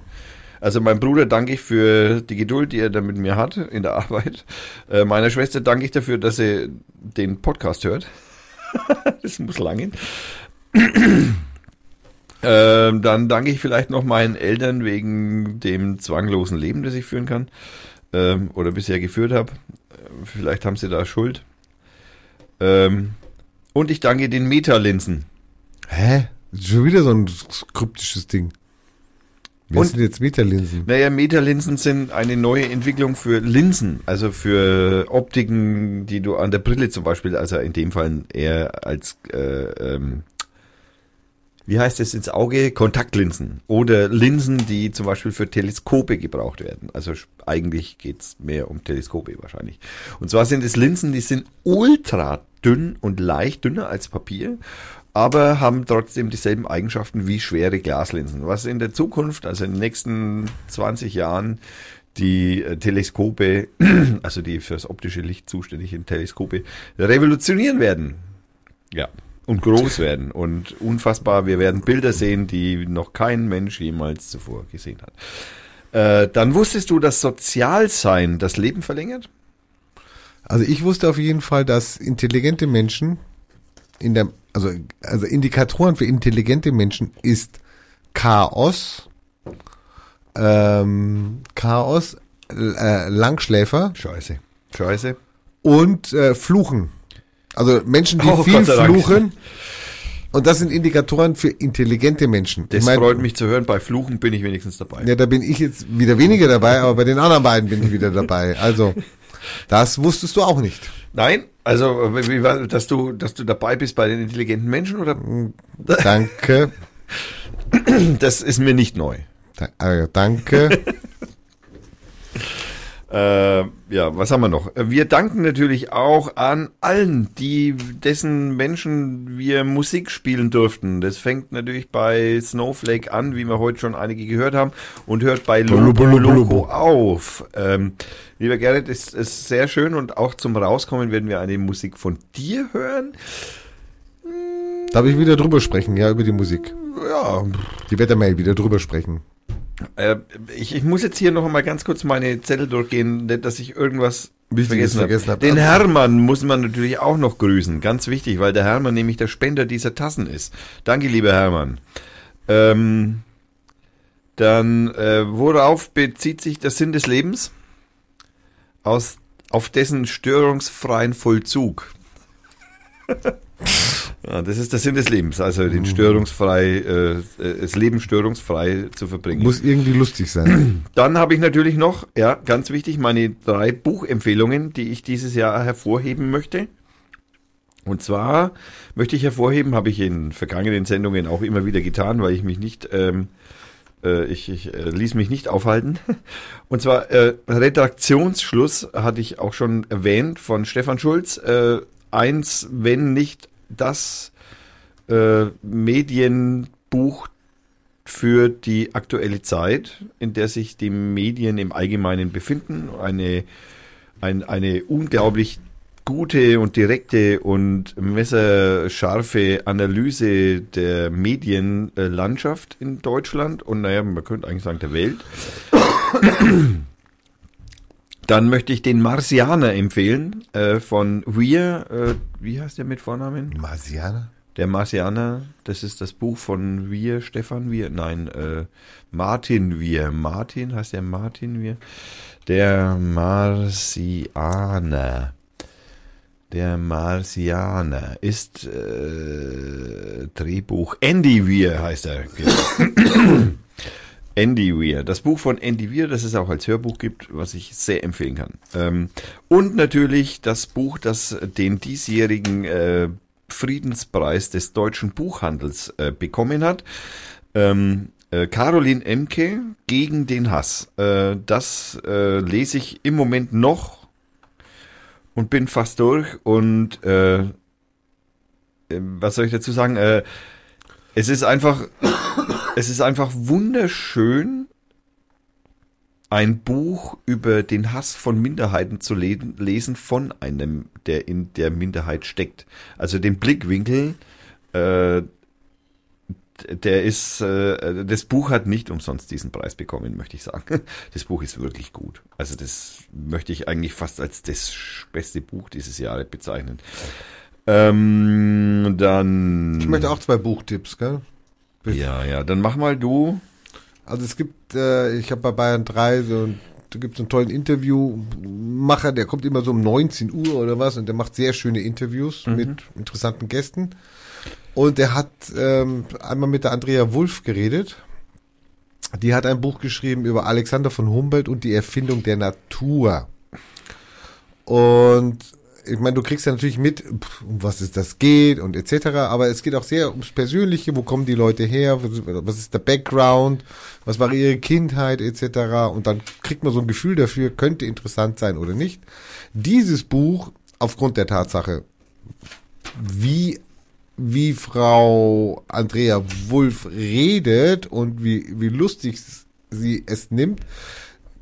Also meinem Bruder danke ich für die Geduld, die er da mit mir hat in der Arbeit. Äh, meiner Schwester danke ich dafür, dass sie den Podcast hört. das muss lange. ähm, dann danke ich vielleicht noch meinen Eltern wegen dem zwanglosen Leben, das ich führen kann. Ähm, oder bisher geführt habe. Vielleicht haben sie da Schuld. Ähm, und ich danke den Metalinsen. Hä? Schon wieder so ein kryptisches Ding. Und- sind jetzt Metalinsen? Naja, Metalinsen sind eine neue Entwicklung für Linsen, also für Optiken, die du an der Brille zum Beispiel, also in dem Fall eher als, äh, ähm, wie heißt es ins Auge? Kontaktlinsen oder Linsen, die zum Beispiel für Teleskope gebraucht werden. Also eigentlich geht's mehr um Teleskope wahrscheinlich. Und zwar sind es Linsen, die sind ultra dünn und leicht, dünner als Papier, aber haben trotzdem dieselben Eigenschaften wie schwere Glaslinsen. Was in der Zukunft, also in den nächsten 20 Jahren, die äh, Teleskope, also die fürs optische Licht zuständigen Teleskope, revolutionieren werden. Ja. Und groß werden und unfassbar. Wir werden Bilder sehen, die noch kein Mensch jemals zuvor gesehen hat. Äh, dann wusstest du, dass Sozialsein das Leben verlängert? Also ich wusste auf jeden Fall, dass intelligente Menschen in der, also, also Indikatoren für intelligente Menschen ist Chaos, ähm, Chaos, äh, Langschläfer Scheiße. Scheiße. und äh, Fluchen. Also Menschen, die Oh, viel fluchen. Und das sind Indikatoren für intelligente Menschen. Das ich mein, freut mich zu hören. Bei Fluchen bin ich wenigstens dabei. Ja, da bin ich jetzt wieder weniger dabei, aber bei den anderen beiden bin ich wieder dabei. Also, das wusstest du auch nicht. Nein? Also, wie, wie war, dass du, dass du dabei bist bei den intelligenten Menschen oder? Danke. Das ist mir nicht neu. Da, äh, danke. Äh, ja, was haben wir noch? Wir danken natürlich auch an allen, die dessen Menschen wir Musik spielen durften. Das fängt natürlich bei Snowflake an, wie wir heute schon einige gehört haben, und hört bei Loco auf. Ähm, lieber Gerrit, es ist sehr schön und auch zum Rauskommen werden wir eine Musik von dir hören. Darf ich wieder drüber sprechen, ja, über die Musik? Ja, Die Wettermail wieder drüber sprechen. Äh, ich, ich muss jetzt hier noch mal ganz kurz meine Zettel durchgehen, dass ich irgendwas Wichtiges vergessen, vergessen hab. Den Hermann muss man natürlich auch noch grüßen, ganz wichtig, weil der Hermann nämlich der Spender dieser Tassen ist. Danke, lieber Hermann. Ähm, dann, äh, worauf bezieht sich der Sinn des Lebens? Aus, auf dessen störungsfreien Vollzug. Ja, das ist der Sinn des Lebens, also den störungsfrei, äh, das Leben störungsfrei zu verbringen. Muss irgendwie lustig sein. Dann habe ich natürlich noch, ja, ganz wichtig, meine drei Buchempfehlungen, die ich dieses Jahr hervorheben möchte. Und zwar möchte ich hervorheben, habe ich in vergangenen Sendungen auch immer wieder getan, weil ich mich nicht, ähm, äh, ich, ich äh, ließ mich nicht aufhalten. Und zwar äh, Redaktionsschluss hatte ich auch schon erwähnt von Stefan Schulz. Äh, eins, wenn nicht das äh, Medienbuch für die aktuelle Zeit, in der sich die Medien im Allgemeinen befinden. Eine, ein, eine unglaublich gute und direkte und messerscharfe Analyse der Medienlandschaft in Deutschland und naja, man könnte eigentlich sagen der Welt. Dann möchte ich den Marsianer empfehlen äh, von Weir. Äh, wie heißt der mit Vornamen? Marsianer? Der Marsianer, das ist das Buch von Wir, Stefan Wir, nein, äh, Martin Wir. Martin, heißt der Martin Wir? Der Marsianer. Der Marsianer ist äh, Drehbuch Andy Weir heißt er. Andy Weir. Das Buch von Andy Weir, das es auch als Hörbuch gibt, was ich sehr empfehlen kann. Ähm, und natürlich das Buch, das den diesjährigen äh, Friedenspreis des deutschen Buchhandels äh, bekommen hat. Ähm, äh, Caroline Emke gegen den Hass. Äh, das äh, lese ich im Moment noch und bin fast durch. Und äh, was soll ich dazu sagen? Es ist einfach, es ist einfach wunderschön, ein Buch über den Hass von Minderheiten zu le lesen von einem, der in der Minderheit steckt. Also den Blickwinkel, äh, der ist, äh, das Buch hat nicht umsonst diesen Preis bekommen, möchte ich sagen. Das Buch ist wirklich gut. Also das möchte ich eigentlich fast als das beste Buch dieses Jahres bezeichnen. Ähm, dann. Ich möchte auch zwei Buchtipps, gell? Ja, ja, dann mach mal du. Also es gibt, äh, ich habe bei Bayern 3 so da gibt es einen tollen Interviewmacher, der kommt immer so um 19 Uhr oder was und der macht sehr schöne Interviews Mhm. mit interessanten Gästen. Und der hat ähm, einmal mit der Andrea Wulff geredet. Die hat ein Buch geschrieben über Alexander von Humboldt und die Erfindung der Natur. Und ich meine, du kriegst ja natürlich mit, um was es das geht und etc. Aber es geht auch sehr ums Persönliche. Wo kommen die Leute her? Was, was ist der Background? Was war ihre Kindheit etc. Und dann kriegt man so ein Gefühl dafür, könnte interessant sein oder nicht. Dieses Buch, aufgrund der Tatsache, wie wie Frau Andrea Wulff redet und wie, wie lustig sie es nimmt,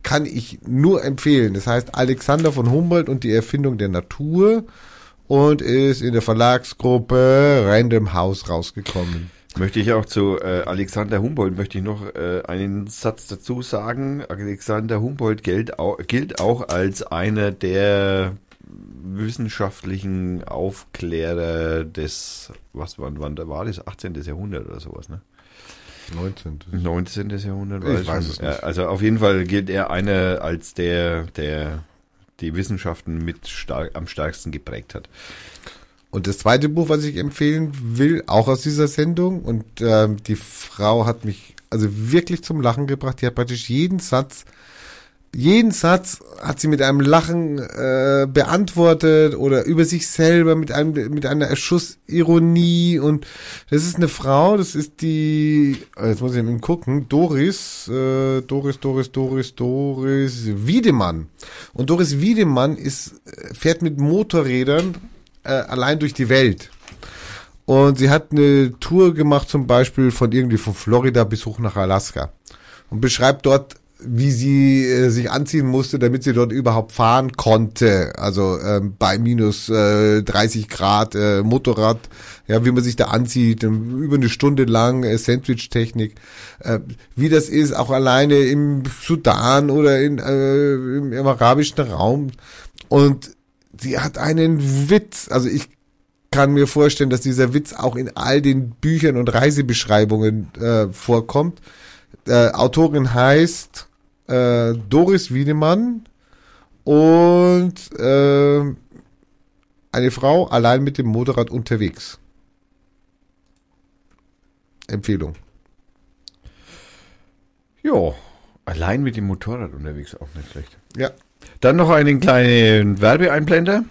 kann ich nur empfehlen. Das heißt Alexander von Humboldt und die Erfindung der Natur und ist in der Verlagsgruppe Random House rausgekommen. Möchte ich auch zu äh, Alexander Humboldt möchte ich noch äh, einen Satz dazu sagen. Alexander Humboldt gilt auch, gilt auch als einer der wissenschaftlichen Aufklärer des, was wann, wann war das? 18. Jahrhundert oder sowas, ne? 19. 19. Jahrhundert Ich weiß es nicht. Ja, also auf jeden Fall gilt er einer als der, der die Wissenschaften mit stark, am stärksten geprägt hat. Und das zweite Buch, was ich empfehlen will, auch aus dieser Sendung, und ähm, die Frau hat mich also wirklich zum Lachen gebracht. Die hat praktisch jeden Satz, jeden Satz hat sie mit einem Lachen äh, beantwortet oder über sich selber mit einem mit einer Schuss Ironie und das ist eine Frau, das ist die, äh, jetzt muss ich mal gucken, Doris, äh, Doris, Doris, Doris, Doris Wiedemann. Und Doris Wiedemann ist äh, fährt mit Motorrädern äh, allein durch die Welt. Und sie hat eine Tour gemacht, zum Beispiel von irgendwie von Florida bis hoch nach Alaska. Und beschreibt dort, wie sie äh, sich anziehen musste, damit sie dort überhaupt fahren konnte. Also ähm, bei minus äh, 30 Grad äh, Motorrad, ja, wie man sich da anzieht, ähm, über eine Stunde lang äh, Sandwich-Technik. Äh, wie das ist, auch alleine im Sudan oder in, äh, im, im arabischen Raum. Und sie hat einen Witz, also ich kann mir vorstellen, dass dieser Witz auch in all den Büchern und Reisebeschreibungen äh, vorkommt. Äh, Autorin heißt äh, Doris Wiedemann und äh, eine Frau allein mit dem Motorrad unterwegs. Empfehlung. Ja, allein mit dem Motorrad unterwegs auch nicht schlecht. Ja. Dann noch einen kleinen Werbeeinblender.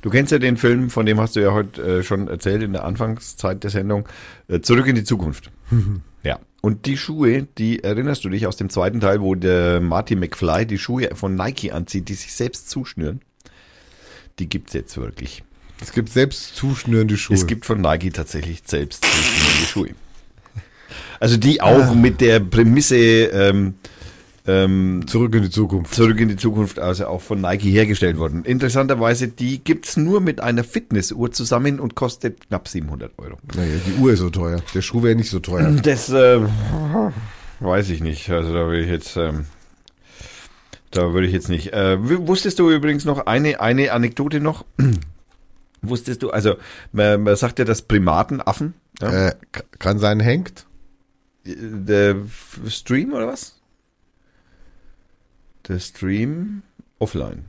Du kennst ja den Film, von dem hast du ja heute äh, schon erzählt in der Anfangszeit der Sendung, äh, Zurück in die Zukunft. ja. Und die Schuhe, die erinnerst du dich aus dem zweiten Teil, wo der Marty McFly die Schuhe von Nike anzieht, die sich selbst zuschnüren. Die gibt's jetzt wirklich. Es gibt selbst zuschnürende Schuhe. Es gibt von Nike tatsächlich selbst zuschnürende Schuhe. Also die auch mit der Prämisse ähm, ähm, Zurück in die Zukunft. Zurück in die Zukunft, also auch von Nike hergestellt worden. Interessanterweise, die gibt's nur mit einer Fitnessuhr zusammen und kostet knapp 700 Euro. Naja, die Uhr ist so teuer. Der Schuh wäre nicht so teuer. Das äh, weiß ich nicht. Also da will ich jetzt, ähm, da würde ich jetzt nicht. Äh, wusstest du übrigens noch eine eine Anekdote noch? wusstest du? Also man, man sagt ja, dass Primaten Affen. Ja, Äh, kann sein, hängt. der F- Stream oder was? Der Stream offline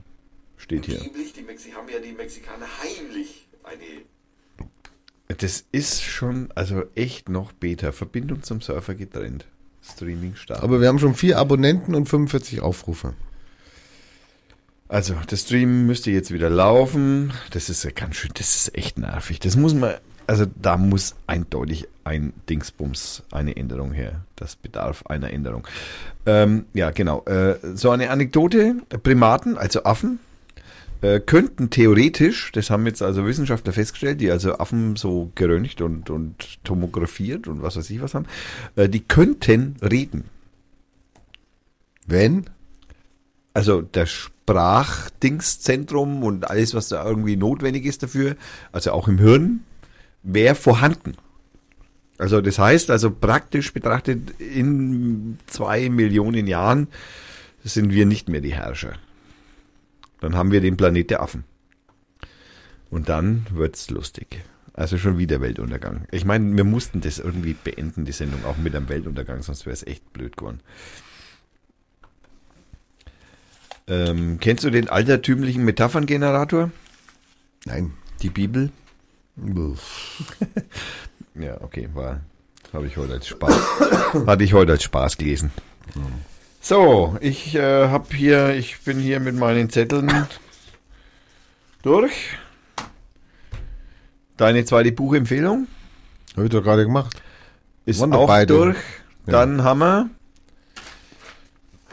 steht hier. die Mexi haben ja die Mexikaner heimlich eine Das ist schon, also echt noch Beta. Verbindung zum Surfer getrennt. Streaming starten. Aber wir haben schon vier Abonnenten und 45 Aufrufe. Also, der Stream müsste jetzt wieder laufen. Das ist ja ganz schön, das ist echt nervig. Das muss man, also da muss eindeutig ein Dingsbums, eine Änderung her. Das bedarf einer Änderung. Ähm, ja, genau. Äh, so eine Anekdote. Primaten, also Affen, äh, könnten theoretisch, das haben jetzt also Wissenschaftler festgestellt, die also Affen so geröntgt und, und tomografiert und was weiß ich was haben, äh, die könnten reden. Wenn? Also der Sprachdingszentrum und alles, was da irgendwie notwendig ist dafür, also auch im Hirn, wäre vorhanden. Also das heißt, also praktisch betrachtet, in zwei Millionen Jahren sind wir nicht mehr die Herrscher. Dann haben wir den Planet der Affen. Und dann wird's lustig. Also schon wieder Weltuntergang. Ich meine, wir mussten das irgendwie beenden, die Sendung, auch mit einem Weltuntergang, sonst wäre es echt blöd geworden. Ähm, kennst du den altertümlichen Metapherngenerator? Nein. Die Bibel? Ja, okay, war, habe ich heute als Spaß, hatte ich heute als Spaß gelesen. So, ich äh, habe hier, ich bin hier mit meinen Zetteln durch. Deine zweite Buchempfehlung Habe ich doch gerade gemacht. ist auch durch. Dann haben wir,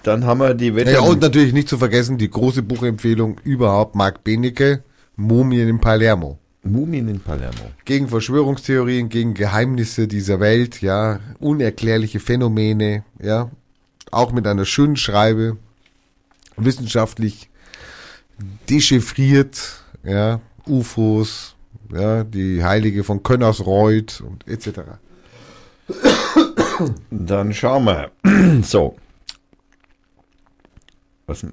dann haben wir die Wetter. Ja, und natürlich nicht zu vergessen, die große Buchempfehlung überhaupt, Marc Benecke, Mumien in Palermo. Mumien in Palermo. Gegen Verschwörungstheorien, gegen Geheimnisse dieser Welt, ja, unerklärliche Phänomene, ja, auch mit einer schönen Schreibe, wissenschaftlich dechiffriert, ja, UFOs, ja, die Heilige von Könnersreuth und etc. Dann schauen wir. So. Was?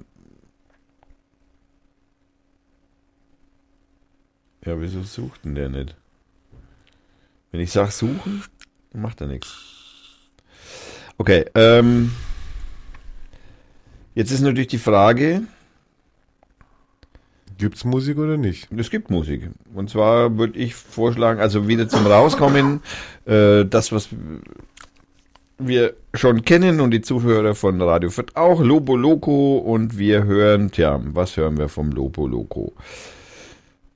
Ja, wieso sucht denn der nicht? Wenn ich sage suchen, dann macht er nichts. Okay, ähm. Jetzt ist natürlich die Frage, Gibt's Musik oder nicht? es gibt Musik. Und zwar würde ich vorschlagen, also wieder zum Rauskommen, äh, das, was wir schon kennen und die Zuhörer von Radio Fürth auch, Lobo Loco und wir hören, tja, was hören wir vom Lobo Loco?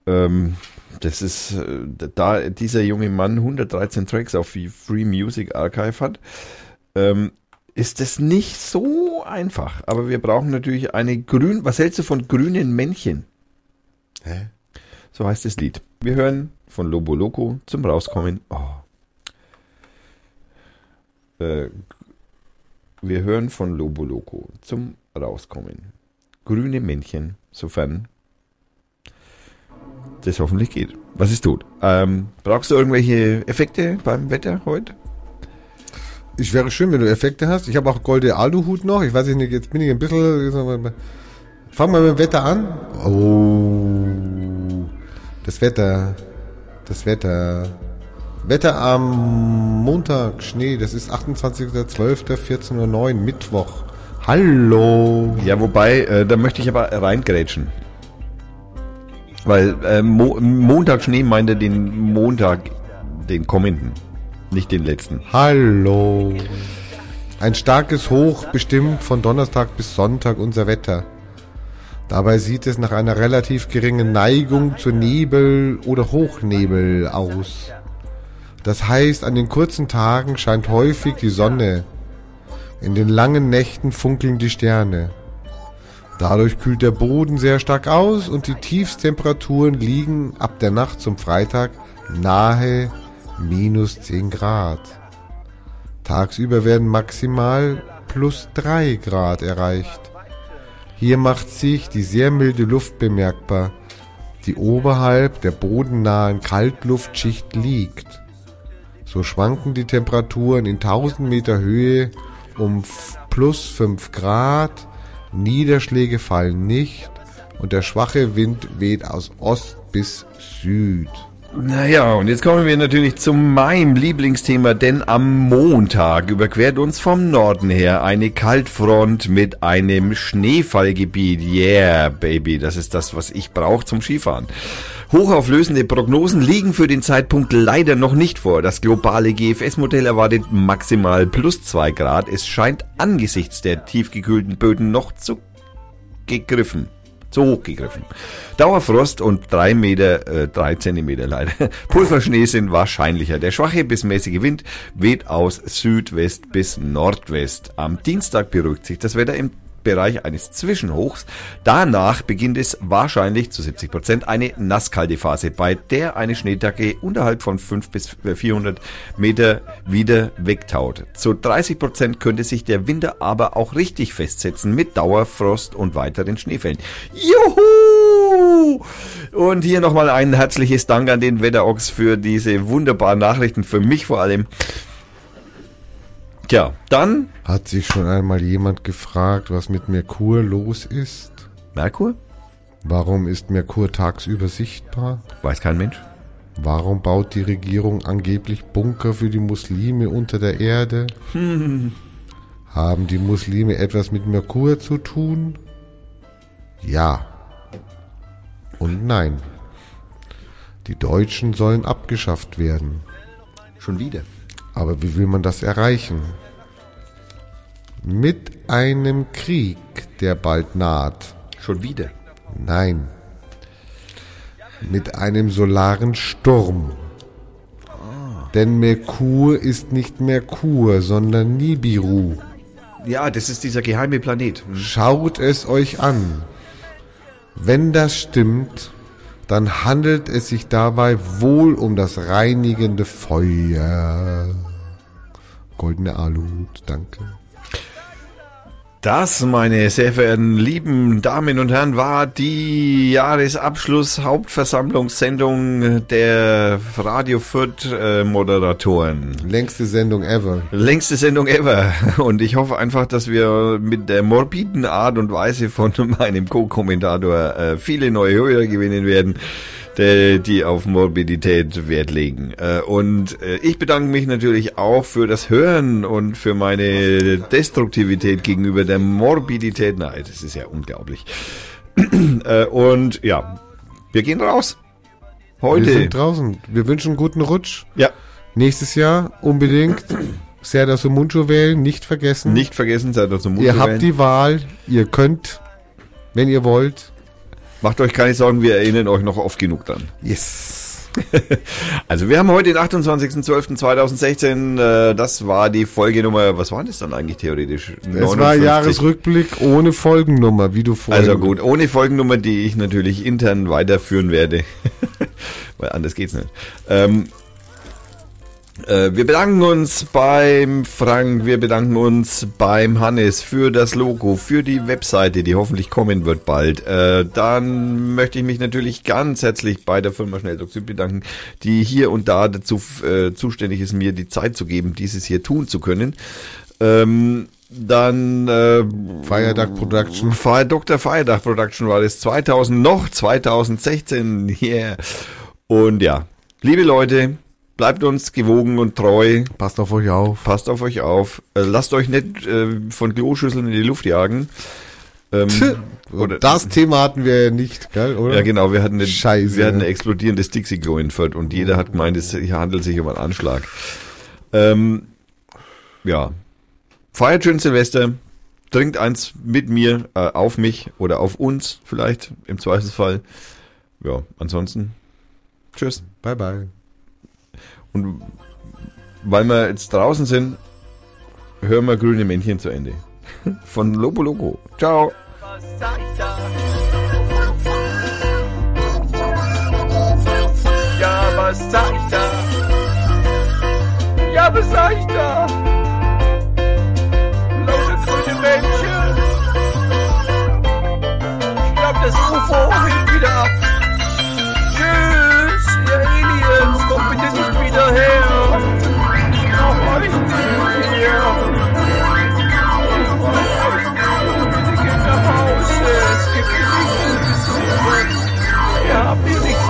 Ähm, das ist, äh, da dieser junge Mann 113 Tracks auf die Free Music Archive hat, ähm, ist das nicht so einfach. Aber wir brauchen natürlich eine grün, was hältst du von grünen Männchen? Hä? So heißt das Lied. Wir hören von Lobo Loco zum Rauskommen. Oh. Äh, wir hören von Lobo Loco zum Rauskommen. Grüne Männchen, sofern das hoffentlich geht. Was ist tot? Ähm, brauchst du irgendwelche Effekte beim Wetter heute? Ich wäre schön, wenn du Effekte hast. Ich habe auch goldene Aluhut noch. Ich weiß nicht, jetzt bin ich ein bisschen. Fangen wir mit dem Wetter an. Oh. Das Wetter. Das Wetter. Wetter am Montag, Schnee, das ist 28.12.14.09 Uhr, Mittwoch. Hallo. Ja, wobei, äh, da möchte ich aber reingrätschen. Weil äh, Mo Montag Schnee meinte den Montag, den kommenden. Nicht den letzten. Hallo. Ein starkes Hoch bestimmt von Donnerstag bis Sonntag unser Wetter. Dabei sieht es nach einer relativ geringen Neigung zu Nebel oder Hochnebel aus. Das heißt, an den kurzen Tagen scheint häufig die Sonne. In den langen Nächten funkeln die Sterne. Dadurch kühlt der Boden sehr stark aus und die Tiefstemperaturen liegen ab der Nacht zum Freitag nahe minus 10 Grad. Tagsüber werden maximal plus 3 Grad erreicht. Hier macht sich die sehr milde Luft bemerkbar, die oberhalb der bodennahen Kaltluftschicht liegt. So schwanken die Temperaturen in 1000 Meter Höhe um plus 5 Grad, Niederschläge fallen nicht und der schwache Wind weht aus Ost bis Süd. Naja, und jetzt kommen wir natürlich zu meinem Lieblingsthema, denn am Montag überquert uns vom Norden her eine Kaltfront mit einem Schneefallgebiet. Yeah, Baby, das ist das, was ich brauche zum Skifahren. Hochauflösende Prognosen liegen für den Zeitpunkt leider noch nicht vor. Das globale GFS-Modell erwartet maximal plus zwei Grad. Es scheint angesichts der tiefgekühlten Böden noch zu gegriffen. Zu hoch gegriffen. Dauerfrost und drei Meter, äh, drei Zentimeter leider. Pulverschnee sind wahrscheinlicher. Der schwache bis mäßige Wind weht aus Südwest bis Nordwest. Am Dienstag beruhigt sich das Wetter im Bereich eines Zwischenhochs. Danach beginnt es wahrscheinlich zu 70 Prozent eine nasskalte Phase, bei der eine Schneedecke unterhalb von 5 bis 400 Meter wieder wegtaut. Zu 30 Prozent könnte sich der Winter aber auch richtig festsetzen mit Dauerfrost und weiteren Schneefällen. Juhu! Und hier nochmal ein herzliches Dank an den Wetterochs für diese wunderbaren Nachrichten, für mich vor allem. Tja, dann Hat sich schon einmal jemand gefragt, was mit Merkur los ist? Merkur? Warum ist Merkur tagsüber sichtbar? Weiß kein Mensch. Warum baut die Regierung angeblich Bunker für die Muslime unter der Erde? Haben die Muslime etwas mit Merkur zu tun? Ja. Und nein. Die Deutschen sollen abgeschafft werden. Schon wieder. Aber wie will man das erreichen? Mit einem Krieg, der bald naht. Schon wieder. Nein. Mit einem solaren Sturm. Denn Merkur ist nicht Merkur, sondern Nibiru. Ja, das ist dieser geheime Planet. Schaut es euch an. Wenn das stimmt, dann handelt es sich dabei wohl um das reinigende Feuer. Goldene Aluhut, danke. Das, meine sehr verehrten lieben Damen und Herren, war die Jahresabschluss-Hauptversammlungssendung der Radio Fürth äh, Moderatoren. Längste Sendung ever. Längste Sendung ever. Und ich hoffe einfach, dass wir mit der morbiden Art und Weise von meinem Co-Kommentator äh, viele neue Hörer gewinnen werden, die, die auf Morbidität Wert legen. Äh, und äh, ich bedanke mich natürlich auch für das Hören und für meine Destruktivität gegenüber der Morbidität. Nein, das ist ja unglaublich. äh, und ja, wir gehen raus. Wir Heute. sind draußen. Wir wünschen einen guten Rutsch. Ja, Nächstes Jahr unbedingt Serdar Sumuncu wählen, nicht vergessen. nicht vergessen, seid ihr zum Mut ihr habt die Wahl, ihr könnt, wenn ihr wollt. Macht euch keine Sorgen, wir erinnern euch noch oft genug dran. Yes. Also wir haben heute den 28.12.2016, äh, das war die Folgenummer, was war das dann eigentlich theoretisch? Es war Jahresrückblick ohne Folgennummer, wie du vorhin. Also gut, ohne Folgennummer, die ich natürlich intern weiterführen werde, weil anders geht's nicht. Ähm, äh, wir bedanken uns beim Frank, wir bedanken uns beim Hannes für das Logo, für die Webseite, die hoffentlich kommen wird bald. Äh, dann möchte ich mich natürlich ganz herzlich bei der Firma Schnelldruck Süd bedanken, die hier und da dazu äh, zuständig ist, mir die Zeit zu geben, dieses hier tun zu können. Ähm, dann äh, Feiertag Production. Fire, Dr. Feiertag Production war das 2000 noch 2016. Yeah. Und ja, liebe Leute, bleibt uns gewogen und treu. Passt auf euch auf. Passt auf euch auf. Äh, lasst euch nicht äh, von Kloschüsseln in die Luft jagen. Ähm, oder, Das Thema hatten wir ja nicht, gell, oder? ja, genau, wir hatten, eine, Scheiße. wir hatten ein explodierendes Dixie-Klo in Fürth und jeder hat gemeint, es handelt sich um einen Anschlag. Ähm, ja. Feiert schön Silvester. Trinkt eins mit mir, äh, auf mich oder auf uns vielleicht, im Zweifelsfall. Ja, ansonsten. Tschüss. Bye bye. Und weil wir jetzt draußen sind, hören wir grüne Männchen zu Ende. Von Lobo Logo. Ciao. Ja, was sag ich da? Ja, was sag ich da? Laute grüne Männchen. Ich glaub, das UFO bitte nicht wieder her. Ich brauch euch nicht hier. Bitte geht nach Hause, es gibt nichts zu suchen. Ihr habt hier nichts